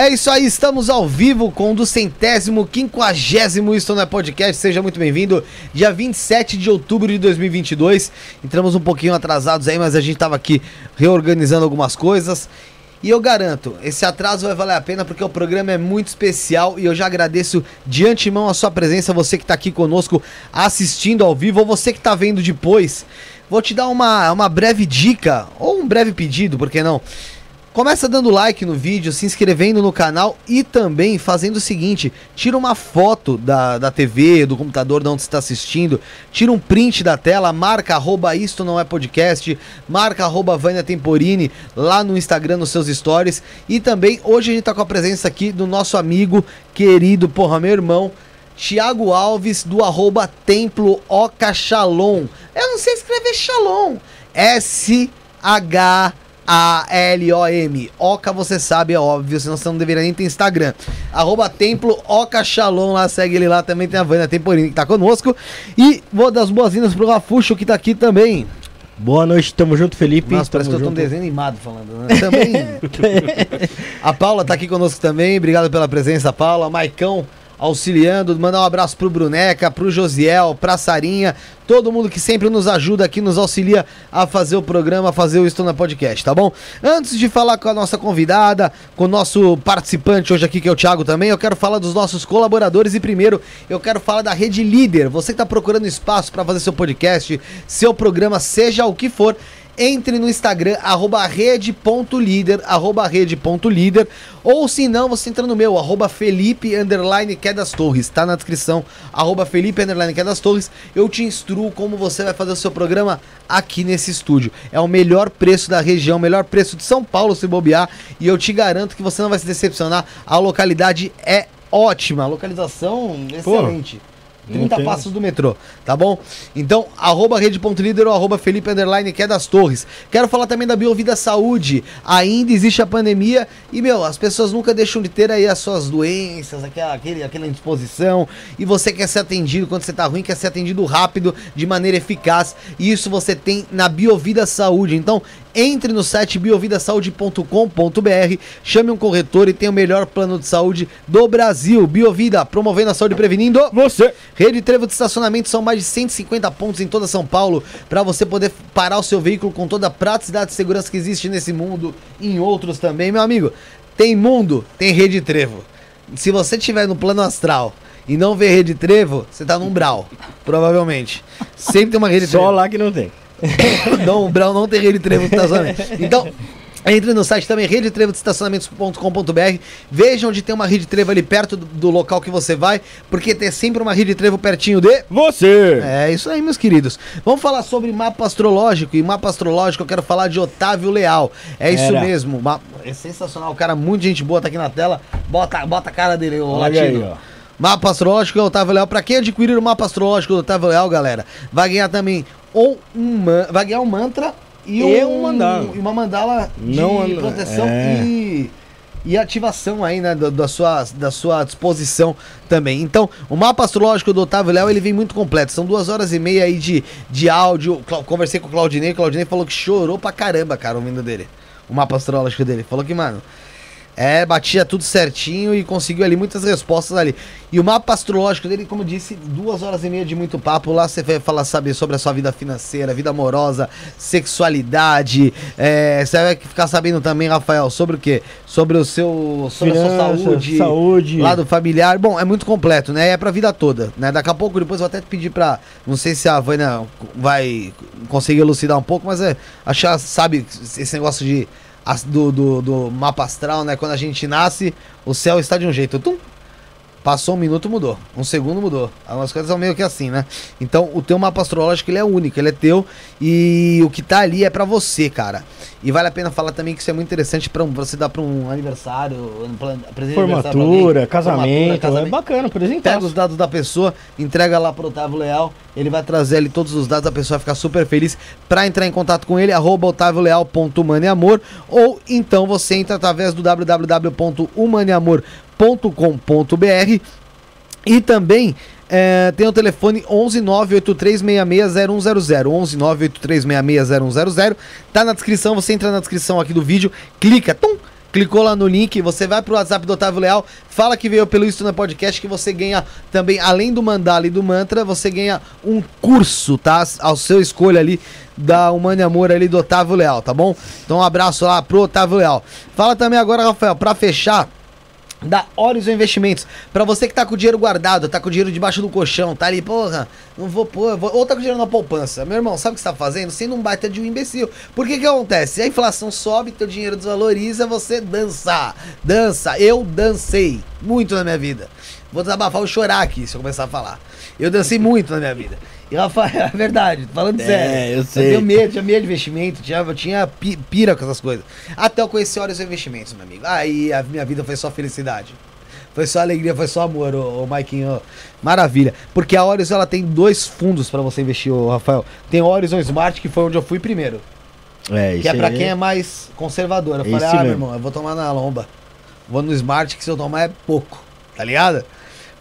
É isso aí, estamos ao vivo com o do centésimo, quinquagésimo Isto Não é Podcast, seja muito bem-vindo. Dia 27 de outubro de 2022, entramos um pouquinho atrasados aí, mas a gente tava aqui reorganizando algumas coisas. E eu garanto, esse atraso vai valer a pena porque o programa é muito especial e eu já agradeço de antemão a sua presença, você que está aqui conosco assistindo ao vivo ou você que está vendo depois. Vou te dar uma, uma breve dica ou um breve pedido, por que não? Começa dando like no vídeo, se inscrevendo no canal e também fazendo o seguinte: tira uma foto da, da TV, do computador de onde você está assistindo, tira um print da tela, marca arroba isto não é podcast, marca arroba Vânia Temporini lá no Instagram, nos seus stories. E também hoje a gente está com a presença aqui do nosso amigo querido, porra, meu irmão. Tiago Alves do arroba Templo Oca Shalom. Eu não sei escrever Shalom. S-H a-L-O-M. Oca, você sabe, é óbvio, senão você não deveria nem ter Instagram. Arroba Templo Oca Shalom, lá segue ele lá. Também tem a Vânia Temporini que tá conosco. E vou dar as boas-vindas pro Rafuxo que tá aqui também. Boa noite, tamo junto, Felipe. Nossa, parece que eu tô um desenho animado falando, né? Também. a Paula tá aqui conosco também. Obrigado pela presença, Paula. Maicão auxiliando. Mandar um abraço pro Bruneca, pro Josiel, pra Sarinha, todo mundo que sempre nos ajuda aqui, nos auxilia a fazer o programa, a fazer o Estou na Podcast, tá bom? Antes de falar com a nossa convidada, com o nosso participante hoje aqui, que é o Thiago também, eu quero falar dos nossos colaboradores e primeiro eu quero falar da Rede Líder. Você que tá procurando espaço para fazer seu podcast, seu programa, seja o que for, entre no Instagram, arroba rede.líder, arroba rede.líder, ou se não, você entra no meu, arroba Felipe, underline, que é das Torres, tá na descrição, arroba Felipe, underline, que é das Torres, eu te instruo como você vai fazer o seu programa aqui nesse estúdio. É o melhor preço da região, o melhor preço de São Paulo se bobear, e eu te garanto que você não vai se decepcionar, a localidade é ótima, a localização excelente. Pô. 30 passos do metrô, tá bom? Então, arroba rede.líder ou arroba Felipe Underline, que é das torres. Quero falar também da Biovida Saúde. Ainda existe a pandemia e, meu, as pessoas nunca deixam de ter aí as suas doenças, aquela, aquele, aquela indisposição. E você quer ser atendido quando você tá ruim, quer ser atendido rápido, de maneira eficaz. E isso você tem na Biovida Saúde. Então, entre no site biovidasaude.com.br, chame um corretor e tenha o melhor plano de saúde do Brasil. Biovida, promovendo a saúde e prevenindo você. Rede Trevo de estacionamento são mais de 150 pontos em toda São Paulo para você poder parar o seu veículo com toda a praticidade e segurança que existe nesse mundo e em outros também, meu amigo. Tem mundo, tem Rede Trevo. Se você estiver no plano astral e não ver Rede Trevo, você tá num brau, provavelmente. Sempre tem uma Rede Trevo. Só lá que não tem. não, o Brown não tem rede de trevo de estacionamento. Então, entre no site também, redetrevo-de-estacionamentos.com.br. Veja onde tem uma rede de trevo ali perto do, do, local que você vai, porque tem sempre uma rede de trevo pertinho de você. É isso aí, meus queridos. Vamos falar sobre mapa astrológico. E mapa astrológico eu quero falar de Otávio Leal. É isso Era. mesmo. É sensacional. O cara, muito gente boa, tá aqui na tela. Bota, bota a cara dele, o Olha latino. Aí, ó. Mapa astrológico é Otávio Leal. Pra quem adquirir o mapa astrológico do Otávio Leal, galera, vai ganhar também ou um vai ganhar um mantra e, e um, mandala. uma mandala Não, de proteção é. e, e ativação aí, né, da, da, sua, da sua disposição também. Então, o mapa astrológico do Otávio Léo, ele vem muito completo. São duas horas e meia aí de, de áudio. Conversei com o Claudinei, o Claudinei falou que chorou pra caramba, cara, ouvindo dele. O mapa astrológico dele. Falou que, mano, é, batia tudo certinho e conseguiu ali muitas respostas ali. E o mapa astrológico dele, como disse, duas horas e meia de muito papo. Lá você vai falar, saber sobre a sua vida financeira, vida amorosa, sexualidade. É, você vai ficar sabendo também, Rafael, sobre o quê? Sobre o seu. Sobre Finança, a sua saúde. Saúde. Lado familiar. Bom, é muito completo, né? É pra vida toda. Né? Daqui a pouco, depois eu vou até pedir pra. Não sei se a Vânia vai conseguir elucidar um pouco, mas é. Achar, sabe, esse negócio de do, do, do, mapa astral, né? Quando a gente nasce, o céu está de um jeito. Tum, Passou um minuto, mudou. Um segundo, mudou. Algumas coisas são meio que assim, né? Então, o teu mapa astrológico, ele é único, ele é teu. E o que tá ali é para você, cara. E vale a pena falar também que isso é muito interessante para um, você dar para um aniversário, um presente Formatura, casamento, casamento, é bacana, apresentar. Pega os dados da pessoa, entrega lá pro Otávio Leal, ele vai trazer ali todos os dados, a pessoa vai ficar super feliz. Para entrar em contato com ele, arroba otavioleal.maneamor ou então você entra através do www.humaneamor.com.br e também É, tem o telefone 11983660100. 11983660100. Tá na descrição, você entra na descrição aqui do vídeo, clica, tum, clicou lá no link, você vai pro WhatsApp do Otávio Leal, fala que veio pelo Isso na Podcast, que você ganha também, além do mandala e do mantra, você ganha um curso, tá? Ao seu escolha ali da Humana Amor ali do Otávio Leal, tá bom? Então um abraço lá pro Otávio Leal. Fala também agora, Rafael, pra fechar da Horizon Investimentos. Para você que tá com o dinheiro guardado, tá com o dinheiro debaixo do colchão, tá ali, porra, não vou pôr, vou... ou tá com dinheiro na poupança. Meu irmão, sabe o que você tá fazendo? Sendo um baita de um imbecil. Por que que acontece? A inflação sobe, teu dinheiro desvaloriza, você dança. Dança. Eu dancei muito na minha vida. Vou desabafar, vou chorar aqui se eu começar a falar. Eu dancei muito na minha vida. E Rafael, é verdade, falando é, sério. Eu sei. Eu tenho medo, tinha medo de investimento, tinha, eu tinha pira com essas coisas. Até eu conhecer Horas Investimentos, meu amigo. Aí a minha vida foi só felicidade. Foi só alegria, foi só amor, ô, ô Maikinho. Maravilha. Porque a Horizon ela tem dois fundos para você investir, ô, Rafael. Tem o Horizon Smart, que foi onde eu fui primeiro. É, isso Que é pra quem é mais conservador. Eu falei, ah, mesmo. meu irmão, eu vou tomar na lomba. Vou no Smart, que se eu tomar é pouco. Tá ligado?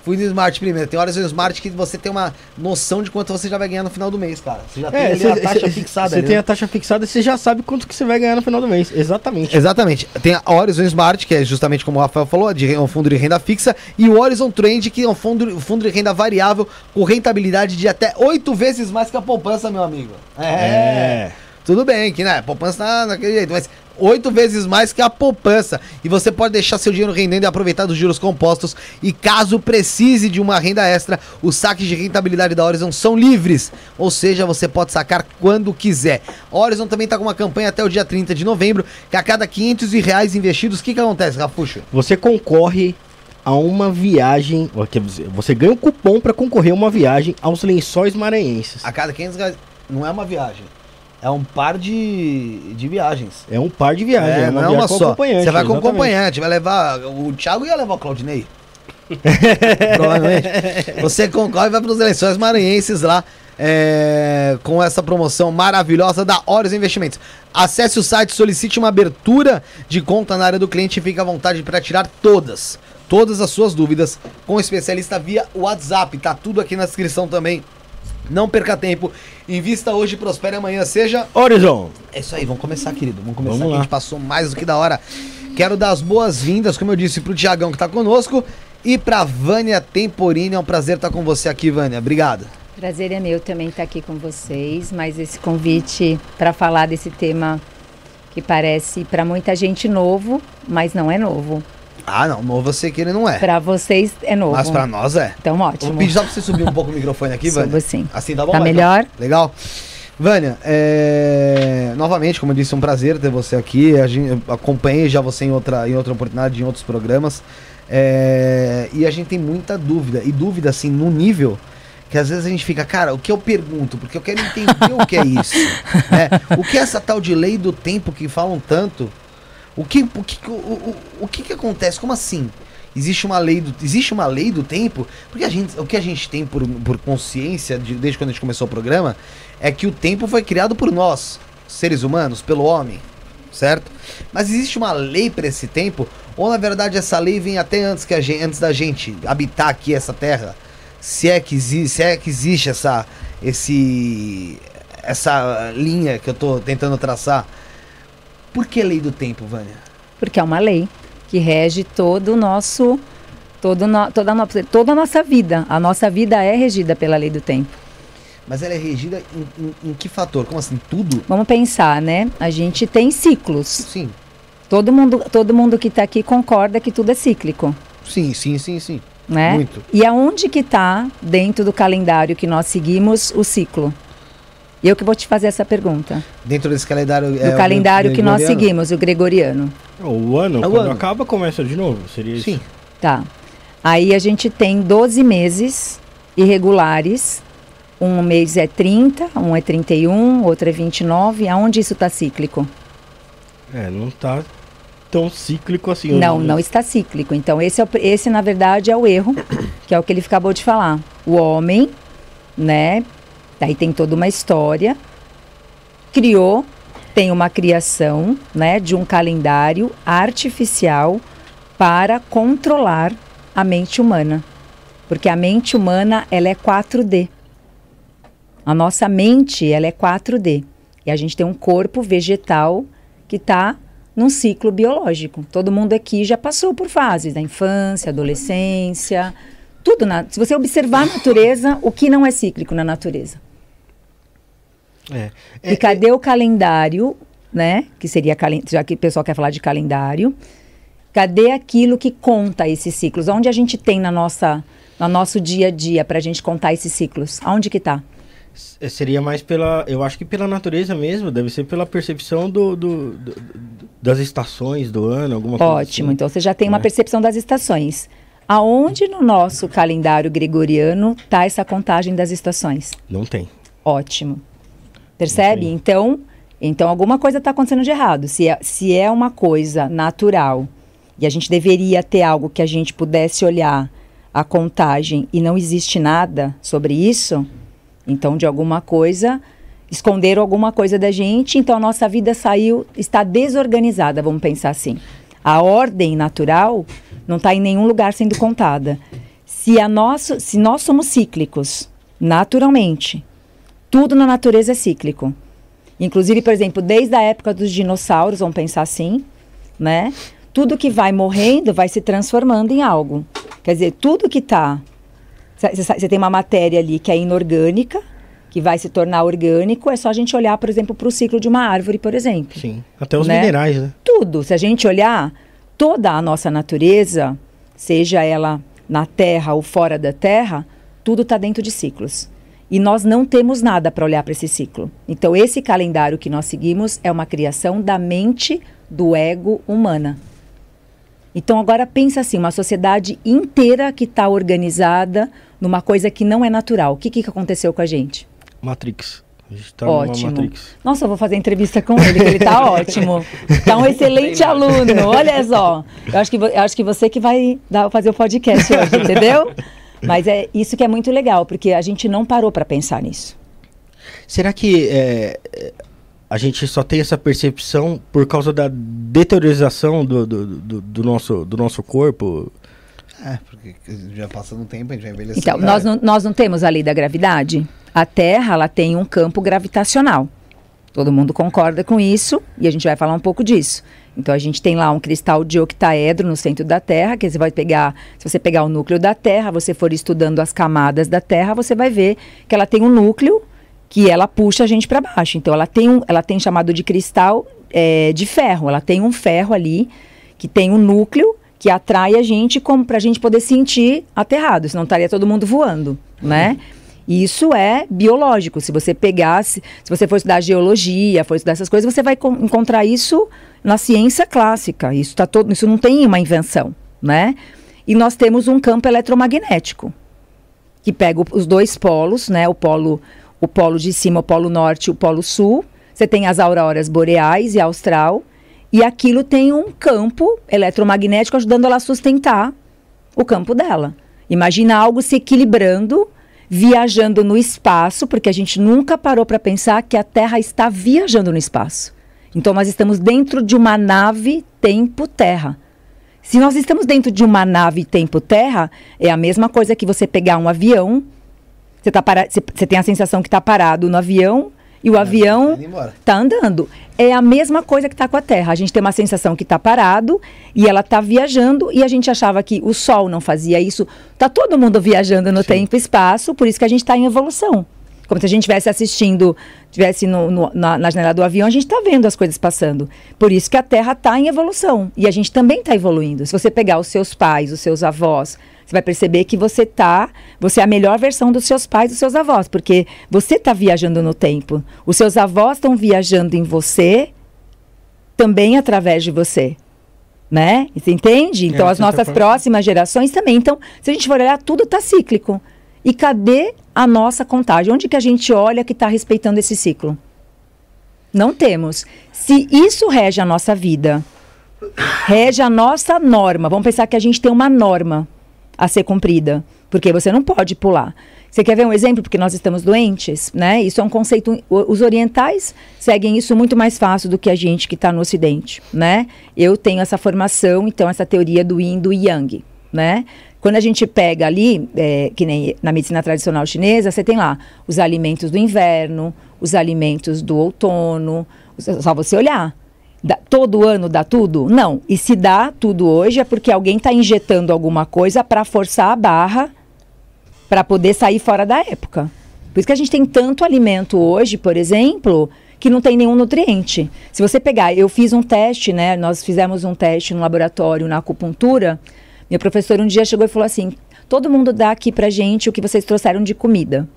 Fui no Smart primeiro. Tem horas no Smart que você tem uma noção de quanto você já vai ganhar no final do mês, cara. Você já tem é, cê, a taxa cê, fixada. Você tem a taxa fixada e você já sabe quanto que você vai ganhar no final do mês. Exatamente. Exatamente. Tem a Horizon Smart, que é justamente como o Rafael falou, de um fundo de renda fixa, e o Horizon Trend, que é um fundo, fundo de renda variável com rentabilidade de até oito vezes mais que a poupança, meu amigo. É. é. Tudo bem, que né, poupança na, naquele jeito, mas oito vezes mais que a poupança. E você pode deixar seu dinheiro rendendo e aproveitar dos juros compostos. E caso precise de uma renda extra, os saques de rentabilidade da Horizon são livres. Ou seja, você pode sacar quando quiser. A Horizon também está com uma campanha até o dia 30 de novembro, que a cada 500 reais investidos, o que, que acontece, Rafuxo? Você concorre a uma viagem. Você ganha um cupom para concorrer a uma viagem aos lençóis maranhenses. A cada 500 reais. Não é uma viagem. É um par de, de viagens. É um par de viagens. É, é uma não é uma só. Você vai com exatamente. acompanhante, vai levar. O Thiago ia levar o Claudinei. Provavelmente. Você concorre e vai para os eleições maranhenses lá. É, com essa promoção maravilhosa da Horus Investimentos. Acesse o site, solicite uma abertura de conta na área do cliente e fique à vontade para tirar todas, todas as suas dúvidas com o especialista via WhatsApp. Tá tudo aqui na descrição também não perca tempo. Invista hoje, prospere amanhã. Seja. Horizon. É isso aí, vamos começar, querido. Vamos começar. Vamos a gente passou mais do que da hora. Quero dar as boas-vindas, como eu disse, pro Tiagão que tá conosco. E pra Vânia Temporini. É um prazer estar com você aqui, Vânia. Obrigado. Prazer é meu também estar aqui com vocês. Mas esse convite para falar desse tema que parece para muita gente novo, mas não é novo. Ah, não, novo eu sei que ele não é. Pra vocês é novo. Mas pra nós é. Então, ótimo. Vou pedir só pra você subir um pouco o microfone aqui, Vânia. Subo sim. Assim tá bom? Tá melhor? Legal. Vânia, é... novamente, como eu disse, é um prazer ter você aqui. A gente, acompanhei já você em outra, em outra oportunidade, em outros programas. É... E a gente tem muita dúvida. E dúvida, assim, no nível que às vezes a gente fica, cara, o que eu pergunto? Porque eu quero entender o que é isso. Né? O que é essa tal de lei do tempo que falam tanto? O que, o que, o, o, o que, que acontece? Como assim? Existe uma lei do, existe uma lei do tempo? Porque a gente, o que a gente tem por, por consciência, de, desde quando a gente começou o programa, é que o tempo foi criado por nós, seres humanos, pelo homem, certo? Mas existe uma lei para esse tempo? Ou na verdade essa lei vem até antes, que a gente, antes da gente habitar aqui essa terra? Se é que existe, se é que existe essa, esse, essa linha que eu estou tentando traçar por que lei do tempo, Vânia? Porque é uma lei que rege todo o nosso, todo no, toda, a no, toda a nossa vida. A nossa vida é regida pela lei do tempo. Mas ela é regida em, em, em que fator? Como assim? Tudo? Vamos pensar, né? A gente tem ciclos. Sim. Todo mundo, todo mundo que está aqui concorda que tudo é cíclico. Sim, sim, sim, sim. Né? Muito. E aonde que está, dentro do calendário que nós seguimos, o ciclo? E eu que vou te fazer essa pergunta. Dentro desse calendário. Do é calendário que nós seguimos, o gregoriano. O ano, é o quando ano. acaba, começa de novo. Seria isso? Sim. Tá. Aí a gente tem 12 meses irregulares. Um mês é 30, um é 31, outro é 29. Aonde isso está cíclico? É, não está tão cíclico assim. Não, não está cíclico. Então, esse, é o, esse, na verdade, é o erro, que é o que ele acabou de falar. O homem, né, Daí tem toda uma história. Criou, tem uma criação, né, de um calendário artificial para controlar a mente humana. Porque a mente humana, ela é 4D. A nossa mente, ela é 4D. E a gente tem um corpo vegetal que está num ciclo biológico. Todo mundo aqui já passou por fases da infância, adolescência, tudo. Na, se você observar a natureza, o que não é cíclico na natureza? É. e cadê o calendário, né? Que seria já que o pessoal quer falar de calendário. Cadê aquilo que conta esses ciclos? Onde a gente tem na nossa, no nosso dia a dia para a gente contar esses ciclos? Aonde que está? Seria mais pela, eu acho que pela natureza mesmo, deve ser pela percepção do, do, do das estações do ano, alguma coisa Ótimo, assim. então você já tem é. uma percepção das estações. Aonde no nosso calendário gregoriano está essa contagem das estações? Não tem. Ótimo. Percebe? Então, então alguma coisa está acontecendo de errado. Se é, se é uma coisa natural e a gente deveria ter algo que a gente pudesse olhar a contagem e não existe nada sobre isso, então de alguma coisa esconderam alguma coisa da gente, então a nossa vida saiu, está desorganizada, vamos pensar assim. A ordem natural não está em nenhum lugar sendo contada. Se, a nosso, se nós somos cíclicos, naturalmente, tudo na natureza é cíclico. Inclusive, por exemplo, desde a época dos dinossauros, vamos pensar assim, né? Tudo que vai morrendo vai se transformando em algo. Quer dizer, tudo que está. Você tem uma matéria ali que é inorgânica, que vai se tornar orgânico, é só a gente olhar, por exemplo, para o ciclo de uma árvore, por exemplo. Sim, até os né? minerais, né? Tudo. Se a gente olhar toda a nossa natureza, seja ela na Terra ou fora da Terra, tudo está dentro de ciclos. E nós não temos nada para olhar para esse ciclo. Então, esse calendário que nós seguimos é uma criação da mente do ego humana. Então, agora pensa assim: uma sociedade inteira que está organizada numa coisa que não é natural. O que, que aconteceu com a gente? Matrix. A gente tá ótimo. Matrix. Nossa, eu vou fazer entrevista com ele, que ele está ótimo. Está um excelente aluno. Olha só. Eu acho que, eu acho que você que vai dar, fazer o podcast hoje, entendeu? Mas é isso que é muito legal, porque a gente não parou para pensar nisso. Será que é, a gente só tem essa percepção por causa da deteriorização do, do, do, do nosso, do nosso corpo? É, porque já passando um tempo, a gente vai envelhecendo. Então, nós não, nós não temos a lei da gravidade? A Terra, ela tem um campo gravitacional. Todo mundo concorda com isso e a gente vai falar um pouco disso. Então a gente tem lá um cristal de octaedro no centro da Terra, que você vai pegar, se você pegar o núcleo da Terra, você for estudando as camadas da Terra, você vai ver que ela tem um núcleo que ela puxa a gente para baixo. Então ela tem um, ela tem chamado de cristal é, de ferro. Ela tem um ferro ali que tem um núcleo que atrai a gente como para a gente poder sentir aterrado, senão estaria todo mundo voando, né? E isso é biológico. Se você pegasse, se você for estudar geologia, for estudar essas coisas, você vai encontrar isso na ciência clássica. Isso tá todo, isso não tem uma invenção, né? E nós temos um campo eletromagnético que pega os dois polos, né? O polo, o polo de cima, o polo norte, e o polo sul. Você tem as auroras boreais e austral, e aquilo tem um campo eletromagnético ajudando ela a sustentar o campo dela. Imagina algo se equilibrando viajando no espaço, porque a gente nunca parou para pensar que a Terra está viajando no espaço. Então nós estamos dentro de uma nave tempo-terra. Se nós estamos dentro de uma nave tempo-terra, é a mesma coisa que você pegar um avião, você, tá para... você tem a sensação que está parado no avião e o é, avião está andando é a mesma coisa que está com a Terra. A gente tem uma sensação que está parado e ela está viajando e a gente achava que o Sol não fazia isso. Está todo mundo viajando no Sim. tempo e espaço, por isso que a gente está em evolução. Como se a gente estivesse assistindo, estivesse na, na, janela do avião, a gente está vendo as coisas passando. Por isso que a Terra está em evolução. E a gente também está evoluindo. Se você pegar os seus pais, os seus avós, você vai perceber que você tá, você é a melhor versão dos seus pais, dos seus avós, porque você está viajando no tempo. Os seus avós estão viajando em você também através de você. Né? Você entende? Então, é, as nossas próximas gerações também. Então, se a gente for olhar, tudo está cíclico. E cadê a nossa contagem? Onde que a gente olha que está respeitando esse ciclo? Não temos. Se isso rege a nossa vida, rege a nossa norma, vamos pensar que a gente tem uma norma a ser cumprida, porque você não pode pular. Você quer ver um exemplo? Porque nós estamos doentes, né? Isso é um conceito. Os orientais seguem isso muito mais fácil do que a gente que está no Ocidente, né? Eu tenho essa formação, então, essa teoria do Yin do Yang, né? Quando a gente pega ali, é, que nem na medicina tradicional chinesa, você tem lá os alimentos do inverno, os alimentos do outono, só você olhar. Dá, todo ano dá tudo? Não. E se dá tudo hoje é porque alguém está injetando alguma coisa para forçar a barra para poder sair fora da época. Por isso que a gente tem tanto alimento hoje, por exemplo, que não tem nenhum nutriente. Se você pegar, eu fiz um teste, né? Nós fizemos um teste no laboratório na acupuntura. Minha professora um dia chegou e falou assim: todo mundo dá aqui pra gente o que vocês trouxeram de comida.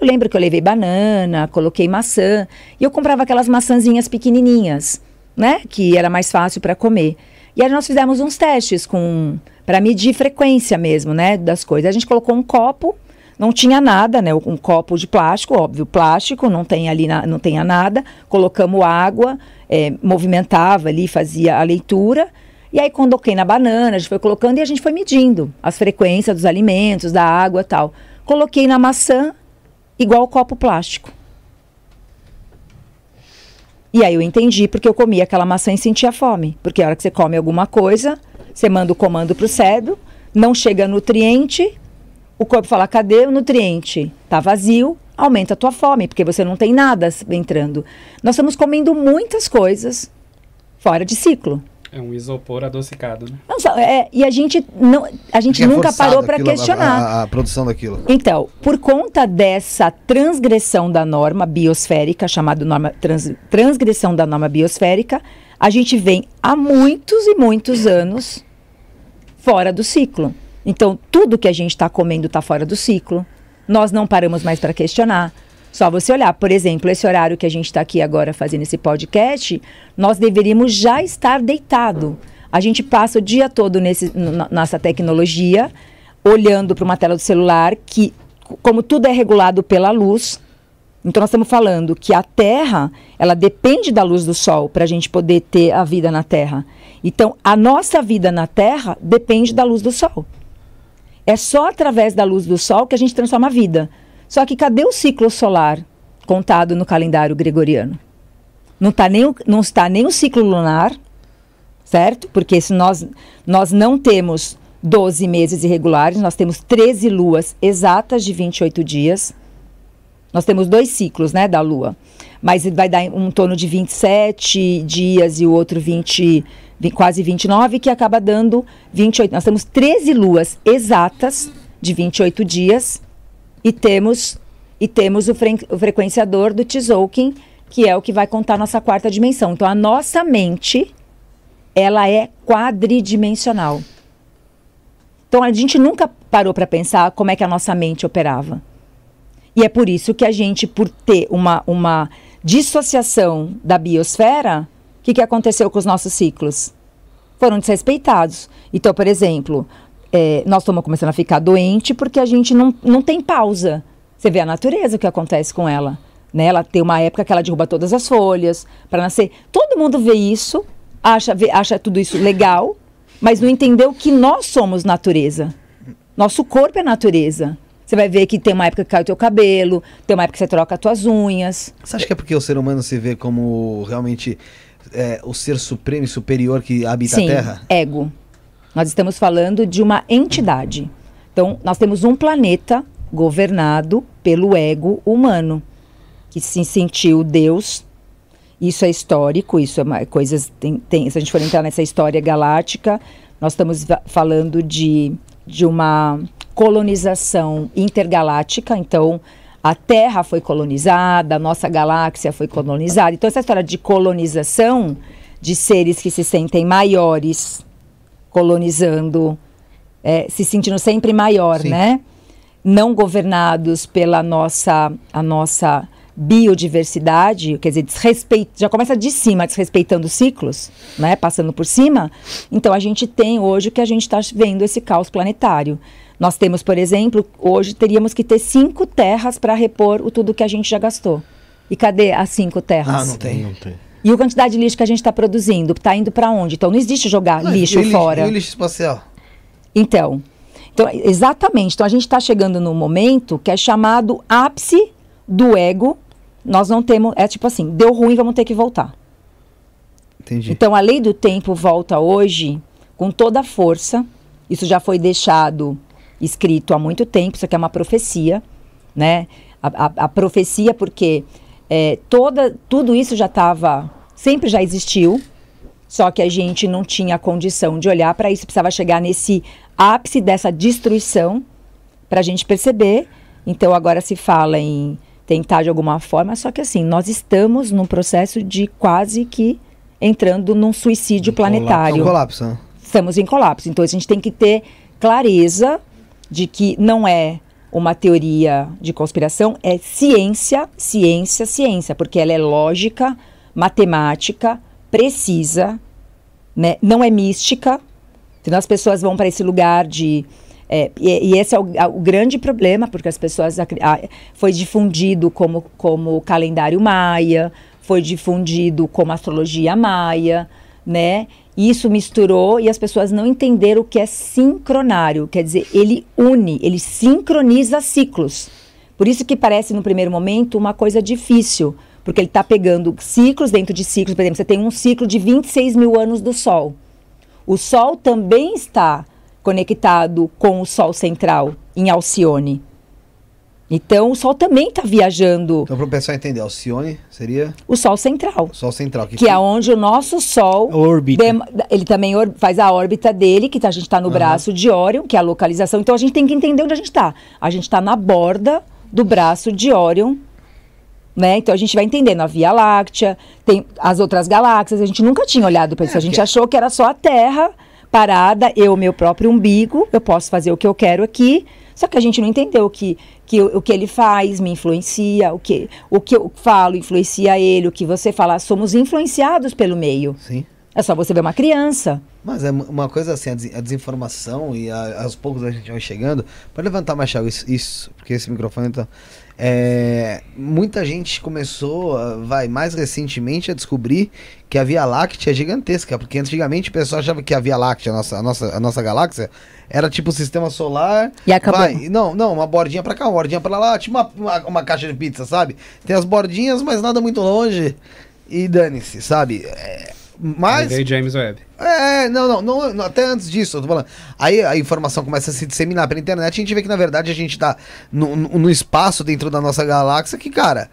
Eu lembro que eu levei banana, coloquei maçã, e eu comprava aquelas maçãzinhas pequenininhas, né? Que era mais fácil para comer. E aí nós fizemos uns testes com para medir frequência mesmo, né, das coisas. A gente colocou um copo, não tinha nada, né, um copo de plástico, óbvio, plástico, não tem ali, na, não tenha nada. Colocamos água, é, movimentava ali, fazia a leitura. E aí coloquei na banana, a gente foi colocando e a gente foi medindo as frequências dos alimentos, da água tal. Coloquei na maçã, igual copo plástico. E aí eu entendi porque eu comia aquela maçã e sentia fome. Porque a hora que você come alguma coisa, você manda o comando para o cérebro, não chega nutriente, o corpo fala: cadê o nutriente? Está vazio, aumenta a tua fome, porque você não tem nada entrando. Nós estamos comendo muitas coisas fora de ciclo. É um isopor adocicado, né? Não, é, e a gente, não, a gente é nunca parou para questionar. A, a, a, produção daquilo. Então, por conta dessa transgressão da norma biosférica, chamada norma trans, transgressão da norma biosférica, a gente vem há muitos e muitos anos fora do ciclo. Então, tudo que a gente está comendo está fora do ciclo. Nós não paramos mais para questionar. Só você olhar, por exemplo, esse horário que a gente está aqui agora fazendo esse podcast, nós deveríamos já estar deitado. A gente passa o dia todo nesse, nessa tecnologia, olhando para uma tela do celular, que, como tudo é regulado pela luz, então nós estamos falando que a Terra, ela depende da luz do Sol para a gente poder ter a vida na Terra. Então a nossa vida na Terra depende da luz do Sol. É só através da luz do Sol que a gente transforma a vida. Só que cadê o ciclo solar contado no calendário gregoriano? Não, tá nem não está nem o ciclo lunar, certo? Porque se nós, nós não temos 12 meses irregulares, nós temos 13 luas exatas de 28 dias. Nós temos dois ciclos, né, da Lua. Mas vai dar um torno de 27 dias e o outro 20, 20, quase 29, que acaba dando 28. Nós temos 13 luas exatas de 28 dias e temos e temos o, fre o frequenciador do Tzolk'in, que é o que vai contar nossa quarta dimensão. Então a nossa mente ela é quadridimensional. Então a gente nunca parou para pensar como é que a nossa mente operava. E é por isso que a gente, por ter uma, uma dissociação da biosfera, o que, que aconteceu com os nossos ciclos? Foram desrespeitados. Então, por exemplo, é, nós estamos começando a ficar doente porque a gente não, não tem pausa. Você vê a natureza, o que acontece com ela. Né? Ela tem uma época que ela derruba todas as folhas para nascer. Todo mundo vê isso, acha, vê, acha tudo isso legal, mas não entendeu que nós somos natureza. Nosso corpo é natureza. Você vai ver que tem uma época que cai o teu cabelo, tem uma época que você troca as tuas unhas. Você acha que é porque o ser humano se vê como realmente é, o ser supremo e superior que habita Sim, a Terra? ego. Nós estamos falando de uma entidade. Então, nós temos um planeta governado pelo ego humano, que se sentiu Deus. Isso é histórico, isso é coisas. Tem, tem, se a gente for entrar nessa história galáctica, nós estamos falando de, de uma colonização intergaláctica, então a Terra foi colonizada, a nossa galáxia foi colonizada. Então, essa história de colonização de seres que se sentem maiores, colonizando, é, se sentindo sempre maior, Sim. né? Não governados pela nossa, a nossa biodiversidade, quer dizer, desrespeito, já começa de cima, desrespeitando ciclos, né? Passando por cima. Então, a gente tem hoje o que a gente está vendo esse caos planetário. Nós temos, por exemplo, hoje teríamos que ter cinco terras para repor o tudo que a gente já gastou. E cadê as cinco terras? Ah, não tem. Não tem. E a quantidade de lixo que a gente está produzindo? Está indo para onde? Então não existe jogar não, lixo e fora. E o lixo espacial? Então, então, exatamente. Então a gente está chegando num momento que é chamado ápice do ego. Nós não temos. É tipo assim, deu ruim, vamos ter que voltar. Entendi. Então a lei do tempo volta hoje com toda a força Isso já foi deixado escrito há muito tempo, isso aqui é uma profecia, né? A, a, a profecia porque é, toda, tudo isso já estava, sempre já existiu, só que a gente não tinha condição de olhar para isso, precisava chegar nesse ápice dessa destruição para a gente perceber. Então agora se fala em tentar de alguma forma, só que assim, nós estamos num processo de quase que entrando num suicídio planetário. Colapso, né? Estamos em colapso. Então a gente tem que ter clareza de que não é uma teoria de conspiração, é ciência, ciência, ciência, porque ela é lógica, matemática, precisa, né? não é mística. Senão as pessoas vão para esse lugar de é, e, e, esse é o, o, grande problema, porque as pessoas. A, foi difundido como, como calendário maia, foi difundido como astrologia maia, né? Isso misturou e as pessoas não entenderam o que é sincronário. Quer dizer, ele une, ele sincroniza ciclos. Por isso que parece, no primeiro momento, uma coisa difícil. Porque ele está pegando ciclos dentro de ciclos. Por exemplo, você tem um ciclo de 26 mil anos do Sol. O Sol também está conectado com o Sol central em Alcione. Então, o Sol também está viajando. Então, para o pessoal entender, Alcione seria? O Sol central. Sol central. Que, que é onde o nosso Sol... Orbita. Ele também faz a órbita dele, que tá, a gente está no uhum. braço de Órion, que é a localização. Então, a gente tem que entender onde a gente está. A gente está na borda do braço de Órion, né? Então a gente vai entendendo a Via Láctea, tem as outras galáxias, a gente nunca tinha olhado para isso, é, a gente que... achou que era só a Terra parada, eu, meu próprio umbigo, eu posso fazer o que eu quero aqui. Só que a gente não entendeu que, que o, o que ele faz me influencia, o que, o que eu falo influencia ele, o que você fala, somos influenciados pelo meio. Sim. É só você ver uma criança. Mas é uma coisa assim, a, desinformação e a, aos poucos a gente vai chegando. Pode levantar mais, Thiago, isso, isso, porque esse microfone tá. É, muita gente começou, vai mais recentemente, a descobrir que a Via Láctea é gigantesca, porque antigamente o pessoal achava que a Via Láctea, a nossa, a nossa, a nossa galáxia, era tipo o sistema solar. E acabou. Vai, não, não, uma bordinha pra cá, uma bordinha pra lá, tipo uma, uma, uma caixa de pizza, sabe? Tem as bordinhas, mas nada muito longe. E dane-se, sabe? É, mas. Aí James Webb. É, não, não, não, até antes disso, eu tô falando. Aí a informação começa a se disseminar pela internet a gente vê que, na verdade, a gente tá no, no, no espaço dentro da nossa galáxia que, cara.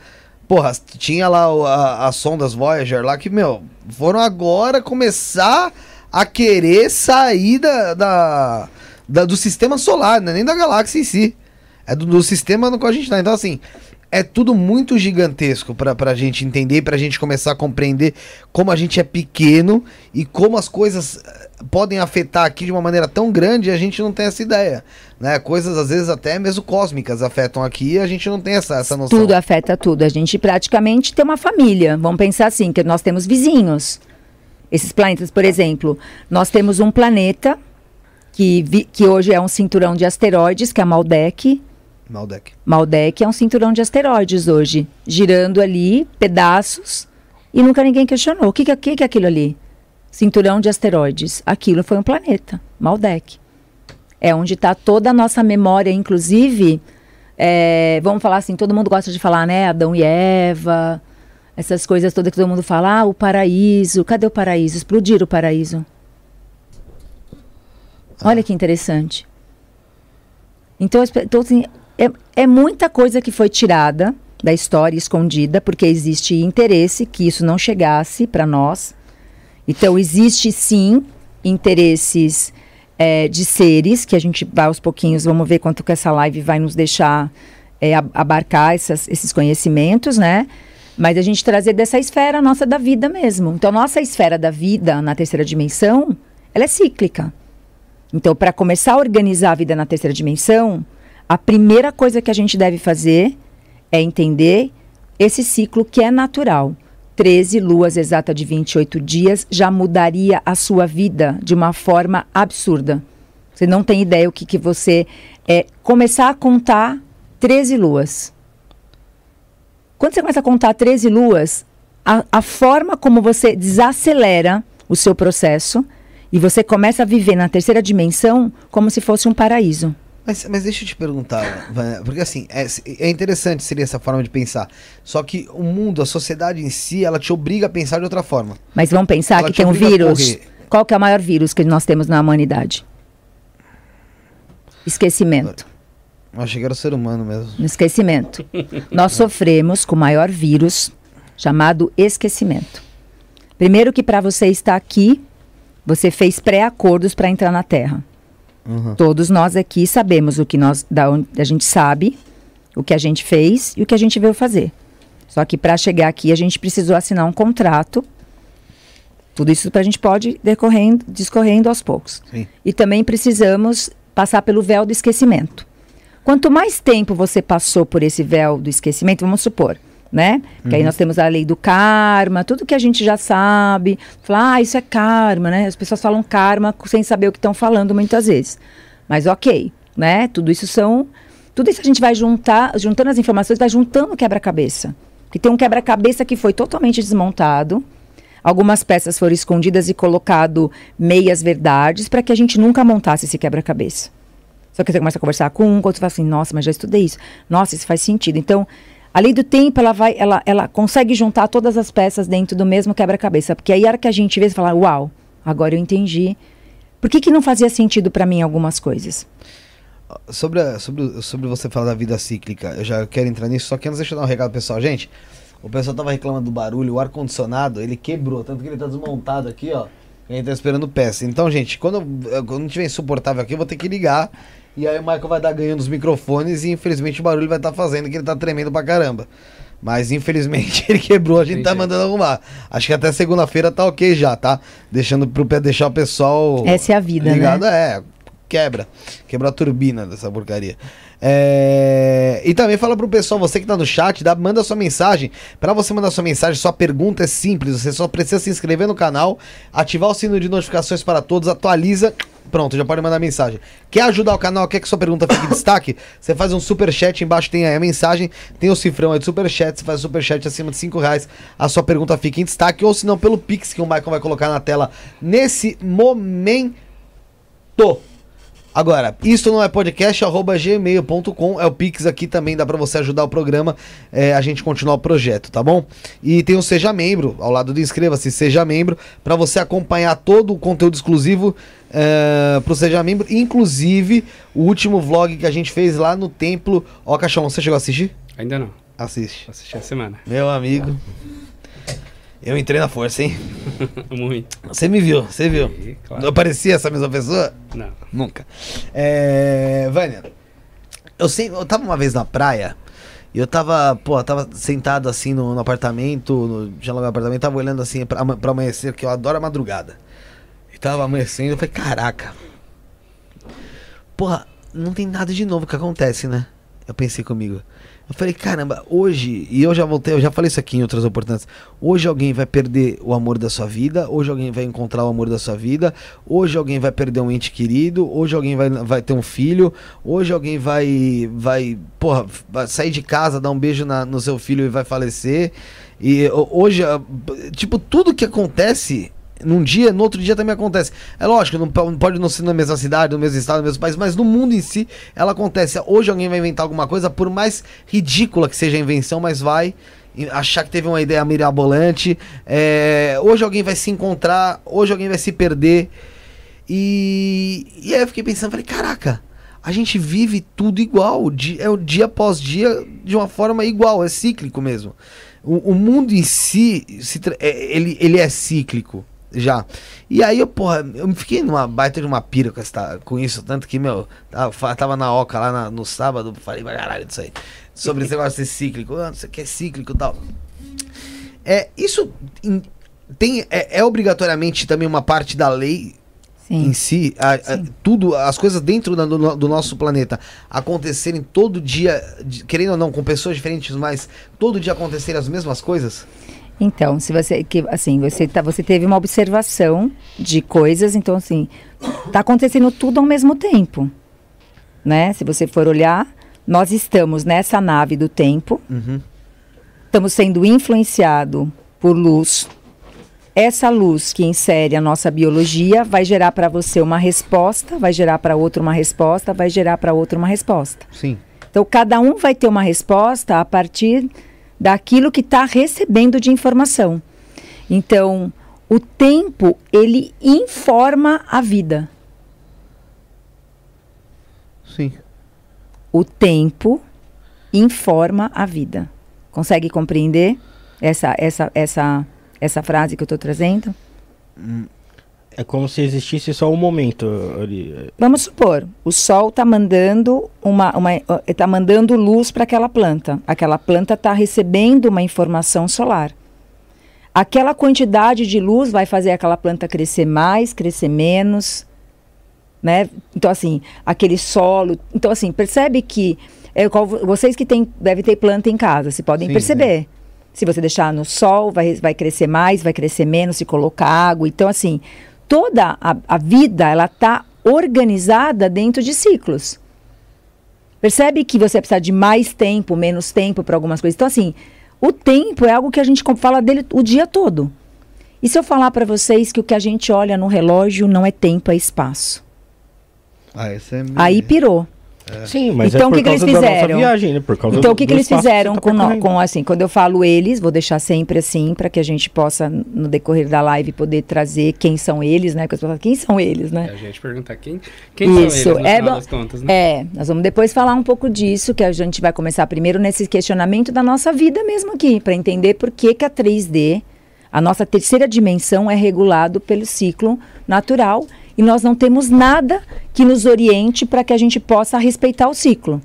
Porra, tinha lá a, as sondas Voyager lá que, meu, foram agora começar a querer sair da, da, da do sistema solar, né? nem da galáxia em si. É do, do sistema no qual a gente tá. Então, assim, é tudo muito gigantesco para a gente entender, para a gente começar a compreender como a gente é pequeno e como as coisas eh, podem afetar aqui de uma maneira tão grande e a gente não tem essa ideia. Né? Coisas às vezes até mesmo cósmicas afetam aqui e a gente não tem essa, essa noção. Tudo afeta tudo. A gente praticamente tem uma família. Vamos pensar assim, que nós temos vizinhos. Esses planetas, por exemplo, nós temos um planeta que, vi, que hoje é um cinturão de asteroides, que é Maldek, Maldek. Maldek é um cinturão de asteroides hoje, girando ali pedaços e nunca ninguém questionou. O que, que, que, que é aquilo ali? Cinturão de asteroides. Aquilo foi um planeta, Maldek. É onde está toda a nossa memória, inclusive, é, vamos falar assim, todo mundo gosta de falar, né? Adão e Eva, essas coisas todas que todo mundo fala, ah, o paraíso, cadê o paraíso? Explodir o paraíso. Ah. Olha que interessante. Então, então assim, é, é muita coisa que foi tirada da história, escondida, porque existe interesse que isso não chegasse para nós. Então, existe sim interesses é, de seres, que a gente vai aos pouquinhos, vamos ver quanto que essa live vai nos deixar é, abarcar essas, esses conhecimentos, né? Mas a gente trazer dessa esfera nossa da vida mesmo. Então, nossa esfera da vida na terceira dimensão, ela é cíclica. Então, para começar a organizar a vida na terceira dimensão, a primeira coisa que a gente deve fazer é entender esse ciclo que é natural. 13 luas exata de 28 dias já mudaria a sua vida de uma forma absurda. Você não tem ideia o que, que você é começar a contar 13 luas. Quando você começa a contar 13 luas, a, a forma como você desacelera o seu processo e você começa a viver na terceira dimensão como se fosse um paraíso. Mas, mas deixa eu te perguntar, porque assim, é, é interessante seria essa forma de pensar. Só que o mundo, a sociedade em si, ela te obriga a pensar de outra forma. Mas vamos pensar ela que tem um vírus. Qual que é o maior vírus que nós temos na humanidade? Esquecimento. Eu achei que era ser humano mesmo. No esquecimento. Nós sofremos com o maior vírus chamado esquecimento. Primeiro que para você estar aqui, você fez pré-acordos para entrar na Terra. Uhum. Todos nós aqui sabemos o que nós, da onde a gente sabe, o que a gente fez e o que a gente veio fazer. Só que para chegar aqui a gente precisou assinar um contrato. Tudo isso para a gente pode decorrendo, discorrendo aos poucos. Sim. E também precisamos passar pelo véu do esquecimento. Quanto mais tempo você passou por esse véu do esquecimento, vamos supor, né? Que aí nós temos a lei do karma, tudo que a gente já sabe. Falar, ah, isso é karma, né? As pessoas falam karma sem saber o que estão falando muitas vezes. Mas ok, né? Tudo isso são. Tudo isso a gente vai juntar, juntando as informações, vai juntando o quebra-cabeça. Porque tem um quebra-cabeça que foi totalmente desmontado. Algumas peças foram escondidas e colocado meias verdades para que a gente nunca montasse esse quebra-cabeça. Só que você começa a conversar com um, quando você fala assim, nossa, mas já estudei isso. Nossa, isso faz sentido. Então, a lei do tempo, ela vai, ela, ela consegue juntar todas as peças dentro do mesmo quebra-cabeça. Porque aí a hora que a gente vê, você fala, uau, agora eu entendi. Por que, que não fazia sentido para mim algumas coisas? Sobre, sobre, sobre você falar da vida cíclica, eu já quero entrar nisso, só que antes deixa eu dar um recado pessoal. Gente, o pessoal tava reclamando do barulho, o ar-condicionado, ele quebrou, tanto que ele tá desmontado aqui, ó. A gente tá esperando peça. Então, gente, quando, quando tiver insuportável aqui, eu vou ter que ligar. E aí o Michael vai dar ganhando os microfones e infelizmente o barulho vai estar fazendo que ele tá tremendo pra caramba. Mas infelizmente ele quebrou, a gente tá Entendi. mandando arrumar. Acho que até segunda-feira tá ok já, tá? Deixando pro pé deixar o pessoal Essa é a vida, ligado, né? é, quebra. Quebra a turbina dessa porcaria. É, E também fala pro pessoal, você que tá no chat, dá, manda sua mensagem. Pra você mandar sua mensagem, sua pergunta é simples. Você só precisa se inscrever no canal, ativar o sino de notificações para todos, atualiza. Pronto, já pode mandar mensagem. Quer ajudar o canal, quer que sua pergunta fique em destaque? Você faz um super chat, embaixo tem aí a mensagem, tem o cifrão aí de super chat, você faz super chat acima de 5 reais, a sua pergunta fica em destaque, ou se não, pelo Pix que o Michael vai colocar na tela nesse momento. Agora, isso não é podcast, arroba gmail.com, é o Pix aqui também, dá pra você ajudar o programa, é, a gente continuar o projeto, tá bom? E tem o Seja Membro, ao lado do Inscreva-se, Seja Membro, pra você acompanhar todo o conteúdo exclusivo é, pro Seja Membro, inclusive o último vlog que a gente fez lá no Templo. Ó, Cachorro, você chegou a assistir? Ainda não. Assiste. Vou assistir a semana. Meu amigo, eu entrei na força, hein? Muito. Você me viu, você viu. E, claro. Não parecia essa mesma pessoa? Não. Nunca. É, Vânia, eu, sei, eu tava uma vez na praia e eu tava, pô, eu tava sentado assim no, no apartamento, no, já no apartamento, tava olhando assim pra, pra amanhecer, que eu adoro a madrugada. E tava amanhecendo, eu falei, caraca. Porra, não tem nada de novo que acontece, né? Eu pensei comigo. Eu falei, caramba, hoje, e eu já voltei, eu já falei isso aqui em outras oportunidades. Hoje alguém vai perder o amor da sua vida, hoje alguém vai encontrar o amor da sua vida, hoje alguém vai perder um ente querido, hoje alguém vai, vai ter um filho, hoje alguém vai, vai, porra, vai sair de casa, dar um beijo na- no seu filho e vai falecer. E ho- hoje, tipo, tudo que acontece num dia, no outro dia também acontece. É lógico, não po- pode não ser na mesma cidade, no mesmo estado, no mesmo país, mas no mundo em si ela acontece. Hoje alguém vai inventar alguma coisa, por mais ridícula que seja a invenção, mas vai achar que teve uma ideia mirabolante. É, hoje alguém vai se encontrar, hoje alguém vai se perder. E, e aí eu fiquei pensando, falei, caraca, a gente vive tudo igual, é o dia após dia de uma forma igual, é cíclico mesmo. O, o mundo em si, se é- ele, ele é cíclico já. E aí eu, porra, eu fiquei numa baita de uma pira com, essa, com isso, tanto que, meu, tava, tava na Oca lá na- no sábado, falei pra caralho disso aí. Sobre esse negócio de ser cíclico, ah, isso aqui é cíclico e tal. É, isso em- tem, é, é obrigatoriamente também uma parte da lei em Sim. si, a- a- tudo, as coisas dentro da- do, do nosso planeta acontecerem todo dia, de- querendo ou não, com pessoas diferentes, mas todo dia acontecerem as mesmas coisas? Então, se você que assim, você tá, você teve uma observação de coisas, então assim, tá acontecendo tudo ao mesmo tempo. Né? Se você for olhar, nós estamos nessa nave do tempo, Uhum. estamos sendo influenciado por luz. Essa luz que insere a nossa biologia vai gerar para você uma resposta, vai gerar para outro uma resposta, vai gerar para outro uma resposta. Sim. Então, cada um vai ter uma resposta a partir daquilo que está recebendo de informação. Então, o tempo, ele informa a vida. Sim. O tempo informa a vida. Consegue compreender essa, essa, essa, essa frase que eu estou trazendo? É como se existisse só um momento ali. Vamos supor, o sol está mandando uma, uma tá mandando luz para aquela planta. Aquela planta está recebendo uma informação solar. Aquela quantidade de luz vai fazer aquela planta crescer mais, crescer menos, né? Então assim, aquele solo. Então assim, percebe que é, qual, vocês que tem, devem ter planta em casa, se podem Sim, perceber. é. Se você deixar no sol, vai, vai crescer mais, vai crescer menos, se colocar água. Então assim, toda a, a vida ela está organizada dentro de ciclos. Percebe que você precisa de mais tempo, menos tempo para algumas coisas. Então, assim, o tempo é algo que a gente fala dele o dia todo. E se eu falar para vocês que o que a gente olha no relógio não é tempo, é espaço? Ah, é Aí pirou. Sim, mas Então, é o por que que eles causa da nossa fizeram? viagem, né? Por causa Então, o que, que eles fizeram tá com, no- com, assim, quando eu falo eles, vou deixar sempre assim, para que a gente possa, no decorrer da live, poder trazer quem são eles, né? Porque as pessoas quem são eles, né? É, a gente perguntar quem, quem são Isso, eles, no é bom- das contas, né? É, nós vamos depois falar um pouco disso, que a gente vai começar primeiro nesse questionamento da nossa vida mesmo aqui, para entender por que, que a 3D, a nossa terceira dimensão, é regulado pelo ciclo natural e nós não temos nada que nos oriente para que a gente possa respeitar o ciclo.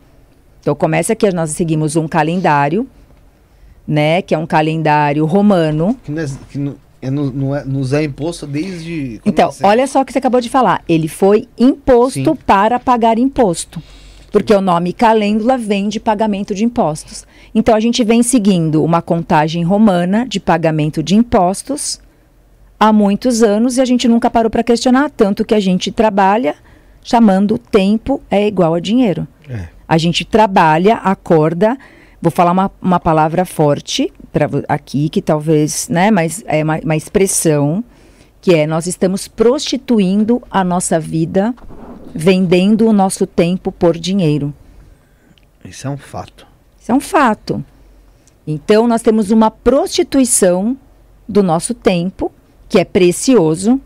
Então começa que nós seguimos um calendário, né, que é um calendário romano, Que, não é- que não- é não é- nos é imposto desde. Então, nascemos. olha só o que você acabou de falar. Ele foi imposto Sim. para pagar imposto. Porque o nome calêndula vem de pagamento de impostos. Então, a gente vem seguindo uma contagem romana de pagamento de impostos há muitos anos e a gente nunca parou para questionar. Tanto que a gente trabalha chamando tempo é igual a dinheiro. É. A gente trabalha, acorda. Vou falar uma, uma palavra forte para aqui, que talvez, né, mas é uma, uma expressão que é nós estamos prostituindo a nossa vida, vendendo o nosso tempo por dinheiro. Isso é um fato. Isso é um fato. Então nós temos uma prostituição do nosso tempo, que é precioso,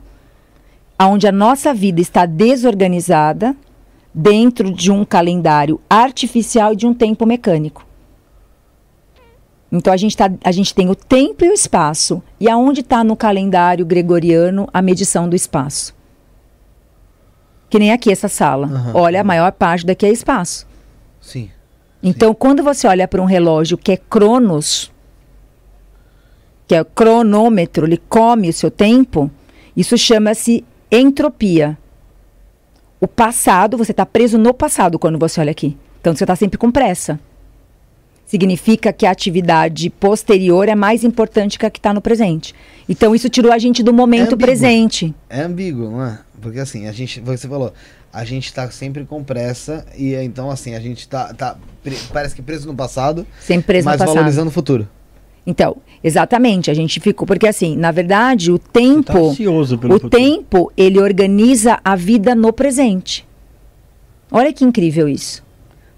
onde a nossa vida está desorganizada dentro de um calendário artificial e de um tempo mecânico. Então a gente, tá, a gente tem o tempo e o espaço. E aonde está no calendário gregoriano a medição do espaço? Que nem aqui essa sala. Aham. Olha, a maior parte daqui é espaço. Sim. Então, quando você olha para um relógio que é cronos, que é o cronômetro, ele come o seu tempo, isso chama-se entropia. O passado, você está preso no passado quando você olha aqui. Então, você está sempre com pressa. Significa que a atividade posterior é mais importante que a que está no presente. Então, isso tirou a gente do momento ambíguo. presente. É ambíguo, não é? Porque assim, a gente, você falou, a gente tá sempre com pressa e então assim, a gente tá, tá pre- parece que preso no passado, Sempre preso mas no passado. valorizando o futuro. Então, exatamente, a gente ficou. Porque, assim, na verdade, o Você tá tempo. ansioso pelo O futuro. tempo, ele organiza a vida no presente. Olha que incrível isso.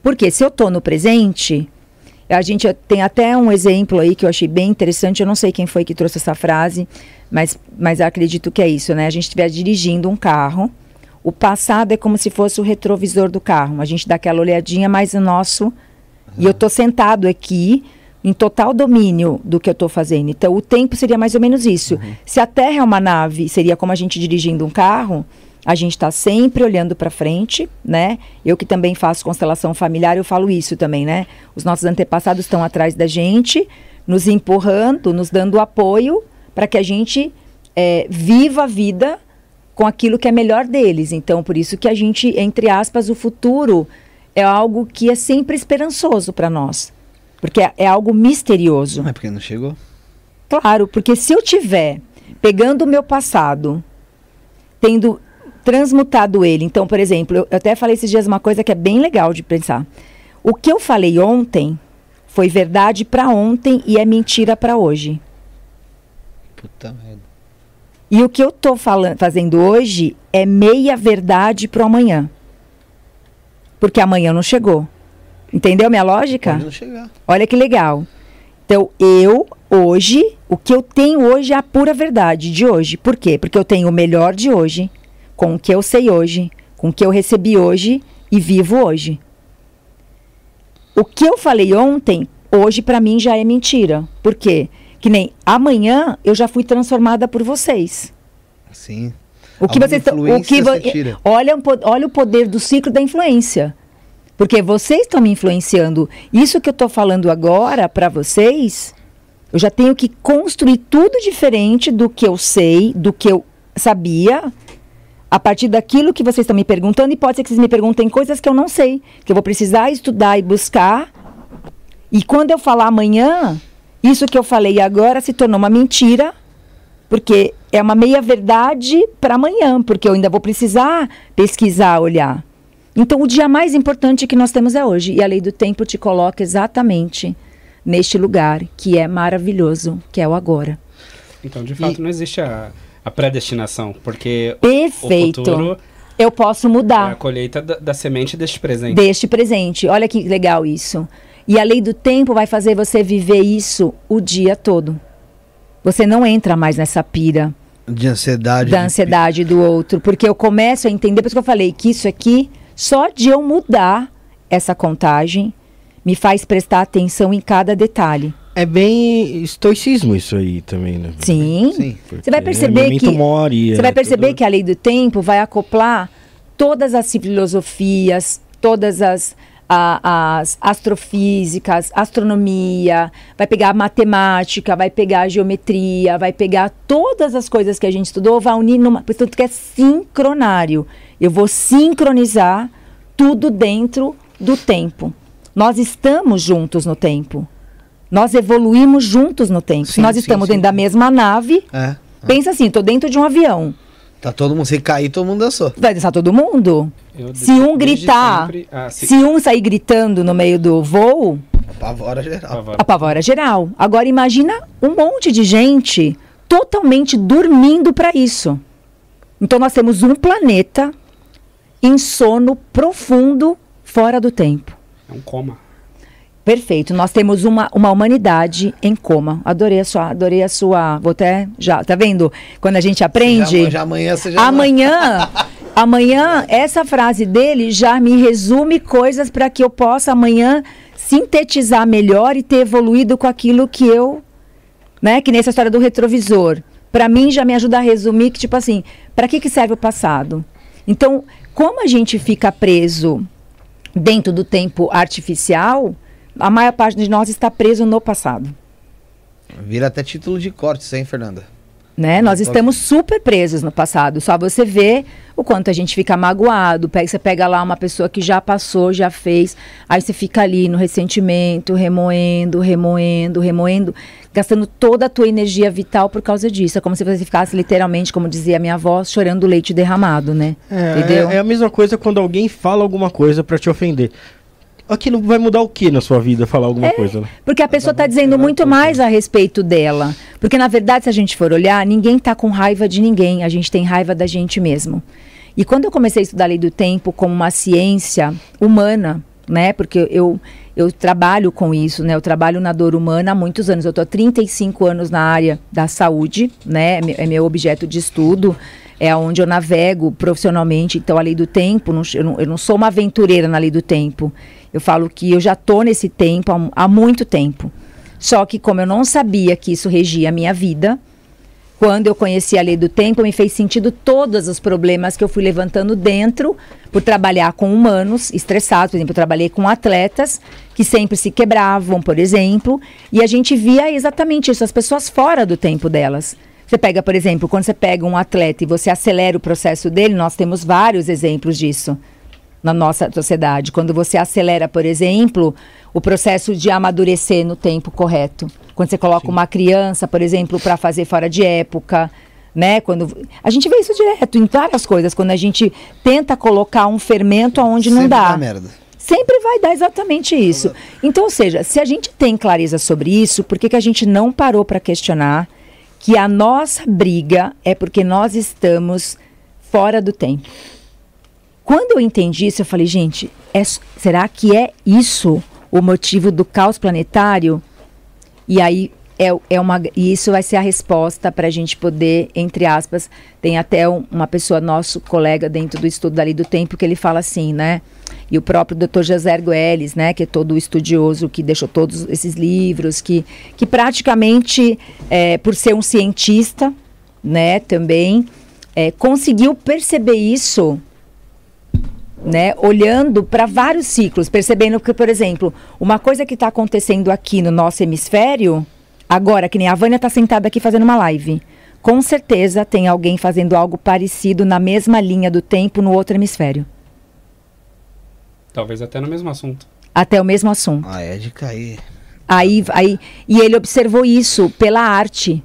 Porque se eu estou no presente, a gente tem até um exemplo aí que eu achei bem interessante. Eu não sei quem foi que trouxe essa frase, mas, mas acredito que é isso, né? A gente estiver dirigindo um carro, o passado é como se fosse o retrovisor do carro. A gente dá aquela olhadinha, mas o nosso. E eu estou sentado aqui em total domínio do que eu estou fazendo. Então, o tempo seria mais ou menos isso. Se a Terra é uma nave, seria como a gente dirigindo um carro, a gente está sempre olhando para frente, né? Eu que também faço constelação familiar, eu falo isso também, né? Os nossos antepassados estão atrás da gente, nos empurrando, nos dando apoio para que a gente eh, viva a vida com aquilo que é melhor deles. Então, por isso que a gente, entre aspas, o futuro é algo que é sempre esperançoso para nós. Porque é, é algo misterioso. Não é porque não chegou. Claro, porque se eu tiver pegando o meu passado, tendo transmutado ele, então, por exemplo, eu, eu até falei esses dias uma coisa que é bem legal de pensar. O que eu falei ontem foi verdade para ontem e é mentira para hoje. Puta merda. E o que eu estou fazendo hoje é meia verdade para amanhã. Porque amanhã não chegou. Entendeu minha lógica? Olha que legal. Então, eu, hoje, o que eu tenho hoje é a pura verdade de hoje. Por quê? Porque eu tenho o melhor de hoje, com o que eu sei hoje, com o que eu recebi hoje e vivo hoje. O que eu falei ontem, hoje para mim já é mentira. Por quê? Que nem amanhã eu já fui transformada por vocês. Sim. O que Alguma vocês estão. O que vo- olha, olha o poder do ciclo da influência. Porque vocês estão me influenciando. Isso que eu estou falando agora para vocês, eu já tenho que construir tudo diferente do que eu sei, do que eu sabia, a partir daquilo que vocês estão me perguntando. E pode ser que vocês me perguntem coisas que eu não sei, que eu vou precisar estudar e buscar. E quando eu falar amanhã, isso que eu falei agora se tornou uma mentira porque é uma meia-verdade para amanhã, porque eu ainda vou precisar pesquisar, olhar. Então, o dia mais importante que nós temos é hoje. E a lei do tempo te coloca exatamente neste lugar, que é maravilhoso, que é o agora. Então, de fato, não existe a, a predestinação, porque Perfeito. o futuro Eu posso é a mudar colheita da, da semente deste presente. deste presente. Olha que legal isso. E a lei do tempo vai fazer você viver isso o dia todo. Você não entra mais nessa pira. De ansiedade. da de- ansiedade do outro, porque eu começo a entender, por isso que eu falei que isso aqui, só de eu mudar essa contagem, me faz prestar atenção em cada detalhe. É bem estoicismo isso aí também, né? Sim. Sim. Você vai perceber memento que mori, você é vai perceber tudo- que a lei do tempo vai acoplar todas as filosofias, todas as a- as astrofísicas, astronomia, vai pegar a matemática, vai pegar a geometria, vai pegar todas as coisas que a gente estudou, vai unir numa. Portanto, que é sincronário. Eu vou sincronizar tudo dentro do tempo. Nós estamos juntos no tempo. Nós evoluímos juntos no tempo. Sim, Nós sim, estamos sim. dentro da mesma nave. É. Pensa assim, tô dentro de um avião. Tá todo mundo sem cair, todo mundo dançou. Vai dançar todo mundo? Eu, Se um gritar, sempre- ah, se- se um sair gritando no meio do voo, Apavora geral. Apavora. apavora geral. Agora imagina um monte de gente totalmente dormindo para isso. Então nós temos um planeta em sono profundo fora do tempo. É um coma. Perfeito. Nós temos uma, uma humanidade em coma. Adorei a sua, adorei a sua. Vou até já, tá vendo? Quando a gente aprende. Já, já amanhã você já. Amanhã, amanhã, essa frase dele já me resume coisas para que eu possa amanhã sintetizar melhor e ter evoluído com aquilo que eu, né, que nessa história do retrovisor. Para mim já me ajuda a resumir que tipo assim, para que que serve o passado? Então, como a gente fica preso dentro do tempo artificial, a maior parte de nós está preso no passado. Vira até título de corte, isso hein, Fernanda? Né? Nós estamos super presos no passado. Só você vê o quanto a gente fica magoado. Pega, você pega lá uma pessoa que já passou, já fez. Aí você fica ali no ressentimento, remoendo, remoendo, remoendo, gastando toda a tua energia vital por causa disso. É como se você ficasse literalmente, como dizia minha avó, chorando leite derramado, né? É, Entendeu? é, é a mesma coisa quando alguém fala alguma coisa pra te ofender. Aquilo vai mudar o que na sua vida, falar alguma coisa, né? Porque a pessoa está dizendo muito mais a respeito dela. Porque, na verdade, se a gente for olhar, ninguém está com raiva de ninguém. A gente tem raiva da gente mesmo. E quando eu comecei a estudar a lei do tempo como uma ciência humana, né? Porque eu, eu trabalho com isso, né? Eu trabalho na dor humana há muitos anos. Eu estou há 35 anos na área da saúde, né? É É meu objeto de estudo. É onde eu navego profissionalmente. Então, a lei do tempo, não- eu, não, eu não sou uma aventureira na lei do tempo. Eu falo que eu já estou nesse tempo há, há muito tempo. Só que como eu não sabia que isso regia a minha vida, quando eu conheci a lei do tempo, me fez sentido todos os problemas que eu fui levantando dentro por trabalhar com humanos estressados. Por exemplo, eu trabalhei com atletas que sempre se quebravam, por exemplo, e a gente via exatamente isso, as pessoas fora do tempo delas. Você pega, por exemplo, quando você pega um atleta e você acelera o processo dele, nós temos vários exemplos disso na nossa sociedade. Quando você acelera, por exemplo, o processo de amadurecer no tempo correto. Quando você coloca uma criança, por exemplo, para fazer fora de época, né? Quando a gente vê isso direto em várias coisas, quando a gente tenta colocar um fermento aonde não Sempre dá. dá merda. Sempre vai dar exatamente isso. Então, ou seja, se a gente tem clareza sobre isso, por que, que a gente não parou para questionar que a nossa briga é porque nós estamos fora do tempo? Quando eu entendi isso, eu falei, gente, é será que é isso o motivo do caos planetário? E aí é, é uma, e isso vai ser a resposta para a gente poder, entre aspas, tem até um, uma pessoa, nosso colega dentro do estudo dali do tempo, que ele fala assim, né? E o próprio Dr. José Ergueles, né, que é todo estudioso, que deixou todos esses livros, que, que praticamente, é, por ser um cientista, né, também, é, conseguiu perceber isso né, olhando para vários ciclos, percebendo que, por exemplo, uma coisa que está acontecendo aqui no nosso hemisfério, agora, que nem a Vânia está sentada aqui fazendo uma live, com certeza tem alguém fazendo algo parecido na mesma linha do tempo no outro hemisfério. Talvez até no mesmo assunto. Até o mesmo assunto. Ah, é de cair. Aí, aí, e ele observou isso pela arte.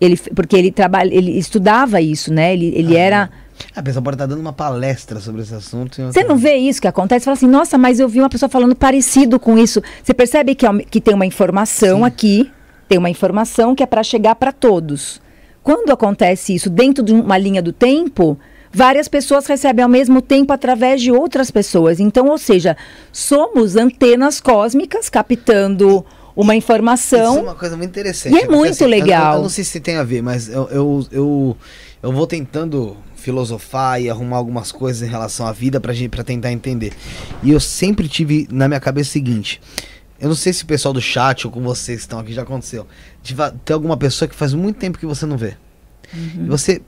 Ele, porque ele trabalha, ele estudava isso, né? Ele, ele Ah, era. A pessoa pode estar dando uma palestra sobre esse assunto. Você não vê isso que acontece? Você fala assim, nossa, mas eu vi uma pessoa falando parecido com isso. Você percebe que, é que tem uma informação Sim. aqui, tem uma informação que é para chegar para todos. Quando acontece isso dentro de uma linha do tempo, várias pessoas recebem ao mesmo tempo através de outras pessoas. Então, ou seja, somos antenas cósmicas captando uma Isso é informação. uma coisa muito interessante. E é porque, muito eu- legal. Eu, eu não sei se tem a ver, mas eu, eu, eu, eu vou tentando filosofar e arrumar algumas coisas em relação à vida pra, gente, pra tentar entender. E eu sempre tive na minha cabeça o seguinte. Eu não sei se o pessoal do chat ou com vocês que estão aqui já aconteceu. De ter alguma pessoa que faz muito tempo que você não vê. Uhum. E você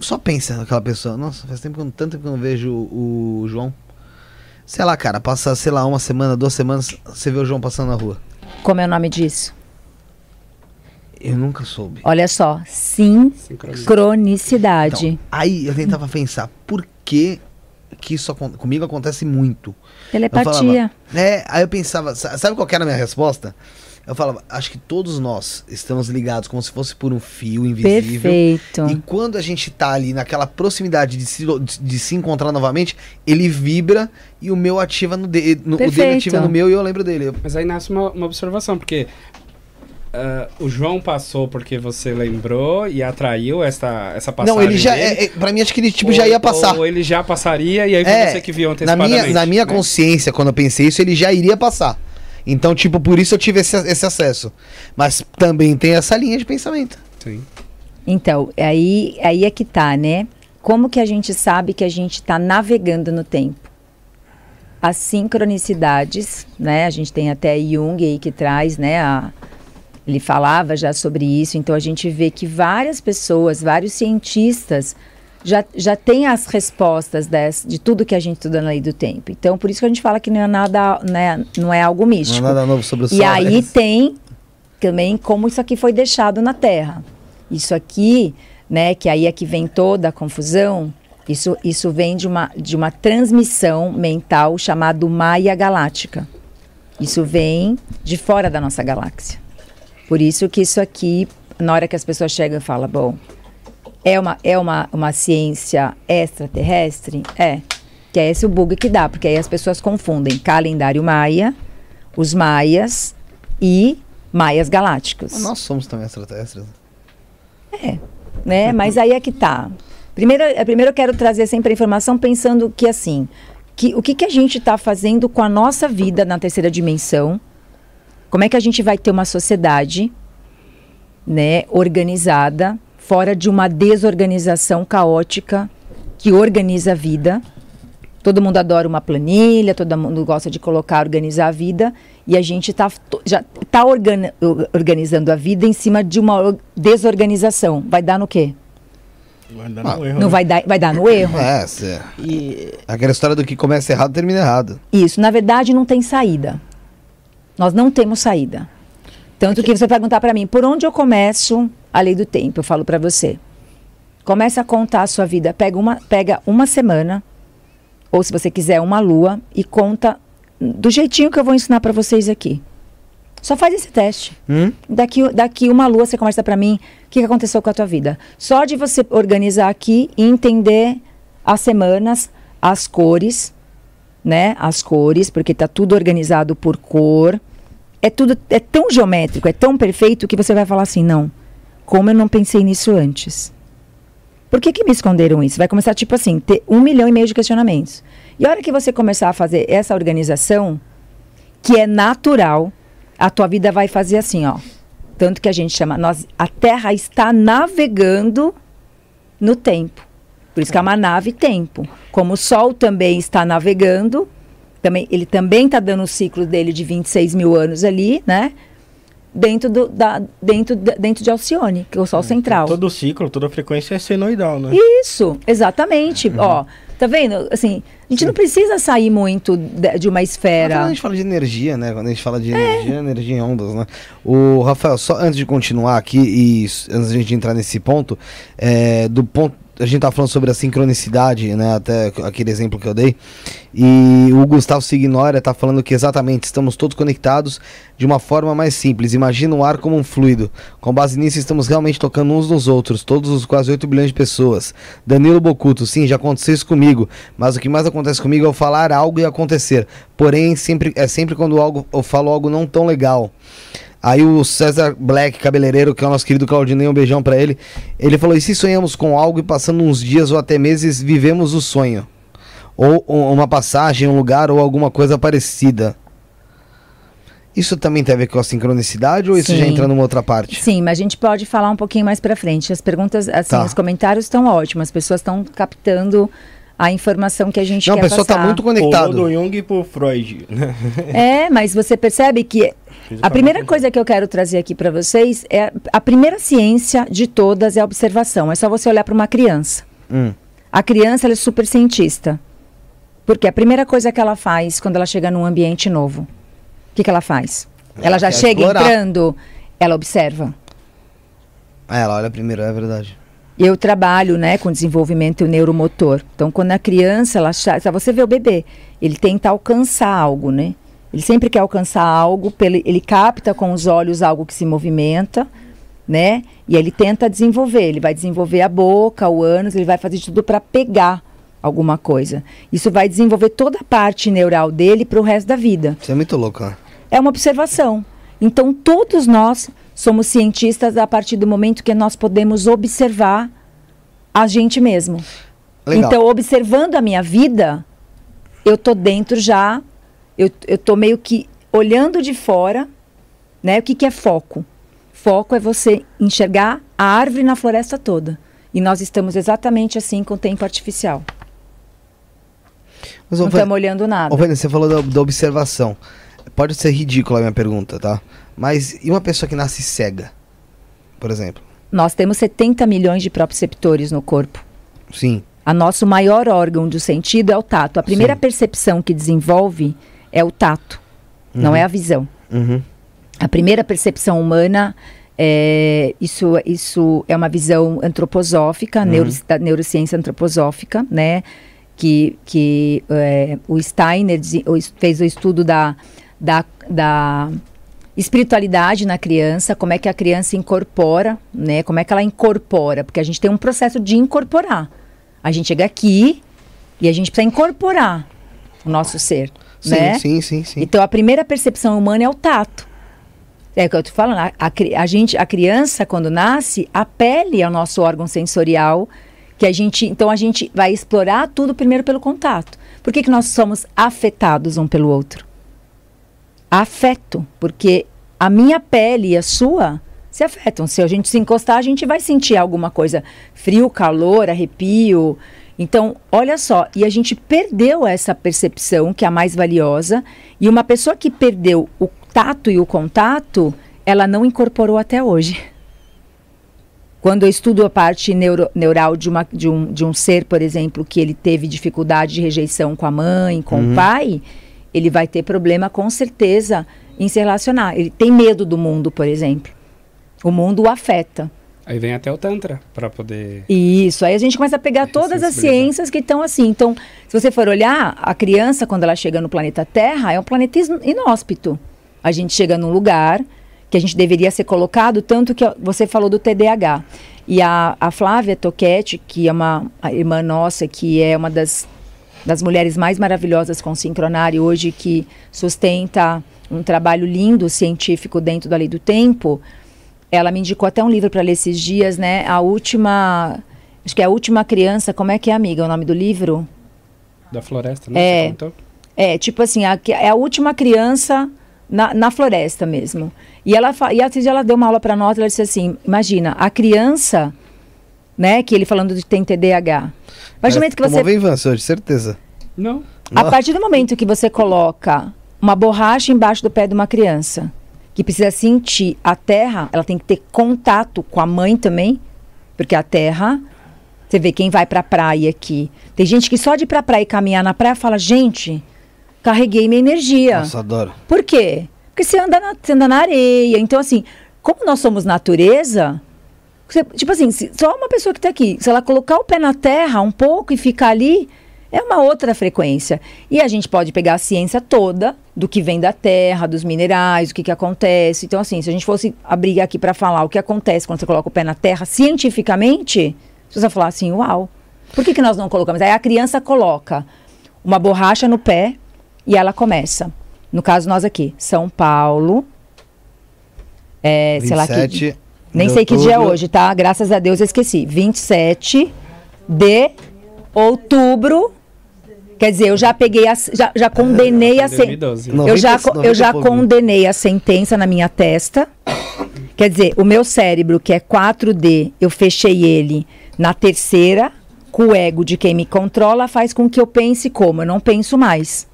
só pensa naquela pessoa. Nossa, faz tempo que eu, tanto tempo que eu não vejo o, o João. Sei lá, cara, passa, sei lá, uma semana, duas semanas, você vê o João passando na rua. Como é o nome disso? Eu nunca soube. Olha só, sincronicidade. Então, aí eu tentava pensar, por que que isso comigo acontece muito? Telepatia. falava, é, aí eu pensava, sa- sabe qual era a minha resposta? Eu falava, acho que todos nós estamos ligados como se fosse por um fio invisível. Perfeito. E quando a gente tá ali naquela proximidade de se, de, de se encontrar novamente, ele vibra e o meu ativa no dele. No, o dele ativa no meu e eu lembro dele. Mas aí nasce uma, uma observação, porque ah, o João passou porque você lembrou e atraiu essa, essa passagem não, ele já. É, é, pra mim, acho que ele tipo, ou- já ia passar. Ou ele já passaria e aí foi É, você que viu Na antecipadamente. minha, na minha né? consciência, quando eu pensei isso, ele já iria passar. Então, tipo, por isso eu tive esse, esse acesso. Mas também tem essa linha de pensamento. Sim. Então, aí, aí é que tá, né? Como que a gente sabe que a gente está navegando no tempo? As sincronicidades, né? A gente tem até Jung aí que traz, né? A, ele falava já sobre isso, então a gente vê que várias pessoas, vários cientistas já, já têm as respostas de tudo que a gente estuda na lei do tempo. Então, por isso que a gente fala que não é nada, né, não é algo Não é místico. nada novo sobre o sol. E aí é- tem também como isso aqui foi deixado na Terra. Isso aqui, né, que aí é que vem toda a confusão, isso, isso vem de uma, de uma transmissão mental chamada Maia Galáctica. Isso vem de fora da nossa galáxia. Por isso que isso aqui, na hora que as pessoas chegam e falam, bom, é uma, é uma, uma ciência extraterrestre? É. Que é esse o bug que dá, porque aí as pessoas confundem calendário maia, os maias e maias galácticos. Nós somos também extraterrestres. né? Mas aí é que tá. Primeiro, eh, primeiro eu quero trazer sempre a informação pensando que assim, que, o que, que a gente está fazendo com a nossa vida na terceira dimensão? Como é que a gente vai ter uma sociedade, né, organizada, fora de uma desorganização caótica que organiza a vida? Todo mundo adora uma planilha, todo mundo gosta de colocar, organizar a vida, e a gente tá, to- já está organizando a vida em cima de uma or- desorganização. Vai dar no quê? Vai dar Ah, no erro, Não né? vai dar, vai dar no erro? É, cê- E aquela história do que começa errado termina errado. Isso, na verdade, não tem saída. Nós não temos saída. Tanto que você perguntar para mim, por onde eu começo a lei do tempo? Eu falo para você. Começa a contar a sua vida. Pega uma, pega uma semana, ou se você quiser, uma lua, e conta do jeitinho que eu vou ensinar para vocês aqui. Só faz esse teste. Hum? Daqui, daqui uma lua você conversa para mim o que, que aconteceu com a tua vida. Só de você organizar aqui e entender as semanas, as cores, né? As cores, porque tá tudo organizado por cor. É tudo é tão geométrico, é tão perfeito que você vai falar assim, não. Como eu não pensei nisso antes? Por que, que me esconderam isso? Vai começar, tipo assim, ter um milhão e meio de questionamentos. E a hora que você começar a fazer essa organização, que é natural, a tua vida vai fazer assim, ó. Tanto que a gente chama, nós, a Terra está navegando no tempo. Por isso que é uma nave tempo. Como o Sol também está navegando, também, ele também está dando o ciclo dele de 26 mil anos ali, né? Dentro, do, da, dentro, dentro de Alcione, que é o Sol central. Todo ciclo, toda frequência é senoidal, né? Isso, exatamente. Ó, tá vendo? Assim, a gente não precisa sair muito de, uma Quando a esfera. gente fala de energia, né? Quando a gente fala de energia, energia em ondas, né? O Rafael, só antes de continuar aqui e antes de a gente entrar nesse ponto, é, do ponto. A gente tá falando sobre a sincronicidade, né? Até aquele exemplo que eu dei. E o Gustavo Signora tá falando que exatamente estamos todos conectados de uma forma mais simples. Imagina o ar como um fluido. Com base nisso, estamos realmente tocando uns nos outros, todos os quase 8 bilhões de pessoas. Danilo Bocuto, sim, já aconteceu isso comigo. Mas o que mais acontece comigo é eu falar algo e acontecer. Porém, sempre, é sempre quando algo, eu falo algo não tão legal. Aí o César Black, cabeleireiro, que é o nosso querido Claudinei, um beijão pra ele. Ele falou: e se sonhamos com algo e passando uns dias ou até meses vivemos o sonho? Ou uma passagem, um lugar ou alguma coisa parecida. Isso também tem a ver com a sincronicidade ou isso já Sim. entra numa outra parte? Sim, mas a gente pode falar um pouquinho mais pra frente. As perguntas, assim, Tá. os comentários estão ótimos. As pessoas estão captando a informação que a gente Não, a quer pessoa tá passar. muito Pulou conectado. do Jung pro Freud. É, mas você percebe que a primeira coisa que eu quero trazer aqui para vocês é a primeira ciência de todas é a observação. É só você olhar para uma criança. Hum. A criança ela é super cientista. Porque a primeira coisa que ela faz quando ela chega num ambiente novo, o que, que ela faz? Ela Ela já chega explorar. entrando, ela observa. Ah, ela olha primeiro, é verdade. Eu trabalho, né, com desenvolvimento neuromotor. Então, quando a criança, ela você vê o bebê, ele tenta alcançar algo, né? Ele sempre quer alcançar algo, ele capta com os olhos algo que se movimenta, né? E ele tenta desenvolver. Ele vai desenvolver a boca, o ânus, ele vai fazer de tudo para pegar alguma coisa. Isso vai desenvolver toda a parte neural dele para o resto da vida. Você é muito louco, né? É uma observação. Então, todos nós somos cientistas a partir do momento que nós podemos observar a gente mesmo. Legal. Então, observando a minha vida, eu tô dentro já, eu, eu tô meio que olhando de fora, né? O que, que é foco? Foco é você enxergar a árvore na floresta toda. E nós estamos exatamente assim com o tempo artificial. Mas, Não Vânia- estamos olhando nada. Ô, Vânia, você falou da, da observação. Pode ser ridícula a minha pergunta, tá? Mas e uma pessoa que nasce cega? Por exemplo? Nós temos 70 milhões de proprioceptores no corpo. Sim. A nosso maior órgão do sentido é o tato. A primeira Sim. percepção que desenvolve é o tato, não é a visão. Uhum. A primeira percepção humana é isso, isso é uma visão antroposófica, neuro, da neurociência antroposófica, né? Que, que é, o Steiner fez o estudo da, da, da espiritualidade na criança, como é que a criança incorpora, né? Como é que ela incorpora? Porque a gente tem um processo de incorporar. A gente chega aqui e a gente precisa incorporar o nosso ser, Sim, né? sim, sim, sim. Então a primeira percepção humana é o tato. É o que eu tô falando. A, a gente, a criança quando nasce, a pele é o nosso órgão sensorial que a gente, então a gente vai explorar tudo primeiro pelo contato. Por que, que nós somos afetados um pelo outro? Afeto, porque a minha pele e a sua se afetam. Se a gente se encostar, a gente vai sentir alguma coisa, frio, calor, arrepio. Então, olha só, e a gente perdeu essa percepção que é a mais valiosa, e uma pessoa que perdeu o tato e o contato, ela não incorporou até hoje. Quando eu estudo a parte neuro- neural de, uma, de, um, de um ser, por exemplo, que ele teve dificuldade de rejeição com a mãe, com o pai, ele vai ter problema com certeza em se relacionar. Ele tem medo do mundo, por exemplo. O mundo o afeta. Aí vem até o Tantra para poder. Isso, aí a gente começa a pegar todas as ciências que estão assim. Então, se você for olhar, a criança, quando ela chega no planeta Terra, é um planeta inóspito. A gente chega num lugar que a gente deveria ser colocado, tanto que você falou do TDAH. E a, a Flávia Toquete, que é uma irmã nossa, que é uma das, das mulheres mais maravilhosas com sincronário hoje, que sustenta um trabalho lindo científico dentro da lei do tempo, ela me indicou até um livro para ler esses dias, né? A última. Acho que é a última criança. Como é que é, amiga? O nome do livro? Da floresta, né? É. Você comentou? É, tipo assim, a, é a última criança na, na floresta mesmo. E ela e assim, ela deu uma aula para nós, ela disse assim: imagina, a criança, né, que ele falando de tem TDAH. Do momento que você Venvança hoje, certeza. Não. a partir do momento que você coloca uma borracha embaixo do pé de uma criança, que precisa sentir a terra, ela tem que ter contato com a mãe também, porque a terra, você vê quem vai pra praia aqui. Tem gente que só de ir pra praia e caminhar na praia fala, gente, carreguei minha energia. Nossa, adoro. Por quê? Porque você anda na, você anda na areia. Então, assim, como nós somos natureza, você- tipo assim, se- só uma pessoa que está aqui, se ela colocar o pé na terra um pouco e ficar ali, é uma outra frequência. E a gente pode pegar a ciência toda do que vem da terra, dos minerais, o que, que acontece. Então, assim, se a gente fosse abrir aqui para falar o que acontece quando você coloca o pé na terra, cientificamente, você vai falar assim, uau. Por que, que nós não colocamos? Aí a criança coloca uma borracha no pé e ela começa. No caso, nós aqui, São Paulo. É, sei lá que. 27 Nem sei que dia é hoje, tá? Graças a Deus eu esqueci. 27 de outubro. Quer dizer, eu já peguei, a, já, já condenei a sentença. 2012. Não. Eu já, 90, co- eu já 90 pouco, condenei a sentença na minha testa. Quer dizer, o meu cérebro, que é 4D, eu fechei ele na terceira, com o ego de quem me controla, faz com que eu pense como? Eu não penso mais.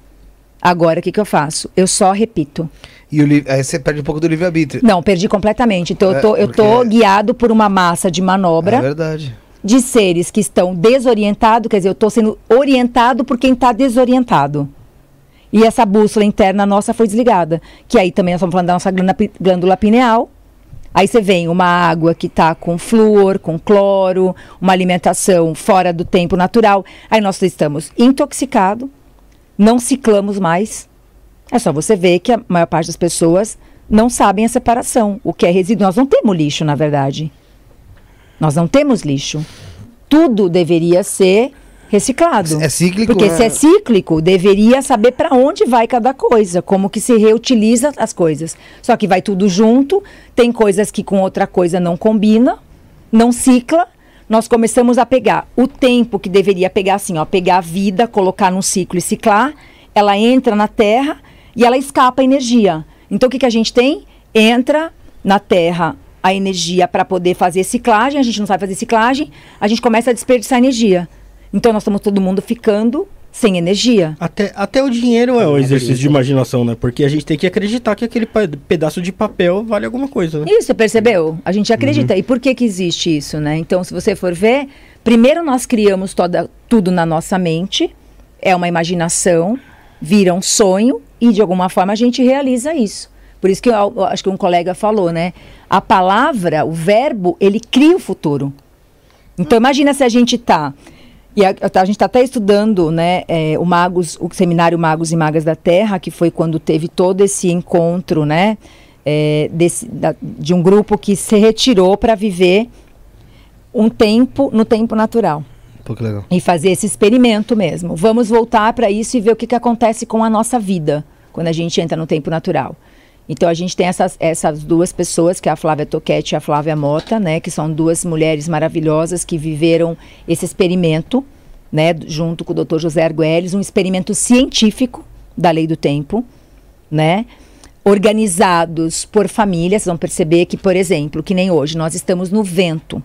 Agora, o que, que eu faço? Eu só repito. E o li- aí você perde um pouco do livre-arbítrio. Não, perdi completamente. Então, É, eu tô, eu tô porque- guiado por uma massa de manobra É verdade. De seres que estão desorientados, quer dizer, eu estou sendo orientado por quem está desorientado. E essa bússola interna nossa foi desligada. Que aí também nós estamos falando da nossa glândula, pi- glândula pineal. Aí você vem uma água que está com flúor, com cloro, uma alimentação fora do tempo natural. Aí nós estamos intoxicados, não ciclamos mais. É só você ver que a maior parte das pessoas não sabem a separação, o que é resíduo. Nós não temos lixo, na verdade. Nós não temos lixo. Tudo deveria ser reciclado. É cíclico, Porque né? se é cíclico, deveria saber para onde vai cada coisa, como que se reutiliza as coisas. Só que vai tudo junto, tem coisas que com outra coisa não combina, não cicla. Nós começamos a pegar o tempo que deveria pegar assim, ó, pegar a vida, colocar num ciclo e ciclar, ela entra na terra e ela escapa a energia. Então o que, que a gente tem? Entra na terra a energia para poder fazer ciclagem, a gente não sabe fazer ciclagem, a gente começa a desperdiçar energia. Então nós estamos todo mundo ficando sem energia. Até, até o dinheiro é um Uma exercício de imaginação, né? Porque a gente tem que acreditar que aquele pedaço de papel vale alguma coisa, né? Isso, percebeu? A gente acredita. E por que que existe isso, né? Então, se você for ver, primeiro nós criamos toda, tudo na nossa mente, é uma imaginação, vira um sonho e de alguma forma a gente realiza isso. Por isso que eu, acho que um colega falou, né? A palavra, o verbo, ele cria o futuro. Então imagina se a gente tá e a, a gente está até estudando, né, é, o Magos, o seminário Magos e Magas da Terra, que foi quando teve todo esse encontro, né, é, desse, da- de um grupo que se retirou para viver um tempo no tempo natural Pô, que legal. e fazer esse experimento mesmo. Vamos voltar para isso e ver o que, que acontece com a nossa vida quando a gente entra no tempo natural. Então a gente tem essas, essas duas pessoas, que é a Flávia Toquete e a Flávia Mota, né, que são duas mulheres maravilhosas que viveram esse experimento, né, junto com o Dr. José Arguelles, um experimento científico da lei do tempo, né? Organizados por famílias, vão perceber que, por exemplo, que nem hoje, nós estamos no vento.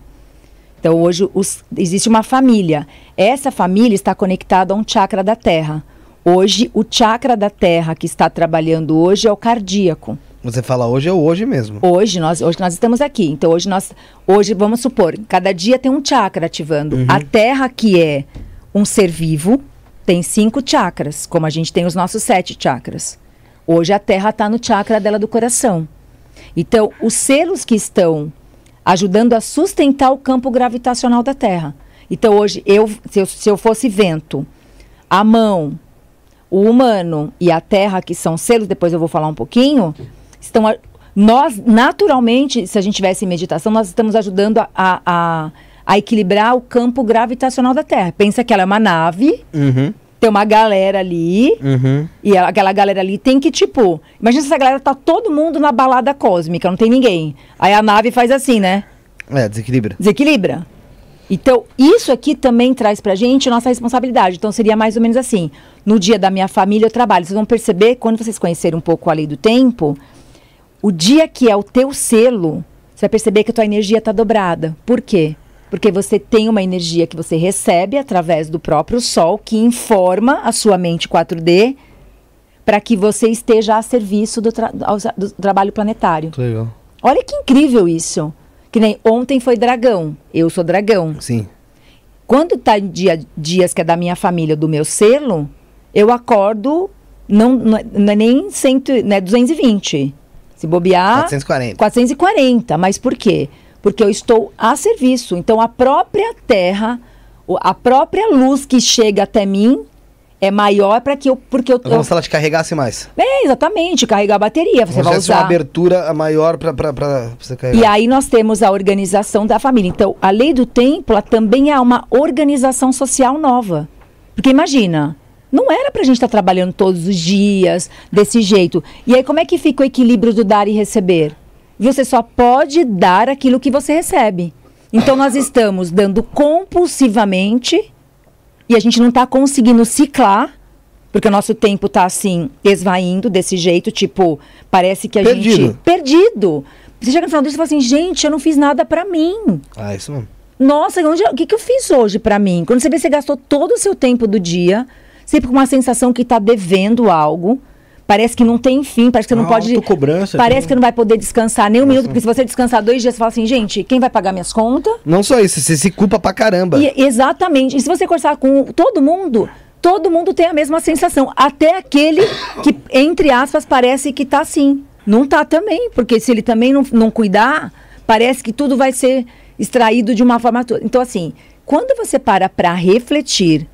Então, hoje os- existe uma família. Essa família está conectada a um chakra da Terra. Hoje, o chakra da Terra que está trabalhando hoje é o cardíaco. Você fala hoje é o hoje mesmo. Hoje nós, hoje nós estamos aqui. Então, hoje nós, hoje vamos supor, cada dia tem um chakra ativando. A Terra que é um ser vivo tem cinco chakras, como a gente tem os nossos sete chakras. Hoje a Terra está no chakra dela do coração. Então, os selos que estão ajudando a sustentar o campo gravitacional da Terra. Então, hoje, eu, se, eu, se eu fosse vento, a mão, o humano e a Terra, que são selos, depois eu vou falar um pouquinho, estão. Nós, naturalmente, se a gente tivesse em meditação, nós estamos ajudando a, a, a, a equilibrar o campo gravitacional da Terra. Pensa que ela é uma nave, Uhum. tem uma galera ali, Uhum. e ela- aquela galera ali tem que, tipo. Imagina se essa galera tá todo mundo na balada cósmica, não tem ninguém. Aí a nave faz assim, né? É, desequilibra. Desequilibra. Então, isso aqui também traz pra gente nossa responsabilidade. Então, seria mais ou menos assim. No dia da minha família, eu trabalho. Vocês vão perceber, quando vocês conhecerem um pouco a lei do tempo, o dia que é o teu selo, você vai perceber que a tua energia está dobrada. Por quê? Porque você tem uma energia que você recebe através do próprio Sol, que informa a sua mente 4D para que você esteja a serviço do, tra do trabalho planetário. Legal. Olha que incrível isso. Que nem ontem foi dragão. Eu sou dragão. Sim. Quando tá em dia, dias que é da minha família, do meu selo, eu acordo, não, não, é- não é nem cento, né, 220. Se bobear, 440. 440. Mas por quê? Porque eu estou a serviço. Então, a própria terra, a própria luz que chega até mim é maior para que eu. Porque eu, como se ela te carregasse mais. É, exatamente, carregar a bateria. Você Como se vai tivesse uma usar. abertura maior pra você carregar. E aí nós temos a organização da família. Então, a lei do tempo ela também é uma organização social nova. Porque imagina, não era pra gente estar trabalhando todos os dias desse jeito. E aí como é que fica o equilíbrio do dar e receber? Você só pode dar aquilo que você recebe. Então nós estamos dando compulsivamente e a gente não está conseguindo ciclar, porque o nosso tempo está assim, esvaindo desse jeito, tipo, parece que a gente. Perdido. Perdido. Você chega no final do dia e fala assim, gente, eu não fiz nada pra mim. Ah, isso mesmo. Nossa, onde, o que, que eu fiz hoje pra mim? Quando você vê, você gastou todo o seu tempo do dia, sempre com uma sensação que tá devendo algo. Parece que não tem fim, parece que você não pode. autocobrança Parece também. que não vai poder descansar nem um minuto, porque se você descansar dois dias, você fala assim, gente, quem vai pagar minhas contas? Não só isso, você se culpa pra caramba. E- exatamente. E se você conversar com todo mundo, todo mundo tem a mesma sensação. Até aquele que, entre aspas, parece que tá assim. Não tá também. Porque se ele também não, não cuidar, parece que tudo vai ser extraído de uma forma toda. Então, assim, quando você para para refletir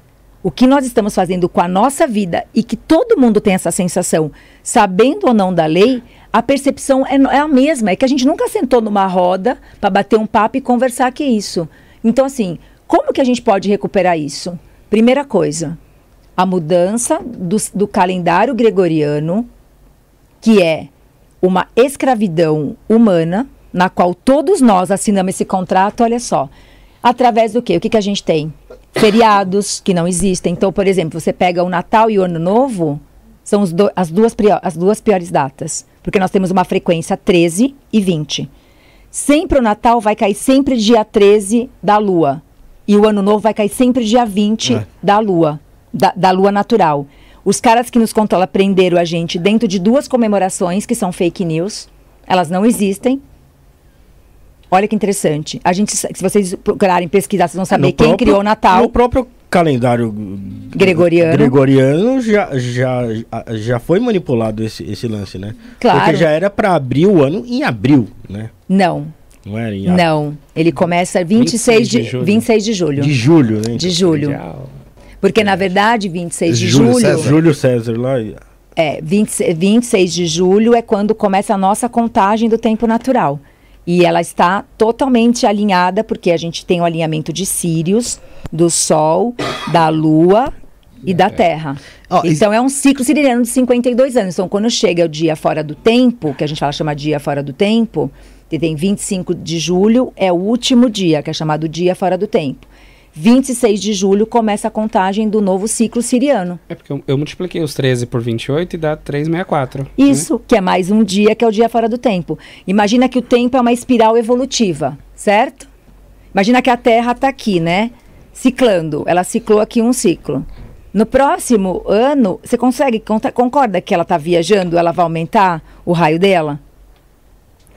o que nós estamos fazendo com a nossa vida e que todo mundo tem essa sensação, sabendo ou não da lei, a percepção é, é a mesma. É que a gente nunca sentou numa roda para bater um papo e conversar que isso. Então, assim, como que a gente pode recuperar isso? Primeira coisa, a mudança do, do calendário gregoriano, que é uma escravidão humana, na qual todos nós assinamos esse contrato, olha só. Através do quê? O que, que a gente tem? Feriados que não existem. Então, por exemplo, você pega o Natal e o Ano Novo, são do- as, duas prior- as duas piores datas. Porque nós temos uma frequência 13 e 20. Sempre o Natal vai cair sempre dia 13 da Lua. E o Ano Novo vai cair sempre dia 20 É. da Lua. Da, da Lua natural. Os caras que nos controlam prenderam a gente dentro de duas comemorações que são fake news. Elas não existem. Olha que interessante. A gente, se vocês procurarem pesquisar, vocês vão saber No quem próprio- criou o Natal. No próprio calendário Gregoriano. gregoriano já, já, já foi manipulado esse, esse lance, né? Claro. Porque já era para abrir o ano em abril, né? Não, Não era em abril. não. Ele começa 26 de, de julho. 26 de julho. De julho, né? De julho. Porque, na verdade, 26 de Júlio julho. César. Júlio César lá. e- É, 20, 26 de julho é quando começa a nossa contagem do tempo natural. E ela está totalmente alinhada, porque a gente tem o alinhamento de Sírios, do Sol, da Lua e da Terra. E- então é um ciclo siriano de 52 anos. Então, quando chega o dia fora do tempo, que a gente fala chama dia fora do tempo, que tem 25 de julho, é o último dia, que é chamado dia fora do tempo. 26 de julho começa a contagem do novo ciclo siriano. É porque eu, eu multipliquei os 13 por 28 e dá 364. né? Isso, que é mais um dia, que é o dia fora do tempo. Imagina que o tempo é uma espiral evolutiva, certo? Imagina que a Terra está aqui, né? Ciclando. Ela ciclou aqui um ciclo. No próximo ano, você consegue, concorda que ela está viajando, ela vai aumentar o raio dela?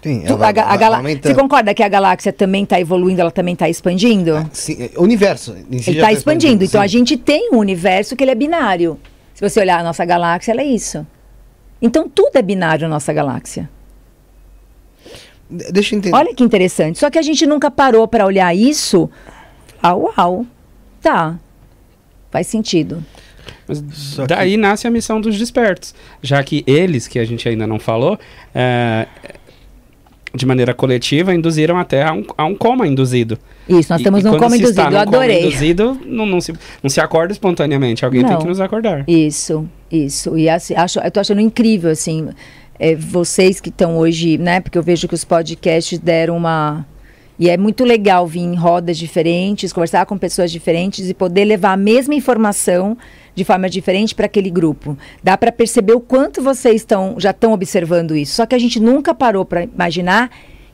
Sim, Tu- ela a a você concorda que a galáxia também está evoluindo, ela também está expandindo? Sim, é, o universo. em si Ele está tá expandindo. Então a sim. gente tem um universo que ele é binário. Se você olhar a nossa galáxia, ela é isso. Então tudo é binário na nossa galáxia. De- Deixa eu entender. Olha que interessante. Só que a gente nunca parou para olhar isso. Ah, uau. Tá. Faz sentido. Que- daí nasce a missão dos despertos. Já que eles, que a gente ainda não falou, é, de maneira coletiva, induziram a Terra a um, a um coma induzido. Isso, nós E- estamos e num quando coma induzido. Eu num coma adorei. induzido, não, não se, não se acorda espontaneamente. Alguém tem Não. que nos acordar. Isso, isso. E assim, acho, eu tô achando incrível, assim, é, vocês que estão hoje, né? Porque eu vejo que os podcasts deram uma E é muito legal vir em rodas diferentes, conversar com pessoas diferentes e poder levar a mesma informação de forma diferente para aquele grupo. Dá para perceber o quanto vocês estão já estão observando isso. Só que a gente nunca parou para imaginar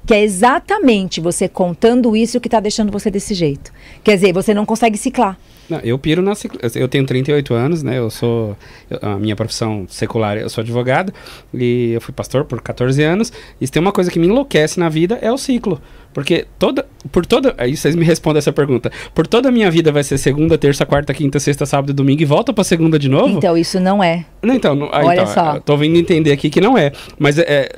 que é exatamente você contando isso que está deixando você desse jeito. Quer dizer, você não consegue ciclar. Não, eu piro na. Eu tenho 38 anos, né? Eu sou. a minha profissão secular, eu sou advogado. E eu fui pastor por 14 anos. E se tem uma coisa que me enlouquece na vida é o ciclo. Porque toda. Por toda. Aí vocês me respondem essa pergunta. Por toda a minha vida vai ser segunda, terça, quarta, quinta, sexta, sábado e domingo e volta pra segunda de novo? Então, isso não é. Não, então, não, ah, Olha então, só. Tô vindo entender aqui que não é. Mas é,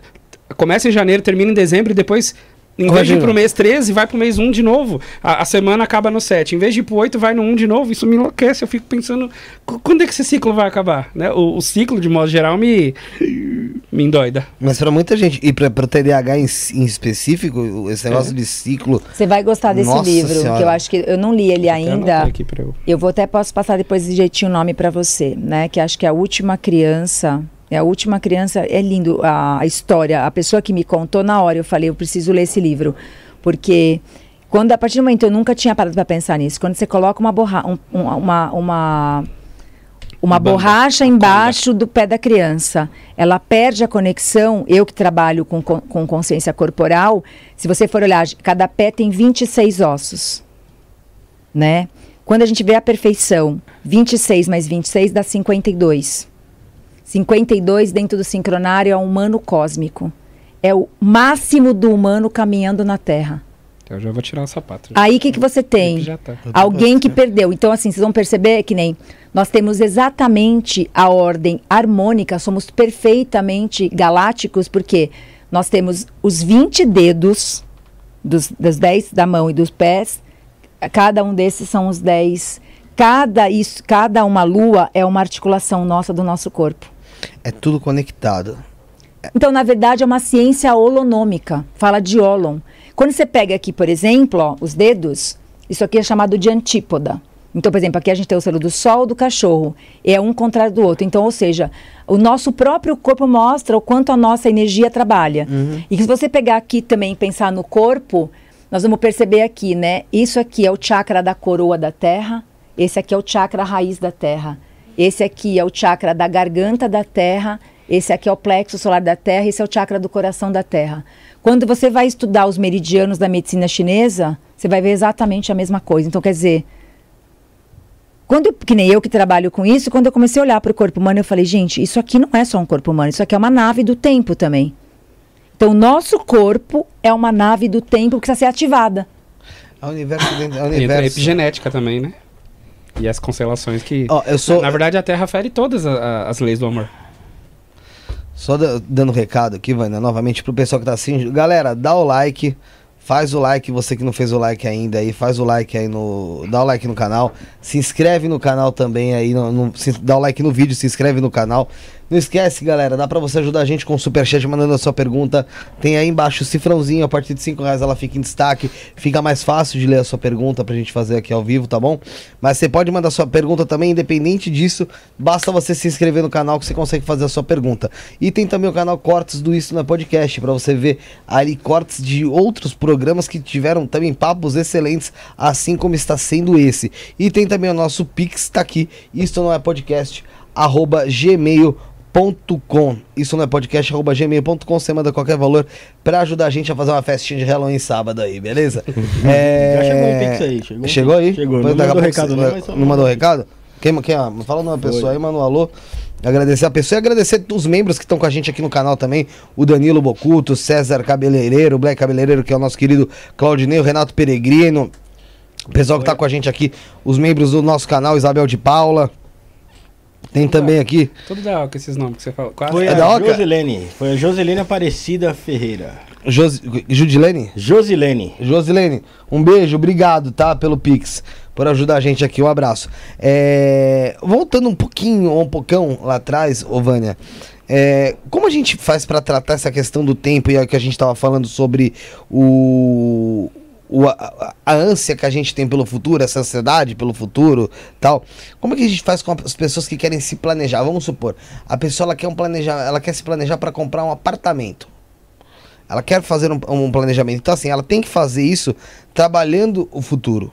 começa em janeiro, termina em dezembro e depois. Em vez de ir pro mês 13, vai pro mês 1 de novo. A, a semana acaba no 7. Em vez de ir pro 8, vai no 1 de novo. Isso me enlouquece. Eu fico pensando, qu- quando é que esse ciclo vai acabar? Né? O, o ciclo, de modo geral, me, me endoida. Mas pra muita gente, e pra, pro TDAH em, em específico, esse negócio de ciclo. Você vai gostar desse Nossa livro, Senhora. que eu acho que eu não li ele anotei ainda. Aqui pra eu... Eu vou até posso passar depois de jeitinho o nome para você, né? Que acho que a última criança, é a última criança, é lindo a, a história. A pessoa que me contou na hora, eu falei, eu preciso ler esse livro, porque quando a partir do momento eu nunca tinha parado para pensar nisso. Quando você coloca uma borra, um- um- uma uma uma Banda. borracha embaixo do pé da criança, ela perde a conexão. Eu que trabalho com, com consciência corporal, se você for olhar, cada pé tem 26 ossos né? Quando a gente vê a perfeição, 26 mais 26 dá 52. 52 dentro do sincronário é um humano cósmico. É o máximo do humano caminhando na Terra. Eu já vou tirar o sapato. Aí o que, que você tem? Já tá. Alguém que perdeu. Então, assim, vocês vão perceber que nem nós temos exatamente a ordem harmônica, somos perfeitamente galácticos, porque nós temos os 20 dedos dos, das 10 da mão e dos pés, cada um desses são os 10. Cada, isso, cada uma lua é uma articulação nossa do nosso corpo. É tudo conectado. Então, na verdade, é uma ciência holonômica. Fala de ólon. Quando você pega aqui, por exemplo, ó, os dedos, isso aqui é chamado de antípoda. Então, por exemplo, aqui a gente tem o selo do sol do cachorro. É um contrário do outro. Então, ou seja, o nosso próprio corpo mostra o quanto a nossa energia trabalha. E que se você pegar aqui também e pensar no corpo, nós vamos perceber aqui, né? Isso aqui é o chakra da coroa da terra. Esse aqui é o chakra raiz da terra. Esse aqui é o chakra da garganta da terra. Esse aqui é o plexo solar da terra. Esse é o chakra do coração da terra. Quando você vai estudar os meridianos da medicina chinesa, você vai ver exatamente a mesma coisa. Então, quer dizer, quando, eu- que nem eu que trabalho com isso, quando eu comecei a olhar para o corpo humano, eu falei, gente, isso aqui não é só um corpo humano, isso aqui é uma nave do tempo também. Então, o nosso corpo é uma nave do tempo que precisa ser ativada. O universo. É a universo. epigenética também, né? E as constelações que... Ó, eu sou. Na verdade, a Terra fere todas a- a- as leis do amor. Só da- dando recado aqui, Vânia, novamente pro pessoal que tá assistindo. Galera, dá o like. Faz o like, você que não fez o like ainda aí, faz o like aí no. Dá o like no canal. Se inscreve no canal também aí. No, no- se- dá o like no vídeo, se inscreve no canal. Não esquece, galera, dá pra você ajudar a gente com o superchat mandando a sua pergunta. Tem aí embaixo o cifrãozinho, a partir de 5 reais ela fica em destaque. Fica mais fácil de ler a sua pergunta pra gente fazer aqui ao vivo, tá bom? Mas você pode mandar sua pergunta também, independente disso. Basta você se inscrever no canal que você consegue fazer a sua pergunta. E tem também o canal Cortes do Isso na Podcast, pra você ver ali cortes de outros programas que tiveram também papos excelentes, assim como está sendo esse. E tem também o nosso Pix, tá aqui. Isso não é podcast, arroba gmail.com. Isso não é podcast, arroba gmail.com. Você manda qualquer valor pra ajudar a gente a fazer uma festinha de Halloween sábado aí, beleza? É, Já chegou um pix aí, chegou um Chegou aí? Chegou, não mandou recado não, só- Não mandou recado? Quem, quem, fala da pessoa aí, manda um alô. Agradecer a pessoa e agradecer os membros que estão com a gente aqui no canal também. O Danilo Bocuto, César Cabeleireiro, Black Cabeleireiro, que é o nosso querido Claudinei, o Renato Peregrino. O pessoal que tá com a gente aqui, os membros do nosso canal, Isabel de Paula. Tem também aqui. Tudo da com esses nomes que você falou. Quase. Foi É da a Oca? Josilene. Foi a Josilene Aparecida Ferreira. Jos... Judilene? Josilene. Josilene, um beijo, obrigado, tá? Pelo Pix, por ajudar a gente aqui, um abraço. É, Voltando um pouquinho, um pocão lá atrás, ô Vânia, é, como a gente faz pra tratar essa questão do tempo e é o que a gente tava falando sobre o, o- a, a- ânsia que a gente tem pelo futuro, essa ansiedade pelo futuro tal. Como é que a gente faz com as pessoas que querem se planejar? Vamos supor, a pessoa ela quer um planejar, ela quer se planejar para comprar um apartamento. ela quer fazer um, um planejamento. Então, assim, ela tem que fazer isso trabalhando o futuro,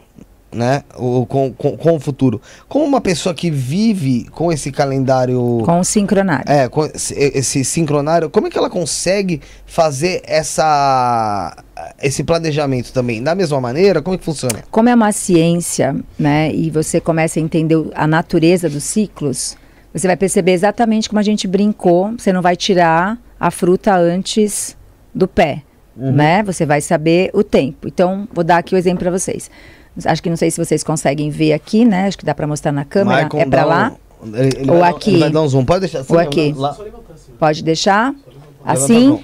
né? O, com, com, com o futuro. Como uma pessoa que vive com esse calendário. Com o sincronário. É, com esse, esse sincronário, como é que ela consegue fazer essa, esse planejamento também? Da mesma maneira? Como é que funciona? Como é uma ciência, né, e você começa a entender a natureza dos ciclos, você vai perceber exatamente como a gente brincou, você não vai tirar a fruta antes do pé, né? Você vai saber o tempo. Então, vou dar aqui o exemplo para vocês. Acho que não sei se vocês conseguem ver aqui, né? Acho que dá para mostrar na câmera. Maicon é para lá? um- ele, ele Ou vai aqui? vai dar um zoom. Pode deixar. Ou aqui? Lá, Pode deixar? levanta Assim?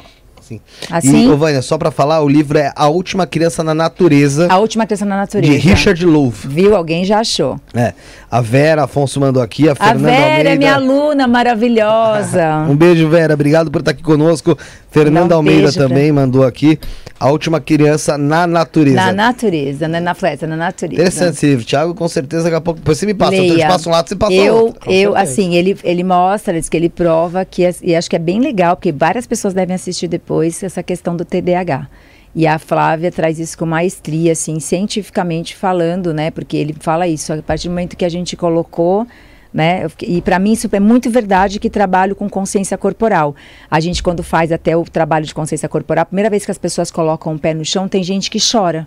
A mão. Assim. Assim? E, ô, Vânia, só pra falar, o livro é A Última Criança na Natureza, A última criança na natureza. de Richard Louv. Viu? Alguém já achou. É. A Vera Afonso mandou aqui, a A Fernanda Vera Almeida. é minha aluna maravilhosa. Um beijo, Vera. Obrigado por estar aqui conosco. Fernanda um Almeida beijo pra- também mandou aqui. A última criança na natureza. Na natureza, não é na floresta, na natureza. Interessante esse livro. Thiago, com certeza, daqui a pouco. Depois você me passa. Eu te Leia. passo um lado, você passa eu, outro. com eu certeza. assim, ele, ele mostra, ele diz que ele prova que, e acho que é bem legal, porque várias pessoas devem assistir depois essa questão do TDAH. E a Flávia traz isso com maestria, assim, cientificamente falando, né? Porque ele fala isso, a partir do momento que a gente colocou, né? E para mim isso é muito verdade que trabalho com consciência corporal. A gente quando faz até o trabalho de consciência corporal, a primeira vez que as pessoas colocam o pé no chão, tem gente que chora.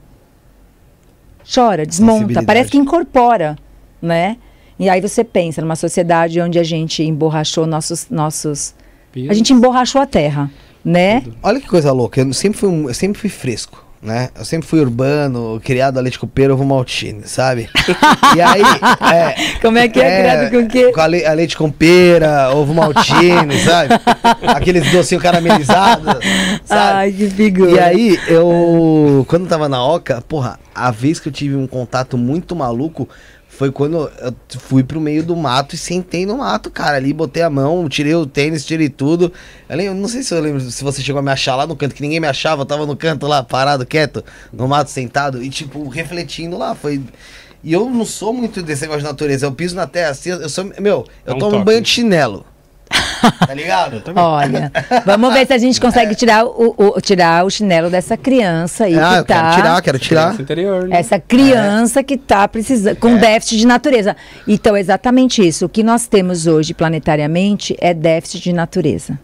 Chora, desmonta, parece que incorpora, né? E aí você pensa numa sociedade onde a gente emborrachou nossos nossos a gente emborrachou a terra, né? Olha que coisa louca. Eu sempre fui, eu sempre fui fresco. Né? Eu sempre fui urbano, criado a leite copeiro, ovo maltine, sabe? e aí. É, Como é que é, criado com o quê? Com a, le- a leite com pera, ovo maltine, sabe? Aqueles docinhos caramelizados, sabe? Ai, que figura. E aí, eu. Quando eu tava na Oca, porra, a vez que eu tive um contato muito maluco foi quando eu fui pro meio do mato e sentei no mato, cara. Ali botei a mão, tirei o tênis, tirei tudo. Eu lembro, não sei se eu lembro se você chegou a me achar lá no canto, que ninguém me achava, eu tava no canto lá, parado, quieto, no mato, sentado, e tipo, refletindo lá. Foi. E eu não sou muito desse negócio de natureza. Eu piso na terra assim, eu sou. Meu, eu Dá um tomo um toque. banho de chinelo. Tá ligado? Olha, vamos ver se a gente consegue tirar o, o- tirar o chinelo dessa criança aí ah, que eu tá. quero tirar, quero tirar. Interior, né? Essa criança que está precisando, com déficit de natureza. Então, é exatamente isso. O que nós temos hoje planetariamente é déficit de natureza.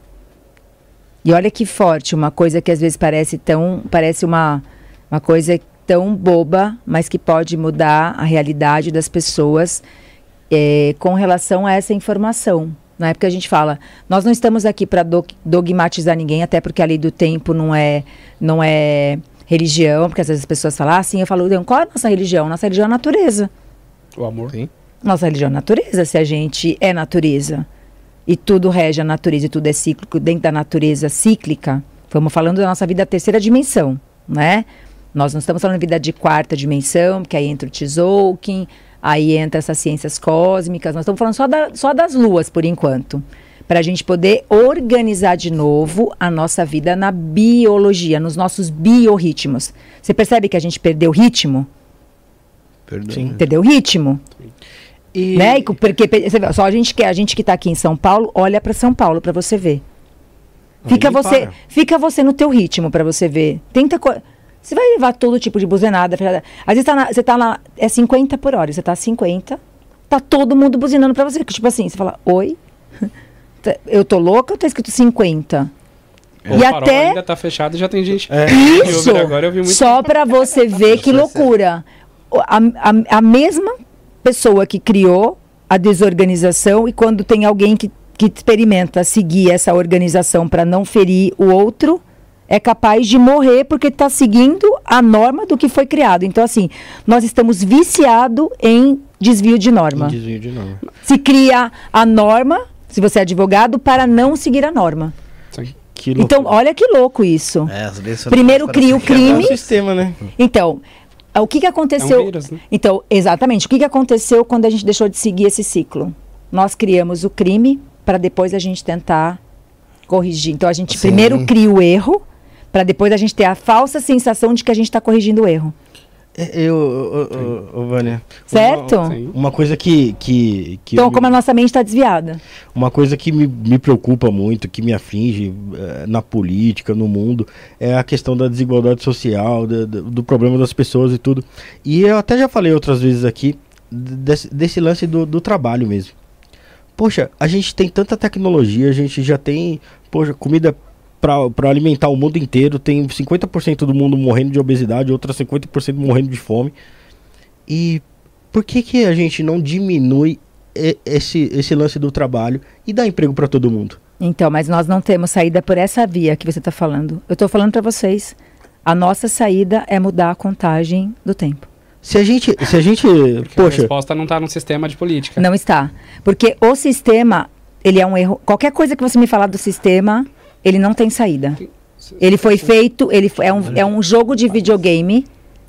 E olha que forte, uma coisa que às vezes parece tão. Parece uma, uma coisa tão boba, mas que pode mudar a realidade das pessoas eh, com relação a essa informação. Na época a gente fala, nós não estamos aqui para dogmatizar ninguém, até porque a lei do tempo não é, não é religião, porque às vezes as pessoas falam assim, eu falo, "Leon, qual é a nossa religião? Nossa religião é a natureza. O amor. Sim. Nossa religião é a natureza, se a gente é natureza. E tudo rege a natureza e tudo é cíclico dentro da natureza cíclica. Vamos falando da nossa vida terceira dimensão, né? Nós não estamos falando de vida de quarta dimensão, porque aí entra o Tzolk'in, aí entra essas ciências cósmicas. Nós estamos falando só, da- só das luas, por enquanto. Para a gente poder organizar de novo a nossa vida na biologia, nos nossos biorritmos. Você percebe que a gente perdeu o ritmo? Sim. Perdeu o ritmo? E, Né? E co- porque vê, só a gente que a gente que está aqui em São Paulo, olha para São Paulo para você ver. Fica você, para. fica você no teu ritmo para você ver. Tenta co- você vai levar todo tipo de buzinada. Às vezes tá na- você tá lá é 50 por hora, você tá a 50, tá todo mundo buzinando para você, que, tipo assim, você fala: "Oi? Eu tô louca ou tá escrito 50?" O E farol até ainda tá fechado e já tem gente. É. Isso, agora eu vi muito. só para você ver que loucura. O- A, a, a mesma pessoa que criou a desorganização e quando tem alguém que, que experimenta seguir essa organização para não ferir o outro, é capaz de morrer porque está seguindo a norma do que foi criado. Então, assim, nós estamos viciados em desvio de norma. Desvio de novo. Se cria a norma, se você é advogado, para não seguir a norma. Então, olha que louco isso. É, às vezes Primeiro cria o que é crime. um sistema, né? Então, o que, que aconteceu? É um vírus, né? Então, exatamente. O que, que aconteceu quando a gente deixou de seguir esse ciclo? Nós criamos o crime para depois a gente tentar corrigir. Então, a gente Sim. primeiro cria o erro para depois a gente ter a falsa sensação de que a gente está corrigindo o erro. É, Eu, ô, Vânia. Certo? Uma, uma coisa que. que, que Então, me- como a nossa mente está desviada. Uma coisa que me, me preocupa muito, que me aflige eh, na política, no mundo, é a questão da desigualdade social, da- da- do problema das pessoas e tudo. E eu até já falei outras vezes aqui desse, desse lance do, do trabalho mesmo. Poxa, a gente tem tanta tecnologia, a gente já tem poxa, comida para alimentar o mundo inteiro, tem 50% do mundo morrendo de obesidade, outras 50% morrendo de fome. E por que, que a gente não diminui esse, esse lance do trabalho e dá emprego para todo mundo? Então, mas nós não temos saída por essa via que você está falando. Eu estou falando para vocês. A nossa saída é mudar a contagem do tempo. Se a gente, se a gente, Porque a poxa, resposta não está no sistema de política. Não está. Porque o sistema, ele é um erro. Qualquer coisa que você me falar do sistema, ele não tem saída. Ele foi feito, ele é um, é um jogo de videogame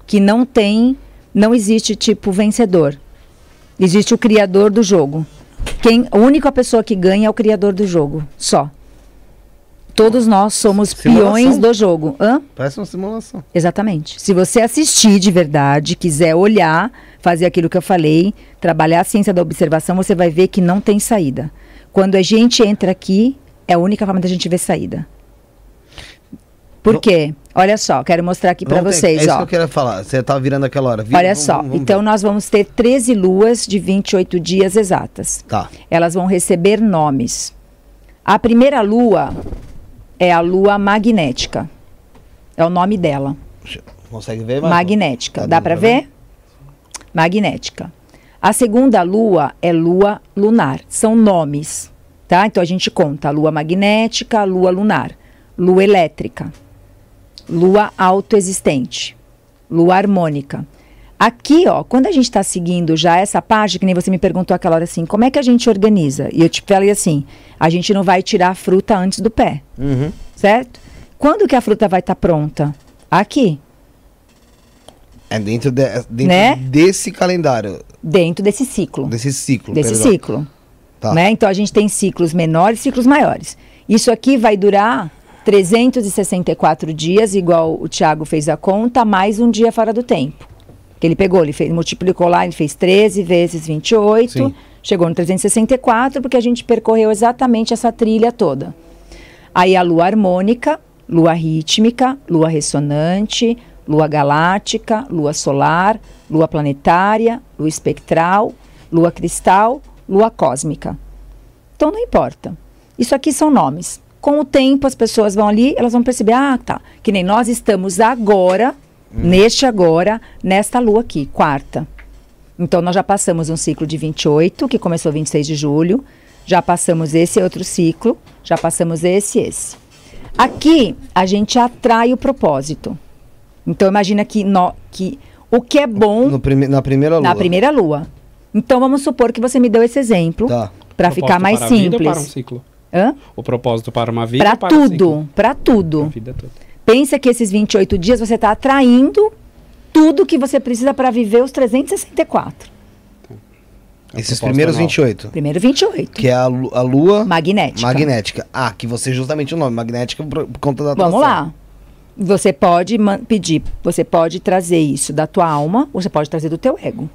que não tem, não existe tipo vencedor. Existe o criador do jogo. Quem, a única pessoa que ganha é o criador do jogo, só. Todos nós somos Simulação. peões do jogo. Hã? Parece uma simulação. Exatamente. Se você assistir de verdade, quiser olhar, fazer aquilo que eu falei, trabalhar a ciência da observação, você vai ver que não tem saída. Quando a gente entra aqui, é a única forma da gente ver saída. Por quê? Olha só, quero mostrar aqui para ter- vocês, É isso ó. que eu queria falar. Você tava virando aquela hora. Vira, Olha vamos- só, vamos- então ver. nós vamos ter 13 luas de 28 dias exatas. Tá. Elas vão receber nomes. A primeira lua é a lua magnética. É o nome dela. Consegue ver? Marco? Magnética. Tá Dá para pra ver? Magnética. A segunda lua é lua lunar. São nomes, tá? Então a gente conta lua magnética, lua lunar, lua elétrica, lua autoexistente, lua harmônica. Aqui, ó, quando a gente está seguindo já essa parte, que nem você me perguntou aquela hora assim, como é que a gente organiza? E eu te falei assim, a gente não vai tirar a fruta antes do pé, Uhum. certo? Quando que a fruta vai estar pronta? Aqui. É dentro, de- dentro Né? desse calendário, dentro desse ciclo. desse ciclo. desse perdão. ciclo. Tá. Né? Então a gente tem ciclos menores e ciclos maiores. Isso aqui vai durar 364 dias, igual o Tiago fez a conta, mais um dia fora do tempo. Que ele pegou, ele fez, multiplicou lá, ele fez 13 vezes 28, Sim. chegou no 364, porque a gente percorreu exatamente essa trilha toda. Aí a lua harmônica, lua rítmica, lua ressonante, lua galáctica, lua solar, lua planetária, lua espectral, lua cristal, lua cósmica. Então não importa. Isso aqui são nomes. Com o tempo as pessoas vão ali, elas vão perceber, ah, tá, que nem nós estamos agora, neste agora, nesta lua aqui, quarta. Então nós já passamos um ciclo de 28, que começou 26 de julho, já passamos esse outro ciclo, já passamos esse esse. Aqui a gente atrai o propósito. Então imagina que, nó- que o que é bom No prime- na primeira lua. na primeira lua. Então vamos supor que você me deu esse exemplo Tá. para ficar mais para a vida ou simples. para um ciclo? Hã? O propósito para uma vida Para ou para tudo, para tudo. a vida toda. Pensa que esses 28 dias você está atraindo tudo que você precisa para viver os 364. É o Esses primeiros anual. 28. Primeiro 28. Que é a, a lua Magnética. magnética. Ah, que você justamente o nome. Magnética por, por conta da Vamos lá. Você pode man- pedir, você pode trazer isso da tua alma, ou você pode trazer do teu ego.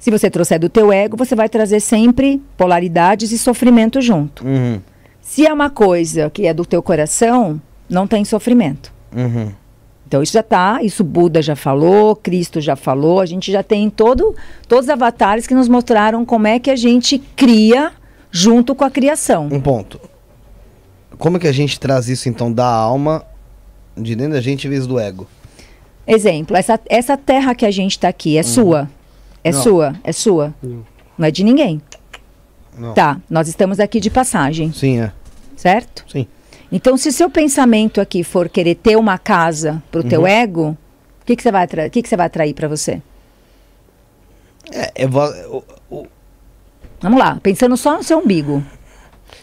Se você trouxer do teu ego, você vai trazer sempre polaridades e sofrimento junto. Uhum. Se é uma coisa que é do teu coração, não tem sofrimento. Uhum. Então isso já tá, isso Buda já falou, Cristo já falou, a gente já tem todo, todos os avatares que nos mostraram como é que a gente cria junto com a criação. Um ponto. Como é que a gente traz isso então da alma, de dentro da gente, em vez do ego? Exemplo, essa, essa terra que a gente está aqui é sua. É Não. sua, é sua. Não. Não é de ninguém. Não. Tá, nós estamos aqui de passagem, Sim, é. certo? Sim. Então, se seu pensamento aqui for querer ter uma casa pro teu ego, o que, que você vai atrair? Que, que você vai atrair para você? É, o- o- Vamos lá, pensando só no seu umbigo.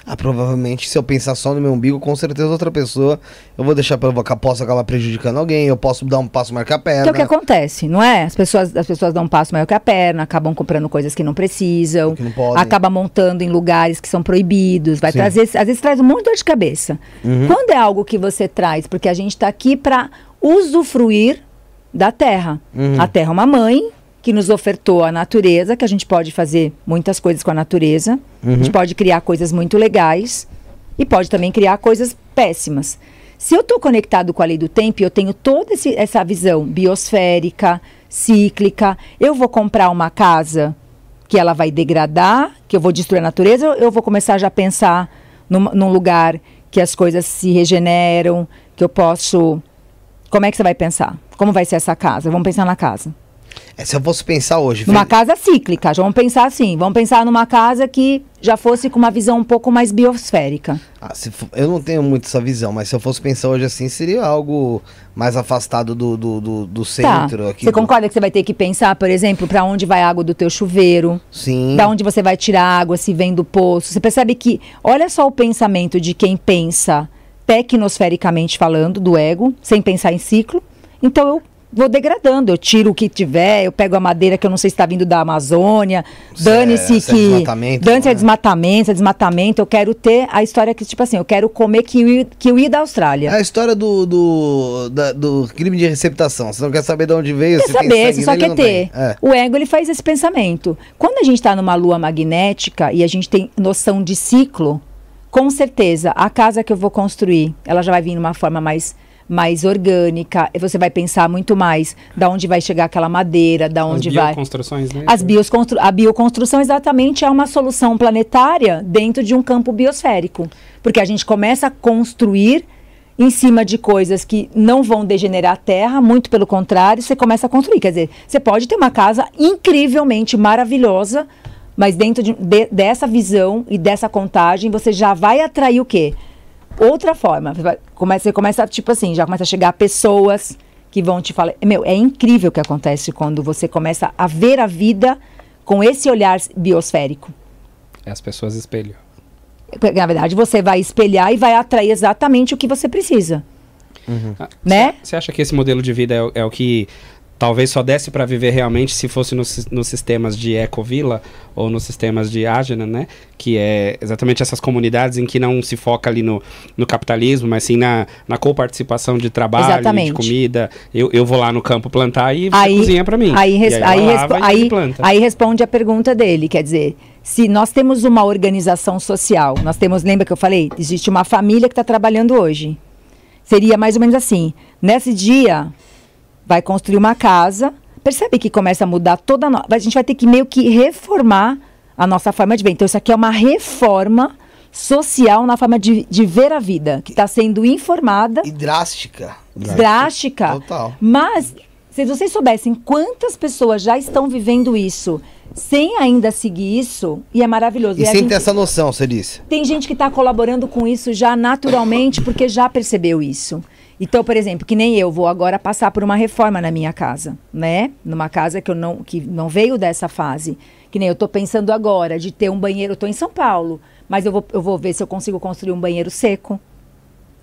Ah, provavelmente, se eu pensar só no meu umbigo, com certeza outra pessoa, eu vou deixar provocar, posso acabar prejudicando alguém, eu posso dar um passo marcar a Que é perna. o que acontece, não é? As pessoas, as pessoas dão um passo maior que a perna, acabam comprando coisas que não precisam, Que não podem. acaba montando em lugares que são proibidos, vai trazer, às vezes traz um monte de dor de cabeça. Uhum. Quando é algo que você traz, porque a gente está aqui para usufruir da Terra. Uhum. A Terra é uma mãe que nos ofertou a natureza, que a gente pode fazer muitas coisas com a natureza. A gente pode criar coisas muito legais e pode também criar coisas péssimas. Se eu estou conectado com a lei do tempo eu tenho toda esse- essa visão biosférica, cíclica, eu vou comprar uma casa que ela vai degradar, que eu vou destruir a natureza, ou eu vou começar já a pensar num, num lugar que as coisas se regeneram, que eu posso. Como é que você vai pensar? Como vai ser essa casa? Vamos pensar na casa. É, se eu fosse pensar hoje, Numa casa cíclica, já vamos pensar assim. Vamos pensar numa casa que já fosse com uma visão um pouco mais biosférica. ah, se fo- eu não tenho muito essa visão, mas se eu fosse pensar hoje assim, seria algo mais afastado do, do, do, do centro. tá. aqui Você do- concorda que você vai ter que pensar, por exemplo, para onde vai a água do teu chuveiro? Sim. Da onde você vai tirar água se vem do poço. Você percebe que, olha só o pensamento de quem pensa tecnosfericamente falando, do ego, sem pensar em ciclo. Então eu vou degradando, eu tiro o que tiver, eu pego a madeira que eu não sei se está vindo da Amazônia, Se é- dane-se se é que. desmatamento, Dane-se é é? desmatamento, é desmatamento. Eu quero ter a história que, tipo assim, eu quero comer kiwi, kiwi da É Austrália. a história do, do, da- do crime de receptação. Você não quer saber de onde veio, Quer saber, você só quer ter. É. O ego ele faz esse pensamento. Quando a gente está numa lua magnética e a gente tem noção de ciclo, com certeza a casa que eu vou construir, ela já vai vir numa forma mais mais orgânica. Você vai pensar muito mais da onde vai chegar aquela madeira, da As onde vai. bioconstruções, né? As bioconstru a bioconstrução exatamente é uma solução planetária dentro de um campo biosférico. Porque a gente começa a construir em cima de coisas que não vão degenerar a Terra, muito pelo contrário, você começa a construir. Quer dizer, você pode ter uma casa incrivelmente maravilhosa, mas dentro de- de- dessa visão e dessa contagem, você já vai atrair o quê? Outra forma. Você começa, tipo assim, já começa a chegar pessoas que vão te falar. Meu, é incrível o que acontece quando você começa a ver a vida com esse olhar biosférico. As pessoas espelham. Na verdade, você vai espelhar e vai atrair exatamente o que você precisa. Ah, Né? Você acha que esse modelo de vida é, é o que talvez só desse para viver realmente se fosse nos, sis- nos sistemas de ecovila ou nos sistemas de Agena, né? Que é exatamente essas comunidades em que não se foca ali no, no capitalismo, mas sim na, na coparticipação de trabalho, Exatamente. de comida. Eu, eu vou lá no campo plantar e você Aí- cozinha para mim. Aí, aí, lava aí- planta. aí responde a pergunta dele, quer dizer, se nós temos uma organização social, nós temos, lembra que eu falei, existe uma família que está trabalhando hoje. Seria mais ou menos assim, nesse dia, vai construir uma casa, percebe que começa a mudar toda a, no... a gente vai ter que meio que reformar a nossa forma de ver. Então isso aqui é uma reforma social na forma de, de ver a vida, que está sendo informada E drástica. drástica. Total. Mas, se vocês soubessem quantas pessoas já estão vivendo isso sem ainda seguir isso, e é maravilhoso. E, a sem gente- ter essa noção, você disse. Tem gente que está colaborando com isso já naturalmente porque já percebeu isso. Então, por exemplo, que nem eu vou agora passar por uma reforma na minha casa, né? Numa casa que eu não que não veio dessa fase. Que nem eu estou pensando agora de ter um banheiro, eu estou em São Paulo, mas eu vou, eu vou ver se eu consigo construir um banheiro seco,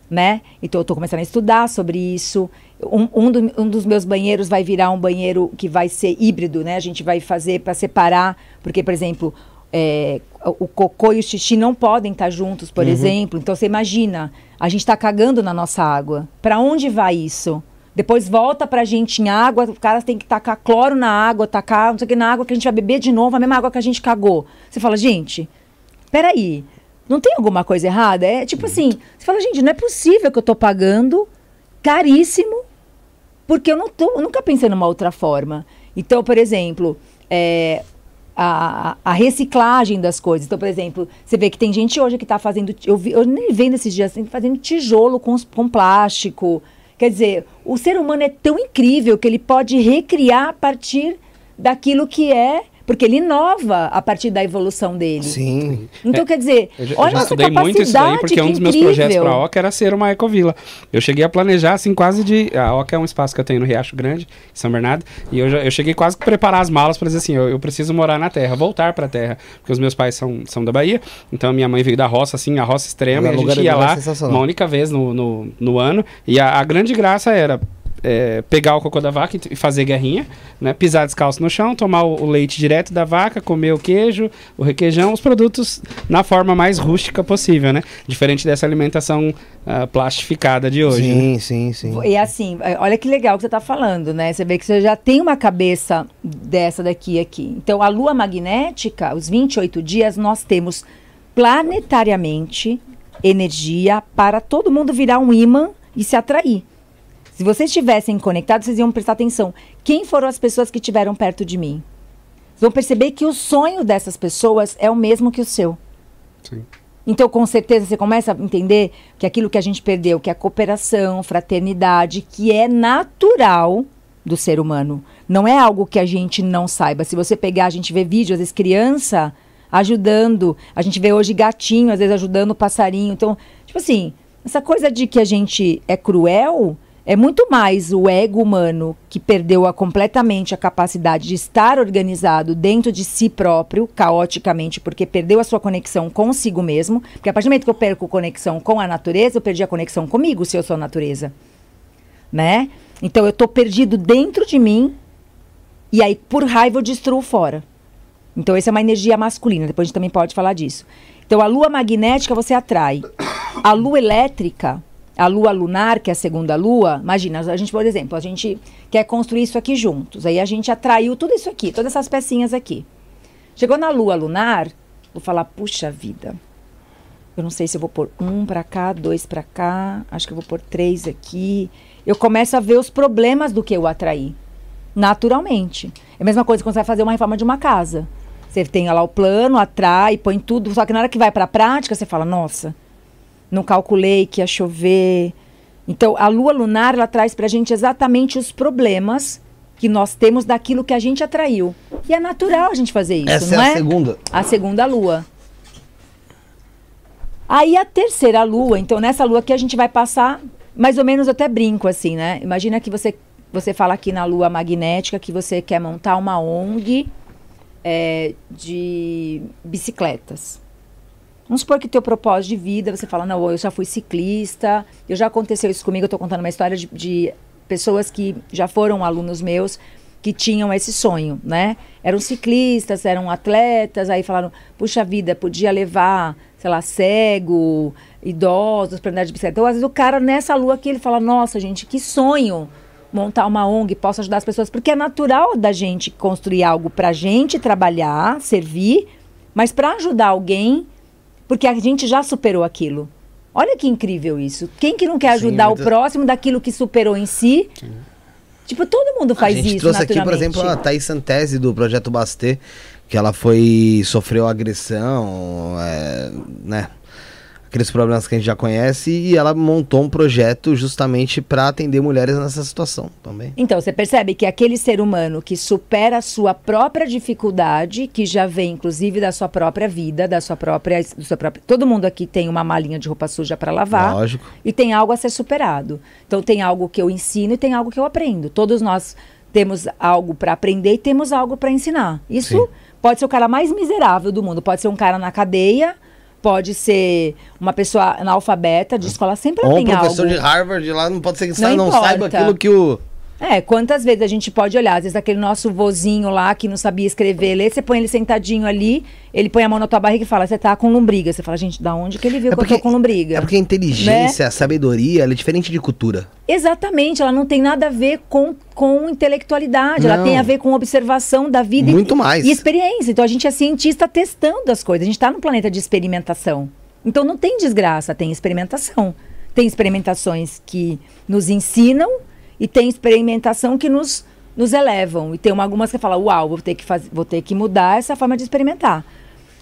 né? Então eu estou começando a estudar sobre isso. Um, um, do- um dos meus banheiros vai virar um banheiro que vai ser híbrido, né? A gente vai fazer para separar, porque, por exemplo, é, o o cocô e o xixi não podem estar juntos, por exemplo. Então você imagina, a gente está cagando na nossa água. Para onde vai isso? Depois volta pra gente em água, o cara tem que tacar cloro na água, tacar não sei o que na água que a gente vai beber de novo, a mesma água que a gente cagou. Você fala, gente, peraí, não tem alguma coisa errada? É tipo assim, você fala, gente, não é possível que eu tô pagando caríssimo porque eu não tô, eu nunca pensei numa outra forma. Então, por exemplo, é, a, a reciclagem das coisas. Então, por exemplo, você vê que tem gente hoje que está fazendo. Eu, vi, eu nem vendo esses dias assim, fazendo tijolo com, com plástico. Quer dizer, o ser humano é tão incrível que ele pode recriar a partir daquilo que é. Porque ele inova a partir da evolução dele. Sim. Então, quer dizer, Eu já, eu olha já essa estudei muito isso daí, porque que um dos meus incrível. projetos para a Oca era ser uma ecovila. Eu cheguei a planejar, assim, quase de... A Oca é um espaço que eu tenho no Riacho Grande, em São Bernardo, e eu, já, eu cheguei quase que preparar as malas para dizer assim, eu, eu preciso morar na terra, voltar para a terra, porque os meus pais são, são da Bahia, então a minha mãe veio da roça, assim, a roça extrema, e a lugar gente de ia lá sensacional. uma única vez no, no, no ano, e a, a grande graça era é, pegar o cocô da vaca e fazer guerrinha, né? Pisar descalço no chão, tomar o, o, leite direto da vaca, comer o queijo, o requeijão, os produtos na forma mais rústica possível, né? Diferente dessa alimentação uh, plastificada de hoje. Sim, né? sim, sim. E assim, é, olha que legal que você está falando, né? Você vê que você já tem uma cabeça dessa daqui aqui. Então, a lua magnética, os 28 dias, nós temos planetariamente energia para todo mundo virar um imã e se atrair. Se vocês estivessem conectados, vocês iam prestar atenção. Quem foram as pessoas que estiveram perto de mim? Vocês vão perceber que o sonho dessas pessoas é o mesmo que o seu. Sim. Então, com certeza, você começa a entender que aquilo que a gente perdeu, que é a cooperação, fraternidade, que é natural do ser humano. Não é algo que a gente não saiba. Se você pegar, a gente vê vídeos, às vezes criança ajudando. A gente vê hoje gatinho, às vezes ajudando o passarinho. Então, tipo assim, essa coisa de que a gente é cruel é muito mais o ego humano que perdeu a, completamente a capacidade de estar organizado dentro de si próprio, caoticamente, porque perdeu a sua conexão consigo mesmo. Porque a partir do momento que eu perco conexão com a natureza, eu perdi a conexão comigo, se eu sou natureza. Né? Então eu estou perdido dentro de mim e aí, por raiva, eu destruo fora. Então, essa é uma energia masculina. Depois a gente também pode falar disso. Então, a lua magnética você atrai. A lua elétrica a lua lunar, que é a segunda lua, imagina, a gente, por exemplo, a gente quer construir isso aqui juntos. Aí a gente atraiu tudo isso aqui, todas essas pecinhas aqui. Chegou na lua lunar, vou falar, puxa vida. Eu não sei se eu vou pôr um para cá, dois para cá, acho que eu vou pôr três aqui. Eu começo a ver os problemas do que eu atraí. Naturalmente. É a mesma coisa quando você vai fazer uma reforma de uma casa. Você tem lá o plano, atrai, põe tudo, só que na hora que vai para a prática, você fala, nossa, não calculei que ia chover. Então, a lua lunar, ela traz para a gente exatamente os problemas que nós temos daquilo que a gente atraiu. E é natural a gente fazer isso, Essa não é é? a segunda. A segunda lua. Aí a terceira lua, então nessa lua aqui a gente vai passar, mais ou menos até brinco assim, né? Imagina que você, você fala aqui na lua magnética que você quer montar uma ONG é, de bicicletas. Vamos supor que teu propósito de vida, você fala, não, eu já fui ciclista, eu já aconteceu isso comigo, eu estou contando uma história de, de, pessoas que já foram alunos meus, que tinham esse sonho, né? Eram ciclistas, eram atletas, aí falaram, puxa vida, podia levar, sei lá, cego, idosos para andar de bicicleta. Então, às vezes o cara nessa lua aqui, ele fala, nossa, gente, que sonho montar uma ONG, posso ajudar as pessoas, porque é natural da gente construir algo para gente trabalhar, servir, mas para ajudar alguém porque a gente já superou aquilo. Olha que incrível isso. Quem que não quer ajudar Sim, o próximo daquilo que superou em si? Sim. Tipo, todo mundo faz isso. A gente trouxe aqui, por exemplo, a Thaís Santese do Projeto Bastê, que ela foi. sofreu agressão, é, né? Aqueles problemas que a gente já conhece e ela montou um projeto justamente para atender mulheres nessa situação também. Então, você percebe que aquele ser humano que supera a sua própria dificuldade, que já vem inclusive da sua própria vida, da sua própria, do seu próprio, todo mundo aqui tem uma malinha de roupa suja para lavar. Lógico. E tem algo a ser superado. Então tem algo que eu ensino e tem algo que eu aprendo. Todos nós temos algo para aprender e temos algo para ensinar. Isso Sim. pode ser o cara mais miserável do mundo, pode ser um cara na cadeia pode ser uma pessoa analfabeta de escola, sempre Ou tem um professor algo. de Harvard lá, não pode ser que não, não saiba aquilo que o... É, quantas vezes a gente pode olhar, às vezes aquele nosso vozinho lá que não sabia escrever, ler, você põe ele sentadinho ali, ele põe a mão na tua barriga e fala, você tá com lombriga. Você fala, gente, da onde que ele viu é porque, que eu tô com lombriga? É porque a inteligência, né? a sabedoria, ela é diferente de cultura. Exatamente, ela não tem nada a ver com, com intelectualidade, não. ela tem a ver com observação da vida Muito e, mais. e experiência. Então a gente é cientista testando as coisas, a gente está num planeta de experimentação. Então não tem desgraça, tem experimentação. Tem experimentações que nos ensinam e tem experimentação que nos, nos elevam. E tem uma, algumas que falam, uau, vou ter, que faz, vou ter que mudar essa forma de experimentar.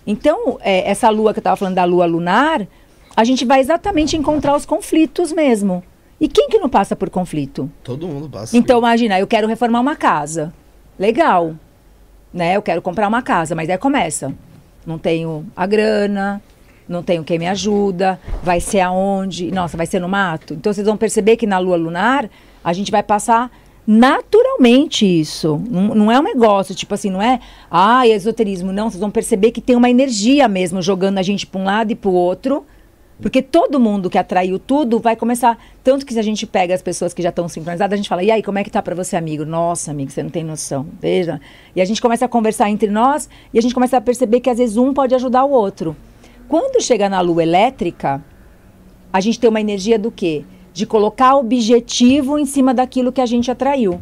Então, é, essa lua que eu estava falando da lua lunar, a gente vai exatamente encontrar os conflitos mesmo. E quem que não passa por conflito? Todo mundo passa. Então, imagina, eu quero reformar uma casa. Legal. Né? Eu quero comprar uma casa, mas aí começa. Não tenho a grana, não tenho quem me ajuda, vai ser aonde? Nossa, vai ser no mato. Então vocês vão perceber que na lua lunar a gente vai passar naturalmente isso. Não, não, é um negócio, tipo assim, não é, ah, esoterismo. Não, vocês vão perceber que tem uma energia mesmo jogando a gente para um lado e para o outro, Porque todo mundo que atraiu tudo vai começar. Tanto que se a gente pega as pessoas que já estão sincronizadas, a gente fala, e aí, como é que tá para você, amigo? Nossa, amigo, você não tem noção. Veja. E a gente começa a conversar entre nós e a gente começa a perceber que às vezes um pode ajudar o outro. Quando chega na lua elétrica, a gente tem uma energia do quê? De colocar objetivo em cima daquilo que a gente atraiu.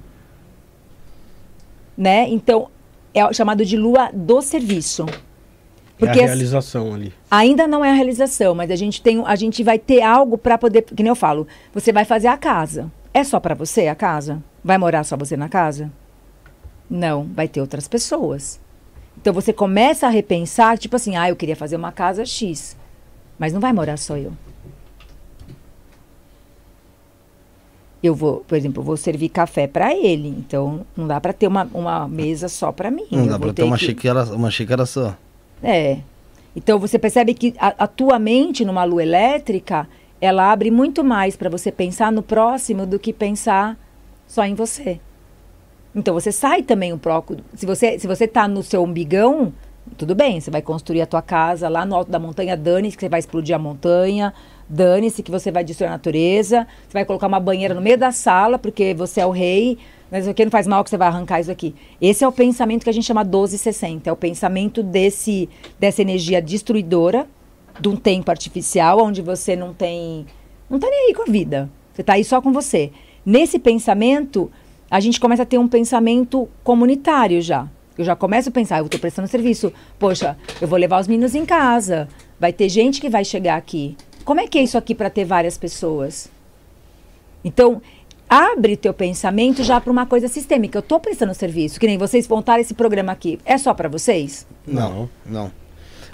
Né? Então, é chamado de lua do serviço. Porque é a realização ali. Ainda não é a realização, mas a gente tem, a gente vai ter algo para poder, que nem eu falo, você vai fazer a casa. É só para você a casa? Vai morar só você na casa? Não, vai ter outras pessoas. Então você começa a repensar, tipo assim, ah, eu queria fazer uma casa X, mas não vai morar só eu. Eu vou, por exemplo, eu vou servir café para ele, então não dá para ter uma, uma mesa só para mim. Não eu dá vou pra ter uma que- xícara, uma xícara só. é. Então você percebe que a, a tua mente numa lua elétrica, ela abre muito mais para você pensar no próximo do que pensar só em você. Então você sai também um pouco. Se você se você tá no seu umbigão, tudo bem, você vai construir a tua casa lá no alto da montanha, dane-se que você vai explodir a montanha, dane-se que você vai destruir a natureza, você vai colocar uma banheira no meio da sala porque você é o rei, mas isso aqui não faz mal que você vai arrancar isso aqui. Esse é o pensamento que a gente chama 1260, é o pensamento desse dessa energia destruidora de um tempo artificial onde você não tem não tá nem aí com a vida. Você tá aí só com você. Nesse pensamento, a gente começa a ter um pensamento comunitário já. Eu já começo a pensar, eu estou prestando serviço. Poxa, eu vou levar os meninos em casa. Vai ter gente que vai chegar aqui. Como é que é isso aqui para ter várias pessoas? Então, abre teu pensamento já para uma coisa sistêmica. Eu estou prestando serviço, que nem vocês montaram esse programa aqui. É só para vocês? Não, não.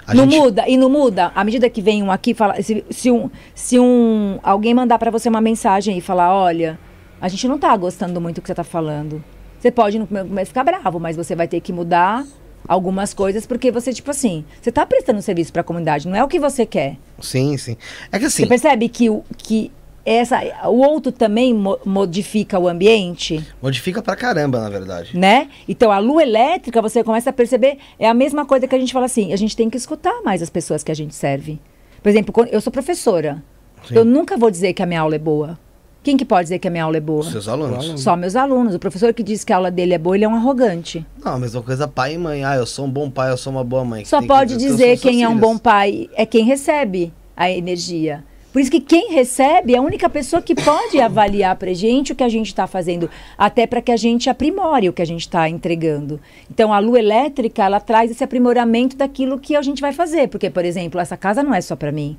A não gente- muda, e não muda. À medida que vem um aqui, fala, se, se um, se um alguém mandar para você uma mensagem e falar, olha, a gente não tá gostando muito do que você tá falando. Você pode no começo ficar bravo, mas você vai ter que mudar algumas coisas porque você tipo assim, você tá prestando serviço para a comunidade, não é o que você quer. Sim, sim. É que assim, Você percebe que o que essa o outro também mo- modifica o ambiente? modifica pra caramba, na verdade. né? Então a lua elétrica, você começa a perceber, é a mesma coisa que a gente fala assim, a gente tem que escutar mais as pessoas que a gente serve. Por exemplo, eu sou professora. Sim. Eu nunca vou dizer que a minha aula é boa. Quem que pode dizer que a minha aula é boa? Seus alunos. Só meus alunos. O professor que diz que a aula dele é boa, ele é um arrogante. Não, a mesma coisa pai e mãe. Ah, eu sou um bom pai, eu sou uma boa mãe. Só Tem que pode dizer que dizer são seus quem é um bom pai é quem recebe a energia. Por isso que quem recebe é a única pessoa que pode avaliar pra gente o que a gente está fazendo, até para que a gente aprimore o que a gente está entregando. Então a lua elétrica, ela traz esse aprimoramento daquilo que a gente vai fazer, porque por exemplo, essa casa não é só para mim.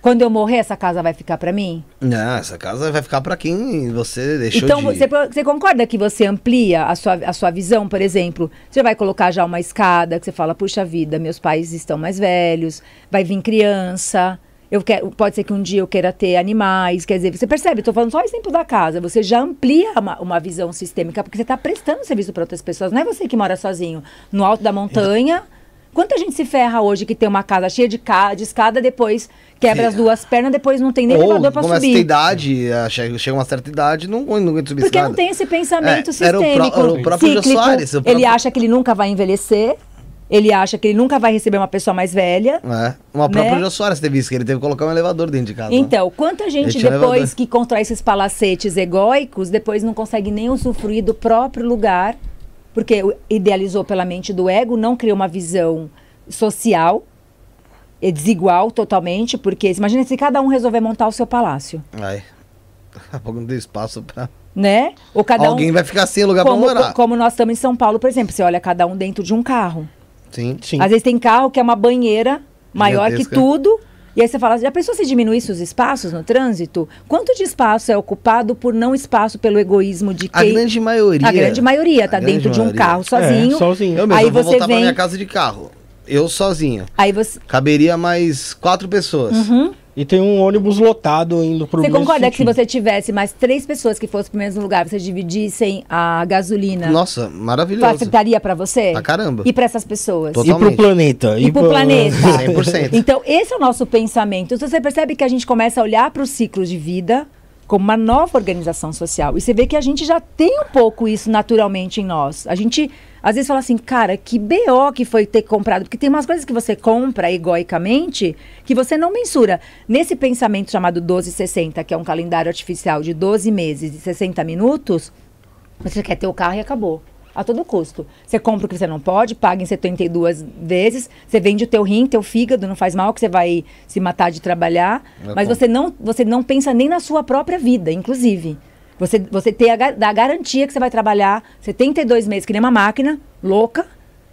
Quando eu morrer, essa casa vai ficar para mim? Não, essa casa vai ficar pra quem você deixou Então, de... você, você concorda que você amplia a sua, a sua visão, por exemplo? Você vai colocar já uma escada, que você fala, puxa vida, meus pais estão mais velhos, vai vir criança, eu quero, pode ser que um dia eu queira ter animais, quer dizer, você percebe, estou falando só o exemplo da casa, você já amplia uma, uma visão sistêmica, porque você está prestando serviço para outras pessoas, não é você que mora sozinho, no alto da montanha... Quanta gente se ferra hoje que tem uma casa cheia de, ca de escada, depois quebra as duas pernas, depois não tem nem Ou elevador ter subir. idade, ah, chega uma certa idade, não, não aguenta subir Porque escada. não tem esse pensamento É, era o pró- sistêmico. era o próprio Jô. Soares, o Ele próprio- acha que ele nunca vai envelhecer. Ele acha que ele nunca vai receber uma pessoa mais velha. É. Uma própria Né? Jô Soares teve isso, que ele teve que colocar um elevador dentro de casa. né? Então, quanta gente depois que constrói esses palacetes egóicos, depois não consegue nem usufruir do próprio lugar, porque idealizou pela mente do ego, não criou uma visão social, é desigual totalmente, porque imagina se cada um resolver montar o seu palácio, Ai. Daqui a pouco não tem espaço pra... né? Ou cada Alguém um, vai ficar sem lugar pra morar. como nós estamos em São Paulo, por exemplo, você olha cada um dentro de um carro. Sim. Sim. Às vezes tem carro que é uma banheira maior que tudo. E aí você fala, já pensou se diminuísse os espaços no trânsito? Quanto de espaço é ocupado por não espaço pelo egoísmo de A quem... grande maioria... A grande maioria tá a grande dentro de um maioria. carro sozinho. É, sozinho. Eu mesmo, Aí eu vou você voltar pra vem- minha casa de carro. Eu sozinho. Aí você... Caberia mais quatro pessoas. Uhum. E tem um ônibus lotado indo pro Você mesmo concorda que se sentido. você tivesse mais três pessoas que fossem pro mesmo lugar, vocês dividissem a gasolina, Nossa, maravilhoso. facilitaria para você? Pra caramba. E para essas pessoas? Total- E pro Totalmente. planeta. E pro planeta. 100%. Então, esse é o nosso pensamento. Então, você percebe que a gente começa a olhar para os ciclos de vida como uma nova organização social. E você vê que a gente já tem um pouco isso naturalmente em nós. A gente às vezes fala assim, cara, que BO que foi ter comprado. Porque tem umas coisas que você compra egoicamente que você não mensura. Nesse pensamento chamado 1260, que é um calendário artificial de 12 meses e 60 minutos, você quer ter o carro e acabou. A todo custo. Você compra o que você não pode, paga em 72 vezes, você vende o teu rim, teu fígado, não faz mal que você vai se matar de trabalhar, É mas você não, você não pensa nem na sua própria vida, inclusive. Você, você tem a, da garantia que você vai trabalhar 72 meses que nem uma máquina, louca,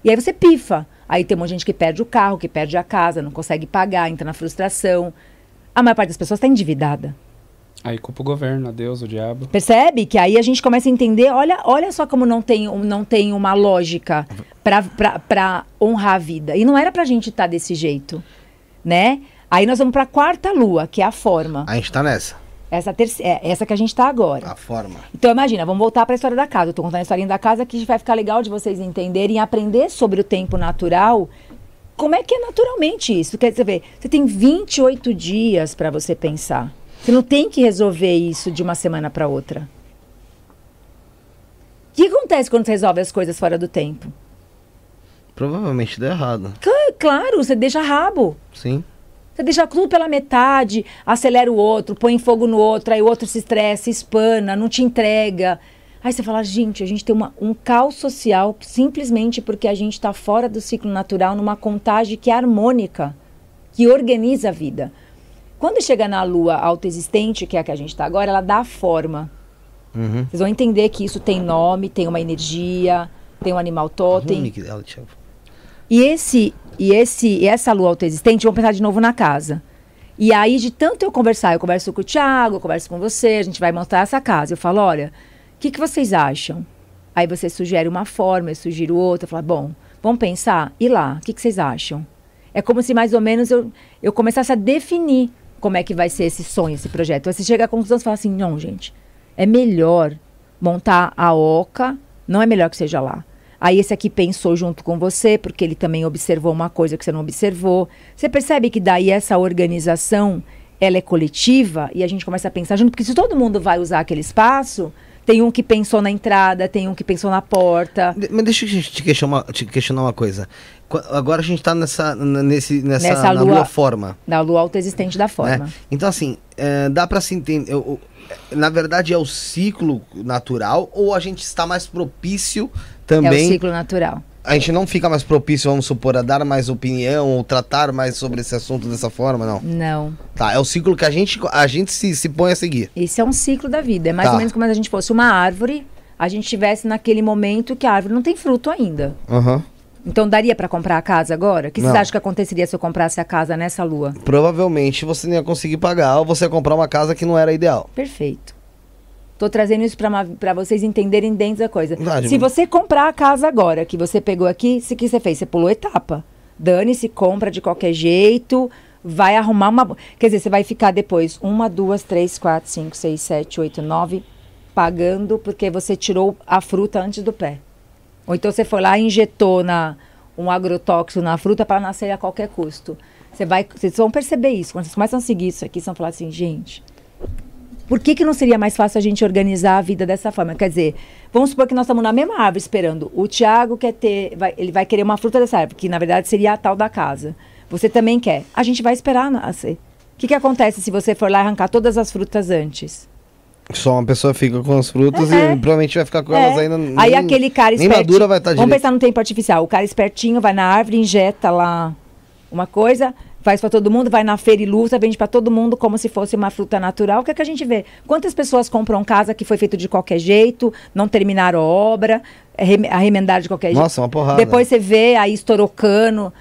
e aí você pifa. Aí tem um monte de gente que perde o carro, que perde a casa, não consegue pagar, entra na frustração. A maior parte das pessoas está endividada. Aí culpa o governo, a Deus, o diabo. Percebe? Que aí a gente começa a entender, olha, olha só como não tem, um- não tem uma lógica para honrar a vida. E não era pra gente estar desse jeito, né? Aí nós vamos pra quarta lua, que é a forma. A gente tá nessa. Essa, terce- é, essa que a gente tá agora. A forma. Então imagina, vamos voltar para a história da casa. Eu tô contando a historinha da casa que vai ficar legal de vocês entenderem e aprender sobre o tempo natural. Como é que é naturalmente isso? Quer dizer, você tem 28 dias para você pensar. Você não tem que resolver isso de uma semana para outra. O que acontece quando você resolve as coisas fora do tempo? Provavelmente deu errado. Cla- Claro, você deixa rabo. Sim. Você deixa tudo pela metade, acelera o outro, põe fogo no outro, aí o outro se estressa, espana, não te entrega. Aí você fala, gente, a gente tem uma- um caos social simplesmente porque a gente está fora do ciclo natural numa contagem que é harmônica, que organiza a vida. Quando chega na lua autoexistente, que é a que a gente está agora, ela dá forma. Uhum. Vocês vão entender que isso tem nome, tem uma energia, tem um animal totem. E esse e esse e essa lua autoexistente, vamos pensar de novo na casa. E aí de tanto eu conversar, eu converso com o Thiago, eu converso com você, a gente vai montar essa casa. Eu falo, olha, o que, que vocês acham? Aí você sugere uma forma, eu sugiro outra, eu falo, bom, vamos pensar, e lá, o que, que vocês acham? É como se mais ou menos eu, eu começasse a definir como é que vai ser esse sonho, esse projeto. Você chega à conclusão e fala assim, não, gente, é melhor montar a oca, não é melhor que seja lá. Aí esse aqui pensou junto com você, porque ele também observou uma coisa que você não observou. Você percebe que daí essa organização, ela é coletiva e a gente começa a pensar junto, porque se todo mundo vai usar aquele espaço, tem um que pensou na entrada, tem um que pensou na porta. De- Mas deixa eu te questionar, te questionar uma coisa. Agora a gente tá nessa, nesse, nessa, Nessa na lua- lua forma. Da lua autoexistente da forma. né? Então, assim, é, dá pra se entender. eu- eu- na verdade, é o ciclo natural ou a gente está mais propício É o também. ciclo natural. a gente não fica mais propício, vamos supor, a dar mais opinião ou tratar mais sobre esse assunto dessa forma, não. Não. Tá, é o ciclo que a gente, a gente se, se põe a seguir. Esse é um ciclo da vida. É mais Tá. ou menos como se a gente fosse uma árvore, a gente estivesse naquele momento que a árvore não tem fruto ainda. Aham. Então daria pra comprar a casa agora? O que vocês acham que aconteceria se eu comprasse a casa nessa lua? Provavelmente você não ia conseguir pagar ou você ia comprar uma casa que não era ideal. Perfeito. Tô trazendo isso pra vocês entenderem dentro da coisa. Verdade. Se você comprar a casa agora, que você pegou aqui, o que você fez? Você pulou etapa. Dane-se, compra de qualquer jeito, vai arrumar uma. Quer dizer, você vai ficar depois uma, duas, três, quatro, cinco, seis, sete, oito, nove, pagando porque você tirou a fruta antes do pé. Ou então você foi lá e injetou na, um agrotóxico na fruta para nascer a qualquer custo. Você vai, vocês vão perceber isso. Quando vocês começam a seguir isso aqui, vocês vão falar assim, gente, por que, que não seria mais fácil a gente organizar a vida dessa forma? Quer dizer, vamos supor que nós estamos na mesma árvore esperando. O Tiago quer ter, vai- ele vai querer uma fruta dessa árvore, que na verdade seria a tal da casa. Você também quer. A gente vai esperar nascer. O que, que acontece se você for lá arrancar todas as frutas antes? Só uma pessoa fica com as frutas É. e provavelmente vai ficar com É. elas ainda. Aí nem- aquele cara Nem espertinho. madura vai estar Vamos direito. pensar no tempo artificial. O cara espertinho vai na árvore, injeta lá uma coisa, faz pra todo mundo, vai na feira e luta, vende pra todo mundo como se fosse uma fruta natural. O que é que a gente vê? Quantas pessoas compram casa que foi feito de qualquer jeito, não terminaram a obra, arrem- arremendaram de qualquer Nossa, uma porrada. jeito. Depois você vê aí estourou cano.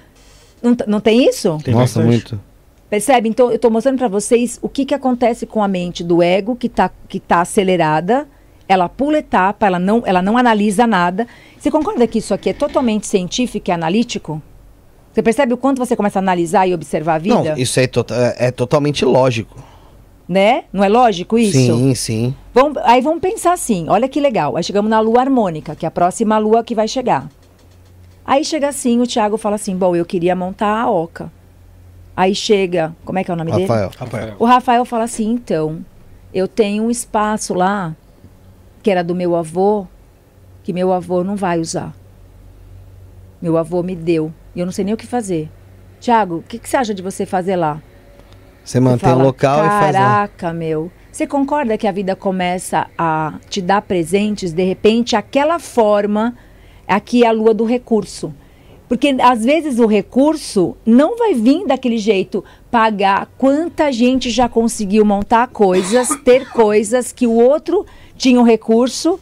Não, não tem isso? Tem Nossa, bastante. muito. Percebe? Então, eu estou mostrando para vocês o que, que acontece com a mente do ego, que está que tá acelerada. Ela pula etapa, ela não, ela não analisa nada. Você concorda que isso aqui é totalmente científico e analítico? Você percebe o quanto você começa a analisar e observar a vida? Não, isso aí tota- é, é totalmente lógico. Né? Não é lógico isso? Sim, sim. Vamos- aí vamos pensar assim, olha que legal. Aí chegamos na lua harmônica, que é a próxima lua que vai chegar. Aí chega assim, o Thiago fala assim, bom, eu queria montar a oca. Aí chega, como é que é o nome dele? Rafael. Rafael. O Rafael fala assim, então, eu tenho um espaço lá, que era do meu avô, que meu avô não vai usar. Meu avô me deu. E eu não sei nem o que fazer. Tiago, o que, que você acha de você fazer lá? Você mantém fala, o local e faz lá. Caraca, meu. Você concorda que a vida começa a te dar presentes, de repente, aquela forma, aqui é a lua do recurso. Porque às vezes o recurso não vai vir daquele jeito pagar. Quanta gente já conseguiu montar coisas, ter coisas que o outro tinha um recurso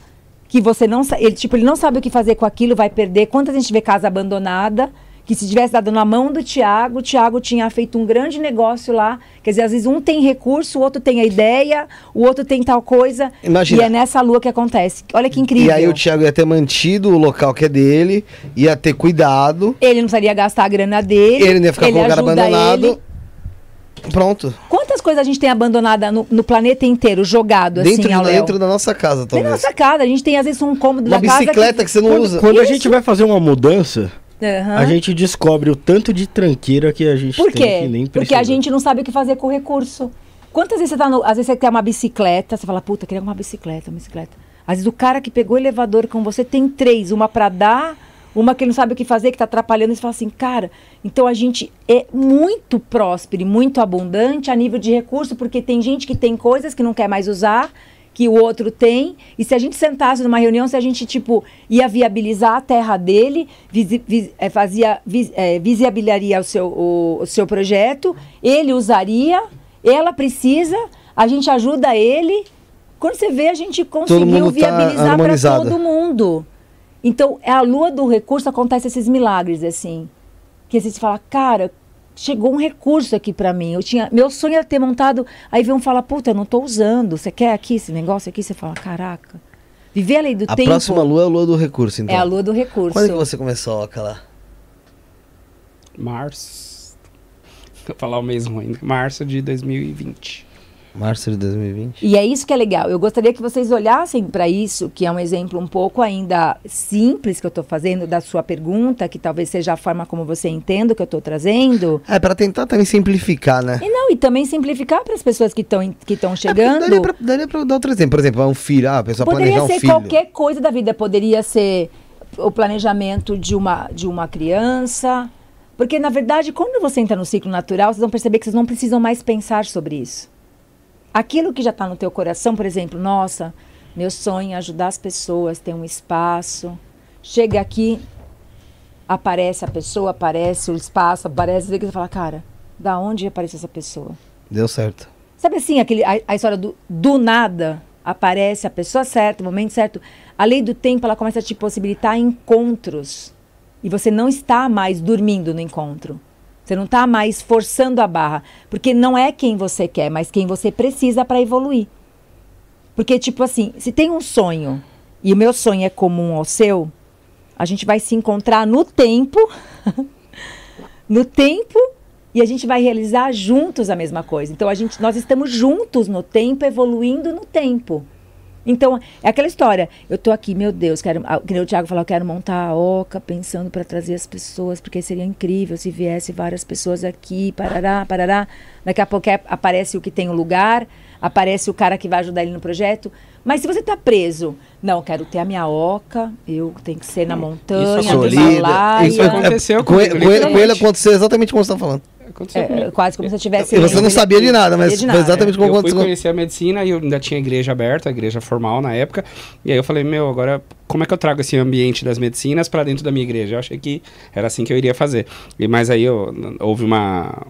que você não ele tipo ele não sabe o que fazer com aquilo, vai perder. Quanta gente vê casa abandonada que se tivesse dado na mão do Tiago, o Tiago tinha feito um grande negócio lá. Quer dizer, às vezes um tem recurso, o outro tem a ideia, o outro tem tal coisa. Imagina. E é nessa lua que acontece. Olha que incrível. E aí o Thiago ia ter mantido o local que é dele, ia ter cuidado, Ele não precisaria gastar a grana dele. ele não ia ficar com o lugar abandonado. ele. Pronto. Quantas coisas a gente tem abandonada no, no planeta inteiro, jogado Dentro, assim, ao dentro da nossa casa, Dentro da talvez. nossa casa. A gente tem, às vezes, um cômodo Uma da casa bicicleta que, você não Quando, usa. quando a Isso. gente vai fazer uma mudança, Aham. a gente descobre o tanto de tranqueira que a gente Por tem que quê? nem Porque a gente não sabe o que fazer com o recurso. Quantas vezes você tá no, Às vezes você quer uma bicicleta, você fala, puta, queria uma bicicleta, uma bicicleta. Às vezes o cara que pegou o elevador com você tem três, uma pra dar, uma que ele não sabe o que fazer, que tá atrapalhando, e você fala assim, cara, então a gente é muito próspero e muito abundante a nível de recurso, porque tem gente que tem coisas que não quer mais usar, que o outro tem, e se a gente sentasse numa reunião, se a gente, tipo, ia viabilizar a terra dele, visi, vis- eh, fazia, vis, eh, visibilizaria o seu, o, o seu projeto, ele usaria, ela precisa, a gente ajuda ele. Quando você vê, a gente conseguiu tá viabilizar para harmonizado. todo mundo. Então, é a lua do recurso, acontece esses milagres, assim. Que você fala, cara, chegou um recurso aqui para mim. Eu tinha, meu sonho era ter montado. Aí vem um fala, puta, eu não tô usando. Você quer aqui esse negócio aqui? Você fala, caraca. Viver a lei do A tempo próxima lua é a lua do recurso, então. é a lua do recurso. Quando é que você começou a lá? Março. Vou falar o mês ruim. né? Março de 2020. Março de 2020. E é isso que é legal. Eu gostaria que vocês olhassem para isso, que é um exemplo um pouco ainda simples que eu estou fazendo da sua pergunta, que talvez seja a forma como você entenda o que eu estou trazendo. É, pra tentar também simplificar, né? E não, e também simplificar para as pessoas que estão que estão É, chegando. daria, pra, daria pra dar outro exemplo. Por exemplo, um filho. Ah, a pessoa Poderia planejar um ser filho. qualquer coisa da vida, poderia ser o planejamento de uma, de uma criança. Porque, na verdade, quando você entra no ciclo natural, vocês vão perceber que vocês não precisam mais pensar sobre isso. Aquilo que já está no teu coração, por exemplo, nossa, meu sonho é ajudar as pessoas, ter um espaço. Chega aqui, aparece a pessoa, aparece o espaço, aparece, você fala, cara, da onde apareceu essa pessoa? Deu certo. Sabe assim, aquele, a, a história do, do nada aparece a pessoa certa, o momento certo. A lei do tempo, ela começa a te possibilitar encontros. E você não está mais dormindo no encontro. Você não está mais forçando a barra. Porque não é quem você quer, mas quem você precisa para evoluir. Porque, tipo assim, se tem um sonho e o meu sonho é comum ao seu, a gente vai se encontrar no tempo, no tempo, e a gente vai realizar juntos a mesma coisa. Então, a gente, nós estamos juntos no tempo, evoluindo no tempo. Então, é aquela história. Eu tô aqui, meu Deus, quero, ah, que nem o Thiago falou, eu quero montar a OCA, pensando para trazer as pessoas, porque seria incrível se viesse várias pessoas aqui, parará, parará. Daqui a pouco é- aparece o que tem o lugar, aparece o cara que vai ajudar ele no projeto. Mas se você tá preso, não, quero ter a minha OCA, eu tenho que ser na montanha, Isso aconteceu. Solida. Himalaia. Isso aconteceu com, com, ele, com ele aconteceu exatamente como você tá falando. Aconteceu É, comigo. quase como se eu tivesse. E você não sabia de nada, mas de foi nada. exatamente como eu fui aconteceu. conhecer a medicina e eu ainda tinha igreja aberta, a igreja formal na época. E aí eu falei, meu, agora como é que eu trago esse ambiente das medicinas para dentro da minha igreja? Eu achei que era assim que eu iria fazer. E mas aí eu, houve uma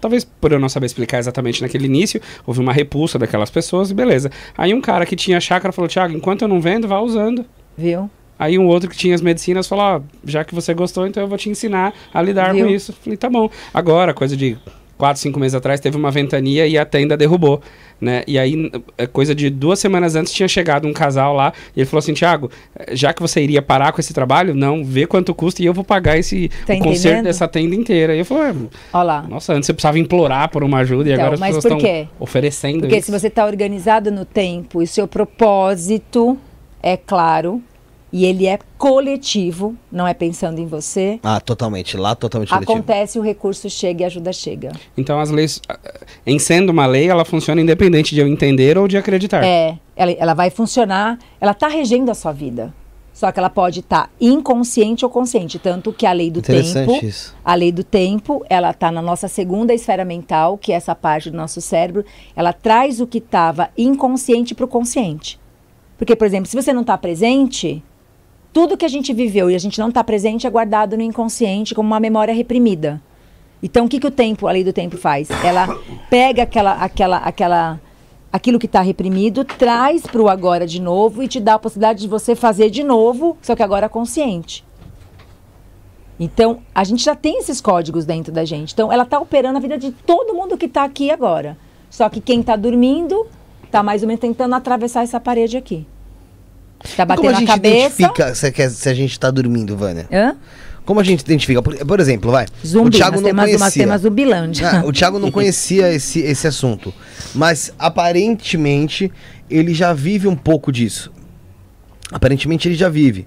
Talvez por eu não saber explicar exatamente naquele início, houve uma repulsa daquelas pessoas e beleza. Aí um cara que tinha chácara falou: Thiago, enquanto eu não vendo, vá usando. Viu? Aí um outro que tinha as medicinas falou: ó, já que você gostou, então eu vou te ensinar a lidar Viu? com isso. Falei: tá bom. Agora, coisa de quatro, cinco meses atrás, teve uma ventania e a tenda derrubou. Né? E aí, é coisa de duas semanas antes, tinha chegado um casal lá e ele falou assim: Thiago, já que você iria parar com esse trabalho, não, vê quanto custa e eu vou pagar esse Tá conserto dessa tenda inteira. E eu falei: Olha lá. nossa, antes você precisava implorar por uma ajuda e Então, agora as mas pessoas estão oferecendo Porque isso. se você está organizado no tempo e seu propósito é claro, e ele é coletivo, não é pensando em você, Ah, totalmente. Lá, totalmente coletivo. acontece, o recurso chega e a ajuda chega. Então as leis, ah, em sendo uma lei, ela funciona independente de eu entender ou de acreditar. É, ela, ela vai funcionar, ela está regendo a sua vida. Só que ela pode estar inconsciente ou consciente, tanto que a lei do Interessante tempo, isso. a lei do tempo, ela está na nossa segunda esfera mental, que é essa parte do nosso cérebro, ela traz o que estava inconsciente para o consciente. Porque, por exemplo, se você não está presente, tudo que a gente viveu e a gente não está presente é guardado no inconsciente como uma memória reprimida. Então, o que, que o tempo, a lei do tempo faz? Ela pega aquela, aquela, aquela, aquilo que está reprimido, traz para o agora de novo e te dá a possibilidade de você fazer de novo, só que agora consciente. Então, a gente já tem esses códigos dentro da gente. Então, ela está operando a vida de todo mundo que está aqui agora. Só que quem está dormindo está mais ou menos tentando atravessar essa parede aqui. Como batendo a a gente cabeça. identifica se, quer- se a gente tá dormindo, Vânia? Hã? Como a gente identifica? Por, por exemplo, vai. Zumbi, o Thiago não uma, conhecia. temos Zumbilândia. Ah, o Thiago não conhecia esse, esse assunto. Mas aparentemente ele já vive um pouco disso. Aparentemente ele já vive.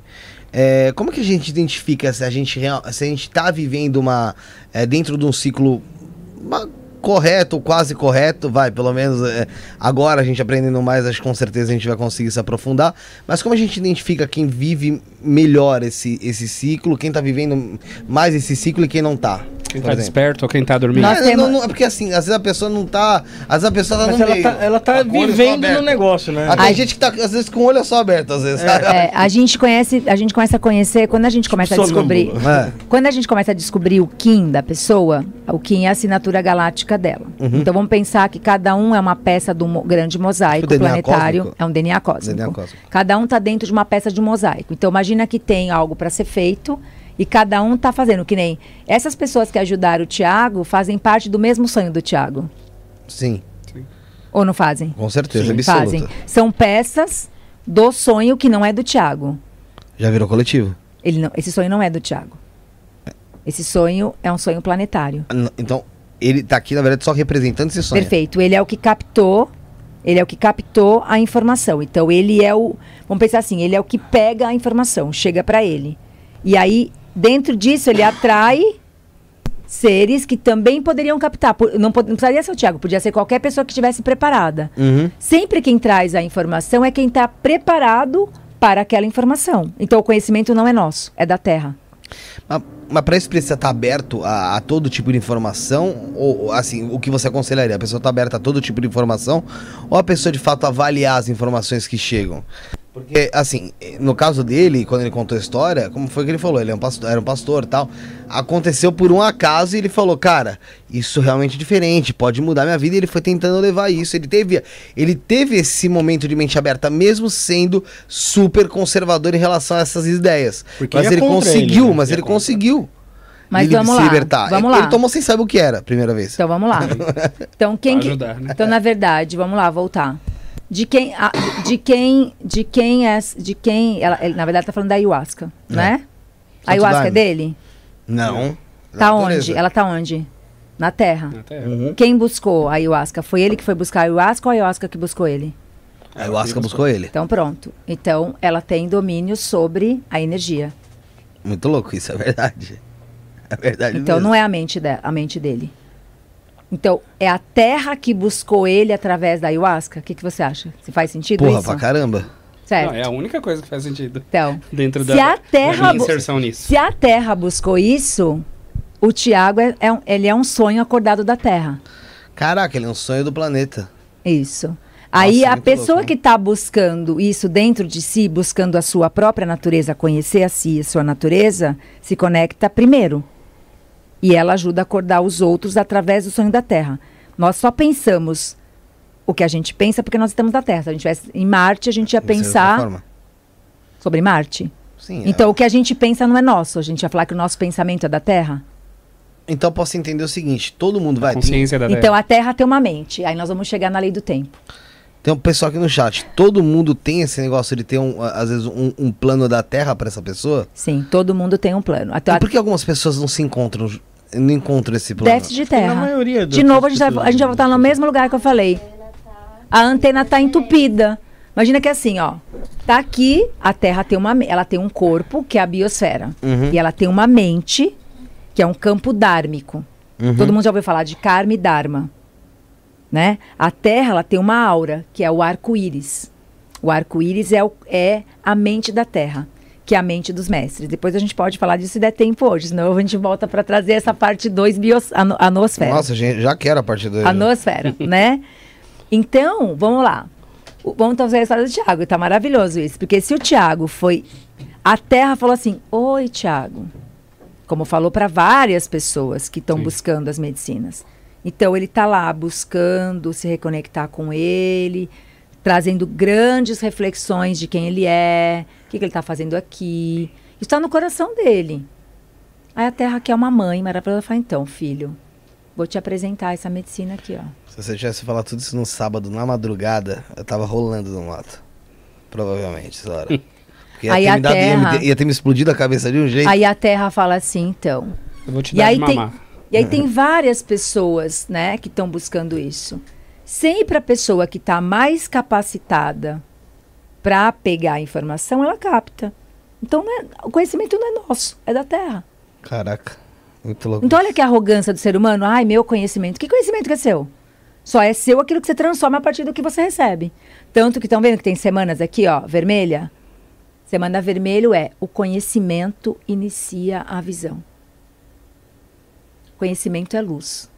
É, como que a gente identifica se a gente, real- se a gente tá vivendo uma. é, dentro de um ciclo uma- correto, quase correto, vai, pelo menos é, agora a gente aprendendo mais, acho que com certeza a gente vai conseguir se aprofundar. Mas como a gente identifica quem vive melhor esse, esse ciclo, quem tá vivendo mais esse ciclo e quem não tá? Quem tá exemplo? desperto ou quem tá dormindo. É, temos- não, não, é porque assim, às vezes a pessoa não tá. Às vezes a pessoa tá Mas no ela meio. tá, ela tá Tá vivendo no negócio, né? Tem gente que tá, às vezes, com o olho só aberto, às vezes. É, a gente conhece, a gente começa a conhecer, quando a gente começa a descobrir. É. Quando a gente começa a descobrir o Kim da pessoa, o Kim é a assinatura galáctica dela. Uhum. Então vamos pensar que cada um é uma peça do mo- grande mosaico Tipo planetário. cósmico? É um DNA cósmico. DNA cósmico. Cada um está dentro de uma peça de um mosaico. Então imagina que tem algo para ser feito e cada um está fazendo. Que nem essas pessoas que ajudaram o Tiago fazem parte do mesmo sonho do Tiago. Sim, Ou não fazem? com certeza, Sim. absoluta. Fazem. São peças do sonho que não é do Tiago. Já virou coletivo. Ele não, esse sonho não é do Tiago. Esse sonho é um sonho planetário. N- Então, ele tá aqui, na verdade, só representando esse sonho. Perfeito. Ele é o que captou. Ele é o que captou a informação. Então ele é o, vamos pensar assim, ele é o que pega a informação, chega para ele. E aí dentro disso ele atrai seres que também poderiam captar. Não, não precisaria ser o Tiago, podia ser qualquer pessoa que estivesse preparada. Uhum. Sempre quem traz a informação é quem está preparado para aquela informação. Então o conhecimento não é nosso, é da Terra. Mas, mas pra isso precisa estar aberto a, a todo tipo de informação? Ou, assim, o que você aconselharia? A pessoa tá aberta a todo tipo de informação? Ou a pessoa, de fato, avaliar as informações que chegam? Porque, assim, no caso dele, quando ele contou a história, como foi que ele falou? Ele é um pastor, era um pastor e tal. Aconteceu por um acaso e ele falou, cara, isso realmente é diferente, pode mudar minha vida. E ele foi tentando levar isso. Ele teve, ele teve esse momento de mente aberta, mesmo sendo super conservador em relação a essas ideias. Porque mas ele contra conseguiu, ele, né? mas ele contra. conseguiu. Mas ele vamos se lá. libertar. Vamos ele, lá. ele tomou sem saber o que era, a primeira vez. Então vamos lá. Então quem Pra que- ajudar, né? Então na verdade, vamos lá, voltar. De quem a- de quem de quem é de quem ela, ele, na verdade tá falando da ayahuasca, né? A ayahuasca é dele? Não. Tá Natureza. onde? Ela tá onde? Na Terra. Até Quem buscou a ayahuasca? Foi ele que foi buscar a ayahuasca ou a ayahuasca que buscou ele? A ayahuasca buscou ele. Então pronto. Então ela tem domínio sobre a energia. Muito louco, isso é verdade. É verdade Então mesmo. não é a mente, de- a mente dele. Então, é a Terra que buscou ele através da ayahuasca? O que, que você acha? Se faz sentido Porra, isso? pra caramba. Certo. Não, é a única coisa que faz sentido Então, dentro Se da, a Terra da inserção nisso. se a Terra buscou isso, o Tiago é, é um, ele é um sonho acordado da Terra. Caraca, ele é um sonho do planeta. Isso. Aí a muito pessoa louco, que está buscando isso dentro de si, buscando a sua própria natureza, conhecer a si, a sua natureza, se conecta primeiro. E ela ajuda a acordar os outros através do sonho da Terra. Nós só pensamos o que a gente pensa porque nós estamos na Terra. Se a gente estivesse em Marte, a gente ia outra pensar forma. sobre Marte. Sim, é. Então o que a gente pensa não é nosso. A gente ia falar que o nosso pensamento é da Terra. Então eu posso entender o seguinte: todo mundo vai. Consciência da Então Terra. a Terra tem uma mente. Aí nós vamos chegar na lei do tempo. Tem um pessoal aqui no chat. Todo mundo tem esse negócio de ter, um, às vezes, um, um plano da Terra pra essa pessoa? Sim, todo mundo tem um plano. Até E por que algumas pessoas não se encontram, não encontram esse plano? déficit de terra. Na maioria De novo, a gente, vai, a gente vai voltar no mesmo lugar que eu falei. A antena está entupida. Imagina que é assim, ó. Tá aqui, a Terra tem uma, ela tem um corpo, que é a biosfera. Uhum. E ela tem uma mente, que é um campo dármico. Uhum. Todo mundo já ouviu falar de karma e dharma. Né? A Terra ela tem uma aura, que é o arco-íris. O arco-íris é, o- é a mente da Terra, que é a mente dos mestres. Depois a gente pode falar disso se der tempo hoje, senão a gente volta para trazer essa parte 2, a, no- a nosfera. Nossa, gente, já quero a parte 2. A nosfera, né? Então, vamos lá. O- Vamos trazer a história do Tiago. Tá maravilhoso isso. Porque se o Tiago foi. A Terra falou assim: Oi, Tiago. Como falou para várias pessoas que estão buscando as medicinas. Então, ele está lá buscando se reconectar com ele, trazendo grandes reflexões de quem ele é, o que, que ele está fazendo aqui. Isso está no coração dele. Aí a Terra, que é uma mãe maravilhosa, fala: Então, filho, vou te apresentar essa medicina aqui, ó. Se você tivesse falado tudo isso num sábado, na madrugada, eu tava rolando no mato. Provavelmente, essa hora. Porque ia, Aí ter a me dado- ia terra- ter- ia ter me explodido a cabeça de um jeito. Aí a Terra fala assim, então. Eu vou te E dar aí de tem, mamar. E aí tem várias pessoas, né, que estão buscando isso. Sempre a pessoa que está mais capacitada para pegar a informação, ela capta. Então não é- o conhecimento não é nosso, é da Terra. Caraca, muito louco. Então olha que arrogância do ser humano. Ai, meu conhecimento. Que conhecimento que é seu? Só é seu aquilo que você transforma a partir do que você recebe. Tanto que estão vendo que tem semanas aqui, ó, vermelha. Semana vermelho é o conhecimento inicia a visão. Conhecimento é luz.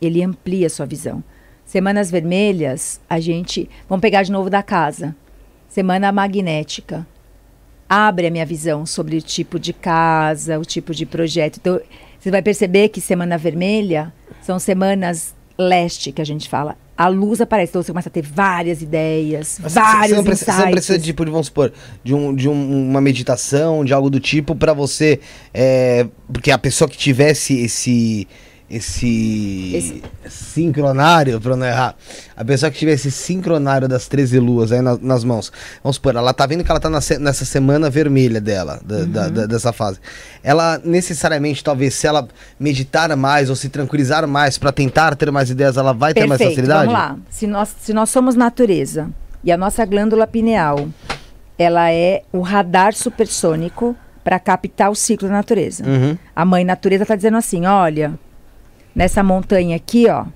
Ele amplia a sua visão. Semanas vermelhas, a gente. Vamos pegar de novo da casa. Semana magnética. Abre a minha visão sobre o tipo de casa, o tipo de projeto. Então, você vai perceber que semana vermelha são semanas leste, que a gente fala. A luz aparece, então você começa a ter várias ideias, Mas você- vários você não precisa, você não precisa insights. tipo, de, vamos supor, de, um, de um- uma meditação, de algo do tipo, pra você. é, porque a pessoa que tivesse esse. Esse, Esse- sincronário, pra não errar, a pessoa que tivesse esse sincronário das 13 luas aí na- nas mãos, vamos supor, ela tá vendo que ela tá na nessa semana vermelha dela, da- da- da- dessa fase. Ela necessariamente, talvez, se ela meditar mais ou se tranquilizar mais pra tentar ter mais ideias, ela vai ter mais Perfeito, facilidade? vamos lá. Se nós, se nós somos natureza e a nossa glândula pineal, ela é o radar supersônico para captar o ciclo da natureza. Uhum. A mãe natureza está dizendo assim, olha, nessa montanha aqui, ó,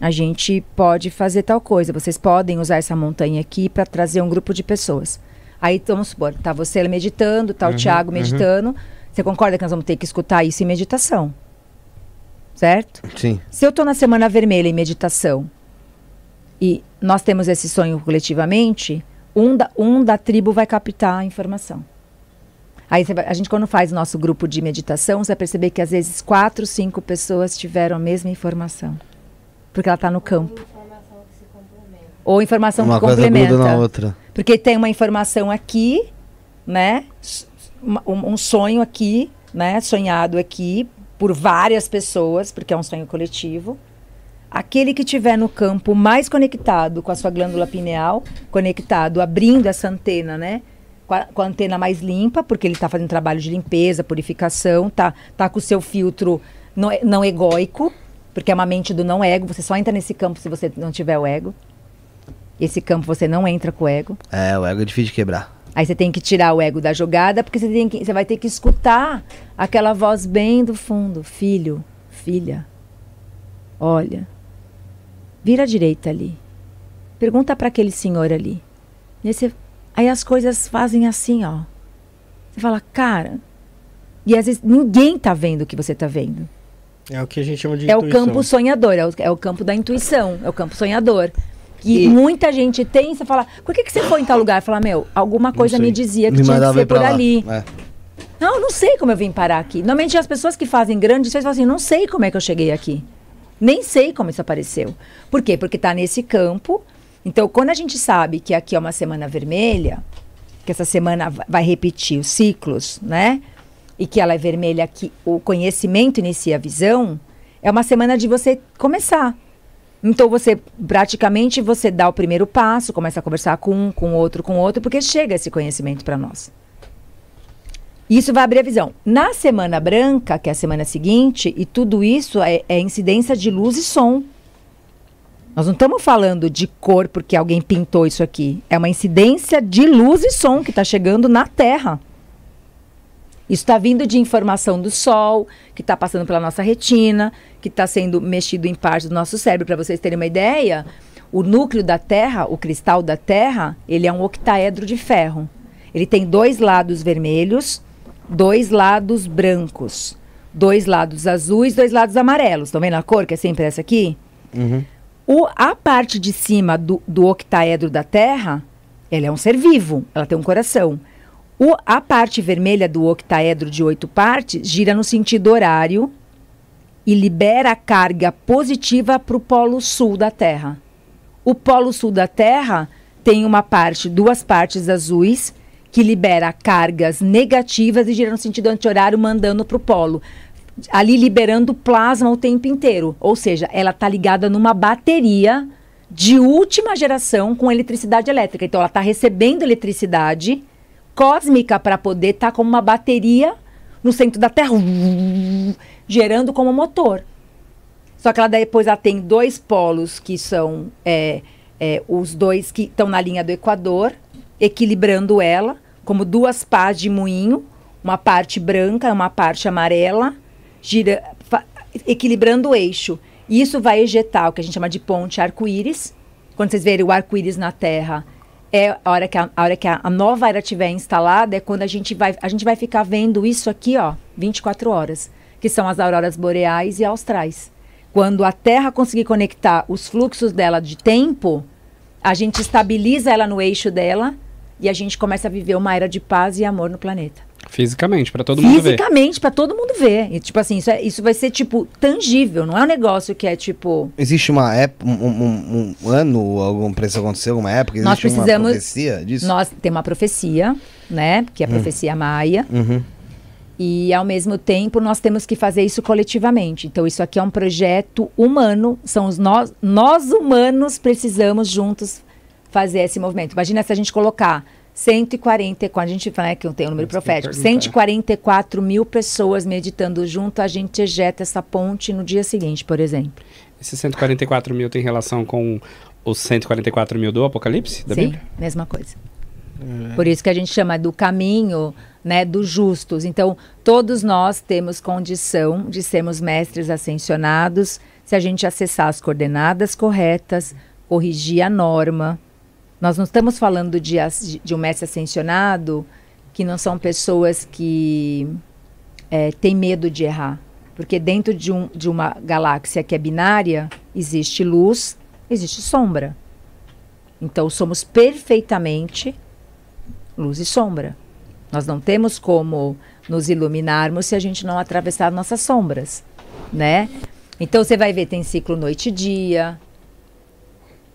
a gente pode fazer tal coisa. Vocês podem usar essa montanha aqui para trazer um grupo de pessoas. Aí vamos supor, tá você meditando, tá o Tiago meditando. Você concorda que nós vamos ter que escutar isso em meditação? Certo? Sim. Se eu estou na semana vermelha em meditação e nós temos esse sonho coletivamente, um da, um da tribo vai captar a informação. Aí vai- a gente, quando faz nosso grupo de meditação, você vai perceber que às vezes quatro, cinco pessoas tiveram a mesma informação. Porque ela está no campo. Ou informação Uma que coisa complementa. gruda na outra. Porque tem uma informação aqui, né? Um, um sonho aqui, né? Sonhado aqui por várias pessoas, porque é um sonho coletivo. Aquele que tiver no campo mais conectado com a sua glândula pineal, conectado, abrindo essa antena, né? Com a, com a antena mais limpa, porque ele está fazendo trabalho de limpeza, purificação, tá, tá com o seu filtro não, e- não egóico, porque é uma mente do não ego. Você só entra nesse campo se você não tiver o ego. Esse campo você não entra com o ego. É, o ego é difícil de quebrar. Aí você tem que tirar o ego da jogada, porque você, tem que, você vai ter que escutar aquela voz bem do fundo. Filho, filha, olha, vira à direita ali. Pergunta para aquele senhor ali. E aí, você- aí as coisas fazem assim, ó. Você fala, cara. E às vezes ninguém tá vendo o que você tá vendo. É o que a gente chama de É o intuição. campo sonhador, é o, é o campo da intuição, é o campo sonhador. Que E- muita gente tem, você fala, por que, que você foi em tal lugar? Fala, meu, alguma coisa me dizia que Me tinha que ser por lá. ali. É. Não, não sei como eu vim parar aqui. Normalmente as pessoas que fazem grandes coisas falam assim, não sei como é que eu cheguei aqui. Nem sei como isso apareceu. Por quê? Porque está nesse campo. Então, quando a gente sabe que aqui é uma semana vermelha, que essa semana va- vai repetir os ciclos, né? E que ela é vermelha, que o conhecimento inicia a visão, é uma semana de você começar. Então você praticamente você dá o primeiro passo, começa a conversar com um, com outro, com outro, porque chega esse conhecimento para nós. Isso vai abrir a visão. Na semana branca, que é a semana seguinte, e tudo isso é, é incidência de luz e som. Nós não estamos falando de cor porque alguém pintou isso aqui. É uma incidência de luz e som que está chegando na Terra. Isso está vindo de informação do Sol, que está passando pela nossa retina, que está sendo mexido em parte do nosso cérebro. Para vocês terem uma ideia, o núcleo da Terra, o cristal da Terra, ele é um octaedro de ferro. Ele tem dois lados vermelhos, dois lados brancos, dois lados azuis, dois lados amarelos. Estão vendo a cor que é sempre essa aqui? Uhum. O, a parte de cima do, do octaedro da Terra, ela é um ser vivo, ela tem um coração. O, a parte vermelha do octaedro de oito partes gira no sentido horário e libera carga positiva para o polo sul da Terra. O polo sul da Terra tem uma parte, duas partes azuis, que libera cargas negativas e gira no sentido anti-horário, mandando para o polo. Ali liberando plasma o tempo inteiro. Ou seja, ela está ligada numa bateria de última geração com eletricidade elétrica. Então, ela está recebendo eletricidade cósmica para poder estar tá como uma bateria no centro da Terra, gerando como motor. Só que ela depois ela tem dois polos que são é, é, os dois que estão na linha do Equador, equilibrando ela, como duas pás de moinho, uma parte branca, uma parte amarela, gira, equilibrando o eixo. E isso vai ejetar o que a gente chama de ponte arco-íris. Quando vocês verem o arco-íris na Terra, é a hora que a, a hora que a, a, nova era estiver instalada, é quando a gente vai a gente vai ficar vendo isso aqui, ó, 24 horas, que são as auroras boreais e austrais. Quando a Terra conseguir conectar os fluxos dela de tempo, a gente estabiliza ela no eixo dela e a gente começa a viver uma era de paz e amor no planeta. Fisicamente, para todo mundo ver. Fisicamente, para todo mundo ver. E, tipo assim, isso, é, isso vai ser, tipo, tangível. Não é um negócio que é, tipo... Existe uma época, um, um, um, ano, algum preço aconteceu, alguma época? Existe nós precisamos, uma profecia disso? Nós tem uma profecia, né? Que é a hum. profecia maia. Uhum. E, ao mesmo tempo, nós temos que fazer isso coletivamente. Então, isso aqui é um projeto humano. São os nós, nós humanos precisamos juntos fazer esse movimento. Imagina se a gente colocar 140, quando a gente fala né, que eu tenho um número profético, 144 mil pessoas meditando junto, a gente ejeta essa ponte no dia seguinte, por exemplo. Esses 144 mil tem relação com os 144 mil do Apocalipse, da Sim, Bíblia? mesma coisa. É. Por isso que a gente chama do caminho né, dos justos. Então, todos nós temos condição de sermos mestres ascensionados se a gente acessar as coordenadas corretas, corrigir a norma, nós não estamos falando de, de um mestre ascensionado que não são pessoas que é, têm medo de errar. Porque dentro de, um, de uma galáxia que é binária, existe luz, existe sombra. Então somos perfeitamente luz e sombra. Nós não temos como nos iluminarmos se a gente não atravessar nossas sombras, né? Então você vai ver tem ciclo noite e dia,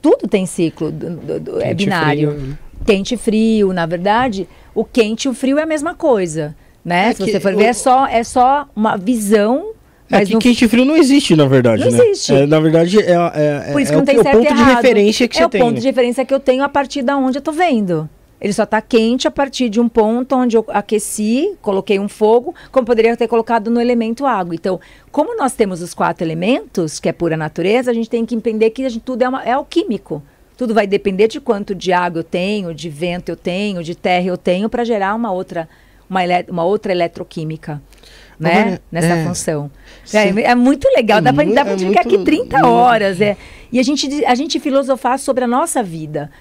tudo tem ciclo, do, do, do, é binário. Frio, né? Quente e frio, na verdade, o quente e o frio é a mesma coisa, né? É Se você for ver, é só, é só uma visão é mas é que no... quente e frio não existe, na verdade, não né? existe. É, na verdade, é, é, Por isso é que não o, tem o ponto de referência que é você tem. É o ponto de referência que eu tenho a partir da onde eu tô vendo. Ele só está quente a partir de um ponto onde eu aqueci, coloquei um fogo, como poderia ter colocado no elemento água. Então, como nós temos os quatro elementos, que é pura natureza, a gente tem que entender que gente, tudo é, uma, é alquímico. Tudo vai depender de quanto de água eu tenho, de vento eu tenho, de terra eu tenho, para gerar uma outra, uma, uma outra eletroquímica. Né? Agora, Nessa é, função. É, é, muito legal, é dá para ficar aqui 30 horas. É. E a gente, a gente filosofar sobre a nossa vida.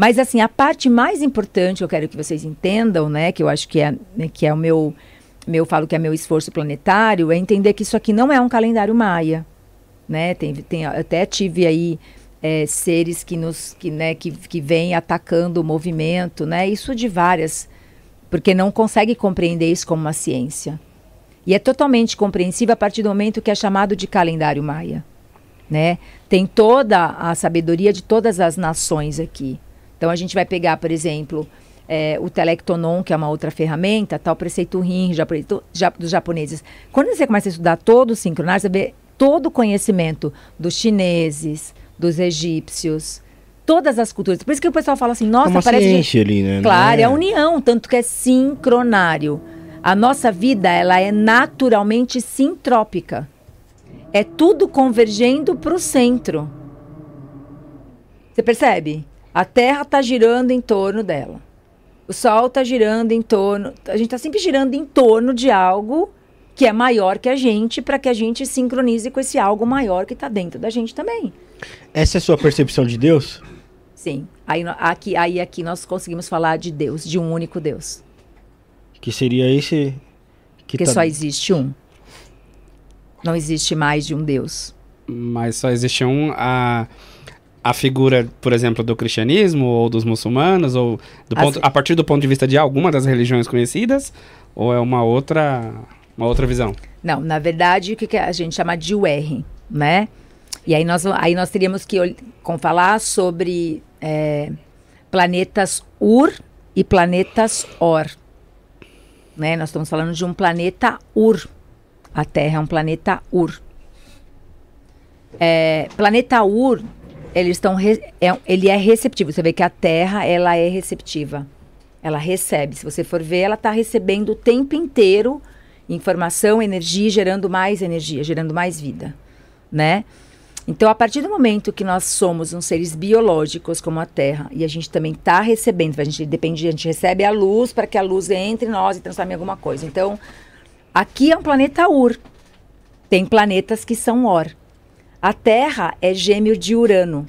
Mas assim, a parte mais importante eu quero que vocês entendam, né, que eu acho que é, né, que é o meu, meu falo que é meu esforço planetário, é entender que isso aqui não é um calendário maia, né? Tem, tem até tive aí é, seres que nos que, né, que, que vêm atacando o movimento, né? Isso de várias, porque não consegue compreender isso como uma ciência. E é totalmente compreensível a partir do momento que é chamado de calendário maia, né? Tem toda a sabedoria de todas as nações aqui. Então a gente vai pegar, por exemplo, é, o Telectonon, que é uma outra ferramenta, tal preceito Rin dos japoneses. Quando você começa a estudar todo o sincronário, você vê todo o conhecimento dos chineses, dos egípcios, todas as culturas. Por isso que o pessoal fala assim, nossa, Uma parece... Gente... ali, né? Claro, é. é a união, tanto que é sincronário. A nossa vida, ela é naturalmente sintrópica. É tudo convergendo para o centro. Você percebe? A Terra está girando em torno dela. O Sol está girando em torno. A gente está sempre girando em torno de algo que é maior que a gente, para que a gente sincronize com esse algo maior que está dentro da gente também. Essa é a sua percepção de Deus? Sim. Aí, aqui, aí aqui nós conseguimos falar de Deus, de um único Deus. Que seria esse. Que Porque tá- só existe um. Não existe mais de um Deus. Mas só existe um. A, a figura, por exemplo, do cristianismo ou dos muçulmanos, ou As- ponto, a partir do ponto de vista de alguma das religiões conhecidas, ou é uma outra, uma outra visão? Não, na verdade, o que, que a gente chama de UR, né? E aí nós, aí nós teríamos que com falar sobre é, planetas Ur e planetas Or. Né? Nós estamos falando de um planeta Ur. A Terra é um planeta Ur. É, planeta Ur, eles estão é- ele é receptivo. Você vê que a Terra ela é receptiva. Ela recebe. Se você for ver, ela está recebendo o tempo inteiro informação, energia, gerando mais energia, gerando mais vida, né? Então, a partir do momento que nós somos uns seres biológicos como a Terra e a gente também está recebendo, a gente depende, a gente recebe a luz para que a luz entre nós e transforme em alguma coisa. Então, aqui é um planeta Ur. Tem planetas que são Or. A Terra é gêmeo de Urano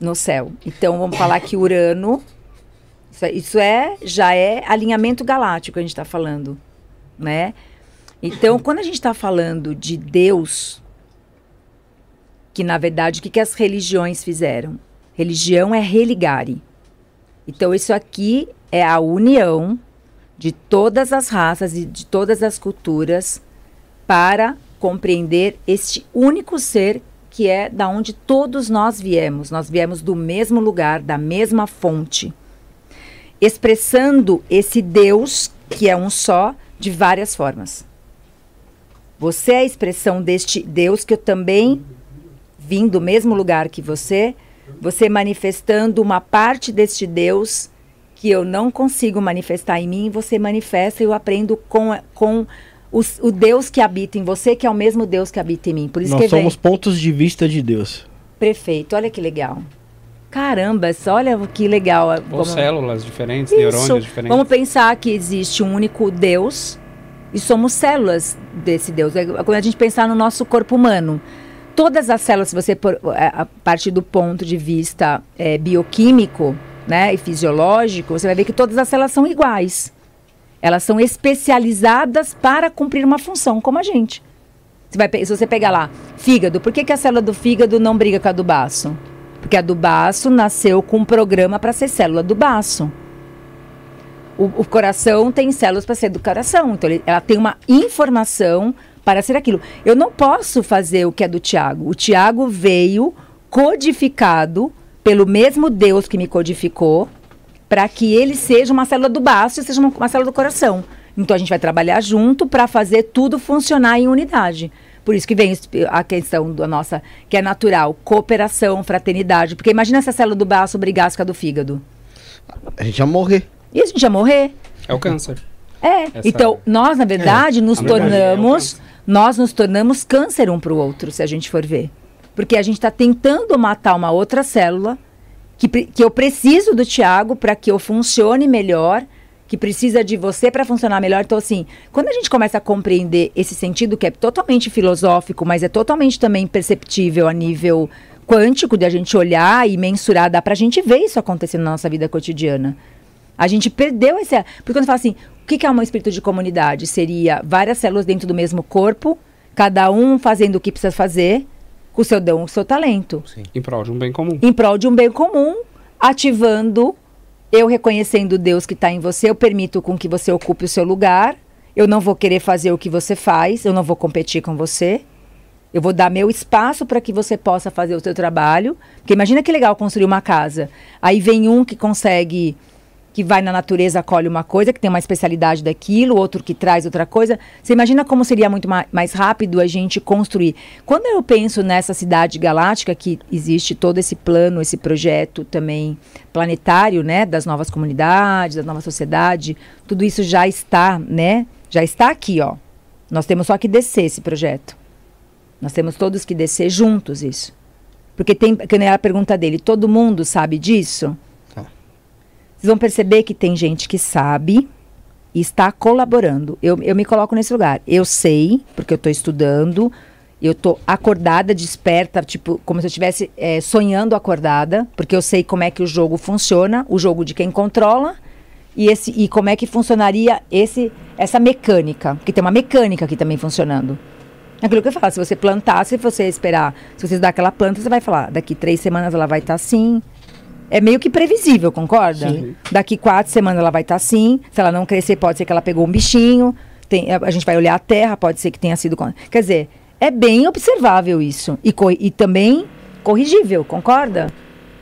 no céu. Então, vamos falar que Urano isso é, isso é- já é alinhamento galáctico que a gente está falando, né? Então, quando a gente está falando de Deus, que na verdade o que, que as religiões fizeram? Religião é religare. Então, isso aqui é a união de todas as raças e de todas as culturas para compreender este único ser que é da onde todos nós viemos. Nós viemos do mesmo lugar, da mesma fonte expressando esse Deus, que é um só, de várias formas. Você é a expressão deste Deus que eu também vim do mesmo lugar que você, você manifestando uma parte deste Deus que eu não consigo manifestar em mim, você manifesta e eu aprendo com, com os- o Deus que habita em você, que é o mesmo Deus que habita em mim. Por isso Nós que vem. somos pontos de vista de Deus. Perfeito, olha que legal. Caramba, olha que legal. Ou como- células diferentes, isso. neurônios diferentes. Vamos pensar que existe um único Deus e somos células desse Deus. É quando a gente pensar no nosso corpo humano. Todas as células, se você por, é, a partir do ponto de vista é, bioquímico né, e fisiológico, você vai ver que todas as células são iguais. Elas são especializadas para cumprir uma função, como a gente. Você vai, se você pegar lá, fígado, por que, que a célula do fígado não briga com a do baço? Porque a do baço nasceu com um programa para ser célula do baço. O, o coração tem células para ser do coração. Então, ele- ela tem uma informação para ser aquilo. Eu não posso fazer o que é do Tiago. O Tiago veio codificado pelo mesmo Deus que me codificou para que ele seja uma célula do baço e seja uma, uma célula do coração. Então a gente vai trabalhar junto para fazer tudo funcionar em unidade. Por isso que vem a questão da nossa, que é natural, cooperação, fraternidade. Porque imagina se a célula do baço brigasse com a do fígado. A gente ia morrer. E a gente ia morrer. É o câncer. É. Essa- Então, nós, na verdade, nos Na verdade, é tornamos. nós nos tornamos câncer um para o outro, se a gente for ver. Porque a gente está tentando matar uma outra célula que, que eu preciso do Tiago para que eu funcione melhor, que precisa de você para funcionar melhor. Então, assim, quando a gente começa a compreender esse sentido que é totalmente filosófico, mas é totalmente também perceptível a nível quântico, de a gente olhar e mensurar, dá para a gente ver isso acontecendo na nossa vida cotidiana. A gente perdeu esse. Porque quando fala assim, o que é um espírito de comunidade? Seria várias células dentro do mesmo corpo, cada um fazendo o que precisa fazer, com o seu dom, o seu talento. Em prol de um bem comum. em prol de um bem comum, ativando, eu reconhecendo o Deus que está em você, eu permito com que você ocupe o seu lugar, eu não vou querer fazer o que você faz, eu não vou competir com você, eu vou dar meu espaço para que você possa fazer o seu trabalho, porque imagina que legal construir uma casa, aí vem um que consegue que vai na natureza, colhe uma coisa, que tem uma especialidade daquilo, outro que traz outra coisa. Você imagina como seria muito ma mais rápido a gente construir. Quando eu penso nessa cidade galáctica, que existe todo esse plano, esse projeto também planetário, né, das novas comunidades, da nova sociedade, tudo isso já está, né, já está aqui, ó. Nós temos só que descer esse projeto. Nós temos todos que descer juntos isso. Porque tem, que nem a pergunta dele, todo mundo sabe disso? Tá. Vocês vão perceber que tem gente que sabe e está colaborando. Eu, eu me coloco nesse lugar. Eu sei, porque eu estou estudando, eu estou acordada, desperta, tipo, como se eu estivesse eh, sonhando acordada, porque eu sei como é que o jogo funciona, o jogo de quem controla, e, esse, e como é que funcionaria esse, essa mecânica. Porque tem uma mecânica aqui também funcionando. Aquilo que eu falo, se você plantar, se você esperar, se você dar aquela planta, você vai falar, daqui três semanas ela vai estar assim. É meio que previsível, concorda? Sim. Daqui quatro semanas ela vai estar assim. Se ela não crescer, pode ser que ela pegou um bichinho. Tem, a, gente vai olhar a terra, pode ser que tenha sido. Quer dizer, é bem observável isso. E, e também corrigível, concorda?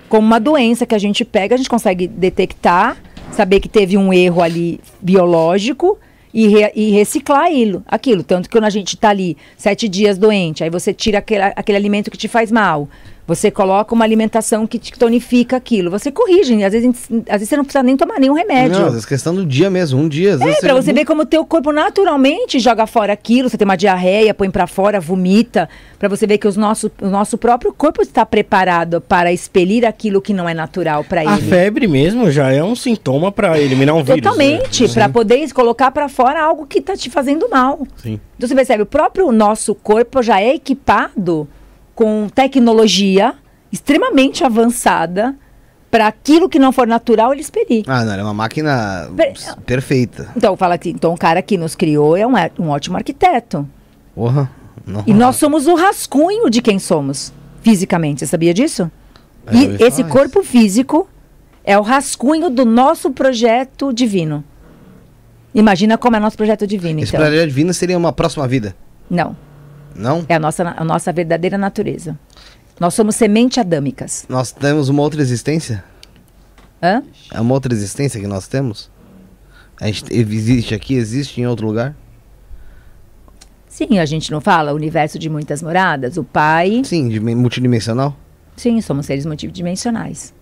Como uma doença que a gente pega, a gente consegue detectar, saber que teve um erro ali biológico e, re- e reciclar aquilo, aquilo. Tanto que quando a gente está ali sete dias doente, aí você tira aquele, aquele alimento que te faz mal. Você coloca uma alimentação que te tonifica aquilo. Você corrige. e Às vezes, às vezes você não precisa nem tomar nenhum remédio. Não, às vezes questão do dia mesmo, um dia. às É, vezes pra você ver como o teu corpo naturalmente joga fora aquilo, você tem uma diarreia, põe pra fora, vomita, pra você ver que os nosso, o nosso próprio corpo está preparado para expelir aquilo que não é natural pra A ele. febre mesmo já é um sintoma pra eliminar um vírus. Totalmente, né? pra poder colocar pra fora algo que tá te fazendo mal. Sim. Então você percebe, o próprio nosso corpo já é equipado com tecnologia extremamente avançada para aquilo que não for natural ele expelir. Ah, não, é uma máquina Per- perfeita. Então fala assim, então o cara que nos criou é um, um ótimo arquiteto. Porra. Não. E nós somos o rascunho de quem somos, fisicamente. Você sabia disso? É, e esse isso. corpo físico é o rascunho do nosso projeto divino. Imagina como é nosso projeto divino, Esse então. projeto divino seria uma próxima vida. Não, Não? é a nossa, a nossa verdadeira natureza. Nós somos semente adâmicas. Nós temos uma outra existência? Hã? É uma outra existência que nós temos? A gente existe aqui, existe em outro lugar? Sim, a gente não fala universo de muitas moradas. O pai, Sim, multidimensional? sim, somos seres multidimensionais.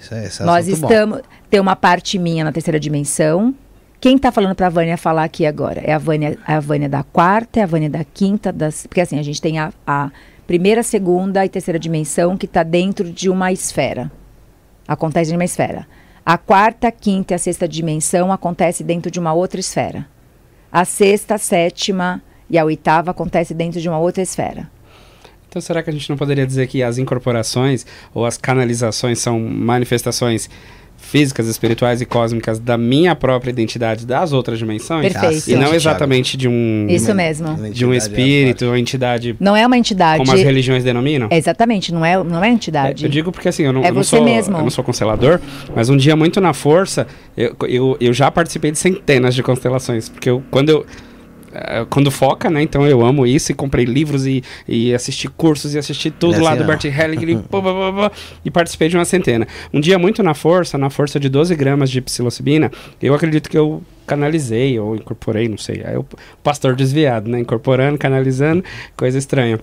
Isso é, isso é Nós assunto bom. estamos. Tem uma parte minha na terceira dimensão. Quem está falando para a Vânia falar aqui agora? É a Vânia, a Vânia da quarta, é a Vânia da quinta, das, porque assim, a gente tem a, a primeira, segunda e terceira dimensão que está dentro de uma esfera. Acontece em uma esfera. A quarta, a quinta e a sexta dimensão acontece dentro de uma outra esfera. A sexta, a sétima e a oitava acontece dentro de uma outra esfera. Então será que a gente não poderia dizer que as incorporações ou as canalizações são manifestações físicas, espirituais e cósmicas da minha própria identidade das outras dimensões? Perfeito. E não exatamente de um Isso mesmo. de um espírito ou entidade Não é uma entidade. como as religiões denominam? É, exatamente, não é, não é entidade. É, Eu digo porque assim, eu não, É eu não você sou, mesmo. eu não sou constelador, mas um dia muito na força, eu, eu, eu já participei de centenas de constelações, porque eu, quando eu quando foca, né? Então eu amo isso e comprei livros e, e assisti cursos e assisti tudo é lá assim, do. Bert Helling e pá, pá, pá, e participei de uma centena. Um dia muito na força, na força de 12 gramas de psilocibina, eu acredito que eu canalizei ou incorporei, não sei. Aí o pastor desviado, né? Incorporando, canalizando, coisa estranha.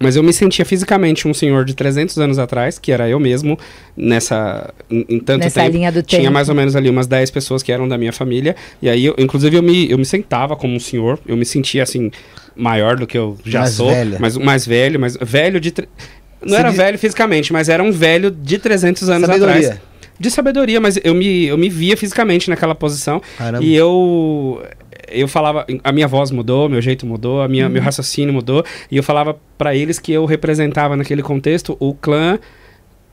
Mas eu me sentia fisicamente um senhor de 300 anos atrás, que era eu mesmo, nessa. em, em tanto Nessa tempo. linha do Tinha tempo. mais ou menos ali umas 10 pessoas que eram da minha família. E aí, eu, inclusive, eu me, eu me sentava como um senhor. Eu me sentia assim, maior do que eu já Mais sou. velho. Mas mais velho, mas velho de. tre- Não Você era diz- velho fisicamente, mas era um velho de 300 anos Sabedoria. atrás. De sabedoria, mas eu me, eu me via fisicamente naquela posição. Caramba. E eu eu falava, a minha voz mudou, meu jeito mudou, a minha, hum. meu raciocínio mudou, e eu falava para eles que eu representava naquele contexto o clã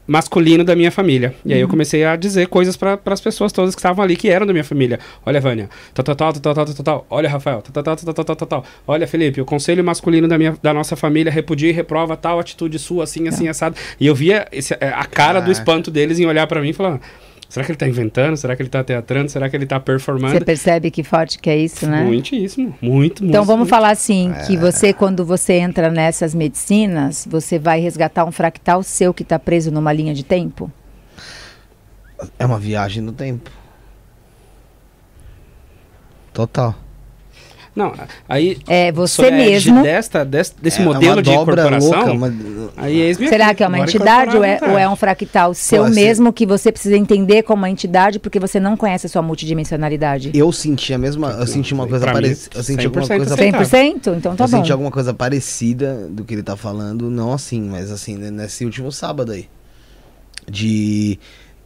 masculino da minha família. E aí eu comecei a dizer coisas para as pessoas todas que estavam ali, que eram da minha família. Olha, Vânia, tal, tal, tal, tal, tal, tal, tal. Olha, Rafael, tal, tal, tal, tal, tal, tal, tal. Olha, Felipe, o conselho masculino da, minha, da nossa família repudia e reprova tal atitude sua, assim, assim, assado. E eu via esse, a cara do espanto deles em olhar para mim e falar... Será que ele tá inventando? Será que ele tá teatrando? Será que ele tá Você performando? percebe que forte que é isso, né? Muitíssimo, muito, muito. Então vamos muito. falar assim, que É. você quando você entra nessas medicinas, você vai resgatar um fractal seu que está preso numa linha de tempo? É uma viagem no tempo. Total. Não, aí É você a égide mesmo. desta, desse, desse É modelo uma de dobra incorporação, louca, uma- Aí eis Será que é uma entidade ou é, ou é um fractal seu ser. mesmo que você precisa entender como uma entidade porque você não conhece a sua multidimensionalidade? Eu senti a mesma. Eu senti uma coisa parecida. Eu senti alguma 100% coisa. aceitável. 100%? Então tá eu bom. senti alguma coisa parecida do que ele tá falando, não assim, mas assim, né, nesse último sábado aí. De.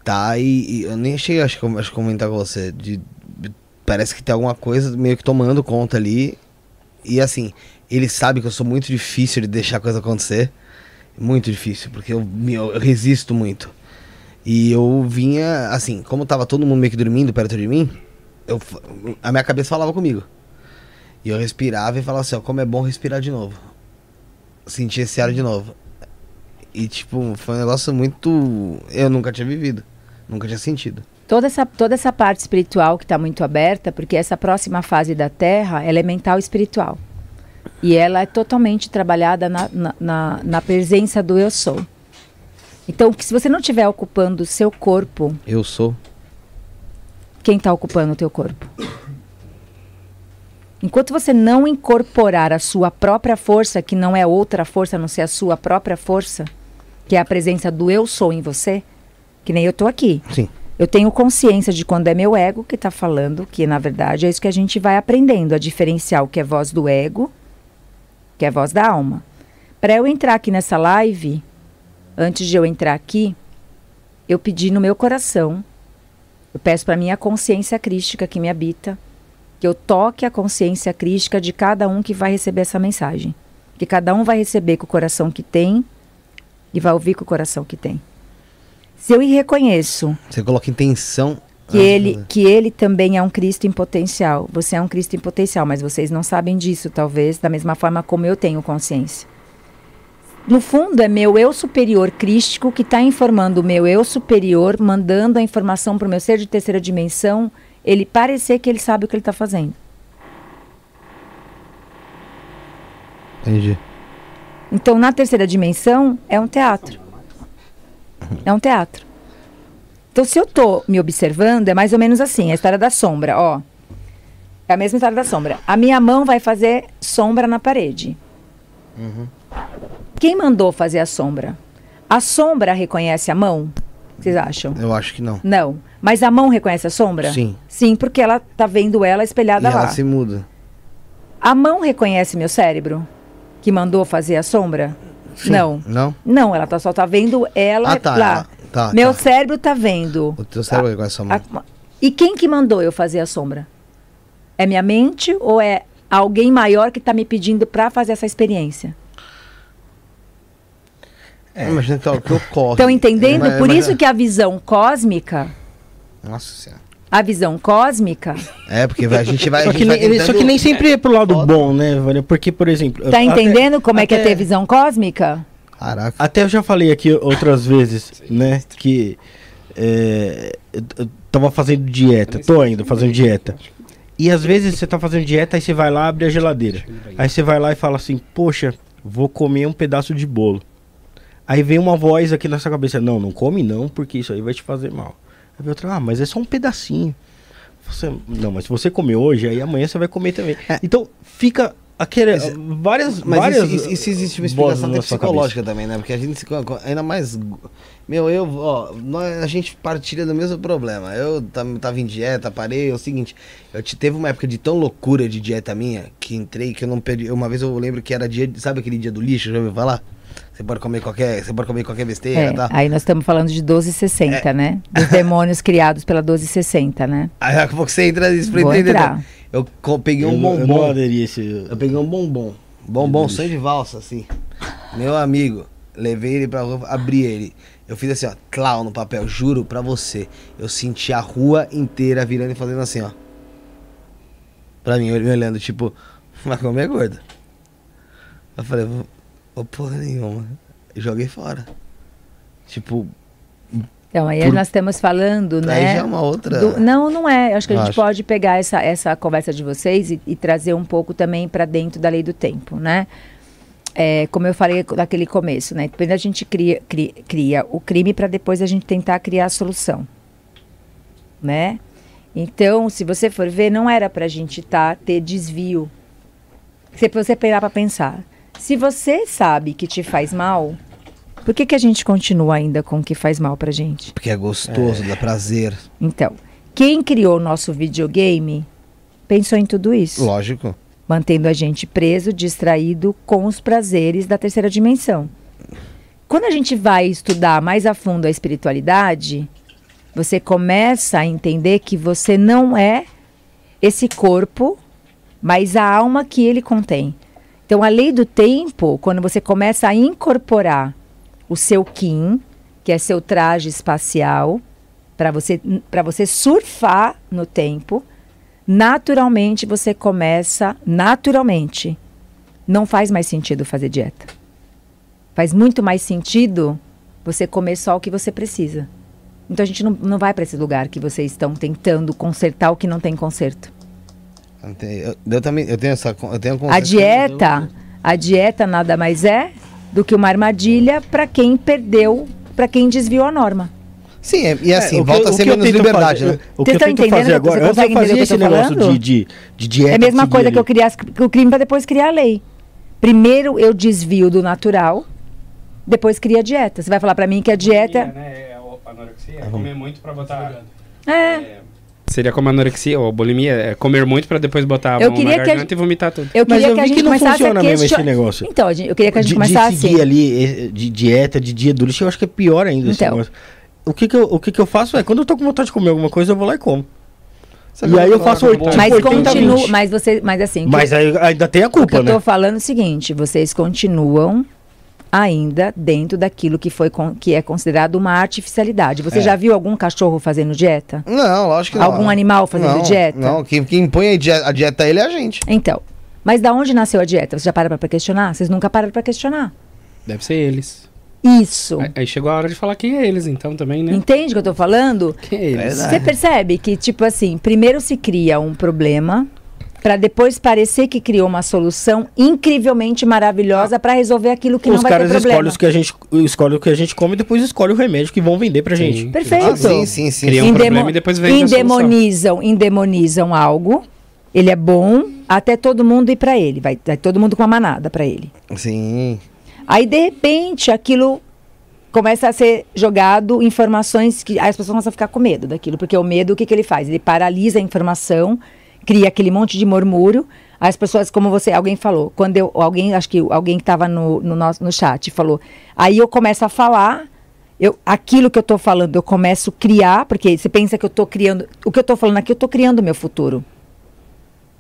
Tá e, e eu nem cheguei, acho que eu- acho que comentar com você. De, parece que tem alguma coisa meio que tomando conta ali. E assim, ele sabe que eu sou muito difícil de deixar a coisa acontecer. Muito difícil, porque eu, eu resisto muito. E eu vinha, assim, como tava todo mundo meio que dormindo perto de mim, eu, a minha cabeça falava comigo. E eu respirava e falava assim, ó, como é bom respirar de novo. Sentir esse ar de novo. E tipo, foi um negócio muito. Eu nunca tinha vivido. Nunca tinha sentido. Toda essa, toda essa parte espiritual que está muito aberta, porque essa próxima fase da Terra ela é mental espiritual. E ela é totalmente trabalhada na, na, na, na presença do eu sou. Então, se você não estiver ocupando o seu corpo, Eu sou. quem está ocupando o teu corpo? Enquanto você não incorporar a sua própria força, que não é outra força, a não ser a sua própria força, que é a presença do eu sou em você, que nem eu estou aqui. Sim. Eu tenho consciência de quando é meu ego que está falando, que na verdade é isso que a gente vai aprendendo, a diferenciar o que é voz do ego, que é voz da alma. Para eu entrar aqui nessa live, antes de eu entrar aqui, eu pedi no meu coração, eu peço para minha consciência crística que me habita, que eu toque a consciência crística de cada um que vai receber essa mensagem. Que cada um vai receber com o coração que tem e vai ouvir com o coração que tem. Se eu reconheço Você coloca intenção. que Ah, ele, que ele também é um Cristo em potencial. Você é um Cristo em potencial, mas vocês não sabem disso, talvez, da mesma forma como eu tenho consciência. No fundo, é meu eu superior crístico que está informando o meu eu superior, mandando a informação para o meu ser de terceira dimensão, ele parecer que ele sabe o que ele está fazendo. Entendi. Então, na terceira dimensão, é um teatro. É um teatro. Então, se eu tô me observando, é mais ou menos assim, a história da sombra, ó. É a mesma história da sombra. A minha mão vai fazer sombra na parede. Quem mandou fazer a sombra? A sombra reconhece a mão? Vocês acham? Eu acho que não. Não. Mas a mão reconhece a sombra? Sim. Sim, porque ela tá vendo ela E espelhada lá. ela se muda. A mão reconhece meu cérebro? Que mandou fazer a sombra? Sim. Não. Não? Não, ela tá, só tá vendo ela Ah, tá, lá. ela- tá, Meu tá. cérebro tá vendo. O teu cérebro reconhece a mão. A- e quem que mandou eu fazer a sombra? É minha mente ou é alguém maior que tá me pedindo pra fazer essa experiência? Imagina que, é o que ocorre. Estão entendendo? Ima- Por imagina- isso que a visão cósmica, Nossa senhora. A visão cósmica, É, porque a gente vai. a Só gente que, vai nem, só que nem sempre é pro lado bom, né, Vânia? Porque, por exemplo. tá até- entendendo como é que é até- ter visão cósmica? Caraca. Até eu já falei aqui outras vezes, né? Que é, eu eu tava fazendo dieta, tô ainda fazendo dieta. E às vezes você tá fazendo dieta, aí você vai lá, abre a geladeira. Aí você vai lá e fala assim, poxa, vou comer um pedaço de bolo. Aí vem uma voz aqui na sua cabeça, não, não come não, porque isso aí vai te fazer mal. Aí ah, mas é só um pedacinho. Você, não, mas se você comer hoje, aí amanhã você vai comer também. Então fica aquele, várias, Mas várias isso, isso, existe uma explicação até psicológica também, né? Porque a gente Ainda mais. Meu, eu. Ó, nós, a gente partilha do mesmo problema. Eu tava em dieta, parei. É o seguinte. Eu te, teve uma época de tão loucura de dieta minha que entrei que eu não perdi. Uma vez eu lembro que era dia. Sabe aquele dia do lixo? Já ouviu falar? Você pode comer qualquer. Você pode comer qualquer besteira É, tal. aí nós estamos falando de 1260, É. né? Dos demônios criados pela 1260, né? Aí daqui a pouco você entra nisso pra Vou entender. entrar. Eu co- peguei um eu, eu bombom. a esse. Eu peguei um bombom. Bombom, sonho de valsa, assim. Meu amigo, levei ele pra rua, abri ele. Eu fiz assim, ó, clown no papel, juro pra você. Eu senti a rua inteira virando e fazendo assim, ó. Pra mim, me olhando, tipo, vai comer gordo. Eu falei, vou porra nenhuma. Joguei fora. Tipo, Então, aí Por- nós estamos falando, né? aí já é uma outra. do- não, não é. Acho que a gente Acho. pode pegar essa, essa conversa de vocês e, e trazer um pouco também para dentro da lei do tempo, né? É, como eu falei naquele começo, né? Primeiro a gente cria, cria, cria o crime para depois a gente tentar criar a solução, né? Então, se você for ver, não era para a gente tá, ter desvio. Se você pegar para pensar, se você sabe que te faz mal, Por que, que a gente continua ainda com o que faz mal pra gente? Porque é gostoso, dá prazer. Então, quem criou o nosso videogame pensou em tudo isso. Lógico. mantendo a gente preso, distraído com os prazeres da terceira dimensão. Quando a gente vai estudar mais a fundo a espiritualidade, você começa a entender que você não é esse corpo, mas a alma que ele contém. Então, a lei do tempo, quando você começa a incorporar o seu Kim, que é seu traje espacial, para você, você surfar no tempo, naturalmente você começa, naturalmente, não faz mais sentido fazer dieta. Faz muito mais sentido você comer só o que você precisa. Então a gente não, não vai para esse lugar que vocês estão tentando consertar o que não tem conserto. Eu, tenho- eu- também eu tenho essa eu tenho A dieta, a dieta nada mais é do que uma armadilha para quem perdeu, para quem desviou a norma. Sim, é- e assim, É, o que- volta a ser menos liberdade, fazer- né? O que Vocês eu tento fazer Você agora, antes eu consegue entender fazia o que esse negócio de, de, de dieta. É a mesma coisa ali. que eu criar o crime para depois criar a lei. Primeiro eu desvio do natural, depois cria a dieta. Você vai falar para mim que a dieta né? É anorexia, é comer muito pra botar... é Seria como anorexia ou bulimia, é comer muito pra depois botar a Eu mão queria na que a garganta e vomitar tudo. Eu Mas queria eu que a vi gente que não começasse funciona a mesmo esse negócio. Então, eu queria que a gente de, de começasse. seguir ali eh, de dieta, de dia do lixo, eu acho que é pior ainda esse Então. negócio. O que que, eu, o que que eu faço é, quando eu tô com vontade de comer alguma coisa, eu vou lá e como. Você E aí eu faço bom- mas 80, continua, 20. mas você, mas assim, Mas aí ainda tem a o que culpa, eu né? tô falando é o seguinte, vocês continuam ainda dentro daquilo que foi con- que é considerado uma artificialidade. Você É. já viu algum cachorro fazendo dieta? Não, lógico que não. Algum animal fazendo Não, dieta? Não, quem, quem impõe a dieta, a dieta a ele é a gente. Então, mas da onde nasceu a dieta? Você já pararam para questionar? Vocês nunca pararam para questionar. Deve ser eles. Isso. Aí, chegou a hora de falar quem é eles, então, também, né? Entende o que eu tô falando? Quem é eles? Você percebe que, tipo assim, primeiro se cria um problema para depois parecer que criou uma solução incrivelmente maravilhosa para resolver aquilo que Os não vai caras ter problema. escolhem, os que a gente, escolhem o que a gente come e depois escolhem o remédio que vão vender pra gente. Sim. Perfeito. Ah, sim, sim, sim. Cria um problema e depois vende solução. endemonizam, endemonizam algo. Ele é bom até todo mundo ir para ele. Vai, vai todo mundo com a manada para ele. Sim. Aí, de repente, aquilo começa a ser jogado informações que aí as pessoas começam a ficar com medo daquilo. Porque o medo, o que, que ele faz? Ele paralisa a informação, cria aquele monte de murmúrio. As pessoas, como você, alguém falou, quando eu, alguém, acho que alguém que estava no, no, nosso, no chat falou, aí eu começo a falar, eu, aquilo que eu estou falando, eu começo a criar, porque você pensa que eu estou criando, o que eu estou falando aqui, eu estou criando o meu futuro.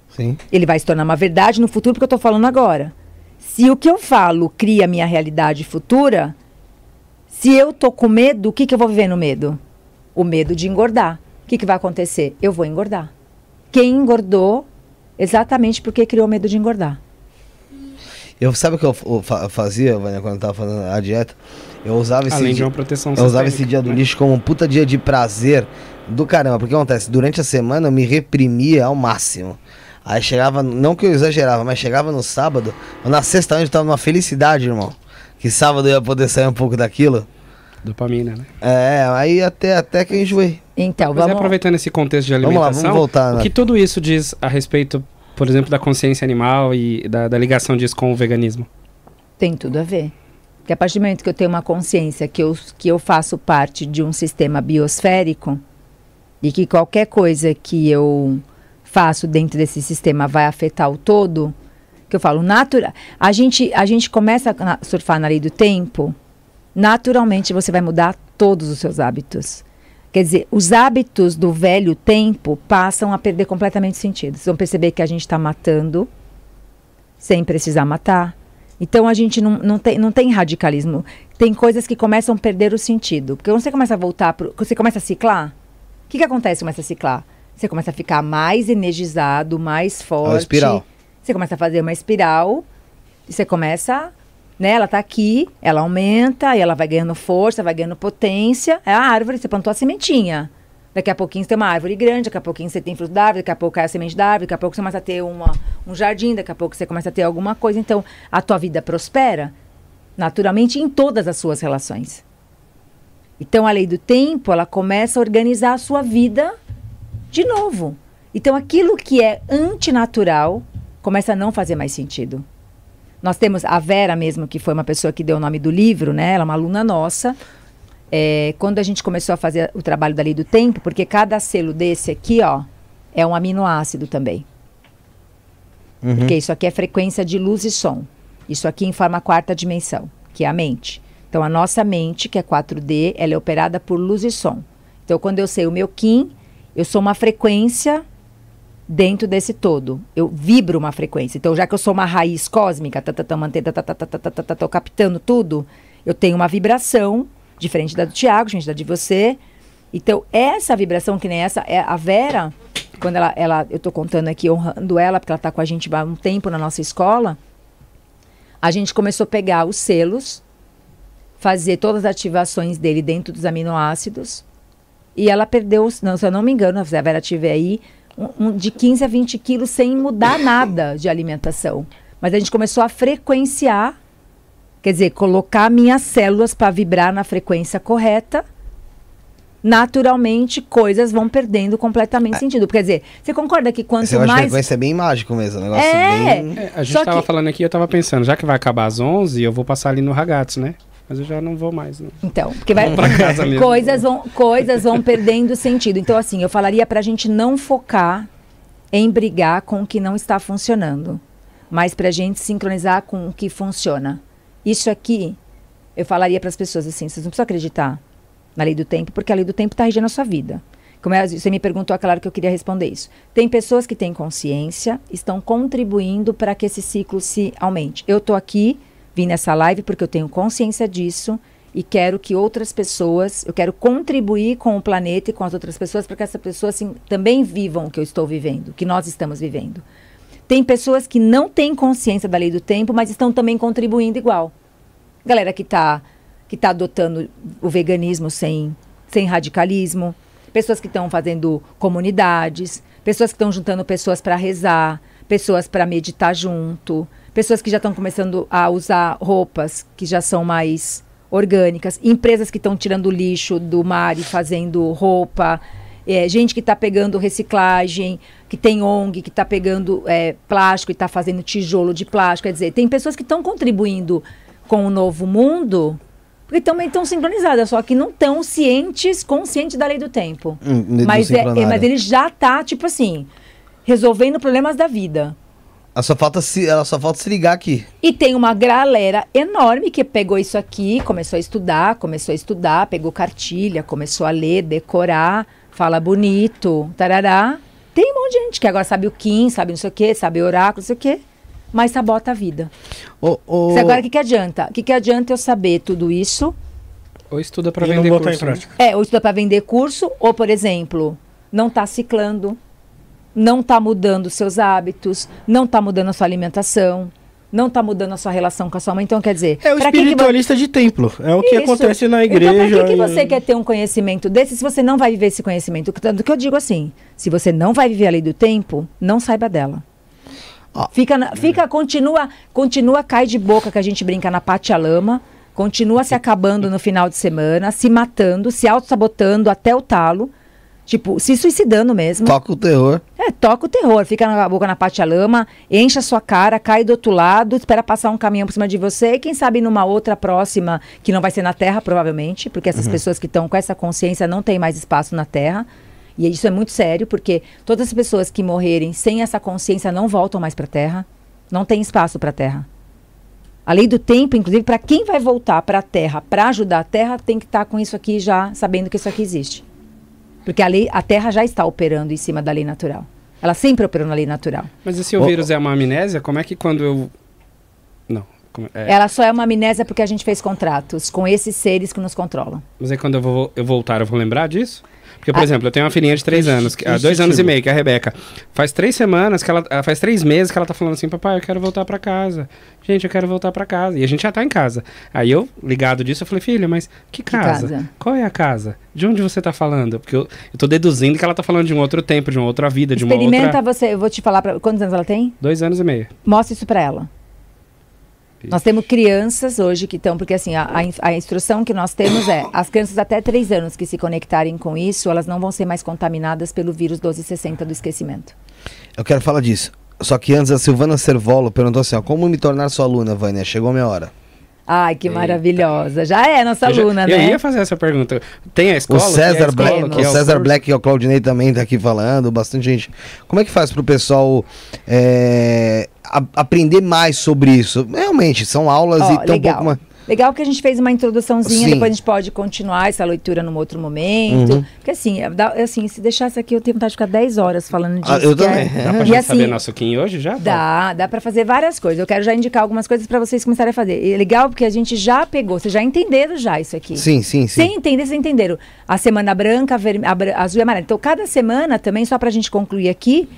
Sim. Ele vai se tornar uma verdade no futuro porque eu estou falando agora. Se o que eu falo cria a minha realidade futura, se eu tô com medo, o que, que eu vou viver no medo? O medo de engordar. O que, que vai acontecer? Eu vou engordar. Quem engordou, exatamente porque criou medo de engordar. Eu, sabe o que eu, eu fa- fazia, Vânia, quando eu tava fazendo a dieta? Eu usava esse Além de dia, uma proteção eu usava esse dia do lixo como um puta dia de prazer do caramba. Porque acontece, durante a semana eu me reprimia ao máximo. Aí chegava, não que eu exagerava, mas chegava no sábado, ou na sexta eu tava numa felicidade, irmão. Que sábado eu ia poder sair um pouco daquilo. Dopamina, né? É, aí até, até que eu enjoei. Então, Mas é vamos. aproveitando esse contexto de Vamos lá, alimentação, vamos voltar, né? o que tudo isso diz a respeito, por exemplo, da consciência animal e da, da ligação disso com o veganismo? Tem tudo a ver. Porque a partir do momento que eu tenho uma consciência que eu, que eu faço parte de um sistema biosférico e que qualquer coisa que eu faço dentro desse sistema vai afetar o todo, que eu falo natural. A gente, a gente começa a surfar na lei do tempo, naturalmente você vai mudar todos os seus hábitos. Quer dizer, os hábitos do velho tempo passam a perder completamente sentido. Vocês vão perceber que a gente está matando sem precisar matar. Então a gente não, não, tem, não tem radicalismo. Tem coisas que começam a perder o sentido. Porque quando você começa a voltar, quando você começa a ciclar, o que, que acontece começa a ciclar? Você começa a ficar mais energizado, mais forte. espiral. Você começa a fazer uma espiral. E você começa, né? Ela tá aqui, ela aumenta, e ela vai ganhando força, vai ganhando potência. É a árvore, você plantou a sementinha. Daqui a pouquinho você tem uma árvore grande, daqui a pouquinho você tem fruto da árvore, daqui a pouco cai a semente da árvore, daqui a pouco você começa a ter uma, um jardim, daqui a pouco você começa a ter alguma coisa. Então, a tua vida prospera naturalmente em todas as suas relações. Então, a lei do tempo, ela começa a organizar a sua vida de novo. Então, aquilo que é antinatural começa a não fazer mais sentido. Nós temos a Vera mesmo, que foi uma pessoa que deu o nome do livro, né? Ela é uma aluna nossa. É, quando a gente começou a fazer o trabalho da lei do tempo, porque cada selo desse aqui, ó, é um aminoácido também. Uhum. Porque isso aqui é frequência de luz e som. Isso aqui informa a quarta dimensão, que é a mente. Então, a nossa mente, que é 4D, ela é operada por luz e som. Então, quando eu sei o meu Kim, eu sou uma frequência dentro desse todo. Eu vibro uma frequência. Então, já que eu sou uma raiz cósmica, tá, tá, tá, mantendo, tá, tá, tá, tá, tá, tá, tá, tô captando tudo, eu tenho uma vibração diferente da do Tiago, diferente da de você. Então, essa vibração que nem essa, é a Vera, quando ela, ela eu tô contando aqui, honrando ela, porque ela tá com a gente há um tempo na nossa escola, a gente começou a pegar os selos, fazer todas as ativações dele dentro dos aminoácidos, e ela perdeu, não, se eu não me engano, se a Vera tiver aí, um, de 15 a 20 quilos sem mudar nada de alimentação. Mas a gente começou a frequenciar, quer dizer, colocar minhas células para vibrar na frequência correta. Naturalmente, coisas vão perdendo completamente sentido. Quer dizer, você concorda que quanto Esse mais. frequência é bem mágico mesmo. Um negócio É. bem... É, a gente Só tava que- falando aqui, eu tava pensando, já que vai acabar às 11, eu vou passar ali no Ragazzi, né? Mas eu já não vou mais, não. Então, porque vai. Coisas vão, coisas vão perdendo sentido. Então, assim, eu falaria pra gente não focar em brigar com o que não está funcionando, mas pra gente sincronizar com o que funciona. Isso aqui, eu falaria para as pessoas assim: vocês não precisam acreditar na lei do tempo, porque a lei do tempo está regendo a sua vida. Como é, você me perguntou, é claro que eu queria responder isso. Tem pessoas que têm consciência, estão contribuindo para que esse ciclo se aumente. Eu estou aqui, vim nessa live porque eu tenho consciência disso e quero que outras pessoas, eu quero contribuir com o planeta e com as outras pessoas para que essas pessoas assim, também vivam o que eu estou vivendo, o que nós estamos vivendo. Tem pessoas que não têm consciência da lei do tempo, mas estão também contribuindo igual. Galera que está que tá adotando o veganismo sem, sem radicalismo, pessoas que estão fazendo comunidades, pessoas que estão juntando pessoas para rezar, pessoas para meditar junto, pessoas que já estão começando a usar roupas que já são mais orgânicas, empresas que estão tirando lixo do mar e fazendo roupa, é, gente que está pegando reciclagem, que tem ONG, que está pegando é, plástico e está fazendo tijolo de plástico. Quer dizer, tem pessoas que estão contribuindo com o novo mundo porque também estão sincronizadas, só que não estão cientes, conscientes da lei do tempo. Hum, mas, é, sincronário. mas ele já está, tipo assim, resolvendo problemas da vida. Ela só falta se, ela só falta se ligar aqui. E tem uma galera enorme que pegou isso aqui, começou a estudar, começou a estudar, pegou cartilha, começou a ler, decorar, fala bonito, tarará. Tem um monte de gente que agora sabe o Kim, sabe não sei o quê, sabe oráculo, não sei o quê, mas sabota a vida. Ô, Se agora o que, que adianta? O que, que adianta eu saber tudo isso? Ou estuda pra não vender curso. em né? prática. É, ou estuda para vender curso, ou, por exemplo, não está ciclando, não está mudando seus hábitos, não está mudando a sua alimentação, não está mudando a sua relação com a sua mãe. Então, quer dizer, É o pra que que espiritualista de templo. É o que Isso. acontece na Então, igreja. pra que, que e- você quer ter um conhecimento desse se você não vai viver esse conhecimento? Tanto que eu digo assim: se você não vai viver a lei do tempo, não saiba dela. Ó. Fica, na- fica, continua, continua, cai de boca que a gente brinca na pátia lama, continua se acabando no final de semana, se matando, se auto-sabotando até o talo, tipo, se suicidando mesmo. Toca o terror. É, toca o terror, fica na boca na pátia lama, enche a sua cara, cai do outro lado, espera passar um caminhão por cima de você, e quem sabe numa outra próxima, que não vai ser na Terra, provavelmente, porque essas pessoas que estão com essa consciência não têm mais espaço na Terra. E isso é muito sério, porque todas as pessoas que morrerem sem essa consciência não voltam mais para a Terra. Não tem espaço para a Terra. A lei do tempo, inclusive, para quem vai voltar para a Terra para ajudar a Terra, tem que estar com isso aqui já, sabendo que isso aqui existe. Porque a, lei, a Terra já está operando em cima da lei natural. Ela sempre operou na lei natural. Mas e se o vírus é uma amnésia, como é que quando eu... Não. como- é, Ela só é uma amnésia porque a gente fez contratos com esses seres que nos controlam. Mas aí quando eu, vou, eu voltar, eu vou lembrar disso? Porque, por Ah. exemplo, eu tenho uma filhinha de três Que anos, que, há que dois anos e meio, que é a Rebeca. Faz três semanas que ela. ah, Faz três meses que ela tá falando assim, papai, eu quero voltar pra casa. Gente, eu quero voltar pra casa. E a gente já tá em casa. Aí eu, ligado disso, eu falei, filha, mas que casa? casa? Qual é a casa? De onde você tá falando? Porque eu, eu tô deduzindo que ela tá falando de um outro tempo, de uma outra vida, de uma Experimenta outra. você, eu vou te falar pra, quantos anos ela tem? Dois anos e meio. Mostra isso para ela. Nós temos crianças hoje que estão, porque assim, a, a a instrução que nós temos é, as crianças até três anos que se conectarem com isso, elas não vão ser mais contaminadas pelo vírus 1260 do esquecimento. Eu quero falar disso. Só que antes a Silvana Servolo perguntou assim: ó, como me tornar sua aluna, Vânia? Chegou a minha hora. Ai, que Eita. maravilhosa. Já é nossa Eu já- aluna, eu né? ia fazer essa pergunta. Tem a escola? O é César, escola, Black, que o é César curso? Black e o Claudinei também tá aqui falando, bastante gente. Como é que faz pro pessoal é, a- aprender mais sobre isso? Realmente, são aulas Ó, e tão um legal. pouco mais. Legal que a gente fez uma introduçãozinha, Sim. depois a gente pode continuar essa leitura num outro momento. Uhum. Porque assim, é- assim, se deixasse aqui, eu tenho vontade de ficar 10 horas falando disso. Ah, eu que é- também. Dá pra E gente assim, saber nosso Kim hoje já? Dá, dá pra fazer várias coisas. Eu quero já indicar algumas coisas pra vocês começarem a fazer. E é legal porque a gente já pegou, vocês já entenderam já isso aqui. Sim, sim, sim. Sem entender, vocês entenderam. A semana branca, a bra- azul e amarela. Então, cada semana também, só pra gente concluir aqui,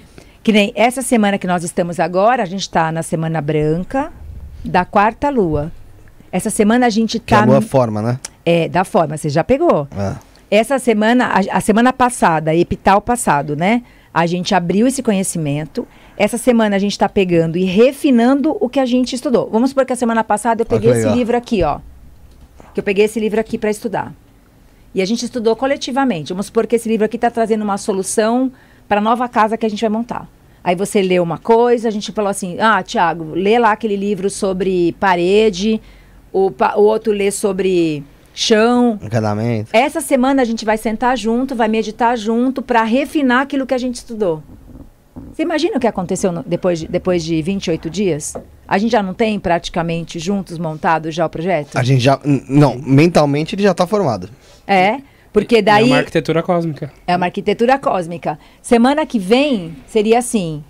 que nem essa semana que nós estamos agora, a gente tá na semana branca da quarta lua. Essa semana a gente Que é tá. a boa no- forma, né? é, da forma, você já pegou. Ah. Essa semana, a, a semana passada, epital passado, né? A gente abriu esse conhecimento. Essa semana a gente está pegando e refinando o que a gente estudou. Vamos supor que a semana passada eu peguei esse legal. livro aqui, ó. Que eu peguei esse livro aqui para estudar. E a gente estudou coletivamente. Vamos supor que esse livro aqui está trazendo uma solução para a nova casa que a gente vai montar. Aí você lê uma coisa, a gente falou assim: ah, Tiago, lê lá aquele livro sobre parede, o, o outro lê sobre chão. Encanamento. Essa semana a gente vai sentar junto, vai meditar junto para refinar aquilo que a gente estudou. Você imagina o que aconteceu no- depois, de, depois de 28 dias? A gente já não tem praticamente juntos montado já o projeto? A gente já. Não, mentalmente ele já tá formado. É, porque É daí uma arquitetura cósmica. é uma arquitetura cósmica. Semana que vem seria assim: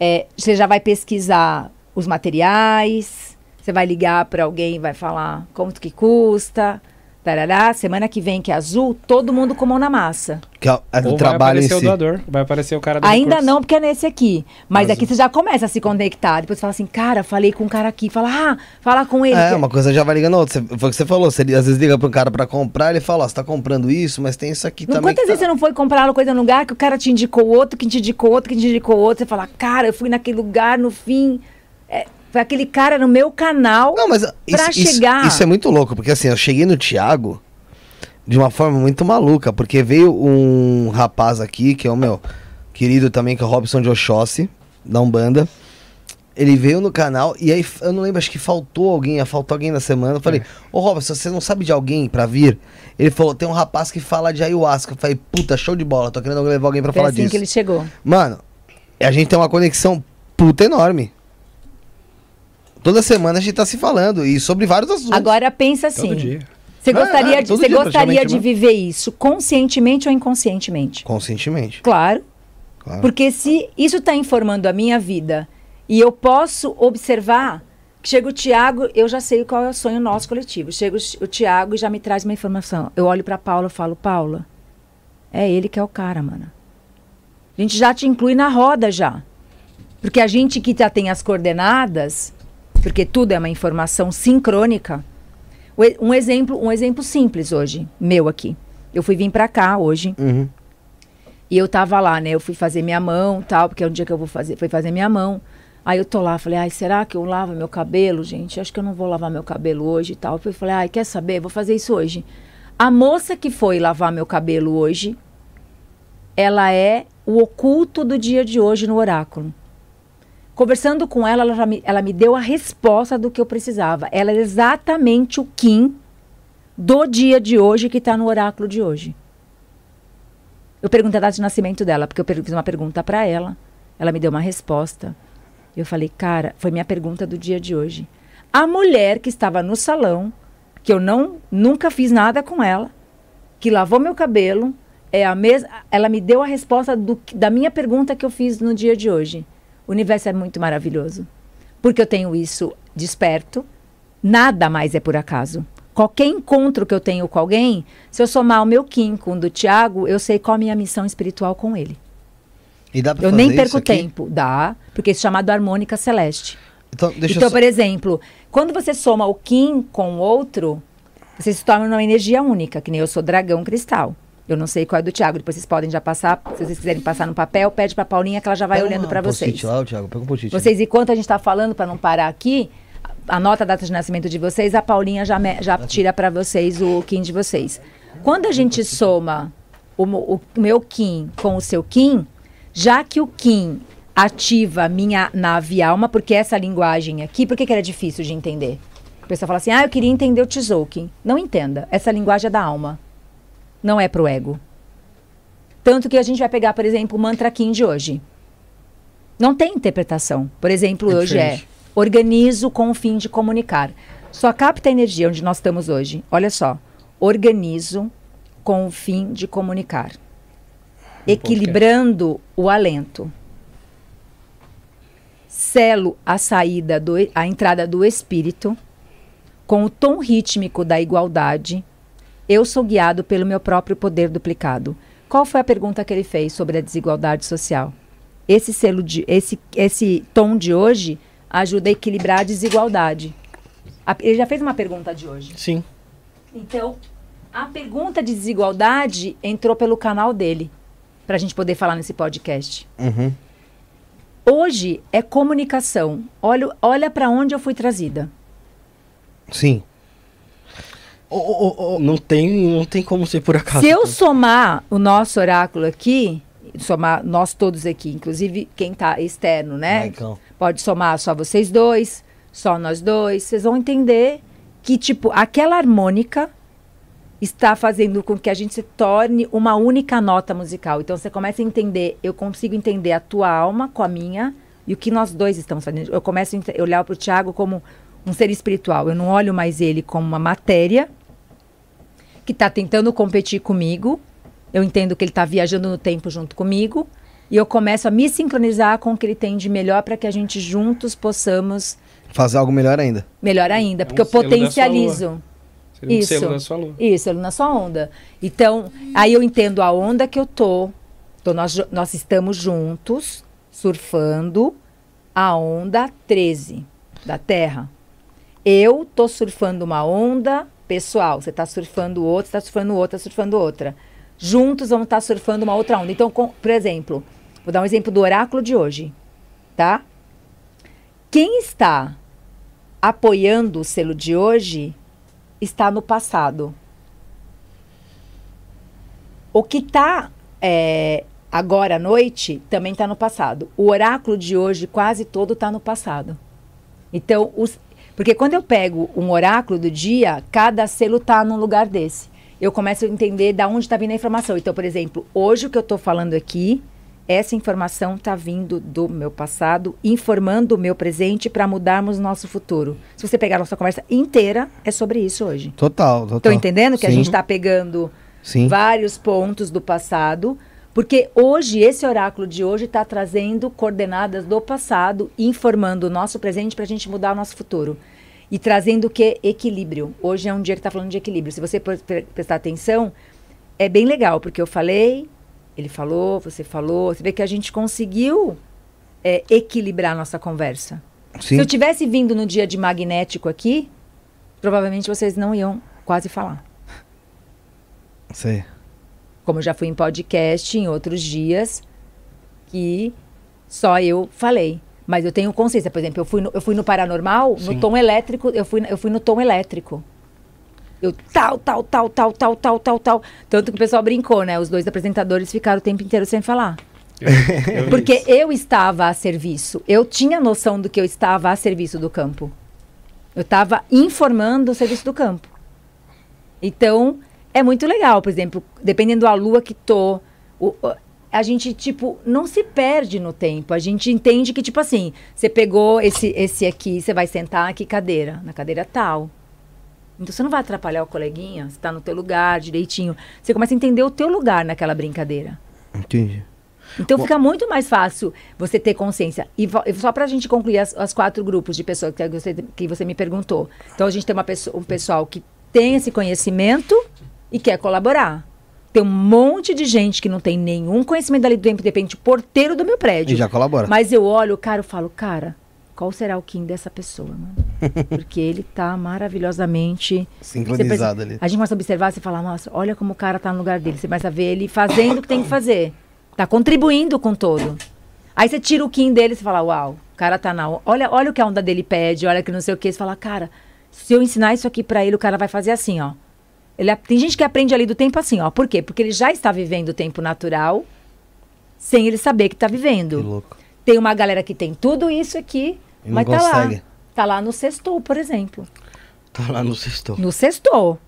é, você já vai pesquisar os materiais, você vai ligar para alguém vai falar quanto que custa. Tarará, semana que vem, que é azul, todo mundo com mão na massa. Que é, é do Ou vai aparecer o si. doador, vai aparecer o cara do Ainda recurso. não, porque é nesse aqui. Mas Azul. aqui você já começa a se conectar. Depois você fala assim, cara, falei com um cara aqui. Fala, ah, fala com ele. É, que- uma coisa já vai ligando outra. Você- Foi o que você falou. Você às vezes liga pro cara pra comprar, ele fala, ó, você tá comprando isso, mas tem isso aqui Não, também. quantas que vezes tá- você não foi comprar uma coisa num lugar que o cara te indicou outro, que te indicou outro, que te indicou outro? Você fala, cara, eu fui naquele lugar, no fim. é, foi aquele cara no meu canal. Não, mas isso, pra isso- chegar. isso é muito louco, porque assim, eu cheguei no Thiago de uma forma muito maluca, porque veio um rapaz aqui, que é o meu querido também, que é o Robson de Oxóssi, da Umbanda. Ele veio no canal e aí eu não lembro, acho que faltou alguém, faltou alguém na semana. Eu falei, É. ô Robson, você não sabe de alguém pra vir? Ele falou, tem um rapaz que fala de ayahuasca. Eu falei, puta, show de bola, tô querendo levar alguém pra Foi falar assim disso. que ele chegou. Mano, a gente tem uma conexão puta enorme. Toda semana a gente tá se falando e sobre vários assuntos. Agora pensa assim. Todo dia. Você É, gostaria, é, de, todo você dia, gostaria de né? viver isso conscientemente ou inconscientemente? Conscientemente. Claro. Claro. Porque se isso está informando a minha vida e eu posso observar, que chega o Tiago, eu já sei qual é o sonho nosso coletivo. Chega o, o Tiago e já me traz uma informação. Eu olho para Paula e falo, Paula, é ele que é o cara, mano. A gente já te inclui na roda já. Porque a gente que já tem as coordenadas, porque tudo é uma informação sincrônica. Um exemplo, um exemplo simples hoje, meu aqui. Eu fui vir para cá hoje, Uhum. e eu tava lá, né? Eu fui fazer minha mão, tal, porque é um dia que eu vou fazer, fui fazer minha mão. Aí eu tô lá, falei, ai, será que eu lavo meu cabelo, gente? Acho que eu não vou lavar meu cabelo hoje e tal. Eu falei, ai, quer saber? Vou fazer isso hoje. A moça que foi lavar meu cabelo hoje, ela é o oculto do dia de hoje no oráculo. Conversando com ela, ela, me, ela me deu a resposta do que eu precisava. Ela é exatamente o Kim do dia de hoje que está no oráculo de hoje. Eu perguntei a data de nascimento dela, porque eu fiz uma pergunta para ela. Ela me deu uma resposta. Eu falei, cara, foi minha pergunta do dia de hoje. A mulher que estava no salão, que eu não nunca fiz nada com ela, que lavou meu cabelo, é a mesma. Ela me deu a resposta do, da minha pergunta que eu fiz no dia de hoje. O universo é muito maravilhoso, porque eu tenho isso desperto. Nada mais é por acaso. Qualquer encontro que eu tenho com alguém, se eu somar o meu Kim com o do Tiago, eu sei qual a minha missão espiritual com ele. E dá pra Eu fazer nem perco tempo. Dá, porque isso é chamado harmônica celeste. Então, deixa então, só... por exemplo, quando você soma o Kim com o outro, você se torna uma energia única, que nem eu sou dragão cristal. Eu não sei qual é do Tiago, depois vocês podem já passar, se vocês quiserem passar no papel, pede pra Paulinha que ela já vai Pega olhando post-it vocês. Lá, o Thiago, pega um. Vocês, enquanto a gente está falando, para não parar aqui, anota a data de nascimento de vocês, a Paulinha já, me- já tira para vocês o Kim de vocês. Quando a gente soma o, o meu Kim com o seu Kim, já que o Kim ativa minha nave alma, porque essa linguagem aqui, por que, que era difícil de entender? A pessoa fala assim, ah, eu queria entender o Tzolk'in. Não entenda, essa linguagem é da alma, não é pro ego. Tanto que a gente vai pegar, por exemplo, o mantra Kim de hoje. Não tem interpretação. Por exemplo, É hoje é diferente. organizo com o fim de comunicar. Só capta a energia onde nós estamos hoje. Olha só. Organizo com o fim de comunicar. Equilibrando o alento. Selo a saída do a entrada do espírito com o tom rítmico da igualdade. Eu sou guiado pelo meu próprio poder duplicado. Qual foi a pergunta que ele fez sobre a desigualdade social? Esse selo de esse esse tom de hoje ajuda a equilibrar a desigualdade. A- ele já fez uma pergunta de hoje. Sim. Então, a pergunta de desigualdade entrou pelo canal dele, para a gente poder falar nesse podcast. Uhum. Hoje é comunicação. Olha, olha para onde eu fui trazida. Sim. Ô, ô, ô, Não tem, não tem como ser por acaso. Se eu somar o nosso oráculo aqui, somar nós todos aqui, inclusive quem está externo, né? Maicão. Pode somar só vocês dois, só nós dois. Vocês vão entender que, tipo, aquela harmônica está fazendo com que a gente se torne uma única nota musical. Então você começa a entender, eu consigo entender a tua alma com a minha e o que nós dois estamos fazendo. Eu começo a olhar para o Tiago como um ser espiritual. Eu não olho mais ele como uma matéria que está tentando competir comigo. Eu entendo que ele está viajando no tempo junto comigo. E eu começo a me sincronizar com o que ele tem de melhor para que a gente juntos possamos Fazer algo melhor ainda. melhor ainda. Porque um eu selo da sua potencializo. Seria um Isso. selo da sua lua. Isso, ele na sua onda. Então, aí eu entendo a onda que eu tô. Então, nós, nós estamos juntos, surfando a onda 13 da Terra. Eu tô surfando uma onda pessoal. Você tá surfando outra, você tá surfando outra, tá surfando outra. Juntos vamos estar surfando uma outra onda. Então, com- por exemplo, vou dar um exemplo do oráculo de hoje, tá? Quem está apoiando o selo de hoje está no passado. O que está agora à noite também está no passado. O oráculo de hoje quase todo está no passado. Então, os, porque quando eu pego um oráculo do dia, cada selo está num lugar desse. Eu começo a entender da onde está vindo a informação. Então, por exemplo, hoje o que eu estou falando aqui, essa informação está vindo do meu passado, informando o meu presente para mudarmos nosso futuro. Se você pegar a nossa conversa inteira, é sobre isso hoje. Total, total. Estão entendendo que a Sim. gente está pegando Sim. vários pontos do passado, porque hoje, esse oráculo de hoje está trazendo coordenadas do passado, informando o nosso presente para a gente mudar o nosso futuro. E trazendo o que? Equilíbrio. Hoje é um dia que está falando de equilíbrio. Se você pre- pre- prestar atenção, é bem legal, porque eu falei, ele falou, você falou, você vê que a gente conseguiu é, equilibrar a nossa conversa. Sim. Se eu tivesse vindo no dia de magnético aqui, provavelmente vocês não iam quase falar. Sei. Como eu já fui em podcast em outros dias, que só eu falei. Mas eu tenho consciência, por exemplo, eu fui no, eu fui no paranormal, Sim. no tom elétrico, eu fui, eu fui no tom elétrico. Eu tal, tal, tal, tal, tal, tal, tal, tal. Tanto que o pessoal brincou, né? Os dois apresentadores ficaram o tempo inteiro sem falar. Eu vi Porque isso. eu estava a serviço. Eu tinha noção do que eu estava a serviço do campo. Eu estava informando o serviço do campo. Então, é muito legal, por exemplo, dependendo da lua que tô, o- a gente, tipo, não se perde no tempo. A gente entende que, tipo assim, você pegou esse, esse aqui, você vai sentar aqui cadeira, na cadeira tal. Então, você não vai atrapalhar o coleguinha, você está no teu lugar direitinho. Você começa a entender o teu lugar naquela brincadeira. Entendi. Então fica muito mais fácil você ter consciência. E e só para a gente concluir as, as quatro grupos de pessoas que você, que você me perguntou. Então a gente tem uma pessoa, um pessoal que tem esse conhecimento e quer colaborar. Tem um monte de gente que não tem nenhum conhecimento ali do tempo, de repente, o porteiro do meu prédio. E já colabora. Mas eu olho o cara e falo, cara, qual será o Kim dessa pessoa, mano? Porque ele tá maravilhosamente Sincronizado ali. A gente começa a observar, você fala, nossa, olha como o cara tá no lugar dele. Você começa a ver ele fazendo o que tem que fazer. Tá contribuindo com todo. Aí você tira o Kim dele e você fala, uau, o cara tá na. Olha, olha o que a onda dele pede, olha que não sei o que. Você fala, cara, se eu ensinar isso aqui pra ele, o cara vai fazer assim, ó. Ele, tem gente que aprende ali do tempo assim, ó. Por quê? Porque ele já está vivendo o tempo natural sem ele saber que tá Que vivendo. louco. Tem uma galera que tem tudo isso aqui, E não mas tá lá. consegue. Tá lá no sextou, por exemplo. Tá lá no sexto. No sextou.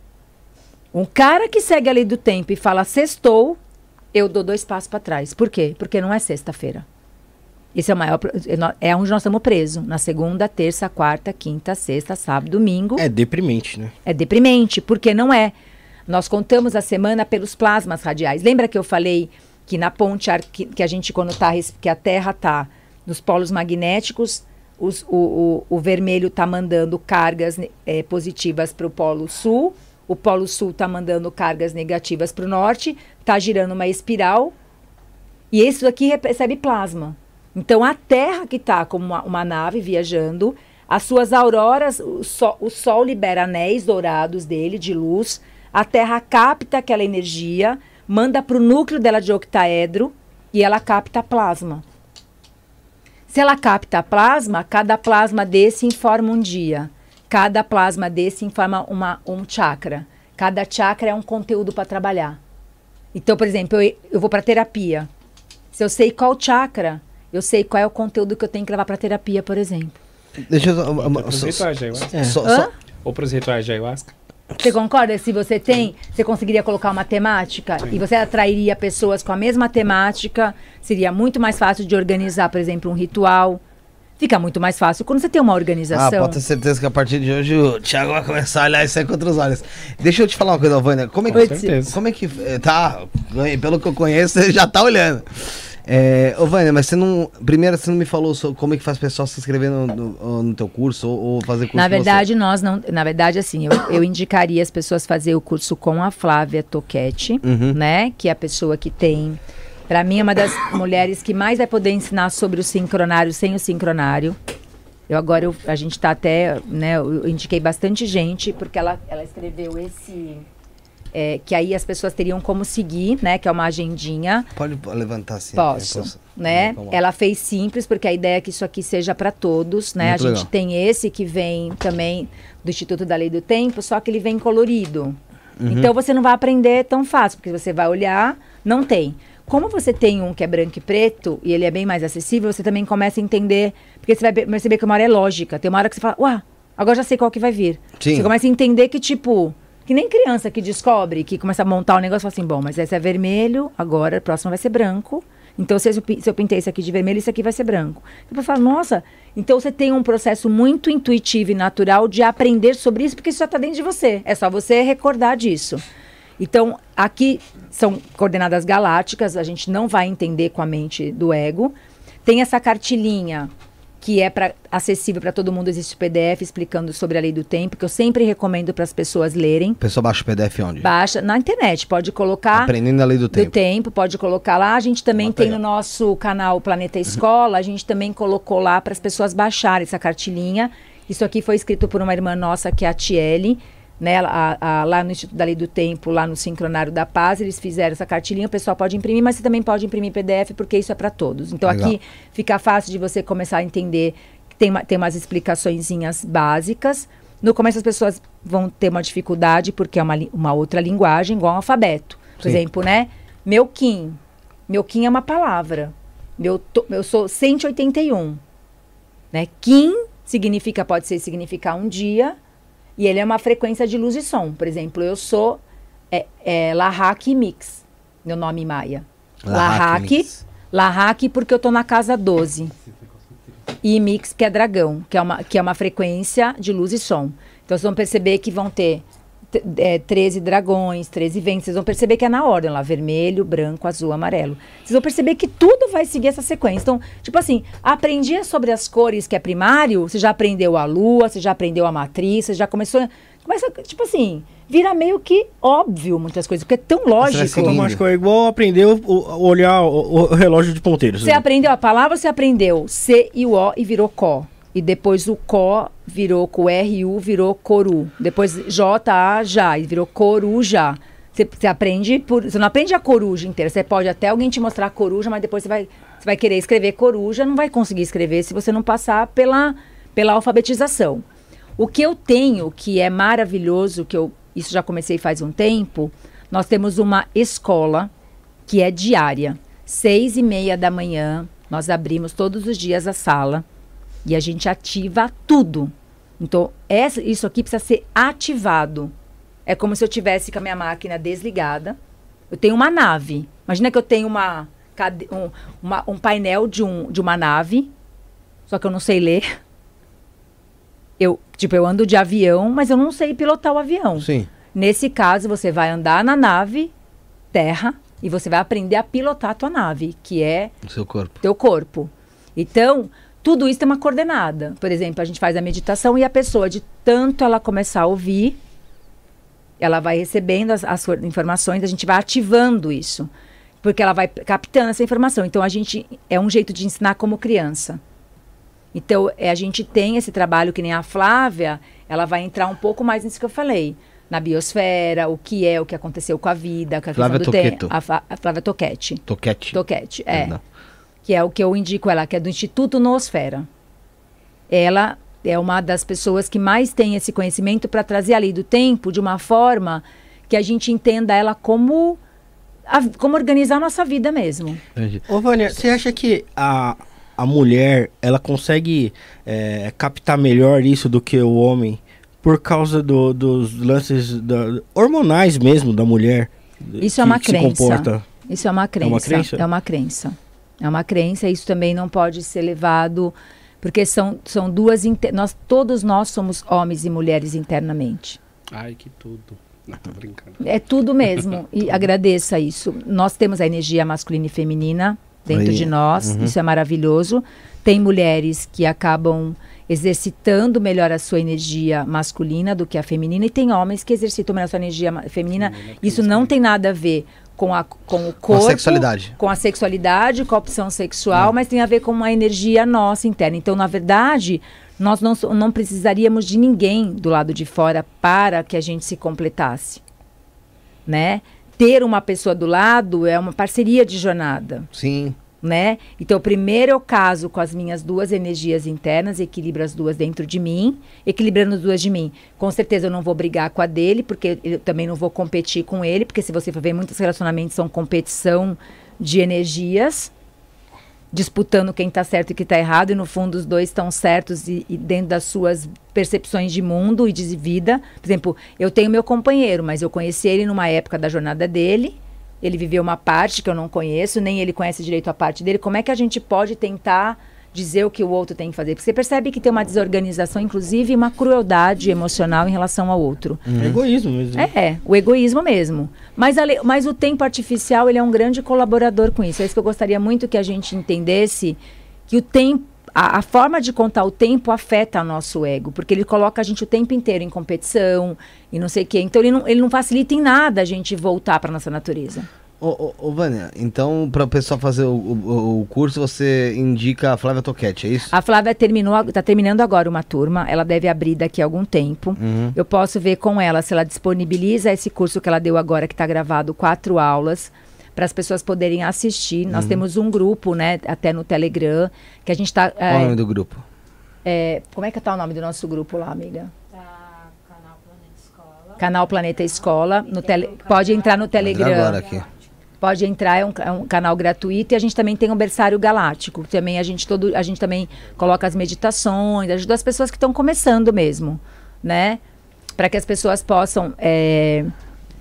Um cara que segue a lei do tempo e fala sextou, eu dou dois passos para trás. Por quê? Porque não é sexta-feira. Esse é o maior. pro- É onde nós estamos presos. Na segunda, terça, quarta, quinta, sexta, sábado, domingo. É deprimente, né? É deprimente, porque não é. Nós contamos a semana pelos plasmas radiais. Lembra que eu falei que na ponte que, a gente quando tá que a Terra tá nos polos magnéticos, os- o, o, o vermelho tá mandando cargas eh, positivas para o polo sul, o polo sul tá mandando cargas negativas para o norte, tá girando uma espiral e isso aqui recebe plasma. Então a Terra que está como uma, uma nave viajando, as suas auroras, o sol, o sol libera anéis dourados dele de luz, a Terra capta aquela energia, manda para o núcleo dela de octaedro e ela capta plasma. Se ela capta plasma, cada plasma desse informa um dia. Cada plasma desse informa uma, um chakra. Cada chakra é um conteúdo para trabalhar. Então, por exemplo, eu, eu vou para terapia. Se eu sei qual chakra, eu sei qual é o conteúdo que eu tenho que levar para terapia, por exemplo. Deixa eu. um, Pros só- rituais de ayahuasca. É. só- Hã? só- Ou pros rituais de ayahuasca. Você concorda? Se você tem, você conseguiria colocar uma temática e você atrairia pessoas com a mesma temática, seria muito mais fácil de organizar, por exemplo, um ritual. Fica muito mais fácil quando você tem uma Ah, organização. pode ter certeza que a partir de hoje o Thiago vai começar a olhar isso aí com outros olhos. Deixa eu te falar uma coisa, Vânia. Como é que, Com certeza. como é que. eh, Tá, pelo que eu conheço, você já tá olhando. É, ô Vânia, mas você não. Primeiro, você não me falou como é que faz o pessoal se inscrever no, no, no teu curso ou, ou fazer curso Na verdade, nós não. Na verdade, assim, eu, eu indicaria as pessoas fazer o curso com a Flávia Toquete, Uhum. né? Que é a pessoa que tem. Para mim, é uma das mulheres que mais vai poder ensinar sobre o sincronário sem o sincronário. Eu agora, eu- a gente tá até, né? Eu indiquei bastante gente, porque ela, ela escreveu esse. É, que aí as pessoas teriam como seguir, né? Que é uma agendinha. Pode levantar assim. Posso, eu posso. né? Ela fez simples porque a ideia é que isso aqui seja para todos, né? Muito a gente legal. tem esse que vem também do Instituto da Lei do Tempo, só que ele vem colorido. Uhum. Então você não vai aprender tão fácil, porque você vai olhar, não tem. Como você tem um que é branco e preto e ele é bem mais acessível, você também começa a entender, porque você vai be- perceber que uma hora é lógica. Tem uma hora que você fala, uau, agora já sei qual que vai vir. Sim. Você começa a entender que, tipo, que nem criança que descobre, que começa a montar o negócio e fala assim, bom, mas esse é vermelho, agora o próximo vai ser branco. Então, se eu, se eu pintei esse aqui de vermelho, esse aqui vai ser branco. Depois fala, nossa, então você tem um processo muito intuitivo e natural de aprender sobre isso, porque isso já está dentro de você. É só você recordar disso. Então, aqui são coordenadas galácticas, a gente não vai entender com a mente do ego. Tem essa cartilinha que é pra, acessível para todo mundo, existe o PDF explicando sobre a lei do tempo, que eu sempre recomendo para as pessoas lerem. A pessoa baixa o PDF onde? Baixa na internet, pode colocar Aprendendo a lei do do tempo. tempo, pode colocar lá. A gente também tem no nosso canal Planeta Escola, a gente também colocou lá para as pessoas baixarem essa cartilinha. Isso aqui foi escrito por uma irmã nossa, que é a Tiele, né? a- a- lá no Instituto da Lei do Tempo, lá no Sincronário da Paz, eles fizeram essa cartilinha, o pessoal pode imprimir, mas você também pode imprimir PDF, porque isso é para todos. Então Legal. aqui fica fácil de você começar a entender que tem, tem umas explicaçõezinhas básicas. No começo as pessoas vão ter uma dificuldade, porque é uma, uma outra linguagem, igual ao alfabeto. Por Sim. exemplo, né? Meu Kim. Meu Kim é uma palavra. Meu to- eu sou 181. Né? Kim significa, pode ser significar um dia, e ele é uma frequência de luz e som. Por exemplo, eu sou é, é, Lahak Mix, meu nome maia. Lahak Lahak, porque eu tô na casa 12. E Mix, que é dragão, que é uma, que é uma frequência de luz e som. Então vocês vão perceber que vão ter é, 13 dragões, 13 ventos. Vocês vão perceber que é na ordem lá: vermelho, branco, azul, amarelo. Vocês vão perceber que tudo vai seguir essa sequência. Então, tipo assim, aprendi sobre as cores que é primário, você já aprendeu a lua, você já aprendeu a matriz, você já começou. Começa, tipo assim, vira meio que óbvio muitas coisas, porque é tão lógico. seguindo. Automático é igual aprender olhar o, o relógio de ponteiro. Você aprendeu a palavra, você aprendeu C e o O e virou có. E depois o có virou com R e U, virou coru. Depois J, A, já, e virou coruja. Você, você aprende por. Você não aprende a coruja inteira. Você pode até alguém te mostrar a coruja, mas depois você vai, você vai querer escrever coruja, não vai conseguir escrever se você não passar pela, pela alfabetização. O que eu tenho, que é maravilhoso, que eu isso já comecei faz um tempo, nós temos uma escola que é diária. Seis e meia da manhã, Nós abrimos todos os dias a sala e a gente ativa tudo. Então, essa, isso aqui precisa ser ativado. É como se eu tivesse com a minha máquina desligada. Eu tenho uma nave. Imagina que eu tenho uma, um, uma- um painel de, um, de uma nave, só que eu não sei ler. Eu, tipo, eu ando de avião, mas eu não sei pilotar o avião. Sim. Nesse caso, você vai andar na nave terra e você vai aprender a pilotar a tua nave, que é No seu corpo. teu corpo. Então, tudo isso tem uma coordenada. Por exemplo, a gente faz a meditação e a pessoa, de tanto ela começar a ouvir, ela vai recebendo as, as for- informações, a gente vai ativando isso. Porque ela vai captando essa informação. Então, a gente é um jeito de ensinar como criança. Então, é, a gente tem esse trabalho que nem a Flávia, ela vai entrar um pouco mais nisso que eu falei. Na biosfera, o que é, o que aconteceu com a vida, com a Flávia do. Toqueto. A, a Flávia Toquete. Toquete. Toquete, é. Que é o que eu indico ela, que é do Instituto Noosfera. Ela é uma das pessoas que mais tem esse conhecimento para trazer a lei do tempo de uma forma que a gente entenda ela como, a- como organizar a nossa vida mesmo. Entendi. Ô, Vânia, você acha que a, a mulher, ela consegue é, captar melhor isso do que o homem por causa do- dos lances da- hormonais mesmo da mulher? Isso é uma que se crença. comporta? Isso é uma crença. crença? É uma crença. É uma crença. Isso também não pode ser levado porque são, são duas nós todos nós somos homens e mulheres internamente. Ai, que tudo. Não, tô brincando. É tudo mesmo. E agradeça isso. Nós temos a energia masculina e feminina dentro Aí, de nós. Isso é maravilhoso. Tem mulheres que acabam exercitando melhor a sua energia masculina do que a feminina e tem homens que exercitam melhor a sua energia ma- feminina. Isso não tem nada a ver com, a, com o corpo, sexualidade. com a sexualidade, com a opção sexual, mas tem a ver com uma energia nossa interna. Então, na verdade, nós não, não precisaríamos de ninguém do lado de fora para que a gente se completasse, né? Ter uma pessoa do lado é uma parceria de jornada, Sim. Né? Então, primeiro eu caso com as minhas duas energias internas, equilibro as duas dentro de mim, equilibrando as duas de mim. Com certeza eu não vou brigar com a dele, porque eu também não vou competir com ele, porque se você for ver, muitos relacionamentos são competição de energias, disputando quem está certo e quem está errado, e no fundo os dois estão certos e, e dentro das suas percepções de mundo e de vida. Por exemplo, eu tenho meu companheiro, mas eu conheci ele numa época da jornada dele. Ele viveu uma parte que eu não conheço, nem ele conhece direito a parte dele. Como é que a gente pode tentar dizer o que o outro tem que fazer? Porque você percebe que tem uma desorganização, inclusive uma crueldade emocional em relação ao outro. É egoísmo mesmo. É, o egoísmo mesmo. Mas, le- mas o tempo artificial, ele é um grande colaborador com isso. É isso que eu gostaria muito que a gente entendesse, que o tempo, a, a forma de contar o tempo afeta o nosso ego, porque ele coloca a gente o tempo inteiro em competição e não sei o quê. Então ele não, ele não facilita em nada a gente voltar para nossa natureza. Ô, ô, ô, Vânia, então para o pessoal fazer o, o, o curso, você indica a Flávia Toquete, é isso? A Flávia terminou, está terminando agora uma turma, ela deve abrir daqui a algum tempo. Uhum. Eu posso ver com ela se ela disponibiliza esse curso que ela deu agora, que está gravado, quatro aulas, para as pessoas poderem assistir. Uhum. Nós temos um grupo, né, até no Telegram, que a gente está. Qual é o nome do grupo? como é que tá o nome do nosso grupo lá, amiga? Tá, canal Planeta Escola. Canal Planeta Escola. No tele, pode entrar no Telegram. Agora aqui. Pode entrar, é um, é um canal gratuito e a gente também tem um berçário galáctico. Também a gente todo, a gente também coloca as meditações, ajuda as pessoas que estão começando mesmo, né? Para que as pessoas possam é,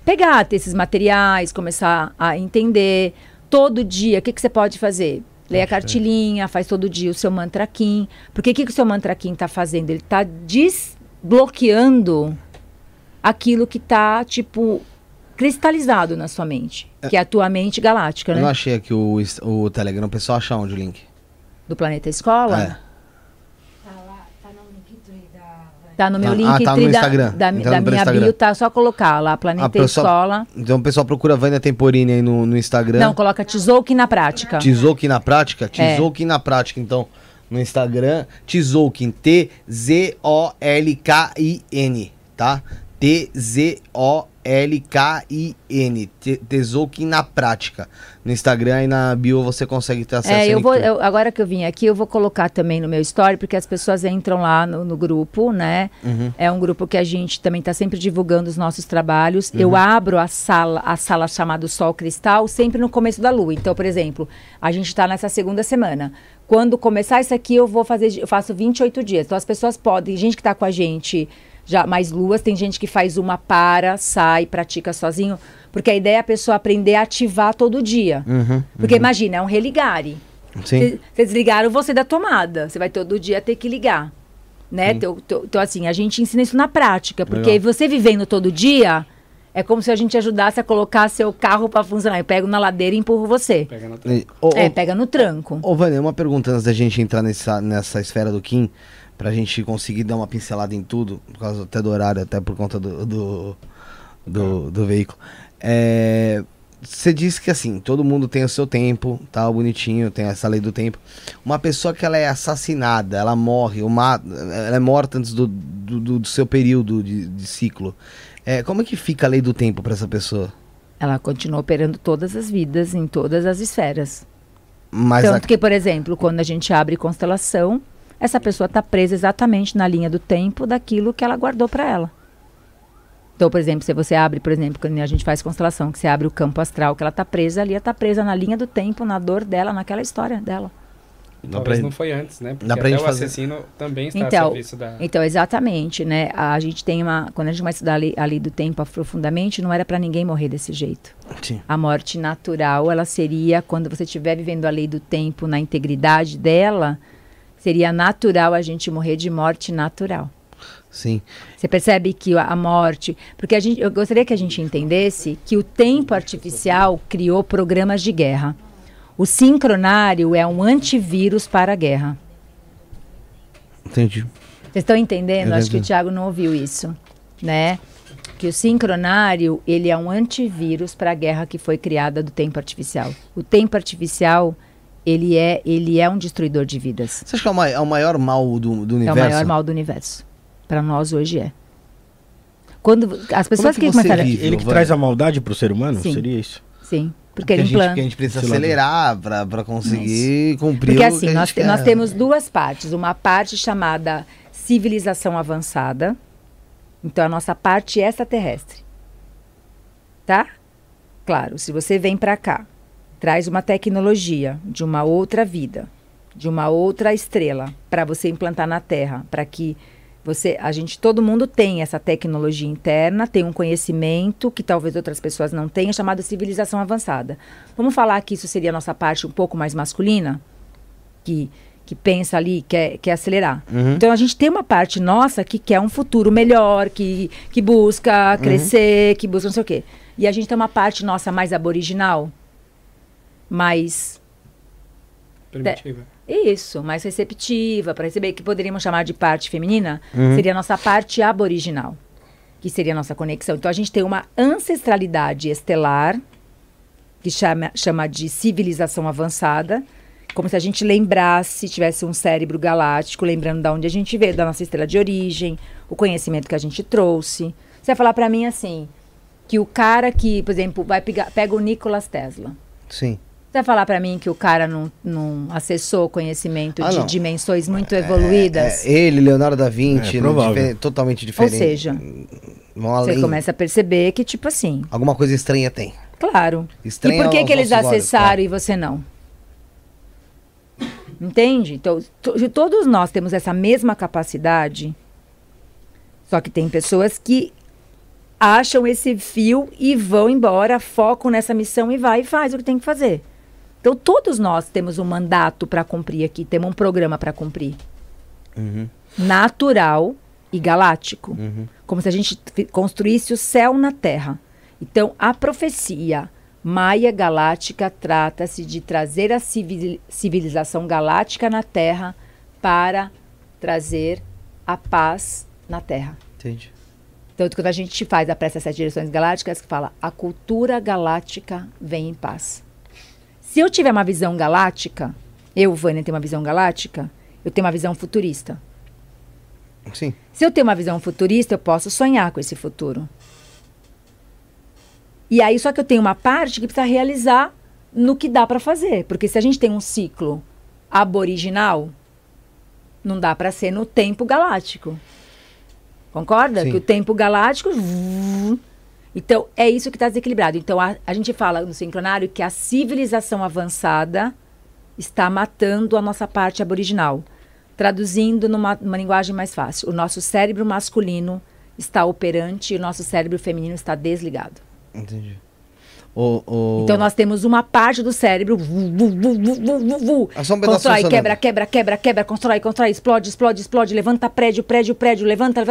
pegar ter esses materiais, começar a entender todo dia o que, que você pode fazer. Lê a cartilinha, faz todo dia o seu mantra Kim. Porque o que, que o seu mantra Kim está fazendo? Ele está desbloqueando aquilo que está, tipo, cristalizado na sua mente. Que é a tua mente galáctica, Eu né? não achei aqui o, o Telegram, o pessoal acha onde o link? Do Planeta Escola. É. Tá lá, tá no Linktree da... Tá no meu Ah, link ah, tá no da, Instagram. da, Entrando da minha Instagram. bio, tá só colocar lá, Ah, Planeta pessoal- Escola. Então o pessoal procura Vânia Temporini aí no, no Instagram. Não, coloca Tzolk'in na prática. Tzolk'in na prática? É. Tzolk'in na prática, então, no Instagram. Tzolk'in, T-Z-O-L-K-I-N, tá? T-Z-O-L-K-I-N. Te- Tzolk'in na prática. No Instagram e na bio você consegue ter acesso É, eu vou, eu- agora que eu vim aqui, eu vou colocar também no meu story, porque as pessoas entram lá no, no grupo, né? Uhum. É um grupo que a gente também está sempre divulgando os nossos trabalhos. Uhum. Eu abro a sala, a sala chamada Sol Cristal, sempre no começo da lua. Então, por exemplo, a gente está nessa segunda semana. Quando começar isso aqui, eu vou fazer, eu faço 28 dias. Então as pessoas podem, gente que está com a gente já mais luas, tem gente que faz uma para, sai, pratica sozinho, porque a ideia é a pessoa aprender a ativar todo dia. Uhum, Porque imagina, é um religare. Sim. Vocês ligaram você da tomada. Você vai todo dia ter que ligar. Né? Então, assim, a gente ensina isso na prática. Porque Legal. você vivendo todo dia, é como se a gente ajudasse a colocar seu carro para funcionar. Eu pego na ladeira e empurro você. Pega E- Ô, É, ô, pega no tranco. Ô, Vânia, uma pergunta antes da gente entrar nessa, nessa esfera do Kim, pra gente conseguir dar uma pincelada em tudo, por causa até do horário, até por conta do, do, do, do veículo. É, Você disse que assim, todo mundo tem o seu tempo, tal, bonitinho, tem essa lei do tempo. Uma pessoa que ela é assassinada, ela morre, ou mata, ela é morta antes do, do, do- seu período de, de ciclo. É, como é que fica a lei do tempo pra essa pessoa? Ela continua operando todas as vidas, em todas as esferas. Mas Tanto a- que, por exemplo, quando a gente abre constelação, essa pessoa está presa exatamente na linha do tempo daquilo que ela guardou para ela. Então, por exemplo, se você abre, por exemplo, quando a gente faz constelação, que você abre o campo astral, que ela está presa ali, ela está presa na linha do tempo, na dor dela, naquela história dela. Dá Talvez pra- não foi antes, né? Porque dá pra até gente o fazer- assassino também está a Então, serviço da... então, exatamente, né? A gente tem uma. Quando a gente vai estudar a lei, a lei do tempo profundamente, não era para ninguém morrer desse jeito. Sim. A morte natural, ela seria quando você estiver vivendo a lei do tempo na integridade dela, seria natural a gente morrer de morte natural. Sim. Você percebe que a morte, porque a gente, eu gostaria que a gente entendesse que o tempo artificial criou programas de guerra. O sincronário é um antivírus para a guerra. Entendi. Vocês estão entendendo? Eu Acho que o. Thiago não ouviu isso, né? Que o sincronário, ele é um antivírus para a guerra que foi criada do tempo artificial. O tempo artificial, ele é, ele é um destruidor de vidas. Você acha que é o, mai- é o maior mal do, do É universo? o maior mal do universo. Para nós hoje é. Quando as pessoas que que, você começaram, vive? Ele que Vai. traz a maldade pro ser humano? Sim. Seria isso? sim, porque Porque a ele gente, implanta. que a gente precisa acelerar pra, pra conseguir cumprir Porque o assim, que a nós, quer. nós temos duas partes. Uma parte chamada civilização avançada. Então, a nossa parte é extraterrestre. Tá? Claro, se você vem para cá, traz uma tecnologia de uma outra vida, de uma outra estrela, para você implantar na Terra, para que você, a gente, todo mundo tem essa tecnologia interna, tem um conhecimento que talvez outras pessoas não tenham, chamado civilização avançada. Vamos falar que isso seria a nossa parte um pouco mais masculina, que que pensa ali, quer, quer acelerar. Uhum. Então a gente tem uma parte nossa que quer um futuro melhor, que, que busca crescer, que busca não sei o quê. E a gente tem uma parte nossa mais aboriginal, mais Primitiva. isso, mais receptiva, para receber, que poderíamos chamar de parte feminina, seria a nossa parte aboriginal, que seria a nossa conexão. Então a gente tem uma ancestralidade estelar, que chama, chama de civilização avançada, como se a gente lembrasse, tivesse um cérebro galáctico, lembrando de onde a gente veio, da nossa estrela de origem, o conhecimento que a gente trouxe. Você vai falar para mim assim, que o cara que, por exemplo, vai pegar, pega o Nikola Tesla. Sim. Você vai falar pra mim que o cara não, não acessou conhecimento Ah, de não. dimensões muito evoluídas? É, ele, Leonardo da Vinci, É, totalmente Ou diferente. seja, Vão você começa a perceber que, tipo assim, Alguma coisa estranha tem. claro. Estranha e por que, que eles nossos olhos, acessaram claro. e você não? Entende? Então, todos nós temos essa mesma capacidade, só que tem pessoas que acham esse fio e vão embora, focam nessa missão e vai e faz o que tem que fazer. Então, todos nós temos um mandato para cumprir aqui, temos um programa para cumprir. Uhum. Natural e galáctico. Uhum. Como se a gente construísse o céu na Terra. Então, a profecia Maia Galáctica trata-se de trazer a civili- civilização galáctica na Terra para trazer a paz na Terra. Entendi. Que quando a gente faz a Prece das Sete Direções Galácticas, que fala a cultura galáctica vem em paz. Se eu tiver uma visão galáctica, eu, Vânia, tenho uma visão galáctica, eu tenho uma visão futurista. Sim. Se eu tenho uma visão futurista, eu posso sonhar com esse futuro. E aí, só que eu tenho uma parte que precisa realizar no que dá para fazer. Porque se a gente tem um ciclo aboriginal, não dá para ser no tempo galáctico. Concorda? Sim. Que o tempo galáctico. Então, é isso que está desequilibrado. Então, a, a gente fala no sincronário que a civilização avançada está matando a nossa parte aboriginal. Traduzindo numa, numa linguagem mais fácil, o nosso cérebro masculino está operante e o nosso cérebro feminino está desligado. Entendi. O, o... Então nós temos uma parte do cérebro vu, vu, vu, vu, vu, vu, vu, É só um pedaço constrói, quebra, quebra, quebra, quebra, constrói, constrói, explode, explode, explode, levanta prédio, prédio, prédio, levanta,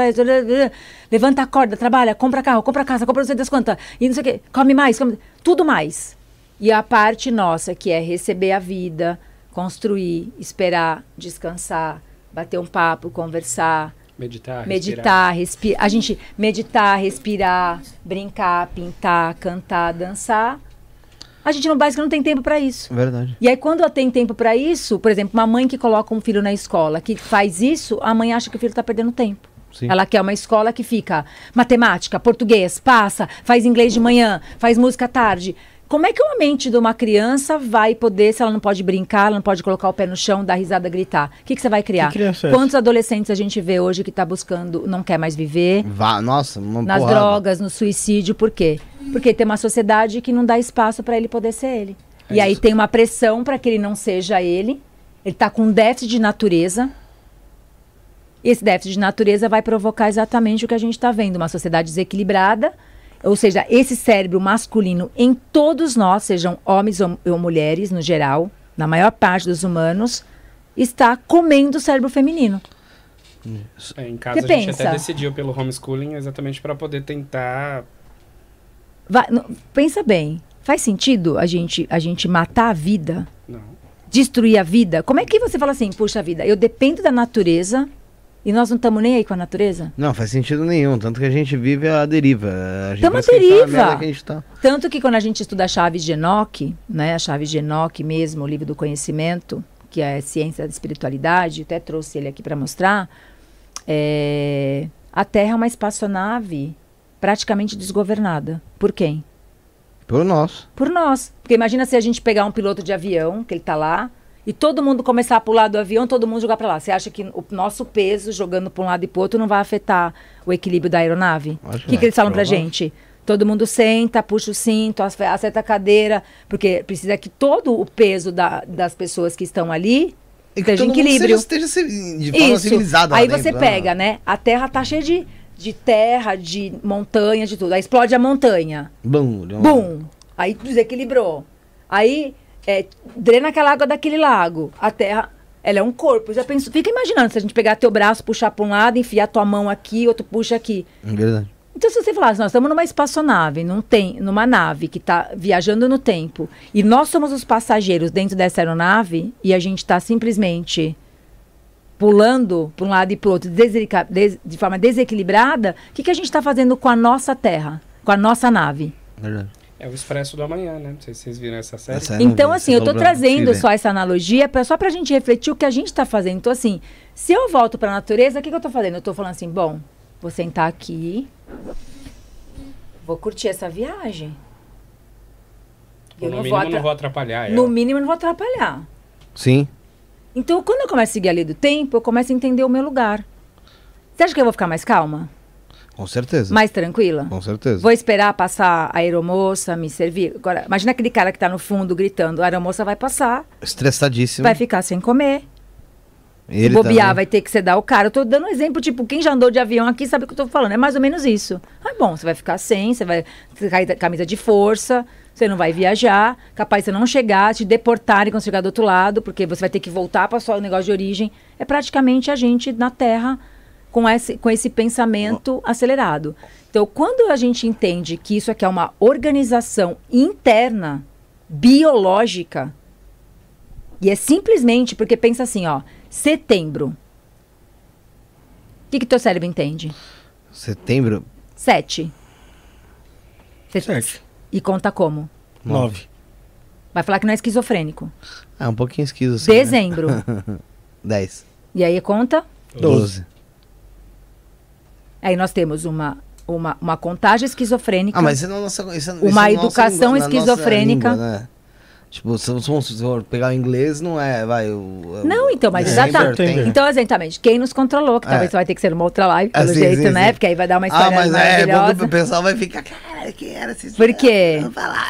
levanta a corda, trabalha, compra carro, compra casa, compra não sei das quantas, e não sei o quê, come mais, come, tudo mais. E a parte nossa, que é receber a vida, construir, esperar, descansar, bater um papo, conversar, Meditar, respirar. meditar, respirar. A gente meditar, respirar, brincar, pintar, cantar, dançar. A gente não básico não tem tempo para isso. Verdade. E aí quando ela tem tempo para isso, por exemplo, uma mãe que coloca um filho na escola, que faz isso, a mãe acha que o filho está perdendo tempo. Sim. Ela quer uma escola que fica matemática, português, passa, faz inglês de manhã, faz música à tarde. Como é que uma mente de uma criança vai poder, se ela não pode brincar, ela não pode colocar o pé no chão, dar risada, gritar? O que, que você vai criar? Que criança é essa? Quantos adolescentes a gente vê hoje que está buscando, não quer mais viver? Vá, nossa, uma nas porrada. drogas, no suicídio, por quê? Porque tem uma sociedade que não dá espaço para ele poder ser ele. e aí tem uma pressão para que ele não seja ele. Ele está com um déficit de natureza. Esse déficit de natureza vai provocar exatamente o que a gente está vendo, uma sociedade desequilibrada. Ou seja, esse cérebro masculino em todos nós, sejam homens ou, ou mulheres no geral, na maior parte dos humanos, está comendo o cérebro feminino. É, em casa Você a gente pensa? até decidiu pelo homeschooling exatamente para poder tentar. Vai- não- pensa bem, faz sentido a gente, a gente matar a vida Não. destruir a vida? Como é que você fala assim, puxa vida, eu dependo da natureza e nós não estamos nem aí com a natureza? Não, faz sentido nenhum. Tanto que a gente vive a deriva. Tamo à que tá deriva. que a gente tá. Tanto que quando a gente estuda a chave de Enoch, né, a chave de Enoch mesmo, o livro do conhecimento, que é a ciência da espiritualidade, até trouxe ele aqui para mostrar, é, a Terra é uma espaçonave praticamente desgovernada. Por quem? Por nós. Por nós. Porque imagina se a gente pegar um piloto de avião, que ele tá lá, e todo mundo começar a pular do avião, todo mundo jogar para lá. Você acha que o nosso peso jogando para um lado e para outro não vai afetar o equilíbrio da aeronave? O que que, que vai. eles falam pra Provável. gente? Todo mundo senta, puxa o cinto, ace- acerta a cadeira, porque precisa que todo o peso da- das pessoas que estão ali E que esteja em equilíbrio. Esteja, esteja de forma Isso. civilizada Aí dentro, você né? pega, né? A terra tá cheia de, de terra, de montanhas, de tudo. Aí explode a montanha. Bum. um- Bum! Aí desequilibrou. Aí é, drena aquela água daquele lago. A terra, ela é um corpo. Já penso, fica imaginando se a gente pegar teu braço, puxar para um lado, enfiar tua mão aqui, outro puxa aqui. Verdade. Então, se você falasse, nós estamos numa espaçonave, num tem, numa nave que está viajando no tempo, e nós somos os passageiros dentro dessa aeronave, e a gente está simplesmente pulando para um lado e para o outro de forma desequilibrada, o que, que a gente está fazendo com a nossa Terra, com a nossa nave? Verdade. É o Expresso do Amanhã, né? Não sei se vocês viram essa série. Essa- não Então, vi, assim, eu tô trazendo só essa analogia pra, só pra gente refletir o que a gente tá fazendo. Então, assim, se eu volto pra natureza, o que, que eu tô fazendo? Eu tô falando assim, bom, vou sentar aqui, vou curtir essa viagem. Eu no não mínimo vou não vou atrapalhar No ela. mínimo, eu não vou atrapalhar. Sim. Então, quando eu começo a seguir a lei do tempo, eu começo a entender o meu lugar. Você acha que eu vou ficar mais calma? Com certeza. Mais tranquila? Com certeza. Vou esperar passar a aeromoça me servir? Agora, imagina aquele cara que tá no fundo gritando, a aeromoça vai passar, Estressadíssimo. vai ficar sem comer. Ele bobear, também. vai ter que sedar o cara. Eu tô dando um exemplo, tipo, quem já andou de avião aqui sabe o que eu tô falando. É mais ou menos isso. Ah, bom, você vai ficar sem, você vai cair da camisa de força, você não vai viajar, capaz de você não chegar, te deportarem quando chegar do outro lado, porque você vai ter que voltar para o negócio de origem. É praticamente a gente na Terra com esse, com esse pensamento acelerado. Então, quando a gente entende que isso aqui é uma organização interna, biológica, e é simplesmente porque pensa assim, ó, setembro. O que que teu cérebro entende? Setembro. Sete. Sete. E conta como? Nove. Vai falar que não é esquizofrênico. Ah, um pouquinho esquizo. Assim, né? Dezembro. Dez. E aí conta? Doze. Aí nós temos uma, uma, uma contagem esquizofrênica. Ah, mas isso é na nossa, isso é- isso é Uma nossa educação língua- esquizofrênica. língua, né? Tipo, se se for pegar o inglês, não é, vai, o... Não, então, mas exatamente. Chamber tem- Então, exatamente, quem nos controlou, que É. talvez vai ter que ser uma outra live, Ah, pelo sim, jeito, sim, né? sim. Porque aí vai dar uma Ah, história mas é, maravilhosa. porque o pessoal vai ficar, cara, quem era esse... Por quê?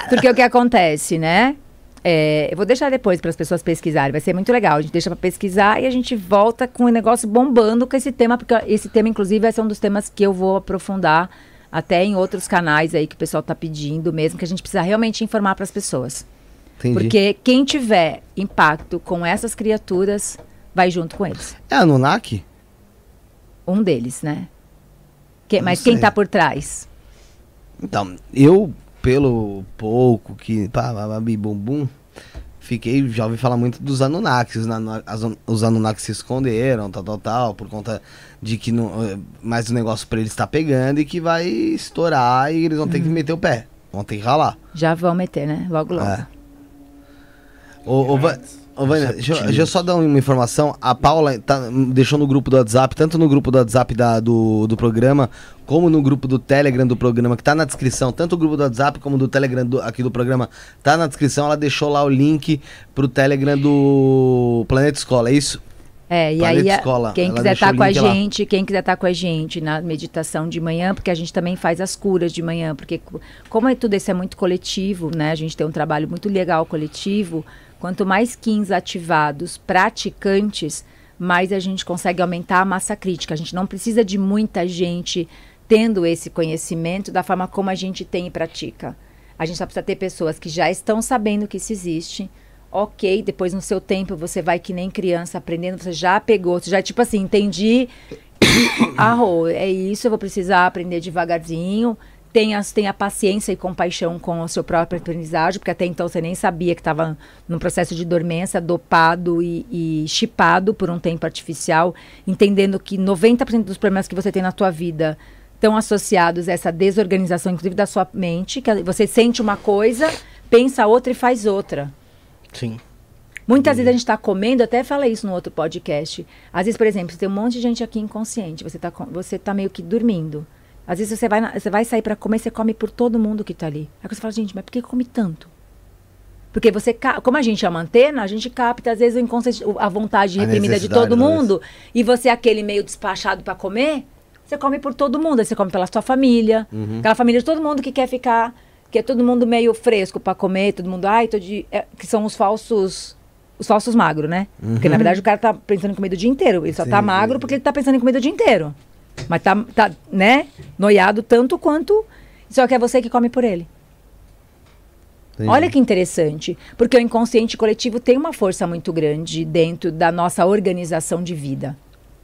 Porque o que acontece, né? É, eu vou deixar depois para as pessoas pesquisarem, vai ser muito legal. A gente deixa para pesquisar e a gente volta com o negócio bombando com esse tema, porque esse tema, inclusive, vai ser um dos temas que eu vou aprofundar até em outros canais aí que o pessoal está pedindo mesmo, que a gente precisa realmente informar para as pessoas. Entendi. Porque quem tiver impacto com essas criaturas vai junto com eles. É Anunnaki? Um deles, né? Que- mas quem sei. está por trás? Então, eu, pelo pouco que. Pá, pá, pá, bi, bum, bum, fiquei. Já ouvi falar muito dos Anunnakis. Os, Anu- as- os Anunnakis se esconderam, tal, tal, tal, por conta de que não, eh, mais o negócio pra eles tá pegando e que vai estourar e eles vão ter Uhum. que meter o pé. Vão ter que ralar. Já vão meter, né? Logo, logo. É. Ô, ô, Va- ô, Vânia, deixa, eu- deixa eu só dar uma informação. A Paula tá, deixou no grupo do WhatsApp, tanto no grupo do WhatsApp da- do, do programa, como no grupo do Telegram do programa, que tá na descrição. Tanto o grupo do WhatsApp como do Telegram do- aqui do programa tá na descrição. Ela deixou lá o link pro Telegram do Planeta Escola, é isso? É, e Planeta aí, a- Escola, quem quiser estar o com a link lá. gente, quem quiser estar com a gente na meditação de manhã, porque a gente também faz as curas de manhã, porque co- como é tudo isso é muito coletivo, né? A gente tem um trabalho muito legal coletivo. Quanto mais quins ativados, praticantes, mais a gente consegue aumentar a massa crítica. A gente não precisa de muita gente tendo esse conhecimento da forma como a gente tem e pratica. A gente só precisa ter pessoas que já estão sabendo que isso existe. Ok, depois no seu tempo você vai que nem criança aprendendo, você já pegou, você já tipo assim, entendi. Arro, é isso, eu vou precisar aprender devagarzinho. Tenha, tenha paciência e compaixão com o seu próprio aprendizagem, porque até então você nem sabia que estava num processo de dormência, dopado e, chipado por um tempo artificial, entendendo que 90% dos problemas que você tem na tua vida estão associados a essa desorganização, inclusive da sua mente, que você sente uma coisa, pensa outra e faz outra. Sim. Muitas vezes a gente está comendo, até falei isso no outro podcast. Às vezes, por exemplo, você tem um monte de gente aqui inconsciente, você está você tá meio que dormindo. Às vezes você vai, na- você vai sair para comer, você come por todo mundo que está ali. Aí você fala, gente, mas por que come tanto? Porque você, como a gente é uma antena, a gente capta, às vezes, a vontade A reprimida de todo né? mundo, e você é aquele meio despachado para comer, você come por todo mundo. Aí você come pela sua família, Uhum. aquela família de todo mundo que quer ficar, que é todo mundo meio fresco para comer, todo mundo, ai, tô de. é, que são os falsos. Os falsos magros, né? Porque na verdade o cara tá pensando em comida o dia inteiro. Ele só tá Uhum. Sim. magro porque ele tá pensando em comida o dia inteiro. Mas tá, tá, né? Noiado tanto quanto. Só que é você que come por ele. Entendi. Olha que interessante, porque o inconsciente coletivo tem uma força muito grande dentro da nossa organização de vida,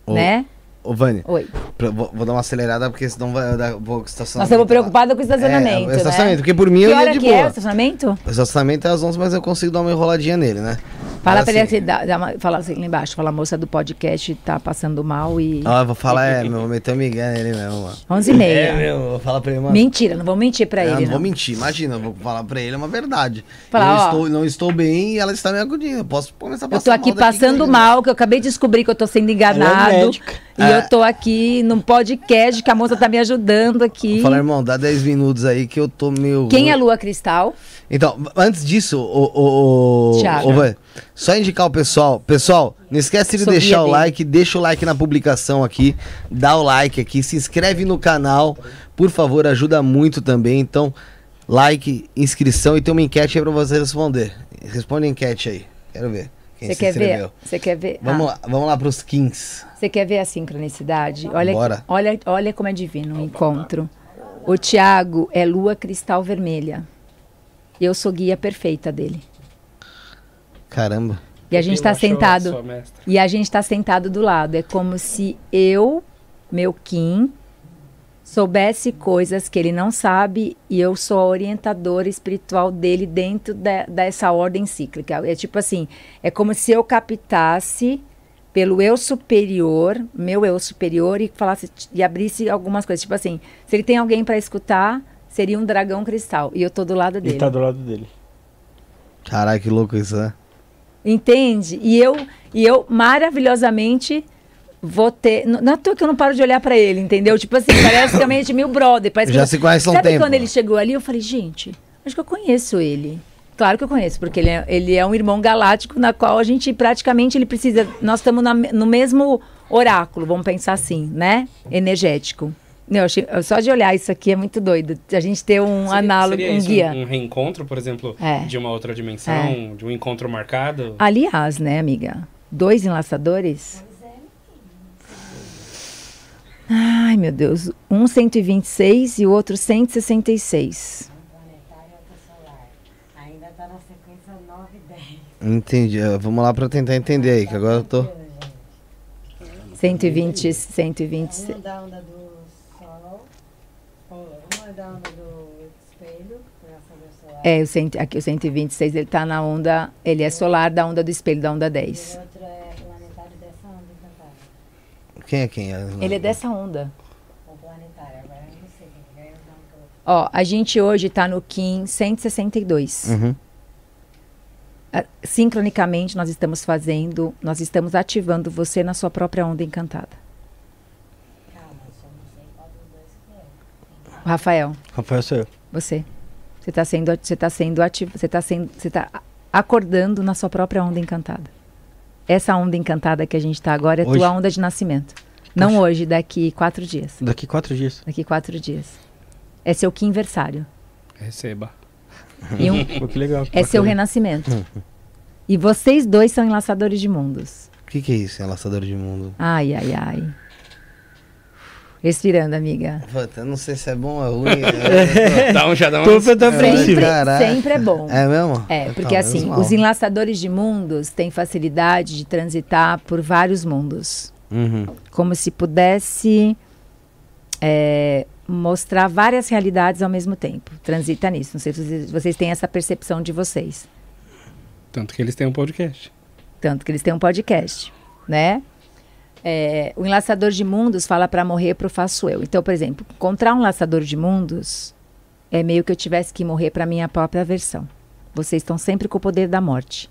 né? Ô, Vânia, Oi. pra- vou, vou dar uma acelerada porque senão vai dar um pouco Nós estacionamento. estamos preocupados com o estacionamento, É, estacionamento, né? porque por mim Que eu ia hora de que é boa. o estacionamento? O estacionamento é às 11, mas eu consigo dar uma enroladinha nele, né? Fala pra ele assim- assim, dá, dá uma, fala assim lá embaixo, fala a moça do podcast tá passando mal e... Ah, eu vou falar, é, meu, vou meter um migué nele mesmo, mano. 11 e meia. É, meu, vou falar pra ele, mano. Mentira, não vou mentir pra Eu ele, não não. vou mentir, imagina, eu vou falar pra ele, é uma verdade. Falar, eu ó. estou, não estou bem e ela está me acudindo. Eu posso começar a Eu passar tô aqui mal passando que- mal, que eu acabei de descobrir que eu tô sendo Ela é enganado. médica. E É. eu tô aqui num podcast que a moça tá me ajudando aqui. Vou falar, irmão, dá 10 minutos aí que eu tô meio. Quem é Lua Cristal? Então, antes disso, o, o, o, Thiago. o Van, só indicar o pessoal. Pessoal, não esquece de deixar o dele. like, deixa o like na publicação aqui, dá o like aqui, se inscreve no canal, por favor, ajuda muito também. Então, like, inscrição e tem uma enquete aí pra você responder. Responde a enquete aí, quero ver. Quem Você se quer ver? inscreveu. Você quer ver? Vamos Ah, lá, vamos lá pros kings. Você quer ver a sincronicidade? Olha, Bora. olha, olha como é divino o encontro. O Tiago é lua cristal vermelha. Eu sou guia perfeita dele. Caramba. E a gente está sentado. E a gente está sentado do lado. É como se eu, meu Kim, soubesse coisas que ele não sabe e eu sou a orientadora espiritual dele dentro de- dessa ordem cíclica. É tipo assim, é como se eu captasse pelo eu superior, meu eu superior e falasse e abrisse algumas coisas, tipo assim, se ele tem alguém para escutar, seria um dragão cristal e eu tô do lado dele. Ele tá do lado dele. Caralho, que louco isso, né? Entende? E eu, e eu maravilhosamente vou ter. n- Não é à toa que eu não paro de olhar pra ele, entendeu? Tipo assim, parece realmente meu brother. Parece Já que se conhece há um Sabe tempo. quando ele chegou ali, eu falei, gente, acho que eu conheço ele. Claro que eu conheço, porque ele é, ele é um irmão galáctico na qual a gente praticamente ele precisa. Nós estamos na no mesmo oráculo, vamos pensar assim, né? Energético. Não, eu achei- só de olhar isso aqui é muito doido. A gente ter um Seria- análogo, seria um guia. Um, reencontro, por exemplo, É. de uma outra dimensão, de um encontro marcado. Aliás, né, amiga? Dois enlaçadores. Ai, meu Deus. Um 126 e o outro 166. planetário e outro solar. Ainda tá na sequência 9 e 10. Entendi. Ah, Vamos lá pra tentar entender aí, que agora eu tô. 120, 126. Um da onda do Sol, um é da onda do espelho, solar. É, o cento, aqui o 126, ele tá na onda, ele é solar da onda do espelho, da onda E 10. o outro é planetário dessa onda encantada. Quem é quem? é? Ele é dessa onda. O planetário, agora eu não sei quem que ganha o nome Ó, a gente hoje tá no Kim 162. Uhum. Ah, Sincronicamente, nós estamos fazendo, nós estamos ativando você na sua própria onda encantada. Calma, eu só não sei qual dos dois que é. Rafael, Rafael, sou eu. você. Você está sendo, você tá sendo ativo, você está sendo, você tá acordando na sua própria onda encantada. Essa onda encantada que a gente está agora é Hoje? tua onda de nascimento. Não Poxa. hoje, daqui quatro dias. Daqui quatro dias. Daqui quatro dias. É seu quinversário. Receba. E um, Pô, que legal. que é seu renascimento. E vocês dois são enlaçadores de mundos. O que, que é isso, enlaçador de mundo? Ai, ai, ai. Respirando, amiga. Puta, eu não sei se é bom ou é ruim. é- Dá um, já dá Tô uma... tá apreensivo. Sempre, sempre é bom. É mesmo? É, Então, porque assim, os enlaçadores de mundos têm facilidade de transitar por vários mundos. Uhum. Como se pudesse é, mostrar várias realidades ao mesmo tempo. Transita nisso. Não sei se vocês, vocês têm essa percepção de vocês. Tanto que eles têm um podcast. Tanto que eles têm um podcast, né? É, o enlaçador de mundos fala para morrer pro faço eu. Então, por exemplo, encontrar um laçador de mundos é meio que eu tivesse que morrer para minha própria versão. Vocês estão sempre com o poder da morte.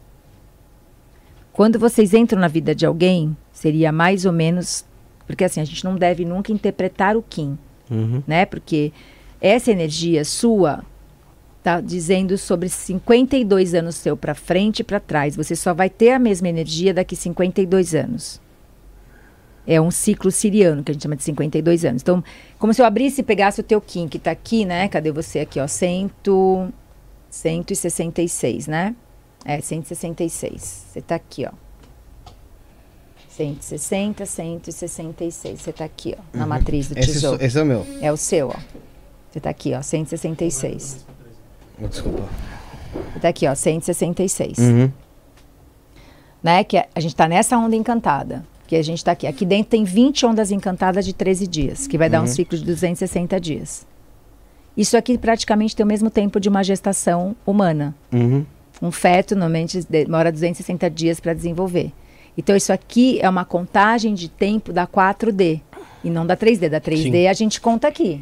Quando vocês entram na vida de alguém, seria mais ou menos. Porque assim, a gente não deve nunca interpretar o Kim, Uhum. né? Porque essa energia sua tá dizendo sobre 52 anos seu para frente e para trás. Você só vai ter a mesma energia daqui 52 anos. É um ciclo siriano que a gente chama de 52 anos. Então, como se eu abrisse e pegasse o teu Kim, que tá aqui, né? Cadê você aqui, ó? Cento, 166, né? É, 166. Você tá aqui, ó. 160, 166. Você tá aqui, ó, na matriz do Esse, tesouro. so- esse é o meu. É o seu, ó. Você tá aqui, ó, 166. Oh, Desculpa. Você tá aqui, ó, 166. Uhum. Né? Que a, a gente tá nessa onda encantada. Que a gente tá aqui. Aqui dentro tem 20 ondas encantadas de 13 dias, que vai dar um ciclo de 260 dias. Isso aqui praticamente tem o mesmo tempo de uma gestação humana. Uhum. Um feto normalmente demora 260 dias para desenvolver. Então isso aqui é uma contagem de tempo da 4D e não da 3D. Da 3D a gente conta aqui.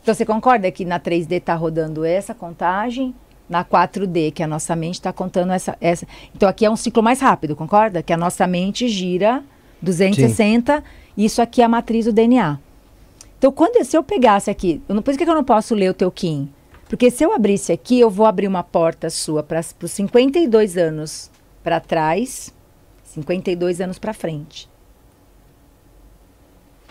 Então você concorda que na 3D está rodando essa contagem, na 4D que a nossa mente está contando essa, essa. Então aqui é um ciclo mais rápido, concorda? Que a nossa mente gira 260 e isso aqui é a matriz do DNA. Então quando se eu pegasse aqui, eu não, por isso que eu não posso ler o teu Kim. Porque se eu abrisse aqui, eu vou abrir uma porta sua para os 52 anos para trás, 52 anos para frente.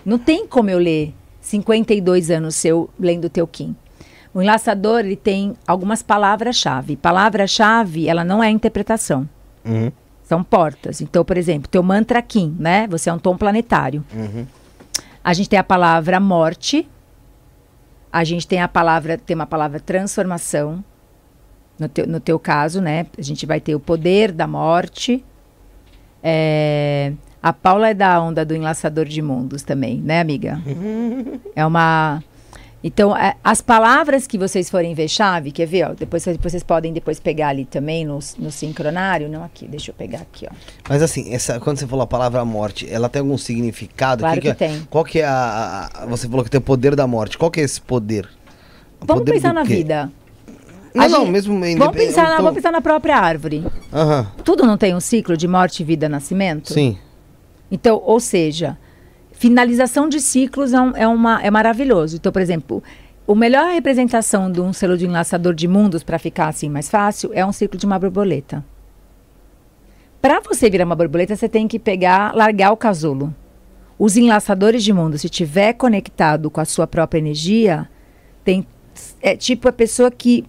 Não tem como eu ler 52 anos seu lendo o teu Kim. O enlaçador ele tem algumas palavras-chave. Palavra-chave, ela não é interpretação. Uhum. São portas. Então, por exemplo, teu mantra Kim, né? Você é um tom planetário. Uhum. A gente tem a palavra morte. A gente tem a palavra, tem uma palavra transformação. No teu, no teu caso, né? A gente vai ter o poder da morte. É, a Paula é da onda do enlaçador de mundos também, né, amiga? É uma. Então, é, as palavras que vocês forem ver chave, quer ver? Ó, depois, depois vocês podem depois pegar ali também no, no sincronário. Não aqui, deixa eu pegar aqui, ó. Mas assim, essa, quando você falou a palavra morte, ela tem algum significado? Claro que é, tem. Qual que é a, a- Você falou que tem o poder da morte. Qual que é esse poder? O Vamos poder pensar na quê? vida. Não, A não, gente- mesmo... Vamos pensar, na, tô- vamos pensar na própria árvore. Tudo não tem um ciclo de morte, vida, nascimento? sim. Então, ou seja, finalização de ciclos é, um- é uma, é maravilhoso. Então, por exemplo, a melhor representação de um selo de enlaçador de mundos, para ficar assim mais fácil, é um ciclo de uma borboleta. Para você virar uma borboleta, você tem que pegar, largar o casulo. Os enlaçadores de mundo, se tiver conectado com a sua própria energia, tem é tipo a pessoa que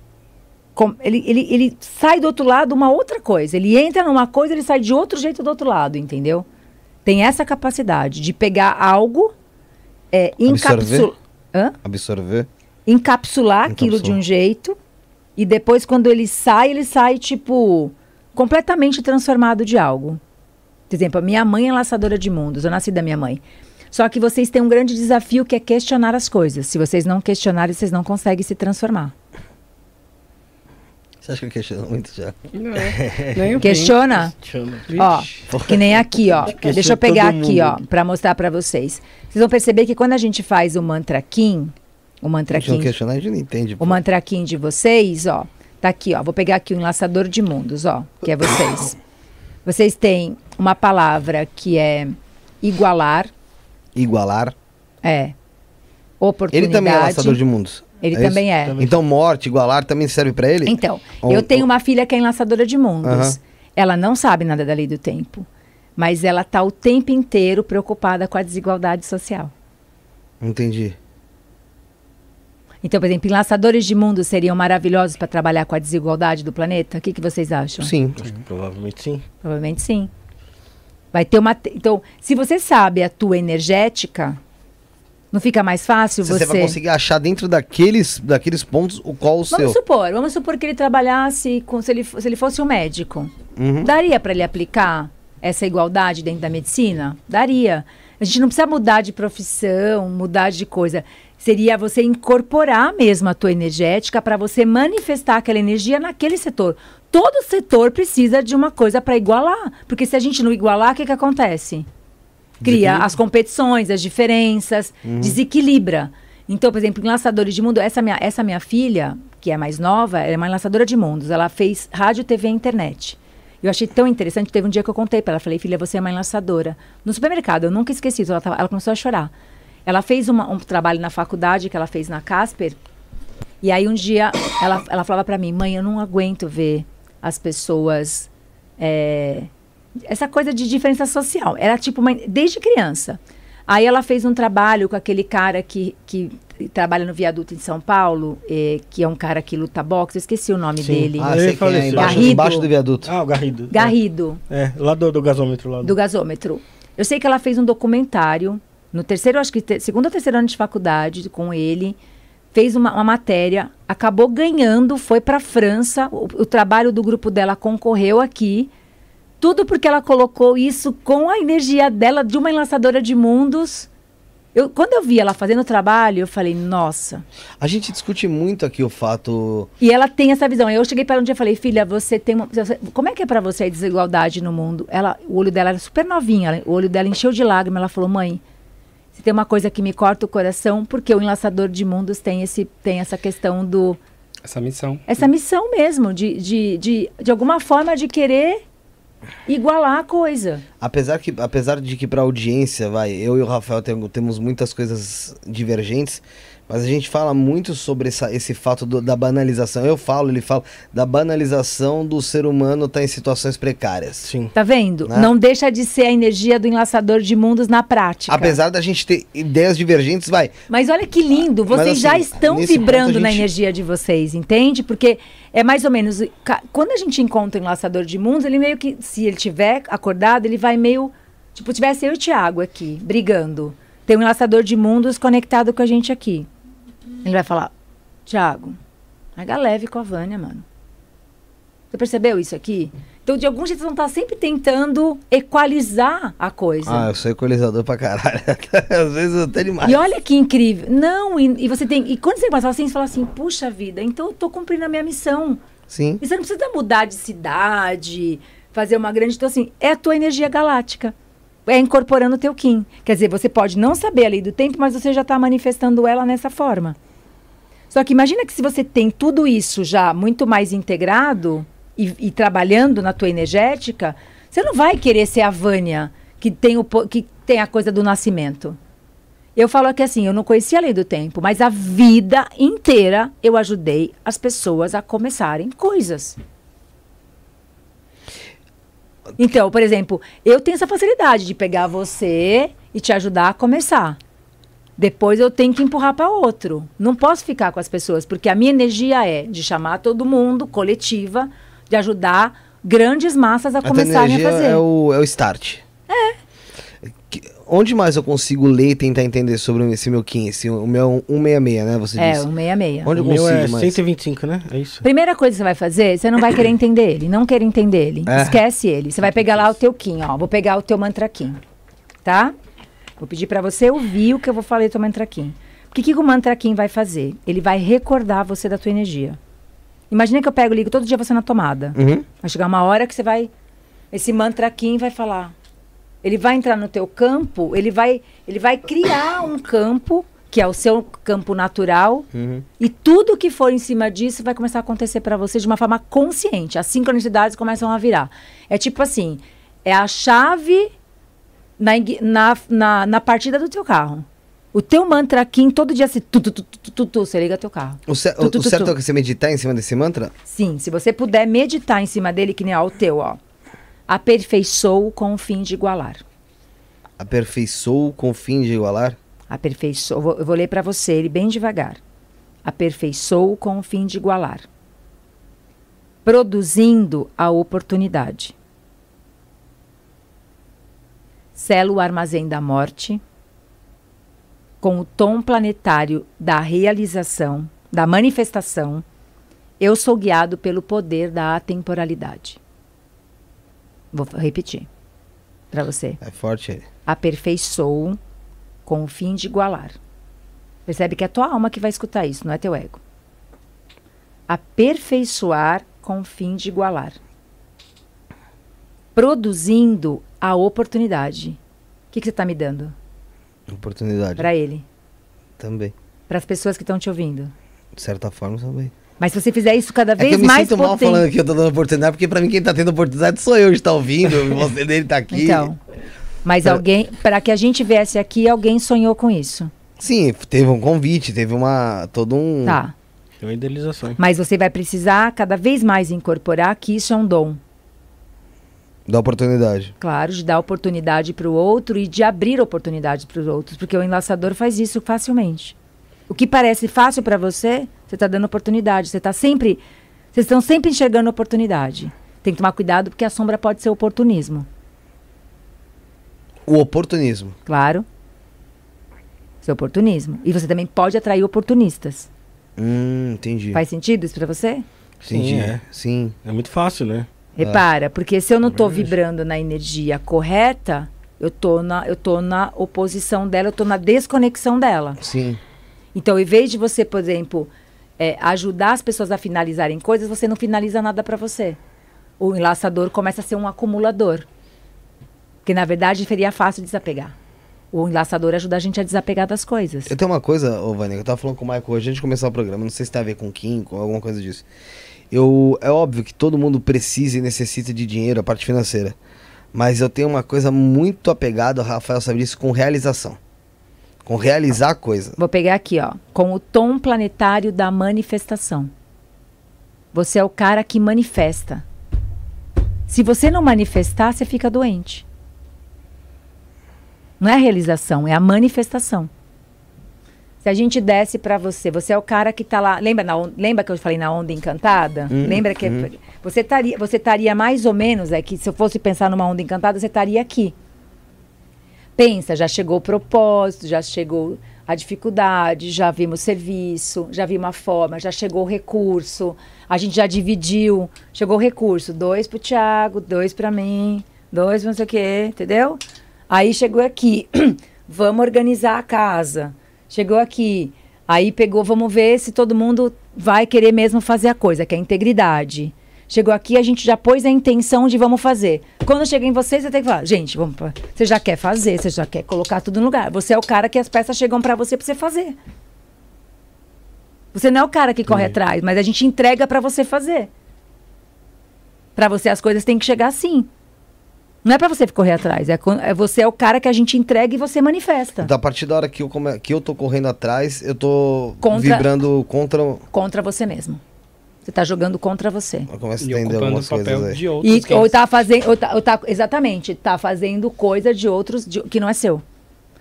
com- ele, ele, ele sai do outro lado uma outra coisa. Ele entra numa coisa, ele sai de outro jeito do outro lado, entendeu? Tem essa capacidade de pegar algo, é, Absorver? encapsular? Absorver. encapsular aquilo de um jeito e depois quando ele sai, ele sai tipo completamente transformado de algo. Por exemplo, a minha mãe é laçadora de mundos, eu nasci da minha mãe. Só que vocês têm um grande desafio que é questionar as coisas. Se vocês não questionarem, vocês não conseguem se transformar. Você acha que eu questiono muito já? Não, nem Questiona? Chama. Ó, que nem aqui, ó. Questiona Deixa eu pegar aqui, ó, para mostrar para vocês. Vocês vão perceber que quando a gente faz o mantra Kim, o mantra A gente não Kim, questionar, a gente não entende. o pô. mantra Kim de vocês, ó, tá aqui, ó. Vou pegar aqui o enlaçador de mundos, ó, que é vocês. Vocês têm uma palavra que é igualar, Igualar. é oportunidade. Ele também é laçador de mundos. Ele é isso? também é. Então, morte, igualar também serve pra ele? Então, Ou- eu tenho ou- uma filha que é enlaçadora de mundos. Aham. Ela não sabe nada da lei do tempo, mas ela tá o tempo inteiro preocupada com a desigualdade social. Entendi. Então, por exemplo, enlaçadores de mundos seriam maravilhosos para trabalhar com a desigualdade do planeta? O que, que vocês acham? Sim. Acho que provavelmente sim. Provavelmente sim. Vai ter uma. te- Então, se você sabe a tua energética, não fica mais fácil Você, você. vai conseguir achar dentro daqueles, daqueles pontos o qual o Vamos seu. supor, vamos supor que ele trabalhasse com. Se ele, se ele fosse um médico. Uhum. Daria para ele aplicar essa igualdade dentro da medicina? Daria. A gente não precisa mudar de profissão, mudar de coisa. Seria você incorporar mesmo a tua energética para você manifestar aquela energia naquele setor. Todo setor precisa de uma coisa para igualar. Porque se a gente não igualar, o que, que acontece? Cria as competições, as diferenças, desequilibra. Então, por exemplo, em Laçadores de Mundo, essa minha, essa minha filha, que é mais nova, ela é uma laçadora de mundos. Ela fez rádio, TV e internet. Eu achei tão interessante, teve um dia que eu contei para ela, falei, filha, você é uma enlaçadora. No supermercado, eu nunca esqueci isso, ela, tava- ela começou a chorar. Ela fez uma- um trabalho na faculdade que ela fez na Casper, e aí um dia ela, ela falava para mim, mãe, eu não aguento ver as pessoas é, essa coisa de diferença social. Era tipo uma, desde criança. Aí ela fez um trabalho com aquele cara que, que trabalha no viaduto em São Paulo, eh, que é um cara que luta boxe. Eu esqueci o nome Sim. dele. Ah, Ele sei quem é, embaixo, Garrido. embaixo do viaduto. Ah, o Garrido. Garrido, É, lá do, do gasômetro lá. do gasômetro. Eu sei que ela fez um documentário no terceiro, acho que te, segundo ou terceiro ano de faculdade com ele. Fez uma, uma matéria, acabou ganhando, foi para a França. O, o trabalho do grupo dela concorreu aqui. Tudo porque ela colocou isso com a energia dela de uma enlaçadora de mundos. Eu, quando eu vi ela fazendo o trabalho, eu falei, nossa. A gente discute muito aqui o fato. E ela tem essa visão. Eu cheguei para ela um dia e falei, filha, você tem uma. você- como é que é para você a desigualdade no mundo? Ela, o olho dela era super novinha, ela- o olho dela encheu de lágrimas. Ela falou, mãe, se tem uma coisa que me corta o coração, porque o enlaçador de mundos tem, esse, tem essa questão do. Essa missão. Essa missão mesmo, de, de, de, de alguma forma de querer igualar a coisa. Apesar, que, apesar de que pra audiência, vai, eu e o Rafael tem- temos muitas coisas divergentes, mas a gente fala muito sobre essa, esse fato do- da banalização. Eu falo, ele fala, da banalização do ser humano estar em situações precárias. Sim. Tá vendo? Né? Não deixa de ser a energia do enlaçador de mundos na prática. Apesar da gente ter ideias divergentes, vai. Mas olha que lindo, Mas, vocês assim, já estão vibrando a na gente- energia de vocês, entende? Porque é mais ou menos. Quando a gente encontra o enlaçador de mundos, ele meio que, se ele tiver acordado, ele vai meio. Tipo, tivesse eu e o Thiago aqui, brigando. Tem um enlaçador de mundos conectado com a gente aqui. Ele vai falar: Thiago, pega leve com a Vânia, mano. Você percebeu isso aqui? Então, de algum jeito, vocês vão estar sempre tentando equalizar a coisa. Ah, eu sou equalizador pra caralho. Às vezes até demais. E olha que incrível. Não, e, e você tem. E quando você passa assim, você fala assim, puxa vida, então eu tô cumprindo a minha missão. Sim. E você não precisa mudar de cidade, fazer uma grande. Então, assim, é a tua energia galáctica. É incorporando o teu Kim. Quer dizer, você pode não saber a lei do tempo, mas você já está manifestando ela nessa forma. Só que imagina que se você tem tudo isso já muito mais integrado e, e trabalhando na tua energética, você não vai querer ser a Vânia, que tem, o, que tem a coisa do nascimento. Eu falo aqui assim, eu não conhecia a lei do tempo, mas a vida inteira eu ajudei as pessoas a começarem coisas. Então, por exemplo, eu tenho essa facilidade de pegar você e te ajudar a começar. Depois eu tenho que empurrar para outro. Não posso ficar com as pessoas, porque a minha energia é de chamar todo mundo, coletiva, de ajudar grandes massas a, A tua começarem a fazer. é o, é o start. Onde mais eu consigo ler e tentar entender sobre esse meu Kim, esse, o meu 166, né? Você É, disse. um 66. Onde eu O meu consigo é mais? 125, né? É isso. Primeira coisa que você vai fazer, você não vai querer entender ele, não querer entender ele. É. Esquece ele. Você vai pegar lá o teu Kim, ó. Vou pegar o teu mantra Kim, tá? Vou pedir pra você ouvir o que eu vou falar do teu mantra Kim. O que, que o mantra Kim vai fazer? Ele vai recordar você da tua energia. Imagina que eu pego e ligo todo dia você na tomada. Uhum. Vai chegar uma hora que você vai. Esse mantra Kim vai falar. Ele vai entrar no teu campo, ele vai, ele vai criar um campo, que é o seu campo natural, Uhum. e tudo que for em cima disso vai começar a acontecer para você de uma forma consciente. As sincronicidades começam a virar. É tipo assim: é a chave na, na, na, na partida do teu carro. O teu mantra Kim, todo dia se tu, tu, tu, tu, tu, tu, você liga teu carro. O, ce- Tu, tu, o certo tu. é que você meditar em cima desse mantra? Sim, se você puder meditar em cima dele, que nem ó, o teu, ó. Aperfeiçoou com o fim de igualar. Aperfeiçoou com o fim de igualar? Aperfeiçoou. vou- Eu vou ler para você ele bem devagar. Aperfeiçoou com o fim de igualar. Produzindo a oportunidade. Selo o armazém da morte. Com o tom planetário da realização, da manifestação, eu sou guiado pelo poder da atemporalidade. Vou repetir para você É forte ele. aperfeiçoou com o fim de igualar. Percebe que é a tua alma que vai escutar isso, não é teu ego. Aperfeiçoar com o fim de igualar. Produzindo a oportunidade. O que, que você está me dando Oportunidade. para ele? Também. Para as pessoas que estão te ouvindo. De certa forma também. Mas se você fizer isso cada É vez que eu me mais sinto mal potente- falando que eu tô dando oportunidade, porque pra mim quem tá tendo oportunidade sou eu de estar ouvindo, você dele tá aqui. Então, mas É. alguém, para que a gente viesse aqui, alguém sonhou com isso. Sim, teve um convite, teve uma. todo um. Tá. Tem uma idealização. Mas você vai precisar cada vez mais incorporar que isso é um dom. Da oportunidade. Claro, de dar oportunidade para o outro e de abrir oportunidade para os outros, porque o enlaçador faz isso facilmente. O que parece fácil para você, você está dando oportunidade. Você está sempre, vocês estão sempre enxergando oportunidade. Tem que tomar cuidado porque a sombra pode ser oportunismo, O oportunismo. claro. Ser oportunismo. E você também pode atrair oportunistas. Hum, entendi. Faz sentido isso para você? Entendi. Sim, é. Sim. É muito fácil, né? Repara, porque se eu não estou Verdade. vibrando na energia correta, eu tô na, eu tô na oposição dela, eu tô na desconexão dela. Sim. Então, em vez de você, por exemplo, é, ajudar as pessoas a finalizarem coisas, você não finaliza nada para você. O enlaçador começa a ser um acumulador. Que, na verdade, seria fácil desapegar. O enlaçador ajuda a gente a desapegar das coisas. Eu tenho uma coisa, ô Vânia, que eu tava falando com o Michael hoje antes de começar o programa, não sei se tem a ver com Kim, com alguma coisa disso. Eu, é óbvio que todo mundo precisa e necessita de dinheiro, a parte financeira. Mas eu tenho uma coisa muito apegada, o Rafael sabe disso, com realização. Com realizar a coisa. Vou pegar aqui, ó, com o tom planetário da manifestação. Você é o cara que manifesta. Se você não manifestar, você fica doente. Não é a realização, é a manifestação. Se a gente desse para você, você é o cara que tá lá, lembra, na lembra que eu falei na onda encantada? Hum, lembra que você estaria, você estaria mais ou menos aqui, se eu fosse pensar numa onda encantada, você estaria aqui. Pensa, já chegou o propósito, já chegou a dificuldade, já vimos serviço, já vimos a forma, já chegou o recurso, a gente já dividiu, chegou o recurso, dois pro Thiago, dois para mim, dois não sei o quê, entendeu? Aí chegou aqui, vamos organizar a casa. Chegou aqui, aí pegou, vamos ver se todo mundo vai querer mesmo fazer a coisa, que é a integridade. Chegou aqui, a gente já pôs a intenção de vamos fazer. Quando chega em você, você tem que falar, gente, vamos, você já quer fazer, você já quer colocar tudo no lugar. Você é o cara que as peças chegam para você para você fazer. Você não é o cara que corre atrás, mas a gente entrega para você fazer. Para você as coisas têm que chegar assim. Não é pra você correr atrás, é, é você é o cara que a gente entrega e você manifesta. Então, a partir da hora que eu, come... que eu tô correndo atrás, eu tô Contra- vibrando contra. Eu Contra você mesmo. Você tá jogando contra você. começo a E entender ocupando o algumas coisas papel aí. de outros. E, que ou eles- tá fazendo. Ou tá, ou tá- exatamente, tá fazendo coisa de outros de- que não é seu.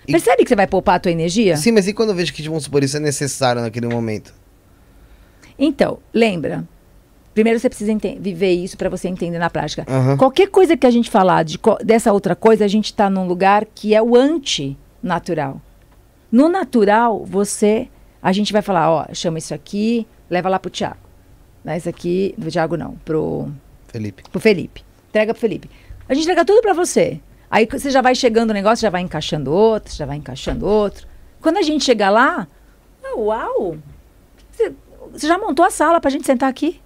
E- Percebe que você vai poupar a tua energia? Sim, mas e quando eu vejo que, vamos supor, isso é necessário naquele momento? Então, lembra. Primeiro você precisa viver isso para você entender na prática. Aham. Qualquer coisa que a gente falar de dessa outra coisa, a gente está num lugar que é o anti-natural. No natural, você. A gente vai falar, ó, chama isso aqui, leva lá pro Tiago. Né, Isso aqui, do Tiago não, pro, Felipe. pro Felipe. Entrega pro Felipe. A gente entrega tudo para você. Aí você já vai chegando o negócio, já vai encaixando outro, já vai encaixando outro. Quando a gente chegar lá, ah, uau! Você, você já montou a sala pra gente sentar aqui?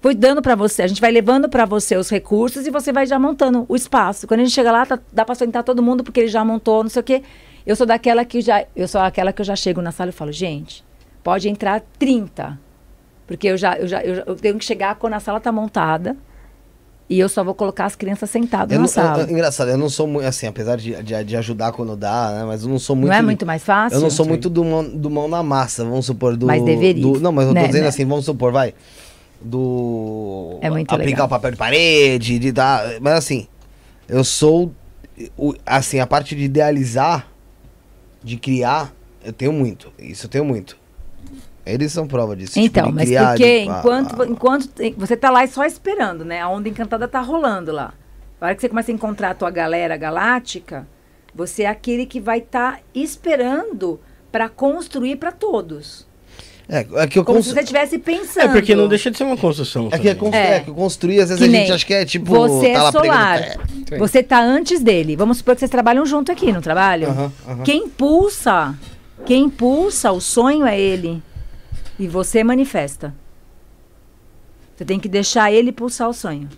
Foi dando pra você, a gente vai levando pra você os recursos e você vai já montando o espaço. Quando a gente chega lá, tá- dá pra sentar todo mundo porque ele já montou, não sei o quê. Eu sou daquela que já, eu sou aquela que eu já chego na sala e falo, gente, pode entrar 30. Porque eu já, eu já, eu, tenho que chegar quando a sala tá montada e eu só vou colocar as crianças sentadas Eu na não, sala. eu- engraçado, eu não sou muito, assim, apesar de, de, de ajudar quando dá, né? Mas eu não sou muito. não é muito mais fácil? Eu não sou Sim. muito do mão, do mão na massa, vamos supor. Do, Mas deveria. do- não, mas eu tô Né, dizendo né? assim, vamos supor, vai. Do. É muito Aplicar legal. o papel de parede, de dar. Mas assim, eu sou. assim, a parte de idealizar, de criar, eu tenho muito. Isso eu tenho muito. Eles são prova disso. tipo, Então, de mas porque de- enquanto, ah, enquanto você tá lá só esperando, né? A onda encantada tá rolando lá. A hora que você começa a encontrar a tua galera galáctica, você é aquele que vai estar esperando para construir para todos. É, é que eu Como cons... se você estivesse pensando. É porque não deixa de ser uma construção. É que, é, também. cons... É. é que construir, às vezes Que a gente acha que é tipo. Você tá é lá pregando solar. Sim. Você tá antes dele. Vamos supor que vocês trabalham junto aqui, não trabalham? Aham, aham. Quem impulsa, quem impulsa o sonho é ele. E você manifesta. Você tem que deixar ele pulsar o sonho.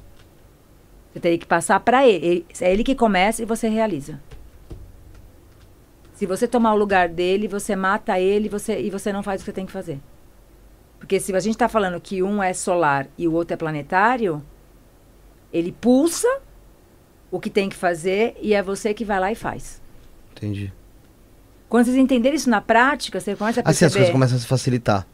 Você tem que passar para ele. É ele que começa e você realiza. Se você tomar o lugar dele, você mata ele você, e você não faz o que você tem que fazer. Porque se a gente está falando que um é solar e o outro é planetário, ele pulsa o que tem que fazer e é você que vai lá e faz. Entendi. Quando vocês entenderem isso na prática, você começa a perceber. Assim as coisas começam a se facilitar.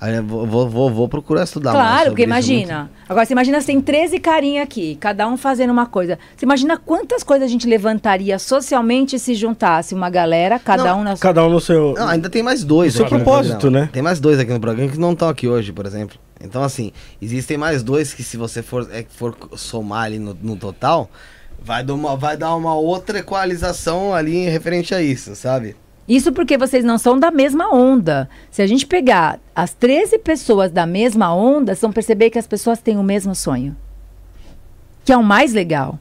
Aí eu vou, vou, vou, vou procurar estudar mais Claro, porque isso imagina. Agora, você imagina se tem 13 carinha aqui, cada um fazendo uma coisa. Você imagina quantas coisas a gente levantaria socialmente se juntasse uma galera, cada Não, um na sua. Cada um no seu. muito. Não, ainda tem mais dois. O seu aqui no propósito, né? Tem mais dois aqui no programa que não estão aqui hoje, por exemplo. Então, assim, existem mais dois que se você for, é, for somar ali no, no total, vai dar, uma, vai dar uma outra equalização ali referente a isso, sabe? Isso porque vocês não são da mesma onda. Se a gente pegar as 13 pessoas da mesma onda, vocês vão perceber que as pessoas têm o mesmo sonho. Que é o mais legal.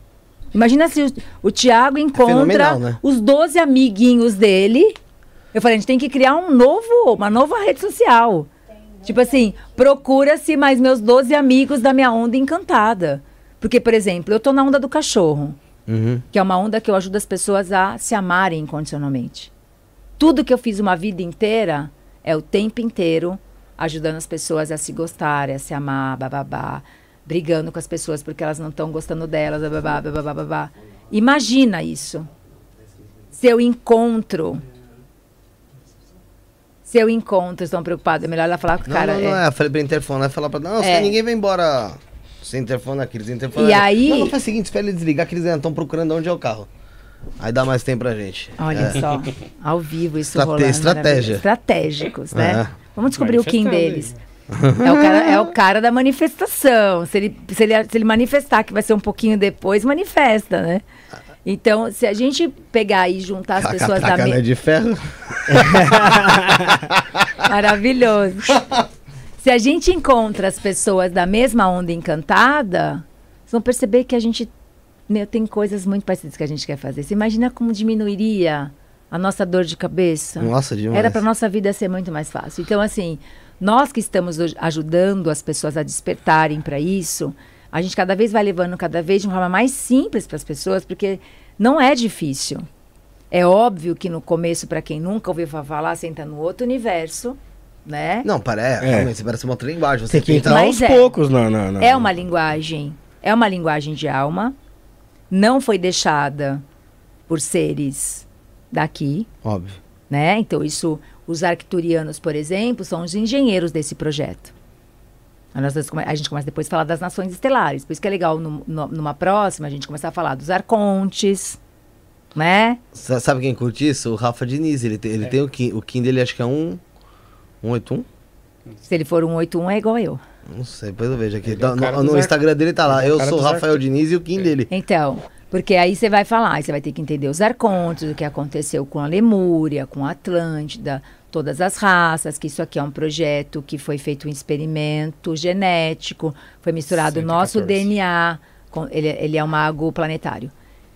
Imagina se o, o Tiago encontra fenomenal, né? os 12 amiguinhos dele. Eu falei, a gente tem que criar um novo, uma nova rede social. Tipo assim, procura-se mais meus 12 amigos da minha onda encantada. Porque, por exemplo, eu tô na onda do cachorro Uhum. que é uma onda que eu ajudo as pessoas a se amarem incondicionalmente. Tudo que eu fiz uma vida inteira é o tempo inteiro ajudando as pessoas a se gostarem, a se amar, bababá, brigando com as pessoas porque elas não estão gostando delas, bababá, bababá, babá. Imagina isso. Seu encontro. Seu encontro, estão preocupados. É melhor ela falar com o Não, cara. não, não, é. é. Eu falei pra interfone, vai falar pra. Não, É. se ninguém vai embora sem interfone aqui, eles interfone E ali. aí- Não, não faz o seguinte, espera ele desligar que eles estão procurando onde é o carro. Aí dá mais tempo pra gente. Olha É. só, ao vivo isso Estrate- rolando. estratégia. maravilhoso. Estratégicos, né? É. Vamos descobrir o Kim deles. É o, cara, é o cara da manifestação. Se ele, se, ele, se ele manifestar, que vai ser um pouquinho depois, manifesta, né? Então, se a gente pegar e juntar as pessoas da né, mesma. de ferro. Maravilhoso. Se a gente encontra as pessoas da mesma onda encantada, vocês vão perceber que a gente meu, tem coisas muito parecidas que a gente quer fazer. Você imagina como diminuiria a nossa dor de cabeça? Nossa, demais. Era para nossa vida ser muito mais fácil. Então, assim, nós que estamos ajudando as pessoas a despertarem para isso, a gente cada vez vai levando cada vez de uma forma mais simples para as pessoas, porque não é difícil. É óbvio que no começo, para quem nunca ouviu falar, você entra no outro universo, né? Não, parece, É. realmente, parece uma outra linguagem. Você Tem que entrar aos é. poucos na, na, na- É uma linguagem, é uma linguagem de alma, não foi deixada por seres daqui, Óbvio. né? Então isso, os arcturianos, por exemplo, são os engenheiros desse projeto. A, nós- a gente começa depois a falar das nações estelares. Por isso que é legal num- no- numa próxima a gente começar a falar dos arcontes, né? Sa- Sabe quem curte isso? O Rafa Diniz. Ele tem, ele tem o Kim. O Kim dele acho que é um. 181? Se ele for um 81 é igual eu. Não sei, depois eu vejo aqui. É Tá- no dos no Instagram dele tá lá. é Eu sou Rafael Diniz e o Kim dele. Então, porque aí você vai falar, aí você vai ter que entender os arcontes, o que aconteceu com a Lemúria, com a Atlântida, todas as raças, que isso aqui é um projeto que foi feito um experimento genético, foi misturado o nosso 114. DNA, com, ele, ele é um mago planetário.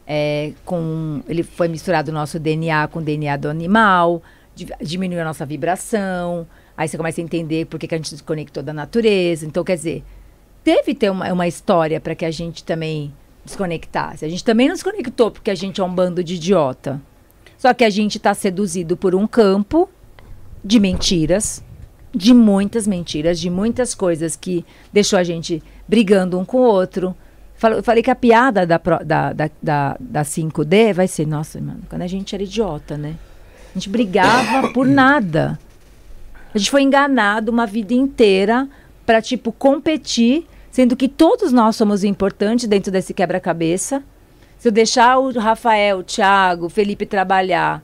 É, com, ele foi misturado o nosso DNA com o DNA do animal, di- diminuiu a nossa vibração, aí você começa a entender por que, que a gente desconectou da natureza. Então, quer dizer, teve ter uma, uma história para que a gente também desconectasse. A gente também não desconectou porque a gente é um bando de idiota. Só que a gente está seduzido por um campo de mentiras, de muitas mentiras, de muitas coisas que deixou a gente brigando um com o outro. Fal- falei que a piada da, da, da, da, da 5D vai ser, nossa, mano, quando a gente era idiota, né? A gente brigava por nada. A gente foi enganado uma vida inteira para tipo competir, sendo que todos nós somos importantes dentro desse quebra-cabeça. Se eu deixar o Rafael, o Thiago, o Felipe trabalhar,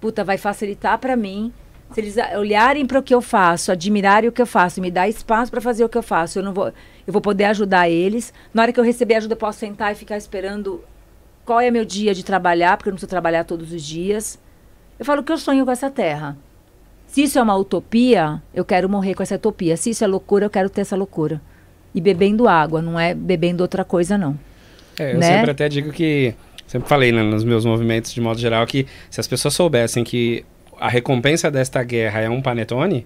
puta, vai facilitar para mim. Se eles olharem para o que eu faço, admirarem o que eu faço, me dar espaço para fazer o que eu faço, eu não vou, eu vou poder ajudar eles. Na hora que eu receber ajuda, eu posso sentar e ficar esperando qual é meu dia de trabalhar, porque eu não preciso trabalhar todos os dias. Eu falo que eu sonho com essa terra. Se isso é uma utopia, eu quero morrer com essa utopia. Se isso é loucura, eu quero ter essa loucura. E bebendo água, não é bebendo outra coisa, não. É, eu né? sempre até digo que. Sempre falei né, nos meus movimentos de modo geral que se as pessoas soubessem que a recompensa desta guerra é um panetone,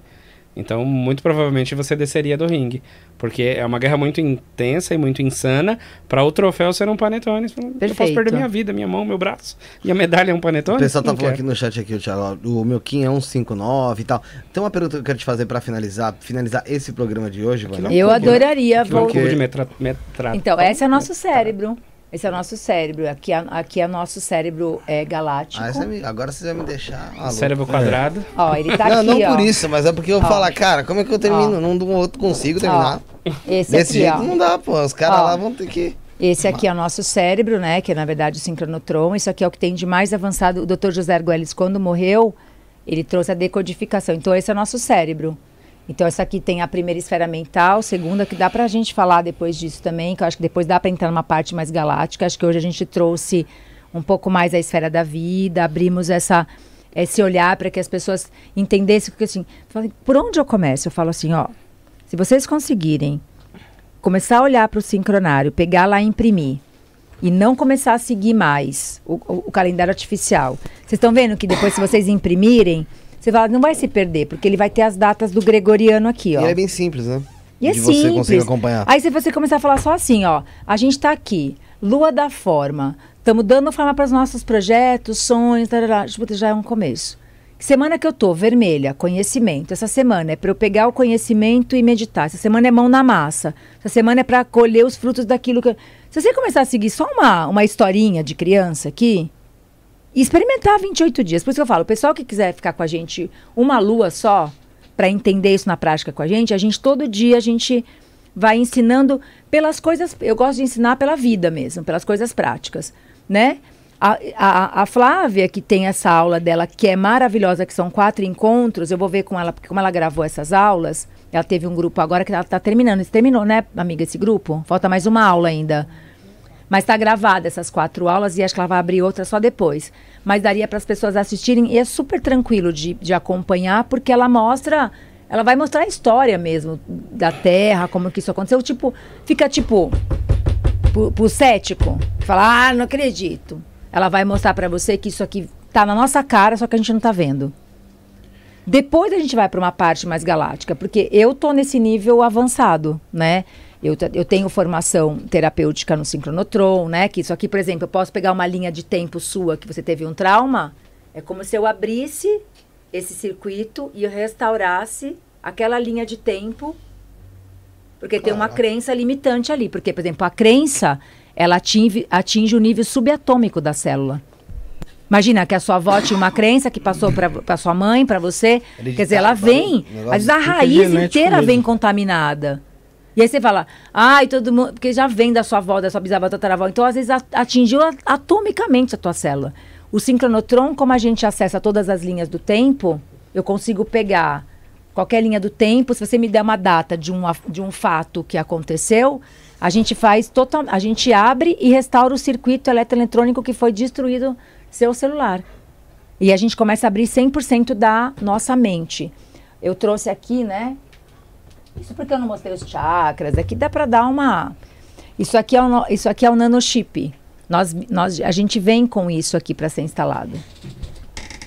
então muito provavelmente você desceria do ringue. Porque é uma guerra muito intensa e muito insana. Para o troféu ser um panetone. Fala, Eu posso Perfeito. perder minha vida, minha mão, meu braço. E a medalha é um panetone? O pessoal tá Não falando quero. aqui no chat aqui, o Thiago, o meu Kim é 159 e tal. Tem uma pergunta que eu quero te fazer pra finalizar, finalizar esse programa de hoje, não. Eu né? adoraria. É um Vou... cubo de metra, metra, Então, esse é o nosso cérebro. Esse é o nosso cérebro. Aqui é, aqui é o nosso cérebro é, galáctico. Ah, essa me- agora você vai me deixar maluco. Cérebro quadrado. Ó, ele tá não, aqui, não ó. por isso, mas é porque eu Ó. falar, cara, como é que eu termino? Ó. Não do outro consigo terminar. Esse Desse aqui, jeito ó. não dá, pô. Os caras lá vão ter que. Esse aqui é o nosso cérebro, né? Que é, na verdade, o sincronotron. Isso aqui é o que tem de mais avançado. O Dr. José Arguelles, quando morreu, ele trouxe a decodificação. Então, esse é o nosso cérebro. Então, essa aqui tem a primeira esfera mental, segunda, que dá pra gente falar depois disso também, que eu acho que depois dá pra entrar numa parte mais galáctica. Acho que hoje a gente trouxe um pouco mais a esfera da vida, abrimos essa esse olhar para que as pessoas entendessem, porque assim, por onde eu começo? Eu falo assim, ó, se vocês conseguirem começar a olhar para o sincronário, pegar lá e imprimir, e não começar a seguir mais o, o- o calendário artificial. Vocês estão vendo que depois, se vocês imprimirem, você fala, não vai se perder, porque ele vai ter as datas do gregoriano aqui, E ó. ele é bem simples, né? E é De você simples. conseguir acompanhar. Aí se você começar a falar só assim, ó, a gente tá aqui, lua da forma, estamos dando forma para os nossos projetos, sonhos, tarará, tipo, já é um começo. Semana que eu tô, vermelha, conhecimento. Essa semana é para eu pegar o conhecimento e meditar. Essa semana é mão na massa. Essa semana é para colher os frutos daquilo que. eu- Se você começar a seguir só uma, uma historinha de criança aqui, e experimentar 28 dias. Por isso que eu falo, o pessoal que quiser ficar com a gente uma lua só, para entender isso na prática com a gente, a gente todo dia a gente vai ensinando pelas coisas, eu gosto de ensinar pela vida mesmo, pelas coisas práticas, né? A, a, a Flávia, que tem essa aula dela, que é maravilhosa, que são quatro encontros, eu vou ver com ela, porque como ela gravou essas aulas, ela teve um grupo agora que ela está terminando. Terminou, né, amiga, esse grupo? Falta mais uma aula ainda. Mas está gravada essas quatro aulas e acho que ela vai abrir outra só depois. Mas daria para as pessoas assistirem e é super tranquilo de, de acompanhar, porque ela mostra. Ela vai mostrar a história mesmo da Terra, como que isso aconteceu. Tipo, fica tipo. Pro, cético, fala, ah, não acredito. Ela vai mostrar para você que isso aqui tá na nossa cara, só que a gente não tá vendo. Depois a gente vai para uma parte mais galáctica, porque eu tô nesse nível avançado, né? Eu, eu tenho formação terapêutica no sincronotron, né? Que isso aqui, por exemplo, eu posso pegar uma linha de tempo sua que você teve um trauma. É como se eu abrisse esse circuito e eu restaurasse aquela linha de tempo porque tem uma crença limitante ali. Porque, por exemplo, a crença ela atinge, atinge o nível subatômico da célula. Imagina que a sua avó tinha uma crença que passou para sua mãe, para você. Quer dizer, ela vem, vezes a raiz inteira mesmo. vem contaminada. E aí você fala, ai, todo mundo. Porque já vem da sua avó, da sua bisavó, da tataravó. Então, às vezes, atingiu atomicamente a tua célula. O sincronotron, como a gente acessa todas as linhas do tempo, eu consigo pegar qualquer linha do tempo. Se você me der uma data de um, de um fato que aconteceu, a gente faz total. A gente abre e restaura o circuito eletroeletrônico que foi destruído seu celular. E a gente começa a abrir 100% da nossa mente. Eu trouxe aqui, né? Isso porque eu não mostrei os chakras. Aqui dá para dar uma. Isso aqui é no- isso aqui é o nanochip. Nós, nós, a gente vem com isso aqui para ser instalado.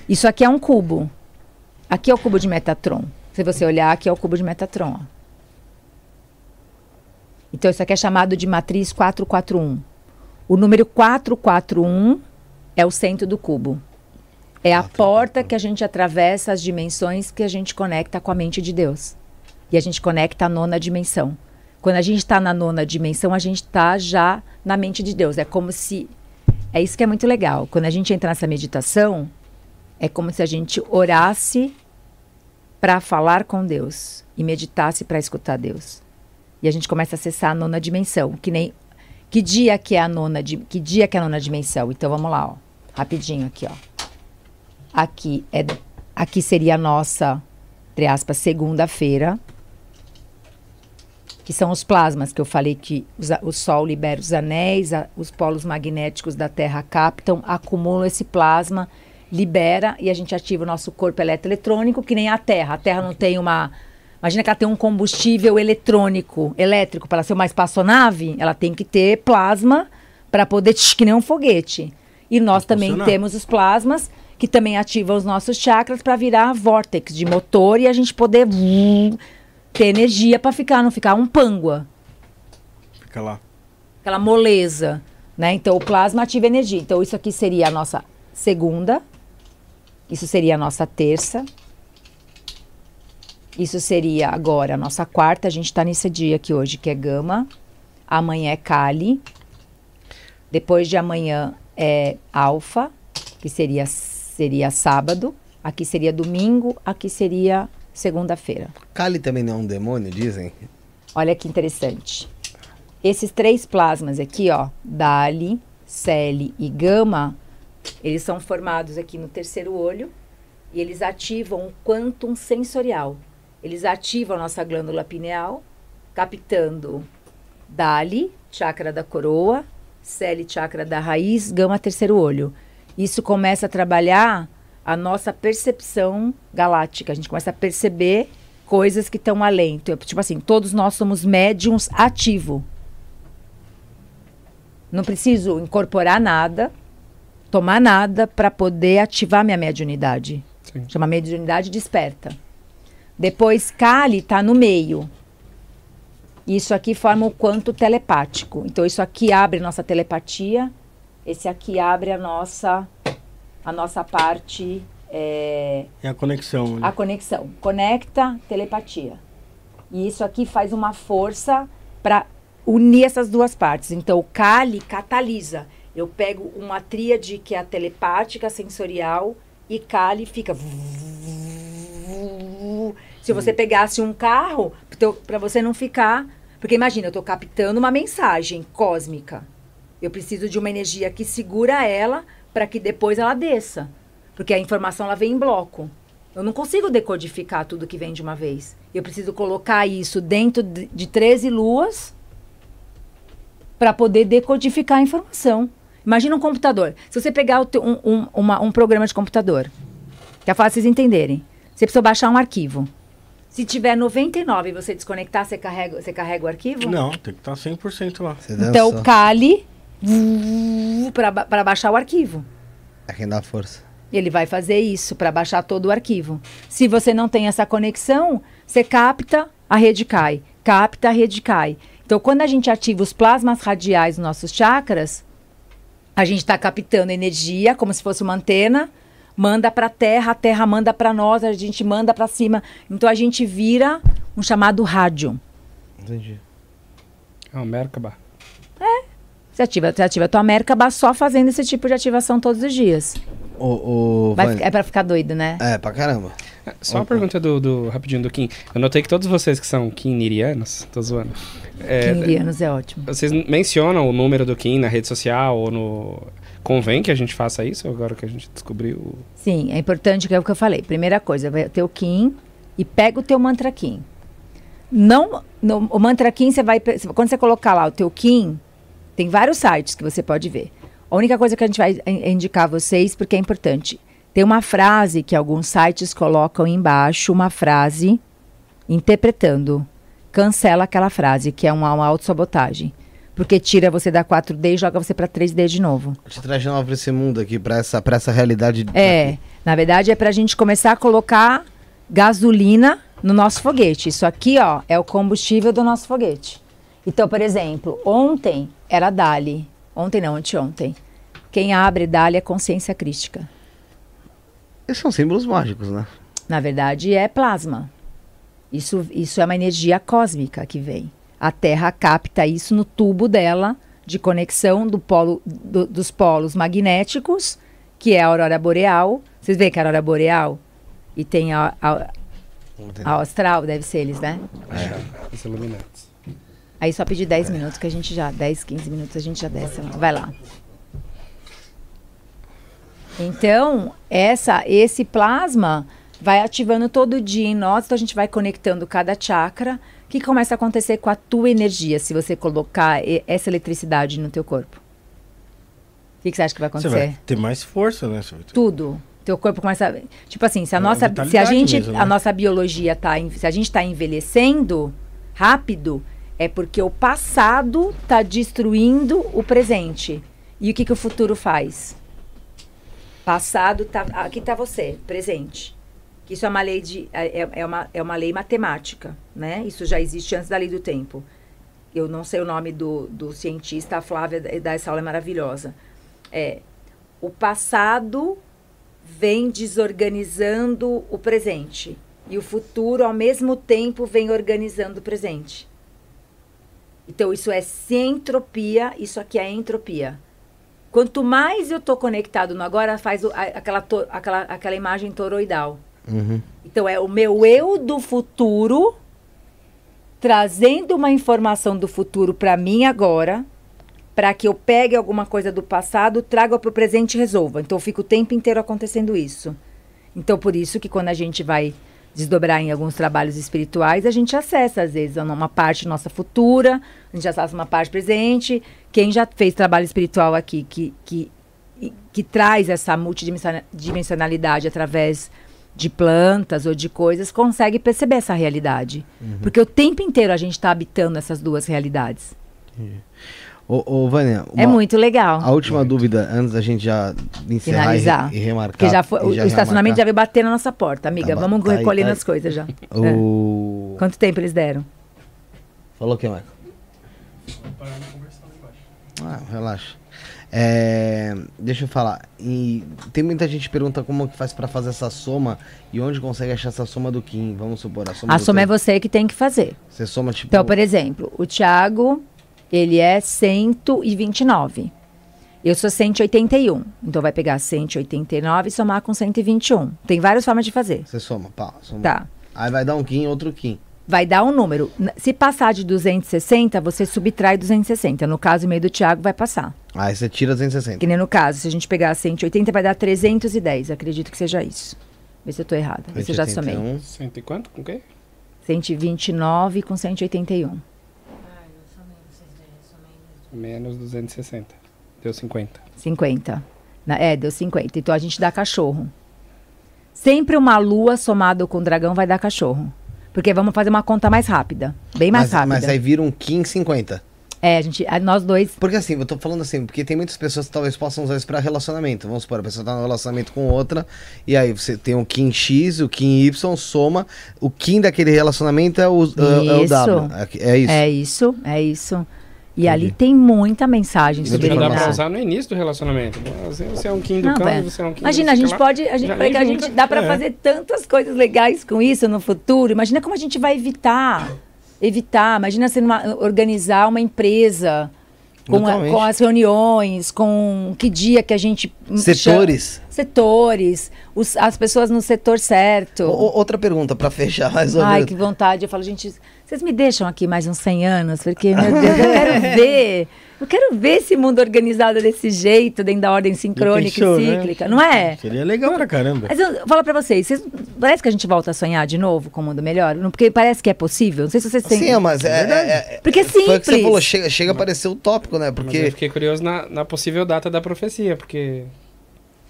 Isso aqui é um cubo. Aqui é o cubo de Metatron. Se você olhar, aqui é o cubo de Metatron. ó. Então, isso aqui é chamado de matriz 441. O número 441 é o centro do cubo. É a porta que a gente atravessa as dimensões que a gente conecta com a mente de Deus. E a gente conecta a nona dimensão. Quando a gente está na nona dimensão, a gente está já na mente de Deus. É como se. É isso que é muito legal. Quando a gente entra nessa meditação, é como se a gente orasse para falar com Deus e meditasse para escutar Deus. E a gente começa a acessar a nona dimensão, que nem que dia que é a nona que dia que é a nona dimensão? Então vamos lá, ó. Rapidinho aqui, ó. Aqui é aqui seria a nossa, entre aspas, segunda-feira, que são os plasmas que eu falei que os o Sol libera os anéis, a- os polos magnéticos da Terra captam, acumulam esse plasma, libera e a gente ativa o nosso corpo eletroeletrônico, que nem a Terra. A Terra não tem uma. Imagina que ela tem um combustível eletrônico, elétrico, para ser uma espaçonave, ela tem que ter plasma para poder, tch, que nem um foguete. E nós também funcionar. temos os plasmas que também ativam os nossos chakras para virar vórtex de motor e a gente poder ter energia para ficar, não ficar um pangua, Fica lá. aquela moleza, né? Então o plasma ativa energia. Então isso aqui seria a nossa segunda, isso seria a nossa terça, isso seria agora a nossa quarta. A gente está nesse dia aqui hoje que é gama, amanhã é Kali, depois de amanhã é alfa, que seria seria sábado, aqui seria domingo, aqui seria segunda-feira. Kali também não é um demônio, dizem? Olha que interessante. Esses três plasmas aqui, ó, Dali, Celi e Gama, eles são formados aqui no terceiro olho e eles ativam o quantum sensorial. Eles ativam a nossa glândula pineal, captando Dali, chakra da coroa, Celi, chakra da raiz, Gama, terceiro olho. Isso começa a trabalhar a nossa percepção galáctica. A gente começa a perceber coisas que estão além. Então, Tipo assim, todos nós somos médiums ativo. Não preciso incorporar nada, tomar nada para poder ativar minha mediunidade. Sim. Chama mediunidade desperta. Depois, Kali está no meio. Isso aqui forma o quanto telepático. Então, isso aqui abre nossa telepatia. Esse aqui abre a nossa, a nossa parte é, É a conexão. né? a conexão. Conecta telepatia. E isso aqui faz uma força para unir essas duas partes. Então, o Kali catalisa. Eu pego uma tríade que é a telepática, sensorial, e Kali fica. Se você pegasse um carro, para você não ficar. Porque imagina, eu estou captando uma mensagem cósmica. Eu preciso de uma energia que segura ela para que depois ela desça. Porque a informação ela vem em bloco. Eu não consigo decodificar tudo que vem de uma vez. Eu preciso colocar isso dentro de, de 13 luas para poder decodificar a informação. Imagina um computador. Se você pegar teu- um, um, uma- um programa de computador, que é fácil vocês entenderem. Você precisa baixar um arquivo. Se tiver 99 e você desconectar, você carrega, você carrega o arquivo? Não, tem que estar 100% lá. Você Então, dançou. cale para baixar o arquivo. É quem dá força. Ele vai fazer isso para baixar todo o arquivo. Se você não tem essa conexão, você capta, a rede cai. Capta, a rede cai. Então, quando a gente ativa os plasmas radiais nos nossos chakras, a gente está captando energia como se fosse uma antena, manda para a Terra, a Terra manda para nós, a gente manda para cima. Então, a gente vira um chamado rádio. Entendi. É o Merkaba. Você ativa, você ativa a tua Merkaba só fazendo esse tipo de ativação todos os dias. O, o Vai Vânia- é pra ficar doido, né? É, pra caramba. Só uma pergunta do, do- rapidinho do Kim. Eu notei que todos vocês que são Kinirianos, tô zoando. É, Quinrianos é ótimo. Vocês mencionam o número do Kim na rede social ou no. Convém que a gente faça isso agora que a gente descobriu? Sim, é importante que é o que eu falei. Primeira coisa, vai ter o Kim e pega o teu mantra Kim. Não, no- o mantra Kim você vai quando você colocar lá o teu Kim, tem vários sites que você pode ver. A única coisa que a gente vai in- indicar a vocês porque é importante. Tem uma frase que alguns sites colocam embaixo, uma frase interpretando. Cancela aquela frase, que é uma, uma autossabotagem. Porque tira você da 4D e joga você para 3D de novo. Te traz de novo pra esse mundo aqui, pra essa, pra essa realidade. É, aqui. na verdade é para a gente começar a colocar gasolina no nosso foguete. Isso aqui, ó, é o combustível do nosso foguete. Então, por exemplo, ontem era Dali. Ontem não, anteontem. Quem abre Dali é consciência crística. Esses são símbolos mágicos, né? Na verdade, é plasma. Isso, isso é uma energia cósmica que vem. A Terra capta isso no tubo dela de conexão do polo, do- dos polos magnéticos, que é a aurora boreal. Vocês veem que é a aurora boreal? E tem a, a, a austral, deve ser eles, né? Os iluminados. Aí só pedir 10 minutos que a gente já, 10, 15 minutos a gente já desce lá. Vai lá. Então, essa, esse plasma vai ativando todo dia em nós, então a gente vai conectando cada chakra. O que começa a acontecer com a tua energia se você colocar essa eletricidade no teu corpo? O que, que você acha que vai Você acontecer? vai ter mais força, né? Você tudo. Teu corpo começa. a- Tipo assim, se a É, nossa. Se a gente. mesmo, né? A nossa biologia tá. Se a gente tá envelhecendo rápido, é porque o passado tá destruindo o presente. E o que, que o futuro faz? Passado tá. Aqui tá você, presente. Que isso é uma lei de. É, é- é uma, é uma lei matemática, né? Isso já existe antes da lei do tempo. Eu não sei o nome do, do cientista, a Flávia dá essa aula é maravilhosa. É, o passado vem desorganizando o presente e o futuro ao mesmo tempo vem organizando o presente. Então isso é centropia, isso aqui é entropia. Quanto mais eu estou conectado no agora, faz o- a- aquela, to- aquela, aquela imagem toroidal. Uhum. Então é o meu eu do futuro trazendo uma informação do futuro para mim agora, para que eu pegue alguma coisa do passado, traga para o presente e resolva. Então fica o tempo inteiro acontecendo isso. Então por isso que quando a gente vai desdobrar em alguns trabalhos espirituais, a gente acessa às vezes uma parte nossa futura, a gente acessa uma parte presente. Quem já fez trabalho espiritual aqui que que que traz essa multidimensionalidade através de plantas ou de coisas, consegue perceber essa realidade. Porque o tempo inteiro a gente está habitando essas duas realidades. Ô, ô Vânia, é uma- muito legal. A última dúvida, antes da gente já encerrar e, Finalizar. re- e remarcar. Porque já foi, e o, o estacionamento já veio bater na nossa porta, amiga. Tá Vamos tá recolhendo tá as coisas já. O... Quanto tempo eles deram? Falou o que, Michael? Ah, relaxa. É, deixa eu falar. E tem muita gente que pergunta como que faz pra fazer essa soma e onde consegue achar essa soma do Kim. Vamos supor, a soma A soma é você que tem que fazer. Você soma tipo. Então, por exemplo, o Thiago, ele é 129. Eu sou 181. Então vai pegar 189 e somar com 121. Tem várias formas de fazer. Você soma, pá, soma. Tá. Aí vai dar um Kim, outro Kim. Vai dar um número. Se passar de 260, você subtrai 260. No caso, o meio do Thiago vai passar. Aí você tira 260. Que nem no caso, se a gente pegar 180, vai dar 310. Acredito que seja isso. Vê se eu tô errada. Vê se eu já somei. 181. Cento e quanto? Com o quê? 129 com 181. Ah, eu somei, vocês dois, eu somei. Menos 260. Deu 50. 50. Na- é, deu 50. Então a gente dá cachorro. Sempre uma lua somado com dragão vai dar cachorro. Porque vamos fazer uma conta mais rápida. Bem mais Mas, rápida. mas aí vira um Kim 50. É, a gente, a- nós dois. Porque assim, eu tô falando assim, porque tem muitas pessoas que talvez possam usar isso pra relacionamento. Vamos supor, a pessoa tá num relacionamento com outra, e aí você tem o Kim X, o Kim Y, soma. O Kim daquele relacionamento é o, é, é o. W. É, é isso. É isso, é isso. E ali tem muita mensagem Muita sobre Não dá pra usar no início do relacionamento. Você é um Kim do Não, cão, vai. você é um Kim Imagina, a gente lá. pode. A gente, a gente dá pra É. fazer tantas coisas legais com isso no futuro. Imagina como a gente vai evitar. Evitar. Imagina você organizar uma empresa Com, a- com as reuniões, com que dia que a gente. Setores. chama- setores, os- as pessoas no setor certo. O- outra pergunta pra fechar mais ou Ai, que vontade. Eu falo, gente, vocês me deixam aqui mais uns 100 anos? Porque, meu Deus, eu quero ver. Eu quero ver esse mundo organizado desse jeito, dentro da ordem sincrônica pensou, e né? cíclica, não é? Seria legal pra caramba. Mas eu falo pra vocês, vocês- parece que a gente volta a sonhar de novo com o mundo melhor? Não, Porque parece que é possível. Não sei se vocês têm. Sim, mas é, é- é- Porque é Foi o que você simples. falou, chega, chega a parecer utópico, né? Mas Porque. eu fiquei curioso na, na possível data da profecia, porque.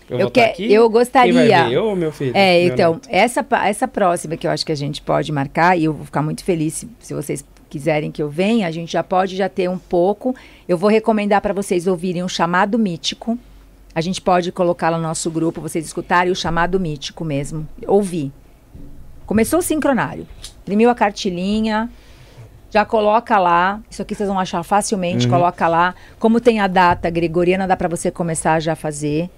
Eu, Eu tá que- aqui. eu gostaria-? Eu ou meu filho? É, Meu então, neto? essa, essa próxima que eu acho que a gente pode marcar, e eu vou ficar muito feliz se, se vocês quiserem que eu venha, a gente já pode já ter um pouco. Eu vou recomendar para vocês ouvirem o chamado mítico. A gente pode colocar no nosso grupo, vocês escutarem o chamado mítico mesmo. Ouvir. Começou o sincronário. Imprimiu a cartilinha, já coloca lá. Isso aqui vocês vão achar facilmente, coloca lá. Como tem a data gregoriana, dá para você começar já a fazer.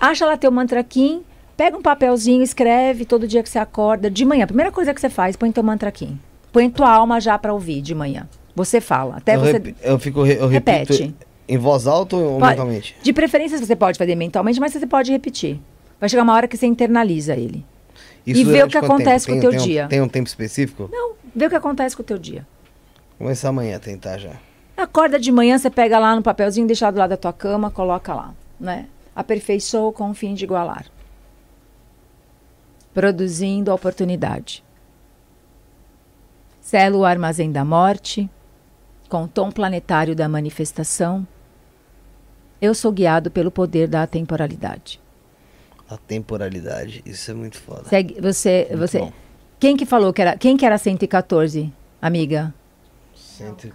Acha lá teu mantra Kim, pega um papelzinho, escreve todo dia que você acorda. De manhã, a primeira coisa que você faz, põe teu mantra Kim. Põe tua alma já para ouvir de manhã. Você fala. Até eu, você. eu fico. re- Eu Repete. repito em voz alta ou Pode- mentalmente? De preferência você pode fazer mentalmente, mas você pode repetir. Vai chegar uma hora que você internaliza ele. E vê o que acontece tempo? com o teu tem um- dia. tem um tempo específico? Não, vê o que acontece com o teu dia. Começar amanhã a tentar já. Acorda de manhã, você pega lá no papelzinho, deixa do lado da tua cama, coloca lá, né? Aperfeiçoou com o fim de igualar. Produzindo a oportunidade. Selo o armazém da morte, com o tom planetário da manifestação. Eu sou guiado pelo poder da atemporalidade. A temporalidade. Isso é muito foda. Segue, você, Muito você, bom. quem que falou que era, quem que era 114, amiga? Cento e-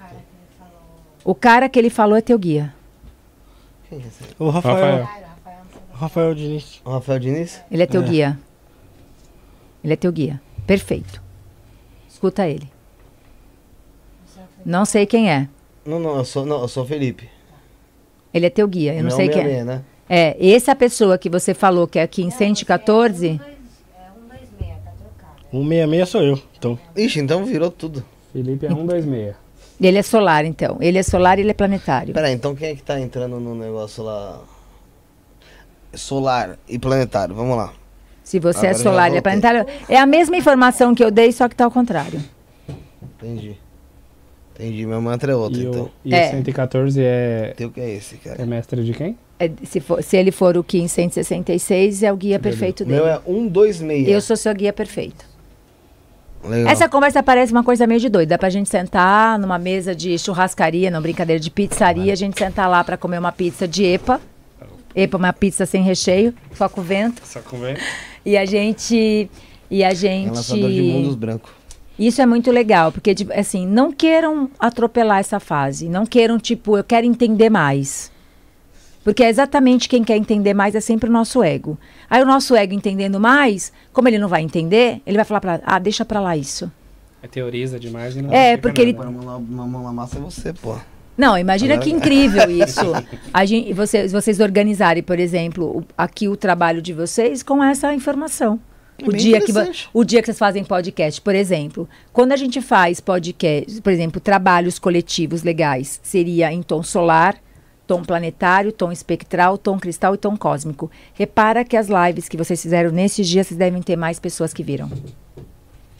O cara que ele falou é teu guia. É? O Rafael. Rafael. Rafael Diniz. O Rafael Diniz? Ele é teu É. guia. Ele é teu guia. Perfeito. Escuta ele. Não sei quem é. Não, não, eu sou, não, eu sou o Felipe. Ele é teu guia. Eu não, sei quem é. 66, né? É, essa pessoa que você falou que é aqui em 114, É 126, tá trocado. 166 sou eu. Então, Ixi, então virou tudo. Felipe é 126. ele é solar, então. Ele é solar e ele é planetário. Pera aí, então quem é que tá entrando no negócio lá? Solar e planetário, vamos lá. Se você Agora é solar e é planetário, é a mesma informação que eu dei, só que tá ao contrário. Entendi. Entendi, meu mantra é outro, E, então. o, e É. o 114 é, Teu que é esse, cara? é mestre de quem? É, se, for- se ele for o Ki em 166, é o guia perfeito O meu dele. é 126. Eu sou seu guia perfeito. Legal. Essa conversa parece uma coisa meio de doida. Dá pra gente sentar numa mesa de churrascaria, não brincadeira, de pizzaria, a gente sentar lá pra comer uma pizza de EPA. EPA, uma pizza sem recheio, só com vento. Só convém. E a gente. E a É gente. lançador de mundos branco. Isso é muito legal, porque, tipo, assim, não queiram atropelar essa fase. Não queiram, tipo, eu quero entender mais. Porque é exatamente quem quer entender mais é sempre o nosso ego. Aí o nosso ego entendendo mais, como ele não vai entender, ele vai falar pra ah, deixa pra lá isso. É teoriza demais e não É, porque ele- nada. Põe a mão na, na mão na massa é você, pô. Não, imagina que incrível isso. A gente, vocês, vocês organizarem, por exemplo, o- aqui o trabalho de vocês com essa informação. É O dia, que, o dia que vocês fazem podcast, por exemplo. Quando a gente faz podcast, por exemplo, trabalhos coletivos legais, seria em tom solar, tom planetário, tom espectral, tom cristal e tom cósmico. Repara que as lives que vocês fizeram nesses dias, vocês devem ter mais pessoas que viram.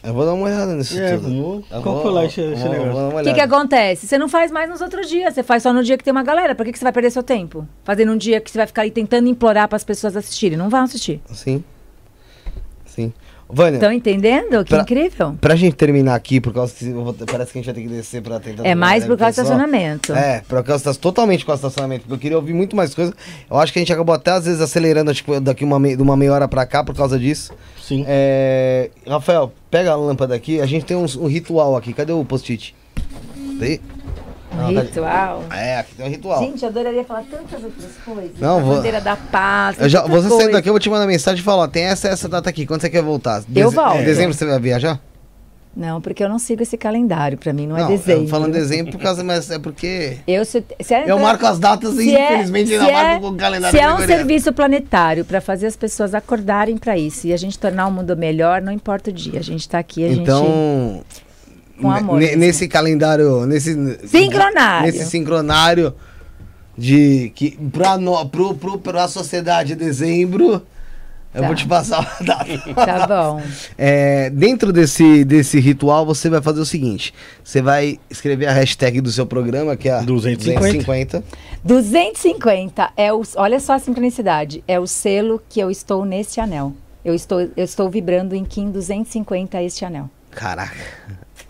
Eu vou dar uma olhada nisso É, tudo. Eu vou- esse- esse vou- negócio. vou dar uma O que, que acontece? Você não faz mais nos outros dias, você faz só no dia que tem uma galera. Por que, que você vai perder seu tempo? Fazendo um dia que você vai ficar aí tentando implorar para as pessoas assistirem. Não vão assistir. Sim. Sim. Vânia, Estão entendendo? Que Pra- incrível. pra gente terminar aqui, por causa que vou- parece que a gente vai ter que descer pra tentar... É mais por causa do estacionamento. É, por causa das- totalmente por causa do estacionamento, porque eu queria ouvir muito mais coisas. Eu acho que a gente acabou até às vezes acelerando, tipo, daqui uma, de uma meia hora pra cá por causa disso. sim. É, Rafael, pega a lâmpada aqui, a gente tem uns- um, ritual aqui. Cadê o post-it? Tem? Não, tá- Ritual. É, aqui tem um ritual. Gente, eu adoraria falar tantas outras coisas. Não, a vou- bandeira da paz. Eu já, você saindo coisa. daqui, eu vou te mandar mensagem e falar, ó, tem essa essa data aqui, quando você quer voltar? Eu volto. Em dezembro você vai viajar? Não, porque eu não sigo esse calendário. Pra mim não, é eu desenho. tô falando dezembro por causa, mas é porque... Eu, se, se é- Eu marco as datas e é- infelizmente ainda é- marco com o calendário Se é um serviço planetário para fazer as pessoas acordarem para isso e a gente tornar o mundo melhor, não importa o dia. A gente está aqui, a gente. Então, com amor. nesse calendário. Nesse, Sincronário. Nesse sincronário de que pra, no, pro, pro, pra sociedade dezembro. Eu Tá. vou te passar a data. Tá bom. É, dentro desse, desse ritual, você vai fazer o seguinte: você vai escrever a hashtag do seu programa, que é a 250. 250. 250 é o. Olha só a sincronicidade. É o selo que eu estou neste anel. Eu estou, eu estou vibrando em Kim 250 este anel. Caraca.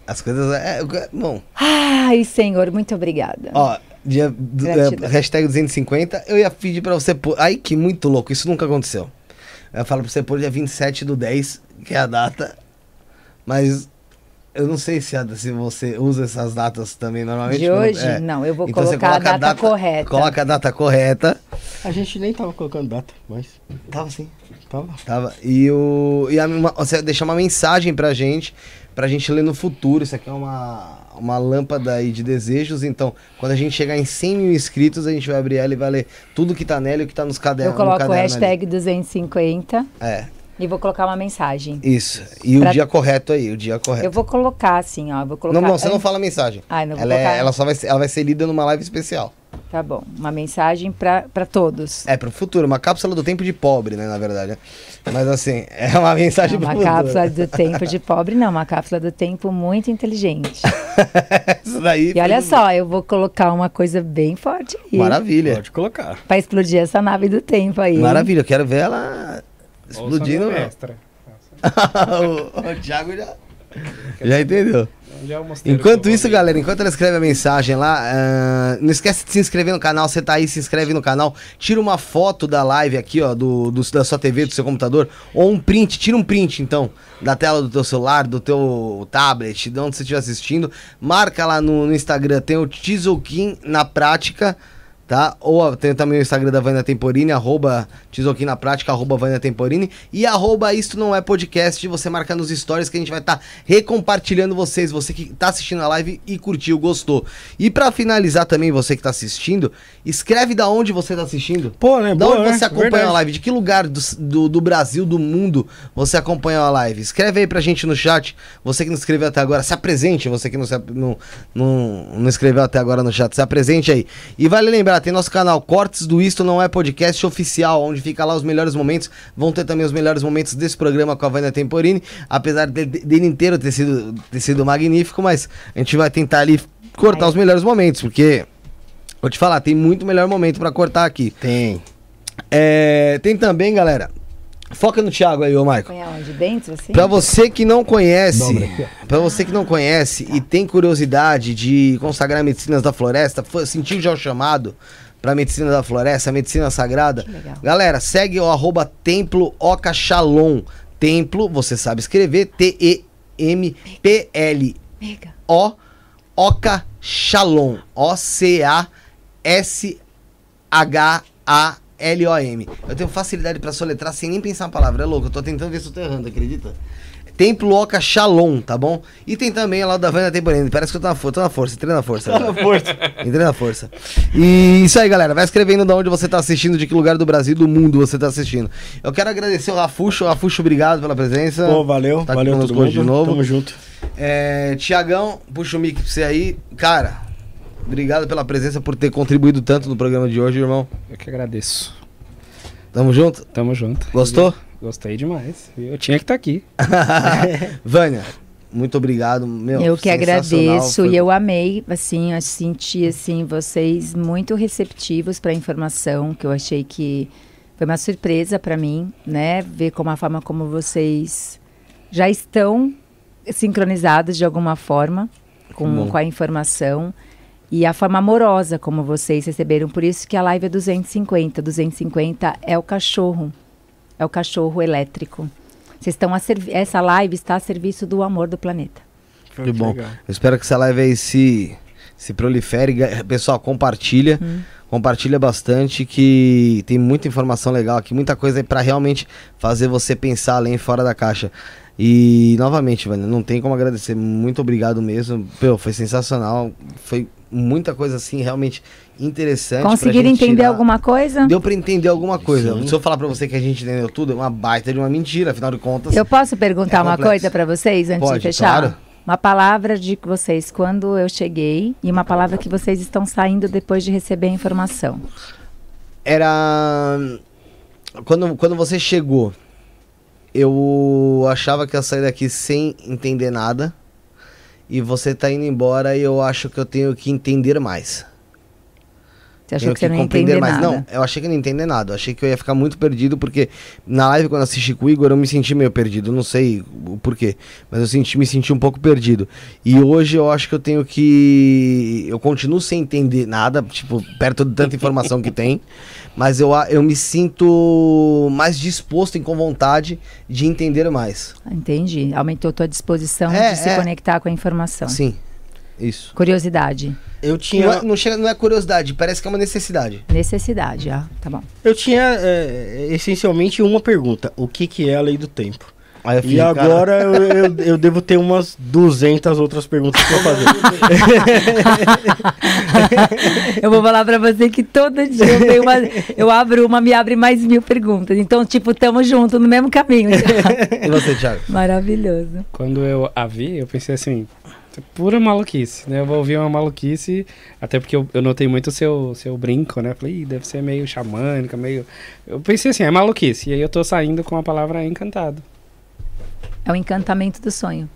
As coisas. É, é, bom, Ai, Senhor, muito obrigada. ó. Dia, do- é, hashtag 250, eu ia pedir pra você pôr. Ai, que muito louco, isso nunca aconteceu. Eu ia falar pra você pôr dia 27 do 10, que é a data. Mas eu não sei se, a- se você usa essas datas também normalmente. De hoje? É. Não, eu vou Então colocar a coloca data, correta. Coloca a data correta. A gente nem tava colocando data, mas Tava assim. tava. Tava. E, o, e a, uma, você deixar uma mensagem pra gente, pra gente ler no futuro. Isso aqui é uma, uma lâmpada aí de desejos. Então, quando a gente chegar em 100 mil inscritos, a gente vai abrir ela e vai ler tudo que tá nela e o que tá nos Eu cadernos. coloco o no caderno hashtag 250 ali. É, e vou colocar uma mensagem. isso. E Pra- o dia correto aí, o dia correto. Eu vou colocar assim, ó. Vou colocar. Não, não, você não fala a mensagem. Ai, não vou ela, é- colocar. ela só vai ser, ela vai ser lida numa live especial. Tá bom. Uma mensagem pra pra todos. É, pro futuro, uma cápsula do tempo de pobre, né, na verdade. Mas assim, é uma mensagem Não, pro uma futuro. cápsula do tempo de pobre, não. Uma cápsula do tempo muito inteligente. Isso daí. E olha só, eu vou colocar uma coisa bem forte aí. Maravilha. Pode colocar. Pra explodir essa nave do tempo aí. Maravilha, eu quero ver ela explodindo. Extra. o, o Thiago já, já entendeu. É Enquanto isso, galera, enquanto ela escreve a mensagem lá, ah, não esquece de se inscrever no canal. Você tá aí, se inscreve no canal. Tira uma foto da live aqui, ó, do, do- da sua TV, do seu computador. Ou um print, tira um print, então, da tela do teu celular, do teu tablet, de onde você estiver assistindo. Marca lá no, no Instagram, tem o Tizoquim na prática. Tá? Ou tem também o Instagram da Vânia Temporini, arroba Tizoquim na prática, arroba Vânia Temporini. E arroba Isto Não É Podcast. Você marca nos stories que a gente vai estar recompartilhando vocês. Você que tá assistindo a live e curtiu, gostou. E pra finalizar também, você que tá assistindo, escreve da onde você tá assistindo. Pô, né? Da Boa, onde né? você acompanha Verdade. a live? De que lugar do, do, do Brasil, do mundo, você acompanha a live? Escreve aí pra gente no chat. Você que não escreveu até agora, se apresente. Você que não, se, não, não, não escreveu até agora no chat, se apresente aí. E vale lembrar, tem nosso canal Cortes do Isto Não É Podcast Oficial, onde fica lá os melhores momentos. Vão ter também os melhores momentos desse programa com a Vânia Temporini. Apesar de- de- dele inteiro ter sido, ter sido magnífico, mas a gente vai tentar ali cortar Ai. os melhores momentos, porque... Vou te falar, tem muito melhor momento pra cortar aqui. Tem. É, tem também, galera. Foca no Thiago aí, ô Michael. Aonde? Dentro, assim? Pra você que não conhece, para você que não conhece e tem curiosidade de consagrar medicinas da floresta, foi- sentiu já o chamado pra medicina da floresta, medicina sagrada. Galera, segue o arroba Templo Oca Shalom. Templo, você sabe escrever, T-E-M-P-L Mega. O Oca Shalom. O-C-A-S-H-A-L-O-M. Eu tenho facilidade pra soletrar sem nem pensar a palavra. É louco, eu tô tentando ver se eu tô errando, acredita? Templo Oca Shalom, tá bom? E tem também lá o da Vânia Temporene. Parece que eu tô na, tô na força, entrei na força. Tá na força. Entrei na força. E isso aí, galera. Vai escrevendo de onde você tá assistindo, de que lugar do Brasil, do mundo você tá assistindo. Eu quero agradecer o Rafuxo. Rafuxo, obrigado pela presença. Pô, valeu. Tá valeu todo mundo. de novo. Tamo junto. É, Tiagão, puxa o mic pra você aí. Cara, obrigado pela presença, por ter contribuído tanto no programa de hoje, irmão. Eu que agradeço. Tamo junto? Tamo junto. Gostou? Gostei demais. Eu tinha que estar aqui. Vânia, muito obrigado. Meu, eu que agradeço foi- e eu amei, assim, eu senti assim vocês muito receptivos para a informação, que eu achei que foi uma surpresa para mim, né? Ver como a forma como vocês já estão sincronizados de alguma forma com, bom. com a informação e a forma amorosa como vocês receberam. Por isso que a live é 250. 250 é o cachorro, é o cachorro elétrico. Vocês estão a servi- essa live está a serviço do amor do planeta. Que bom. Legal. Eu espero que essa live aí se, se prolifere. Pessoal, compartilha. Hum. Compartilha bastante que tem muita informação legal aqui, muita coisa aí pra realmente fazer você pensar além fora da caixa. E novamente, velho, não tem como agradecer. Muito obrigado mesmo. Pô, foi sensacional. Foi muita coisa assim realmente interessante. Conseguiram entender tirar. alguma coisa? Deu pra entender alguma coisa. Sim. Se eu falar pra você que a gente entendeu tudo, é uma baita de uma mentira, afinal de contas. Eu posso perguntar É uma coisa para vocês antes Pode, de fechar? claro. Uma palavra de vocês quando eu cheguei e uma palavra que vocês estão saindo depois de receber a informação. Era. Quando, quando você chegou, eu achava que ia sair daqui sem entender nada. E você tá indo embora e eu acho que eu tenho que entender mais. Você achou Tenho que você não ia compreender entender mais. nada? Não, eu achei que não entender nada. Eu achei que eu ia ficar muito perdido, porque na live, quando assisti com o Igor, eu me senti meio perdido. Não sei o porquê, mas eu senti, me senti um pouco perdido. E hoje eu acho que eu tenho que. Eu continuo sem entender nada, tipo, perto de tanta informação que tem. Mas eu, eu me sinto mais disposto e com vontade de entender mais. Entendi. Aumentou tua disposição É, de se é. conectar com a informação. Sim, isso. Curiosidade. Eu Não tinha, é, não chega, não é curiosidade, parece que é uma necessidade. Necessidade, ah, tá bom. eu tinha é, essencialmente uma pergunta: o que, que é a lei do tempo? Aí eu E fiquei, agora eu, eu, eu devo ter umas 200 outras perguntas pra fazer. eu vou falar pra você que todo dia eu, tenho uma, eu abro uma, me abre mais mil perguntas. Então, tipo, tamo junto no mesmo caminho. E você, Thiago? Maravilhoso. Quando eu a vi, eu pensei assim, pura maluquice, né? Eu vou ouvir uma maluquice, até porque eu, eu notei muito o seu, seu brinco, né? Falei, deve ser meio xamânica, meio... Eu pensei assim, é maluquice. E aí eu tô saindo com a palavra encantado. É o encantamento do sonho.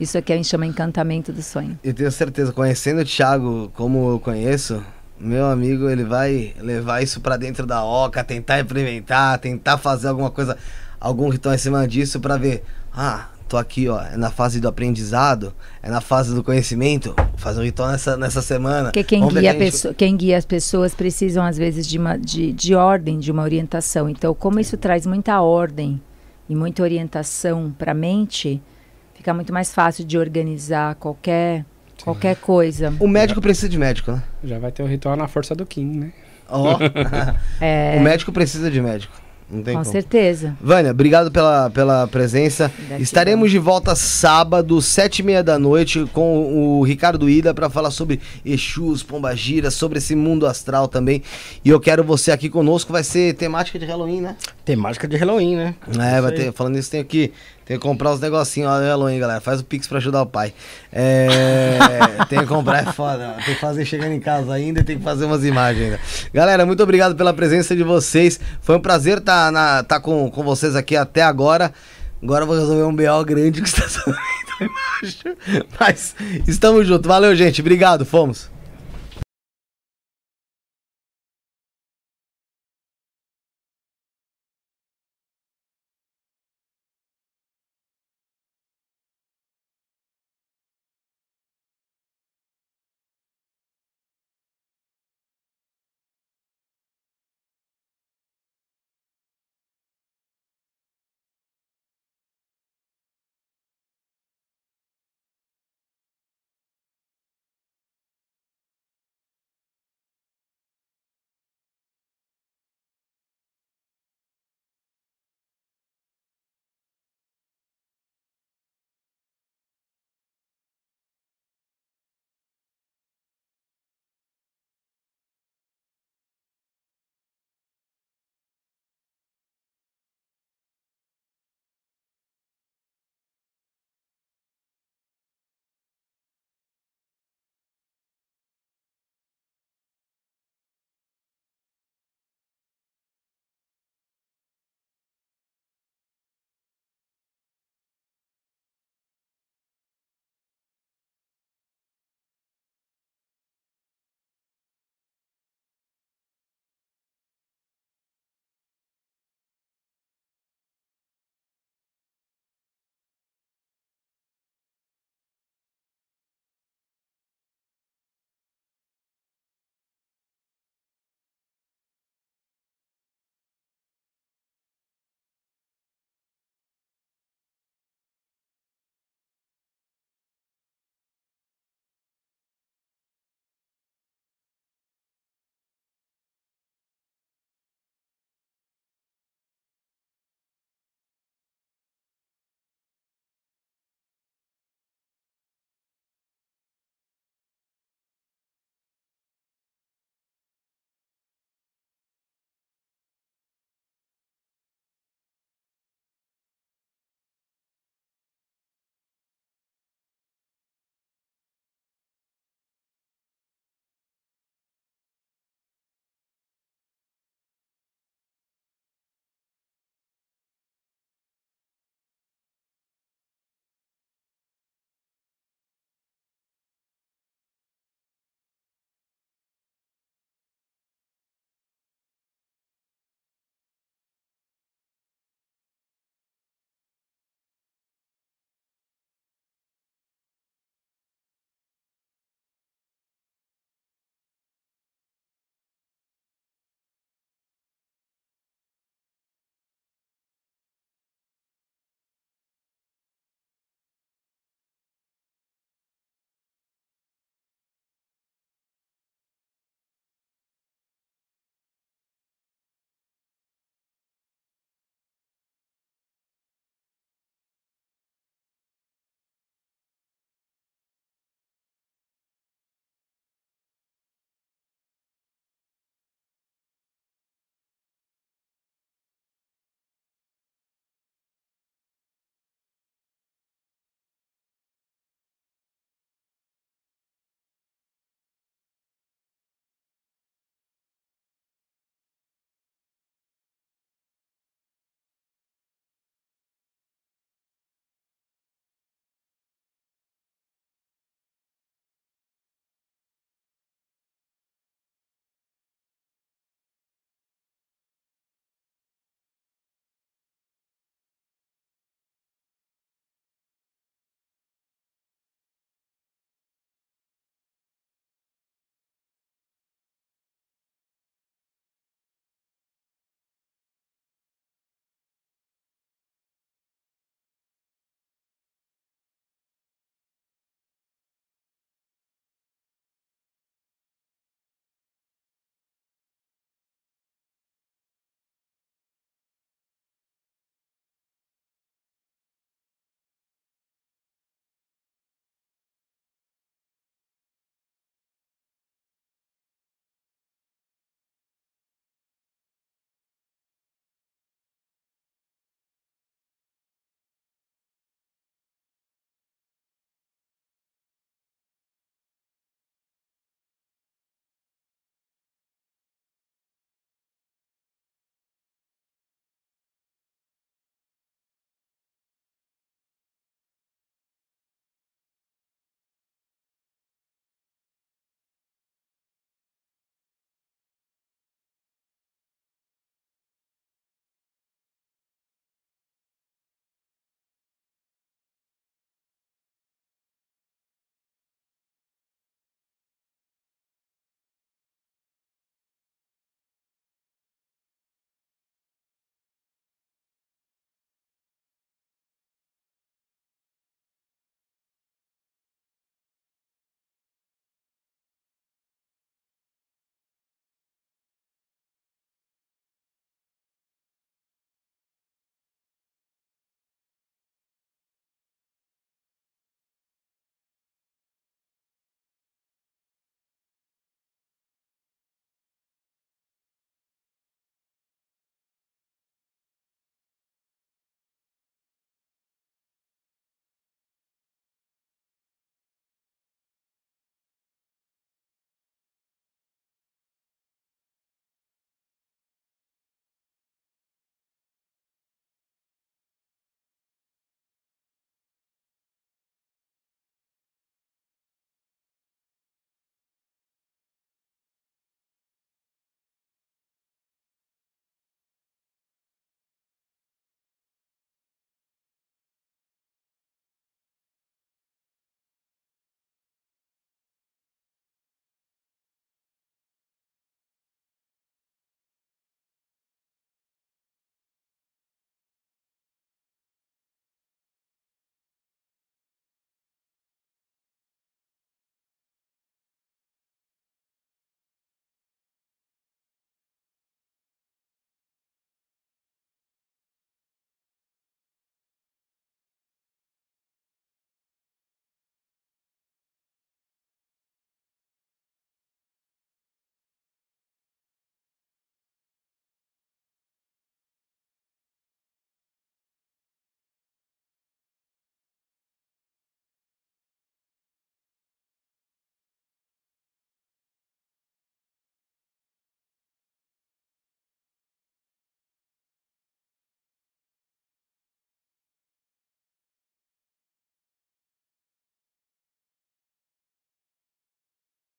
Isso aqui a gente chama encantamento do sonho. Eu tenho certeza, conhecendo o Thiago como eu conheço, meu amigo, ele vai levar isso pra dentro da oca, tentar implementar, tentar fazer alguma coisa, algum ritual em cima disso pra ver. Ah, tô aqui, ó, é na fase do aprendizado, é na fase do conhecimento, fazer um ritual nessa, nessa semana. Porque quem guia, que gente- quem guia as pessoas precisam, às vezes, de, uma, de, de ordem, de uma orientação. Então, como isso traz muita ordem e muita orientação para a mente, fica muito mais fácil de organizar qualquer, qualquer coisa. O médico precisa de médico, né? Já vai ter o ritual na força do Kim, né? Ó, É, o médico precisa de médico. Não tem com como. certeza. Vânia, obrigado pela, pela presença. Gratidão. Estaremos de volta sábado, sete e meia da noite, com o Ricardo Ida para falar sobre Exus, Pombagira, sobre esse mundo astral também. E eu quero você aqui conosco. Vai ser temática de Halloween, né? Temática de Halloween, né? É, vai ter. Falando isso, tem que, tem que comprar os negocinhos lá do Halloween, galera. Faz o Pix pra ajudar o pai. É, tem que comprar, é foda. Tem que fazer chegando em casa ainda e tem que fazer umas imagens ainda. Galera, muito obrigado pela presença de vocês. Foi um prazer estar tá tá com, com vocês aqui até agora. Agora eu vou resolver um BO grande que está embaixo. Mas estamos juntos. Valeu, gente. Obrigado. Fomos.